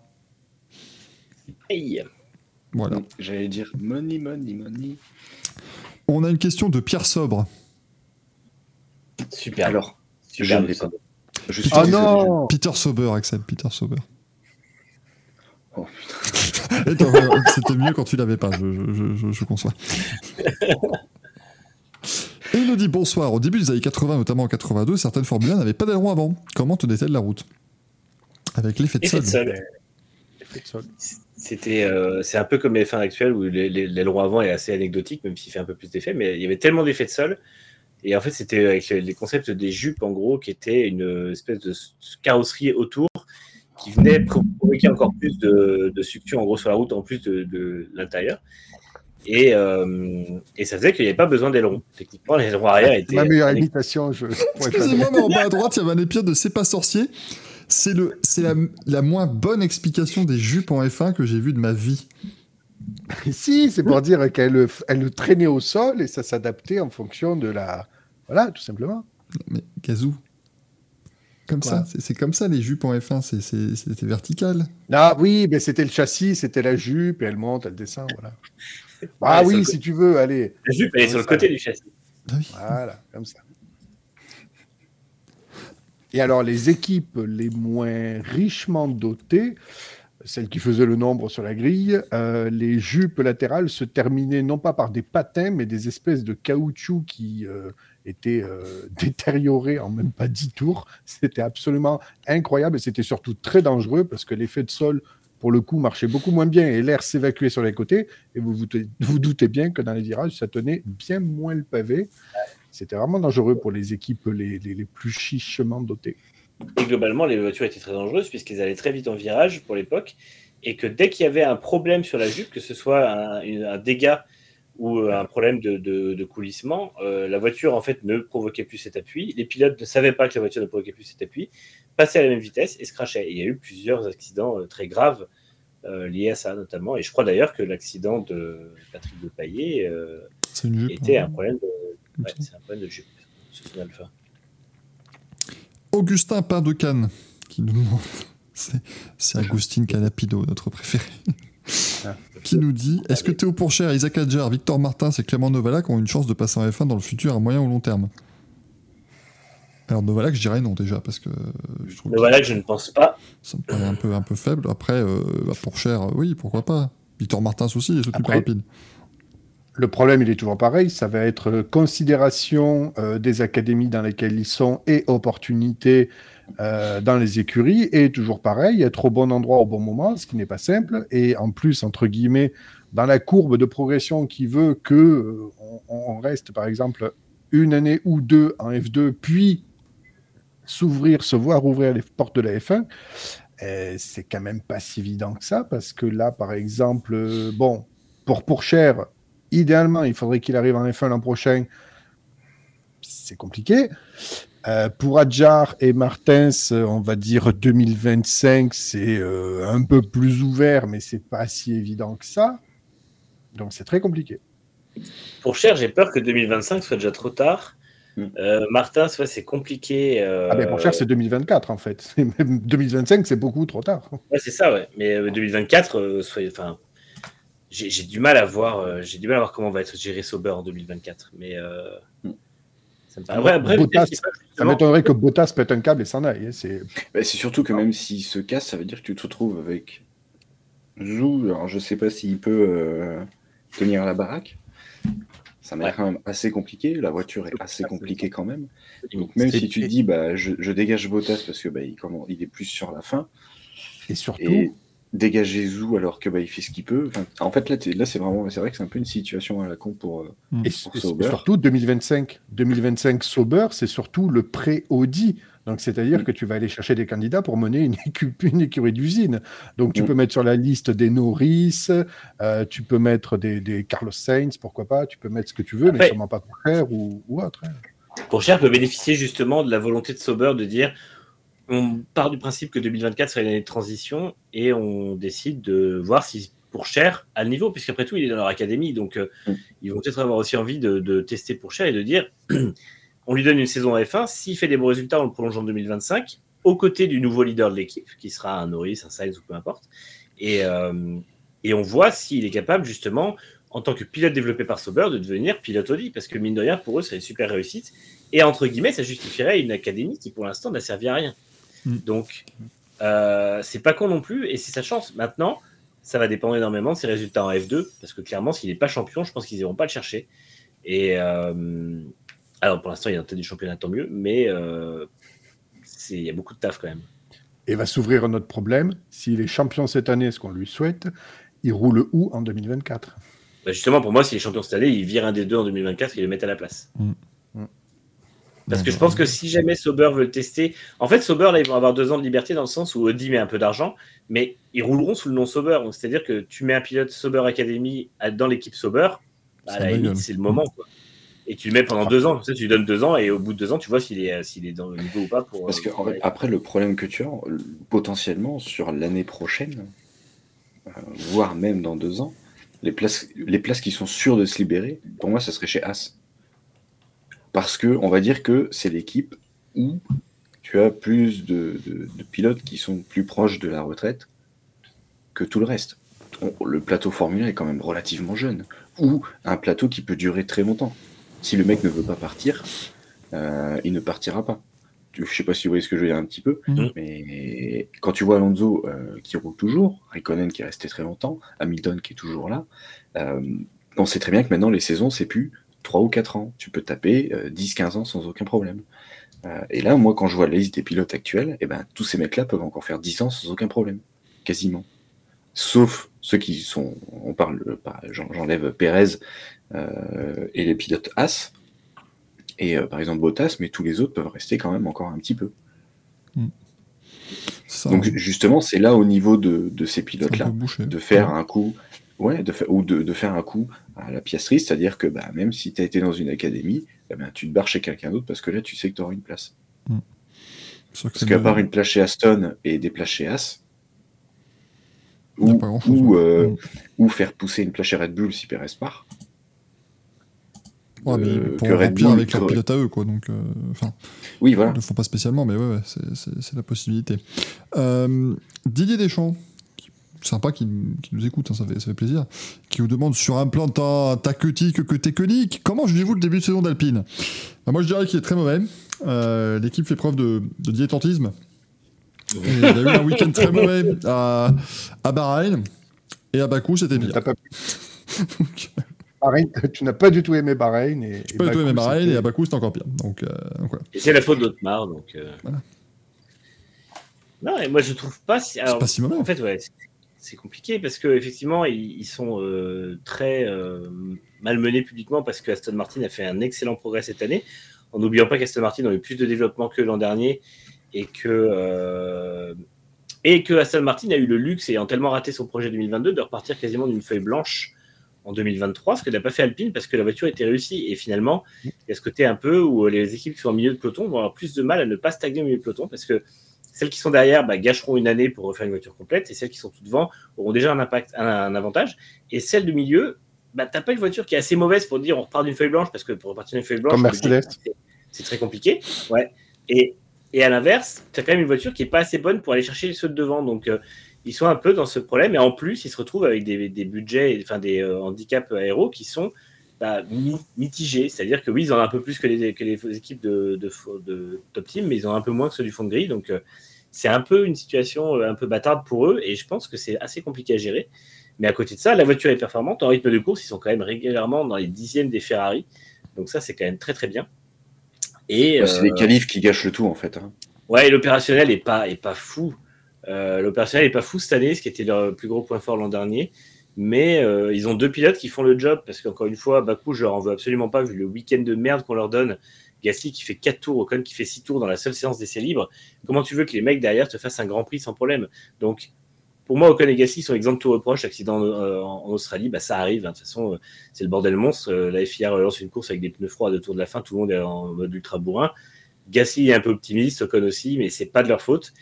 Hey Voilà. J'allais dire money, money, money. On a une question de Pierre Sobre. Super. Alors, super. Je suis désolé, non Peter Sober, Axel, Peter Sober. Oh, euh, C'était mieux quand tu l'avais pas, je, je, je- je- je conçois. Et il nous dit bonsoir. Au début des années 80, notamment en 82, certaines Formule 1 n'avaient pas d'aileron avant. Comment tenait-elle la route? Avec l'effet de sol. C'était, euh, c'est un peu comme les fins actuelles où les- les- l'aileron avant est assez anecdotique, même s'il fait un peu plus d'effet, mais il y avait tellement d'effets de sol. Et en fait, c'était avec les les concepts des jupes, en gros, qui étaient une espèce de carrosserie autour qui venait pro- provoquer encore plus de, de succion, en gros, sur la route, en plus de, de l'intérieur. Et, euh, et ça faisait qu'il n'y avait pas besoin d'aileron. Techniquement, l'aileron arrière était. Ma meilleure imitation, je. Excusez-moi, mais en bas à droite, il y avait un épisode de C'est pas sorcier. C'est le, c'est la, la moins bonne explication des jupes en F1 que j'ai vue de ma vie. Si, c'est pour dire qu'elle elle le traînait au sol et ça s'adaptait en fonction de la. Voilà, tout simplement. Mais Gazou. Comme ça, c'est c'est comme ça les jupes en F1, c'est- c'est- c'était vertical. Ah oui, mais c'était le châssis, c'était la jupe, et elle monte, elle descend, voilà. Ah Ouais, oui, si tu veux, allez. La jupe, elle est sur le côté du châssis. Ah oui. Voilà, comme ça. Et alors, les équipes les moins richement dotées, celles qui faisaient le nombre sur la grille, euh, les jupes latérales se terminaient non pas par des patins, mais des espèces de caoutchouc qui euh, étaient euh, détériorés en même pas 10 tours. C'était absolument incroyable et c'était surtout très dangereux parce que l'effet de sol, pour le coup, marchait beaucoup moins bien et l'air s'évacuait sur les côtés. Et vous vous, vous doutez bien que dans les virages, ça tenait bien moins le pavé. C'était vraiment dangereux pour les équipes les, les- les plus chichement dotées. Et globalement, les voitures étaient très dangereuses puisqu'elles allaient très vite en virage pour l'époque. Et que dès qu'il y avait un problème sur la jupe, que ce soit un, dégât ou un problème de, de- de coulissement, euh, la voiture en fait ne provoquait plus cet appui. Les pilotes ne savaient pas que la voiture ne provoquait plus cet appui, passaient à la même vitesse et se crachaient. Et il y a eu plusieurs accidents euh, très graves euh, liés à ça notamment. Et je crois d'ailleurs que l'accident de Patrick euh, jupe. était hein. un problème de, ouais, c'est un problème de jupe alpha. Augustin Pain de Cannes qui nous demande. C'est, c'est Agustin Canapido, notre préféré. Ah. qui nous dit Est-ce que Théo Pourchère, Isaac Adjar, Victor Martins et Clément Novalak ont une chance de passer en F1 dans le futur à moyen ou long terme? Alors Novalak, je dirais non déjà, parce que je trouve Mais que je ne pense pas. ça me paraît un peu, un peu faible. Après, euh, bah, Pourchère, euh, oui, pourquoi pas. Victor Martins aussi, il est surtout plus rapide. Le problème, il est toujours pareil, ça va être considération euh, des académies dans lesquelles ils sont et opportunité euh, dans les écuries, et toujours pareil, être au bon endroit au bon moment, ce qui n'est pas simple, et en plus, entre guillemets, dans la courbe de progression qui veut que euh, on, reste, par exemple, une année ou deux en F2, puis s'ouvrir, se voir ouvrir les portes de la F1, euh, c'est quand même pas si évident que ça, parce que là, par exemple, euh, bon, pour Pourchère, idéalement, il faudrait qu'il arrive en F1 l'an prochain. C'est compliqué. Euh, pour Adjar et Martens, euh, on va dire 2025, c'est euh, un peu plus ouvert, mais c'est pas si évident que ça. Donc c'est très compliqué. Pour Cher, j'ai peur que 2025 soit déjà trop tard. Mm. Euh, Martin, ouais, c'est compliqué. euh, Ah ben pour Cher, c'est 2024 en fait. C'est même 2025, c'est beaucoup trop tard. Ouais, c'est ça, ouais. Mais euh, 2024, euh, soyez- enfin, j'ai j'ai du mal à voir, euh, j'ai du mal à voir comment va être géré Sauber en 2024. Mais euh, Mm. ça me paraît. Après, Bottas, Ça m'étonnerait que Bottas pète un câble et s'en aille. hein, C'est Bah, c'est surtout que même s'il se casse, ça veut dire que tu te retrouves avec Zou. Alors je sais pas s'il peut euh, tenir la baraque. Ça m'a l'air quand même assez compliqué. La voiture est assez compliquée quand même. Donc même si tu te dis bah je, je dégage Bottas parce que bah, il, comment, il est plus sur la fin et surtout. et dégager Zou alors que bah, il fait ce qu'il peut. Enfin, en fait là, c'est vraiment c'est vrai que c'est un peu une situation à la con pour. euh, Et, pour et- surtout 2025, 2025 Sauber, c'est surtout le pré-Audi. Donc, c'est-à-dire Mm. que tu vas aller chercher des candidats pour mener une, une écurie d'usine. Donc, tu Mm. peux mettre sur la liste des Norris, euh, tu peux mettre des, des Carlos Sainz, pourquoi pas, tu peux mettre ce que tu veux, mais sûrement pas pour cher ou, ou autre. hein. Pour Cher peut bénéficier justement de la volonté de Sauber de dire on part du principe que 2024 serait une année de transition et on décide de voir si pour Cher à le niveau, puisqu'après tout il est dans leur académie, donc euh, Mm. ils vont peut-être avoir aussi envie de, de tester pour Cher et de dire on lui donne une saison F1, s'il fait des bons résultats, on le prolonge en 2025, aux côtés du nouveau leader de l'équipe, qui sera un Norris, un Sainz ou peu importe, et, euh, et on voit s'il est capable justement en tant que pilote développé par Sauber de devenir pilote Audi, parce que mine de rien pour eux c'est une super réussite. Et entre guillemets, ça justifierait une académie qui pour l'instant n'a servi à rien. Mm. Donc, euh, c'est pas con non plus, et c'est sa chance. Maintenant, ça va dépendre énormément de ses résultats en F2, parce que clairement, s'il n'est pas champion, je pense qu'ils iront pas le chercher. Et euh, alors pour l'instant, il y a peut-être du championnat, tant mieux, mais euh, il y a beaucoup de taf quand même. Et va s'ouvrir un autre problème. S'il est champion cette année, ce qu'on lui souhaite, il roule où en 2024 Bah, justement, pour moi, s'il est champion cette année, il vire un des deux en 2024 et le met à la place. Mm. Parce que je bah, pense que si jamais Sauber veut le tester, en fait, Sauber, là, ils vont avoir deux ans de liberté dans le sens où Audi met un peu d'argent, mais ils rouleront sous le nom Sauber. C'est-à-dire que tu mets un pilote Sauber Academy dans l'équipe Sauber, bah, à la limite, c'est le moment. Quoi. Et tu le mets pendant deux ans, comme ça, tu lui donnes deux ans, et au bout de deux ans, tu vois s'il est, s'il est dans le niveau ou pas. Pour, Parce que en fait, après, le problème que tu as, euh, potentiellement, sur l'année prochaine, euh, voire même dans deux ans, les places, les places qui sont sûres de se libérer, pour moi, ça serait chez As. Parce que, on va dire que c'est l'équipe où tu as plus de, de- de pilotes qui sont plus proches de la retraite que tout le reste. On- le plateau Formule 1 est quand même relativement jeune, ou un plateau qui peut durer très longtemps. Si le mec ne veut pas partir, euh, il ne partira pas. Je sais pas si vous voyez ce que je veux dire un petit peu, Mhm. mais quand tu vois Alonso euh, qui roule toujours, Raikkonen qui est resté très longtemps, Hamilton qui est toujours là, euh, on sait très bien que maintenant les saisons c'est plus 3 ou 4 ans. Tu peux taper 10-15 ans sans aucun problème. Euh, et là, moi, quand je vois la liste des pilotes actuels, eh ben, tous ces mecs-là peuvent encore faire 10 ans sans aucun problème. Quasiment. Sauf ceux qui sont. On parle. euh, J'enlève Pérez euh, et les pilotes As. Et euh, par exemple Bottas, mais tous les autres peuvent rester quand même encore un petit peu. Ça, Donc justement, c'est là au niveau de, de ces pilotes-là de faire un coup, ouais, de fa- ou de, de faire un coup à la piècerie, c'est-à-dire que bah, même si tu as été dans une académie, eh ben, tu te barres chez quelqu'un d'autre parce que là, tu sais que tu auras une place. Que Parce qu'à part une place chez Aston et des places chez As, ou, euh, Mm. ou faire pousser une place chez Red Bull si Perez part. Ouais, mais euh, pour que Red remplir Bull, avec leur pilote à eux, quoi. Donc, euh, Oui, ils voilà. le font pas spécialement, mais ouais, ouais, c'est- la possibilité. Euh, Didier Deschamps, sympa qui, qui nous écoute, hein, ça, fait, ça fait plaisir, qui nous demande sur un plan tant tactique que technique, comment jugez-vous le début de saison d'Alpine? Bah, Moi, je dirais qu'il est très mauvais. Euh, L'équipe fait preuve de, de dilettantisme. Et Il y a eu un week-end très mauvais à, à Bahreïn. Et à Bakou, c'était pas- Donc, Bahreïn, tu n'as pas du tout aimé Bahreïn. Et, J'ai pas du tout aimé Bahreïn et à Bakou c'était encore pire. Donc, euh, donc voilà. Et c'est la faute d'Otmar. Donc, euh. Voilà. Non, et moi je trouve pas si. C'est alors, pas si mauvais. En fait, ouais, c'est- compliqué parce qu'effectivement, ils, ils sont euh, très euh, malmenés publiquement parce que Aston Martin a fait un excellent progrès cette année. En n'oubliant pas qu'Aston Martin a eu plus de développement que l'an dernier et que, euh, et que Aston Martin a eu le luxe, ayant tellement raté son projet 2022, de repartir quasiment d'une feuille blanche en 2023, ce que n'a pas fait Alpine parce que la voiture était réussie. Et finalement, il y a ce côté un peu où les équipes qui sont au milieu de peloton vont avoir plus de mal à ne pas stagner au milieu de peloton parce que celles qui sont derrière bah, gâcheront une année pour refaire une voiture complète et celles qui sont tout devant auront déjà un impact, un, un avantage. Et celles du milieu, bah, t'as pas une voiture qui est assez mauvaise pour dire on repart d'une feuille blanche parce que pour repartir d'une feuille blanche, c'est- très compliqué. Ouais. Et, et à l'inverse, tu as quand même une voiture qui est pas assez bonne pour aller chercher ceux de devant. Donc euh, ils sont un peu dans ce problème et en plus ils se retrouvent avec des, des budgets, enfin des euh, handicaps aéros qui sont bah, mi- mitigés. C'est-à-dire que oui, ils en ont un peu plus que les, que les équipes de, de, de top team, mais ils ont un peu moins que ceux du fond de grille. Donc euh, c'est un peu une situation euh, un peu bâtarde pour eux et je pense que c'est assez compliqué à gérer. Mais à côté de ça, la voiture est performante. En rythme de course, ils sont quand même régulièrement dans les dixièmes des Ferrari. Donc ça, c'est quand même très très bien. Et Ouais, C'est euh, les qualifs qui gâchent le tout, en fait. hein. Ouais, l'opérationnel est pas, est pas fou. Euh, l'opérationnel est pas fou cette année, ce qui était leur plus gros point fort l'an dernier. Mais euh, ils ont deux pilotes qui font le job parce qu'encore une fois, Bakou, je leur en veux absolument pas vu le week-end de merde qu'on leur donne. Gasly qui fait 4 tours, Ocon qui fait 6 tours dans la seule séance d'essai libre. Comment tu veux que les mecs derrière te fassent un grand prix sans problème? Donc, pour moi, Ocon et Gasly sont exempts de tout reproche. Accident euh, en, Australie, bah, ça arrive. hein. De toute façon, euh, c'est le bordel monstre. La FIA relance une course avec des pneus froids à deux tours de la fin. Tout le monde est en mode ultra bourrin. Gasly est un peu optimiste, Ocon aussi, mais c'est pas de leur faute.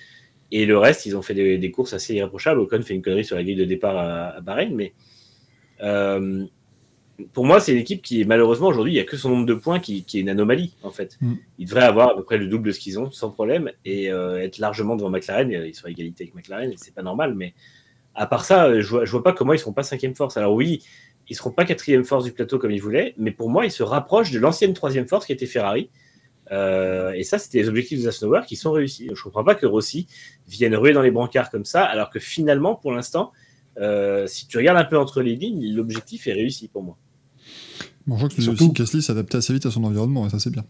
Et le reste, ils ont fait des, des courses assez irréprochables. Ocon fait une connerie sur la grille de départ à, à Bahreïn, mais euh, pour moi, c'est une équipe qui, malheureusement, aujourd'hui, il n'y a que son nombre de points qui, qui est une anomalie, en fait. Mm. Ils devraient avoir à peu près le double de ce qu'ils ont, sans problème, et euh, être largement devant McLaren. Ils sont à égalité avec McLaren, c'est pas normal, mais à part ça, je vois, je vois pas comment ils seront pas cinquième force. Alors oui, ils seront pas quatrième force du plateau comme ils voulaient, mais pour moi, ils se rapprochent de l'ancienne troisième force qui était Ferrari. Euh, et ça, c'était les objectifs de Zasnower qui sont réussis. Je comprends pas que Rossi vienne ruer dans les brancards comme ça, alors que finalement, pour l'instant, euh, si tu regardes un peu entre les lignes, l'objectif est réussi pour moi. Bon, je crois que Surtout- Gasly s'adaptait assez vite à son environnement et ça c'est bien.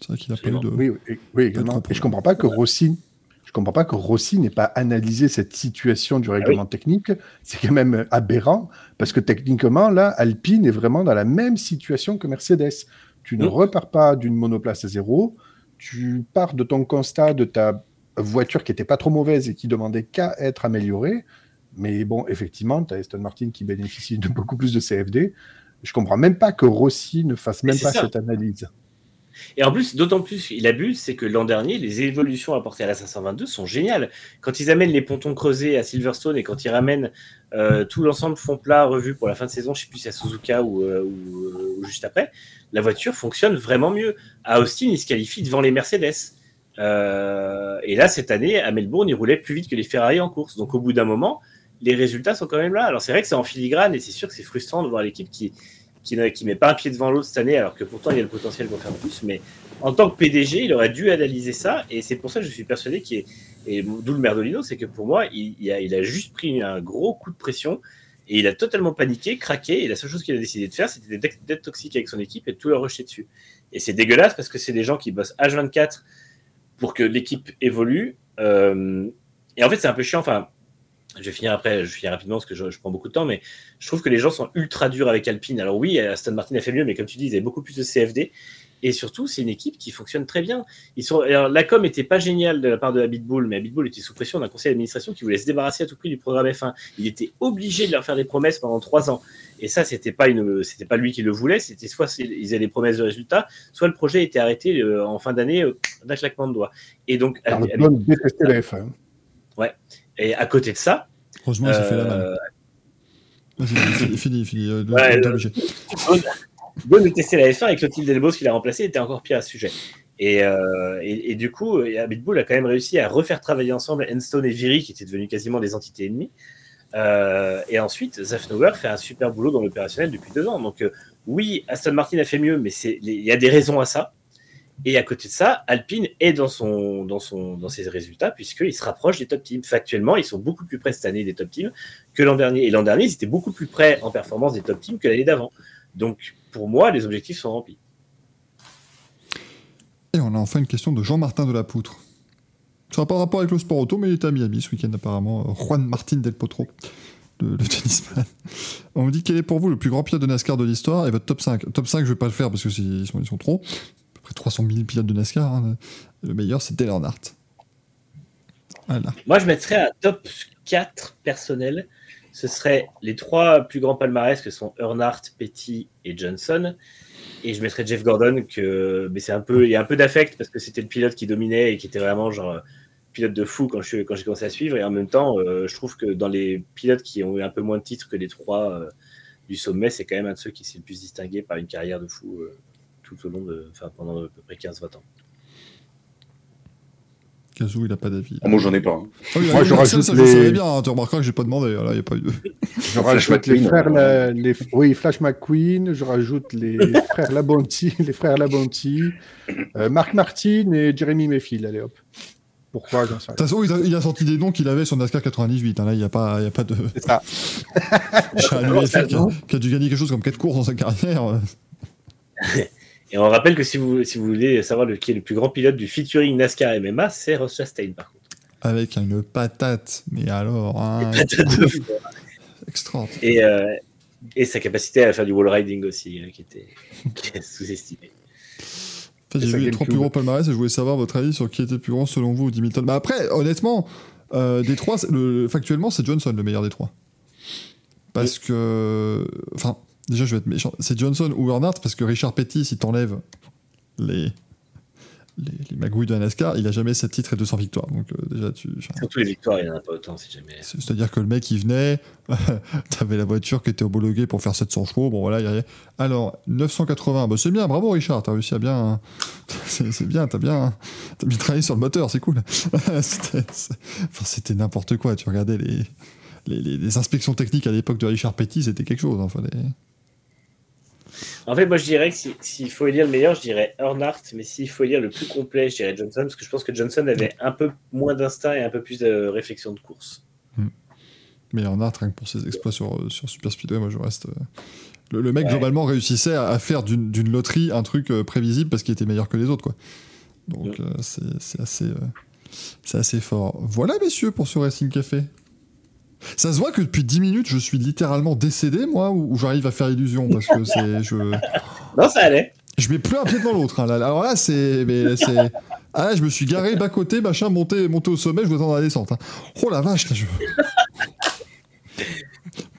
C'est vrai qu'il a pas eu de. Oui, oui, Et je comprends pas que Rossi, je comprends pas que Rossi n'ait pas analysé cette situation du règlement technique. C'est quand même aberrant parce que techniquement, là, Alpine est vraiment dans la même situation que Mercedes. Tu ne repars pas d'une monoplace à zéro. Tu pars de ton constat de ta voiture qui était pas trop mauvaise et qui demandait qu'à être améliorée. Mais bon, effectivement, tu as Aston Martin qui bénéficie de beaucoup plus de CFD. Je comprends même pas que Rossi ne fasse même pas ça. cette analyse. Et en plus, d'autant plus, il abuse, c'est que l'an dernier, les évolutions apportées à la 522 sont géniales. Quand ils amènent les pontons creusés à Silverstone et quand ils ramènent euh, tout l'ensemble fond plat revu pour la fin de saison, je sais plus si à Suzuka ou, euh, euh, ou juste après, la voiture fonctionne vraiment mieux. À Austin, ils se qualifient devant les Mercedes. Et là, cette année, à Melbourne, ils roulaient plus vite que les Ferrari en course. Donc, au bout d'un moment, les résultats sont quand même là. Alors, c'est vrai que c'est en filigrane et c'est sûr que c'est frustrant de voir l'équipe qui qui ne qui met pas un pied devant l'autre cette année, alors que pourtant il y a le potentiel pour faire plus. Mais en tant que PDG, il aurait dû analyser ça. Et c'est pour ça que je suis persuadé qu'il est. D'où le merdolino, c'est que pour moi, il, a, il a juste pris un gros coup de pression et il a totalement paniqué, craqué. Et la seule chose qu'il a décidé de faire, c'était d'être d'être toxique avec son équipe et de tout leur rejeter dessus. Et c'est dégueulasse parce que c'est des gens qui bossent H24 pour que l'équipe évolue. Euh, et en fait, c'est un peu chiant. Enfin, je vais finir après, je finir rapidement parce que je, je prends beaucoup de temps, mais je trouve que les gens sont ultra durs avec Alpine. Alors oui, Aston Martin a fait mieux, mais comme tu dis, ils avaient beaucoup plus de CFD. Et surtout, c'est une équipe qui fonctionne très bien. Ils sont, alors, la com était pas géniale de la part de Habitbull, mais Habitbull était sous pression d'un conseil d'administration qui voulait se débarrasser à tout prix du programme F1. Il était obligé de leur faire des promesses pendant trois ans. Et ça, c'était pas une, c'était pas lui qui le voulait. C'était soit ils avaient des promesses de résultats, soit le projet était arrêté euh, en fin d'année euh, d'un claquement de doigts. Et donc, Alors, Habit- détestait la F1. Et à côté de ça, Heureusement, il s'est fait la malle. euh, Vas-y, fini, fini, fini. euh, Ouais, le- obligé. Gon détestait la F1 et Clotilde Delbos qui l'a remplacé était encore pire à ce sujet. Et, euh, et, et du coup, euh, Habitbull a quand même réussi à refaire travailler ensemble Enstone et Viri qui étaient devenus quasiment des entités ennemies. Euh, et ensuite, Zafnauer fait un super boulot dans l'opérationnel depuis deux ans. Donc euh, oui, Aston Martin a fait mieux, mais il y a des raisons à ça. Et à côté de ça, Alpine est dans, son, dans, son, dans ses résultats puisqu'il se rapproche des top teams. Factuellement, ils sont beaucoup plus près cette année des top teams que l'an dernier. Et l'an dernier, ils étaient beaucoup plus près en performance des top teams que l'année d'avant. Donc, pour moi, les objectifs sont remplis. Et on a enfin une question de Jean-Martin de la Poutre. Ça n'a pas rapport avec le sport auto, mais il était à Miami ce week-end apparemment. Juan Martin Del Potro, le, tennisman. On me dit quel est pour vous le plus grand pilote de NASCAR de l'histoire? Et votre top 5. Top 5, je vais pas le faire parce que ils sont, ils sont trop. À peu près 300 000 pilotes de NASCAR. hein. Le meilleur, Dale Earnhardt. Moi, je mettrais un top 4 personnel. Ce serait les trois plus grands palmarès que sont Earnhardt, Petty et Johnson. Et je mettrais Jeff Gordon, que, mais c'est un peu, il y a un peu d'affect parce que c'était le pilote qui dominait et qui était vraiment genre pilote de fou quand je quand j'ai commencé à suivre. Et en même temps, euh, je trouve que dans les pilotes qui ont eu un peu moins de titres que les trois euh, du sommet, c'est quand même un de ceux qui s'est le plus distingué par une carrière de fou euh, tout au long de, enfin pendant à peu près 15-20 ans. Kazoo, il a pas d'avis. Ah, moi, j'en ai pas. hein. Ah oui, Moi, je rajoute ça, je les- savais bien. hein, tu remarqueras que j'ai pas demandé. Là, il y a pas eu de... Je rajoute les frères, la- les, oui, Flash McQueen, je rajoute les frères Labonti, les frères Labonti, euh, Marc Martin et Jeremy Mayfield, allez hop. Pourquoi De toute façon, il a, il a sorti des noms qu'il avait sur NASCAR 98. hein. Là, il n'y a, pas- il y a pas de. C'est ça. A- qui a dû gagner quelque chose comme 4 courses dans sa carrière. Euh. Et on rappelle que si vous, si vous voulez savoir le, qui est le plus grand pilote du featuring NASCAR MMA, c'est Ross Chastain par contre. Avec une patate. Mais alors, hein, extraordinaire. Et, euh, et sa capacité à faire du wall riding aussi, hein, qui était sous-estimée. J'ai vu les trois plus gros palmarès et je voulais savoir votre avis sur qui était le plus grand selon vous ou 10 Hamilton. Bah après, honnêtement, euh, des trois, le, factuellement, c'est Johnson le meilleur des trois. Parce que. Enfin, déjà, je vais être méchant. C'est Johnson ou Earnhardt parce que Richard Petty, si t'enlèves les. Les, les magouilles de la NASCAR, il a jamais 7 titres et 200 victoires. Donc, euh, déjà, tu. Surtout les victoires, il n'y en a pas autant si jamais. c'est- C'est-à-dire que le mec, il venait, t'avais la voiture qui était homologuée pour faire 700 chevaux, bon voilà, il y. Alors, 980, bah c'est bien, bravo Richard, t'as réussi à bien... C'est c'est bien, t'as bien, t'as bien travaillé sur le moteur, c'est cool. C'était enfin, n'importe quoi, tu regardais les, les, les- les inspections techniques à l'époque de Richard Petty, c'était quelque chose. hein, fallait- En fait, moi je dirais que si- s'il faut élire le meilleur, je dirais Earnhardt, mais s'il faut élire le plus complet, je dirais Johnson, parce que je pense que Johnson avait un peu moins d'instinct et un peu plus de réflexion de course. Mais en art, rien que pour ses exploits sur, euh, sur Super Speedway, moi je reste... euh, Le, le mec, Ouais. globalement, réussissait à, à faire d'une loterie un truc euh, prévisible parce qu'il était meilleur que les autres, quoi. Donc, Mm. euh, c'est c'est assez, euh, c'est assez fort. Voilà, messieurs, pour ce Racing Café. Ça se voit que depuis 10 minutes, je suis littéralement décédé, moi, ou, ou j'arrive à faire illusion parce que c'est. Je, Non, ça allait. je mets plus un pied devant l'autre. hein, là. Alors là, c'est. Ah, là, je me suis garé bas côté, machin, monté, monté au sommet, je dois attendre la descente. hein. Oh la vache, là, je.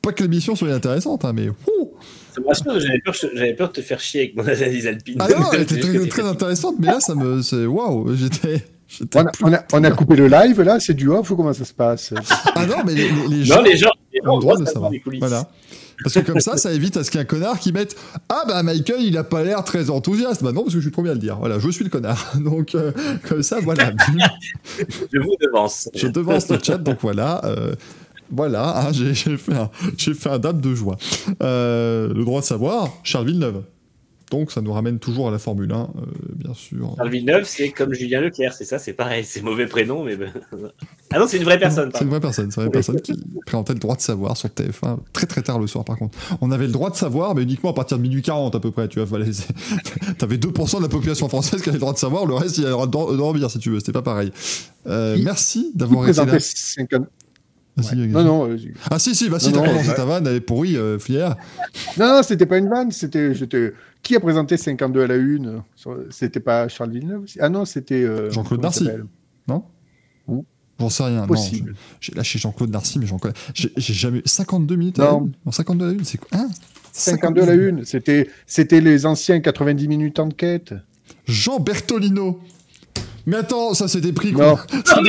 Pas que l'émission soit inintéressante, hein, mais. ouh. J'avais peur, j'avais peur de te faire chier avec mon analyse alpine. Ah non, elle était très, très intéressante, mais là, ça me. Waouh, j'étais. On a, on, a, on a coupé le live, là, c'est du off ou comment ça se passe? Ah non, mais les, les- les gens Non, les gens, ont le droit de savoir. Voilà. Parce que comme ça, ça évite à ce qu'il y ait un connard qui mette Ah bah Michael, il a pas l'air très enthousiaste. Bah non, parce que je suis le premier à le dire. Voilà, je suis le connard. Donc, euh, comme ça, voilà. Je vous devance. je devance le chat, donc voilà. euh, voilà, hein, j'ai fait, un- fait un dab de joie. Euh, le droit de savoir, Charles Villeneuve. Donc ça nous ramène toujours à la Formule 1, euh, bien sûr. Charles Villeneuve, c'est comme Julien Leclerc, c'est ça, c'est pareil, c'est mauvais prénom, mais. Ben. ah non, c'est une vraie personne. C'est une vraie personne, c'est une vraie personne qui présentait le droit de savoir sur TF1 très très tard le soir, par contre. On avait le droit de savoir, mais uniquement à partir de minuit 40 à peu près, tu vois. T'avais 2% de la population française qui avait le droit de savoir, le reste, il y avait le droit de dormir si tu veux, c'était pas pareil. Euh, merci d'avoir été là. Ah, si, ouais. non, non, euh, ah si, si, bah si, t'as commencé ta vanne, elle est pourrie, euh. Non, non, c'était pas une vanne, c'était. Qui a présenté 52 à la une C'était pas Charles Villeneuve Ah non, c'était. Euh, Jean-Claude Darcy. Non? Ou J'en sais rien. Possible. J'ai je... lâché Jean-Claude Darcy, mais j'en connais. J'ai jamais. 52 minutes non. à la une? 52 à la une, c'est quoi hein? 52 à la une, c'était les anciens 90 minutes enquête. Jean Bertolino mais attends, ça c'est des prix Non. quoi. C'est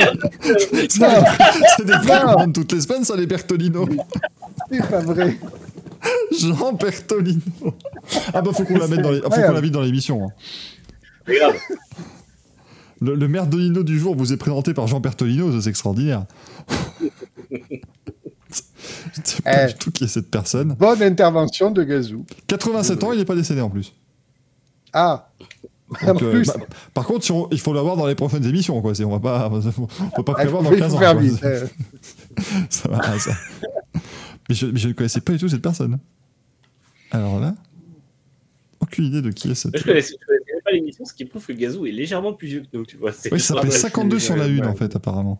des- prix- qu'on toutes les semaines, ça les Bertolino. C'est pas vrai. Jean Bertolino. Ah bah faut qu'on la mette dans les, faut qu'on l'invite dans l'émission. hein. Le, le Merdolino du jour vous est présenté par Jean Bertolino, c'est extraordinaire. Je ne sais pas Eh. du tout qui est cette personne. Bonne intervention de Gazou. 87 ans, il n'est pas décédé en plus. Ah, Donc, euh, plus, bah, par contre, si on- il faut l'avoir dans les prochaines émissions. Quoi. C'est- On va pas, on peut pas il prévoir dans il 15 faut ans. Ça va, ça. Mais je, mais je ne connaissais pas du tout cette personne. Alors là, aucune idée de qui est cette. Je connaissais, je connaissais pas l'émission, ce qui prouve que Gazou est légèrement plus vieux que nous, tu vois. Oui, ça s'appelle Ouais, 52 sur la une, en fait, apparemment.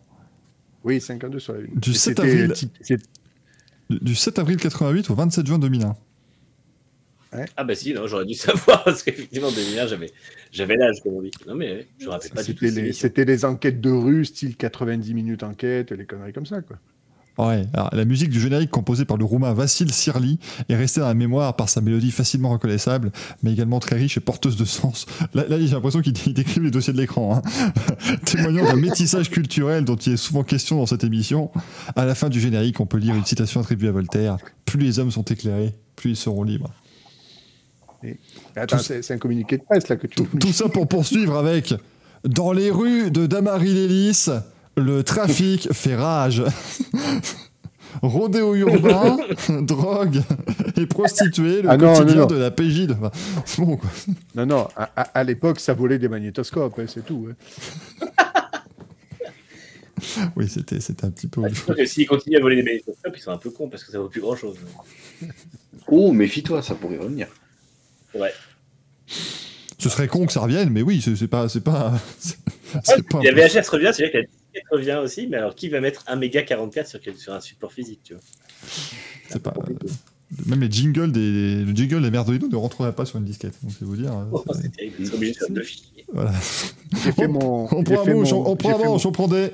Oui, 52 sur la une. Du Et 7 c'était avril. Du 7 avril 88 au 27 juin 2001. Ah bah si, non, j'aurais dû savoir, parce qu'effectivement, en 2001, j'avais, j'avais l'âge, comme on dit. Non mais je me rappelle pas du tout C'était les, émission. c'était les enquêtes de rue, style 90 minutes enquête, les conneries comme ça, quoi. Ouais, alors, la musique du générique composée par le roumain Vassil Sirli est restée dans la mémoire par sa mélodie facilement reconnaissable, mais également très riche et porteuse de sens. Là, là, j'ai l'impression qu'il il décrit les dossiers de l'écran, hein. témoignant d'un métissage culturel dont il est souvent question dans cette émission. À la fin du générique, on peut lire une citation attribuée à Voltaire Plus les hommes sont éclairés, plus ils seront libres. Attends, c'est c'est un communiqué de presse, là, que tu Tout, tout ça pour poursuivre avec Dans les rues de Damary-Lélis, le trafic fait rage. Rodéo urbain, drogue et prostituée, le Ah non, quotidien non, non. de la PJ. De... Enfin, c'est bon, quoi. Non, non, à, à- à l'époque, ça volait des magnétoscopes, hein, c'est tout. hein. Oui, c'était, c'était un petit peu. Ah, s'ils continuent à voler des magnétoscopes, ils sont un peu cons, parce que ça vaut plus grand chose. Oh, méfie-toi, ça pourrait revenir. Ouais. Ce serait con que ça revienne, mais oui, c'est, pas. C'est pas, c'est, c'est pas Il y a VHS revient, c'est vrai que la disquette revient aussi, mais alors qui va mettre un méga 44 sur, sur un support physique, tu vois? C'est pas- Même les jingles des, le jingle des Merdolino ne rentrerait pas sur une disquette. Donc, c'est vous dire. euh, Oh, c'est- terrible, ils sont obligés de faire deux fichiers. voilà. J'ai fait mon. On prend un manche, on prend un manche, on prend des.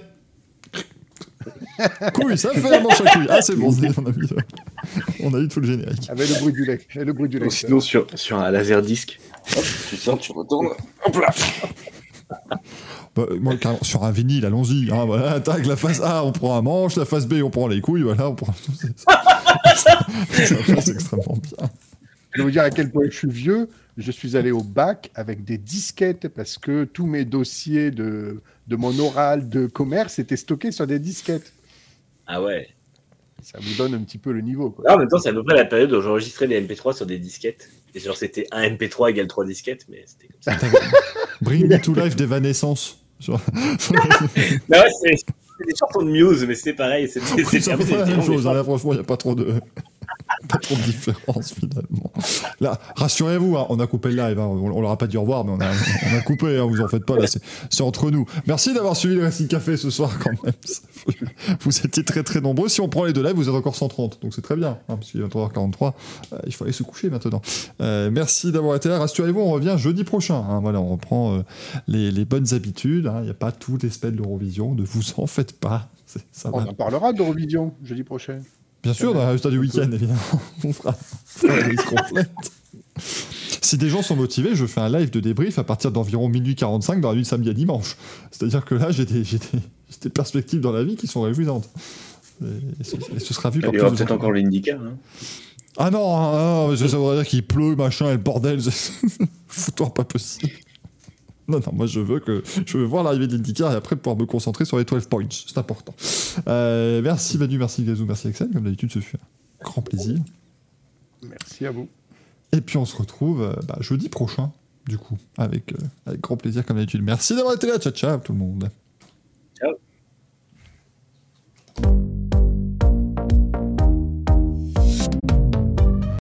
Couilles, ça fait la manche à couilles. Ah, c'est bon, c'est- on a mis, on a eu tout le générique. Avec le bruit du lait. Et le bruit du lait. Ou sinon, sur, sur un laser disque. Hop, tu sors, tu retournes. Hop là Bah, moi, sur un vinyle, allons-y. Hein, voilà, tac, la face A, on prend un manche, la face B, on prend les couilles, voilà, on prend. c'est- c'est- extrêmement bien. Je vais vous dire à quel point je suis vieux. Je suis allé au bac avec des disquettes parce que tous mes dossiers de, de mon oral de commerce étaient stockés sur des disquettes. Ah ouais. Ça vous donne un petit peu le niveau. Quoi. Là, en même temps, c'est à peu près la période où j'enregistrais des MP3 sur des disquettes. Et genre, c'était un MP3 égale 3 disquettes, mais c'était comme ça. Bring me to life d'Evanescence. Genre- ouais, c'est c'est des chansons de Muse, mais c'était pareil. C'était C'est la même chose, hein, là, franchement, il n'y a pas trop de. Pas trop de différence finalement. Là, rassurez-vous, hein, on a coupé le live, hein, on, on leur a pas dit au revoir, mais on a, on a coupé, hein, vous en faites pas, là, c'est entre nous. Merci d'avoir suivi le Racing Café ce soir quand même. Vous étiez très très nombreux. Si on prend les deux lives, vous êtes encore 130, donc c'est très bien, parce qu'il est 23h43, euh, il faut aller se coucher maintenant. Euh, merci d'avoir été là, rassurez-vous, on revient jeudi prochain. voilà, on reprend euh, les, les bonnes habitudes, il n'y a pas toutes les semaines de l'Eurovision, ne vous en faites pas. Ça On va en parlera d'Eurovision jeudi prochain. Bien sûr, dans le résultat du week-end, évidemment. On fera complète. Si des gens sont motivés, je fais un live de débrief à partir d'environ minuit 45 dans la nuit de samedi à dimanche. C'est-à-dire que là, j'ai des, j'ai des- j'ai des perspectives dans la vie qui sont réjouissantes. Et ce, et ce sera vu par Il y aura peut-être encore l'IndyCar. Hein. Ah non, ah non, ça voudrait dire qu'il pleut, machin, et le bordel. Foutoir pas possible. Non, non, moi je veux que je veux voir l'arrivée de et après pouvoir me concentrer sur les 12 points. C'est important. Euh, merci Manu, merci Gazou, merci Axel. Comme d'habitude, ce fut un grand plaisir. Merci à vous. Et puis on se retrouve euh, bah, jeudi prochain, du coup, avec, euh, avec grand plaisir comme d'habitude. Merci d'avoir été là. Ciao, ciao tout le monde. Ciao.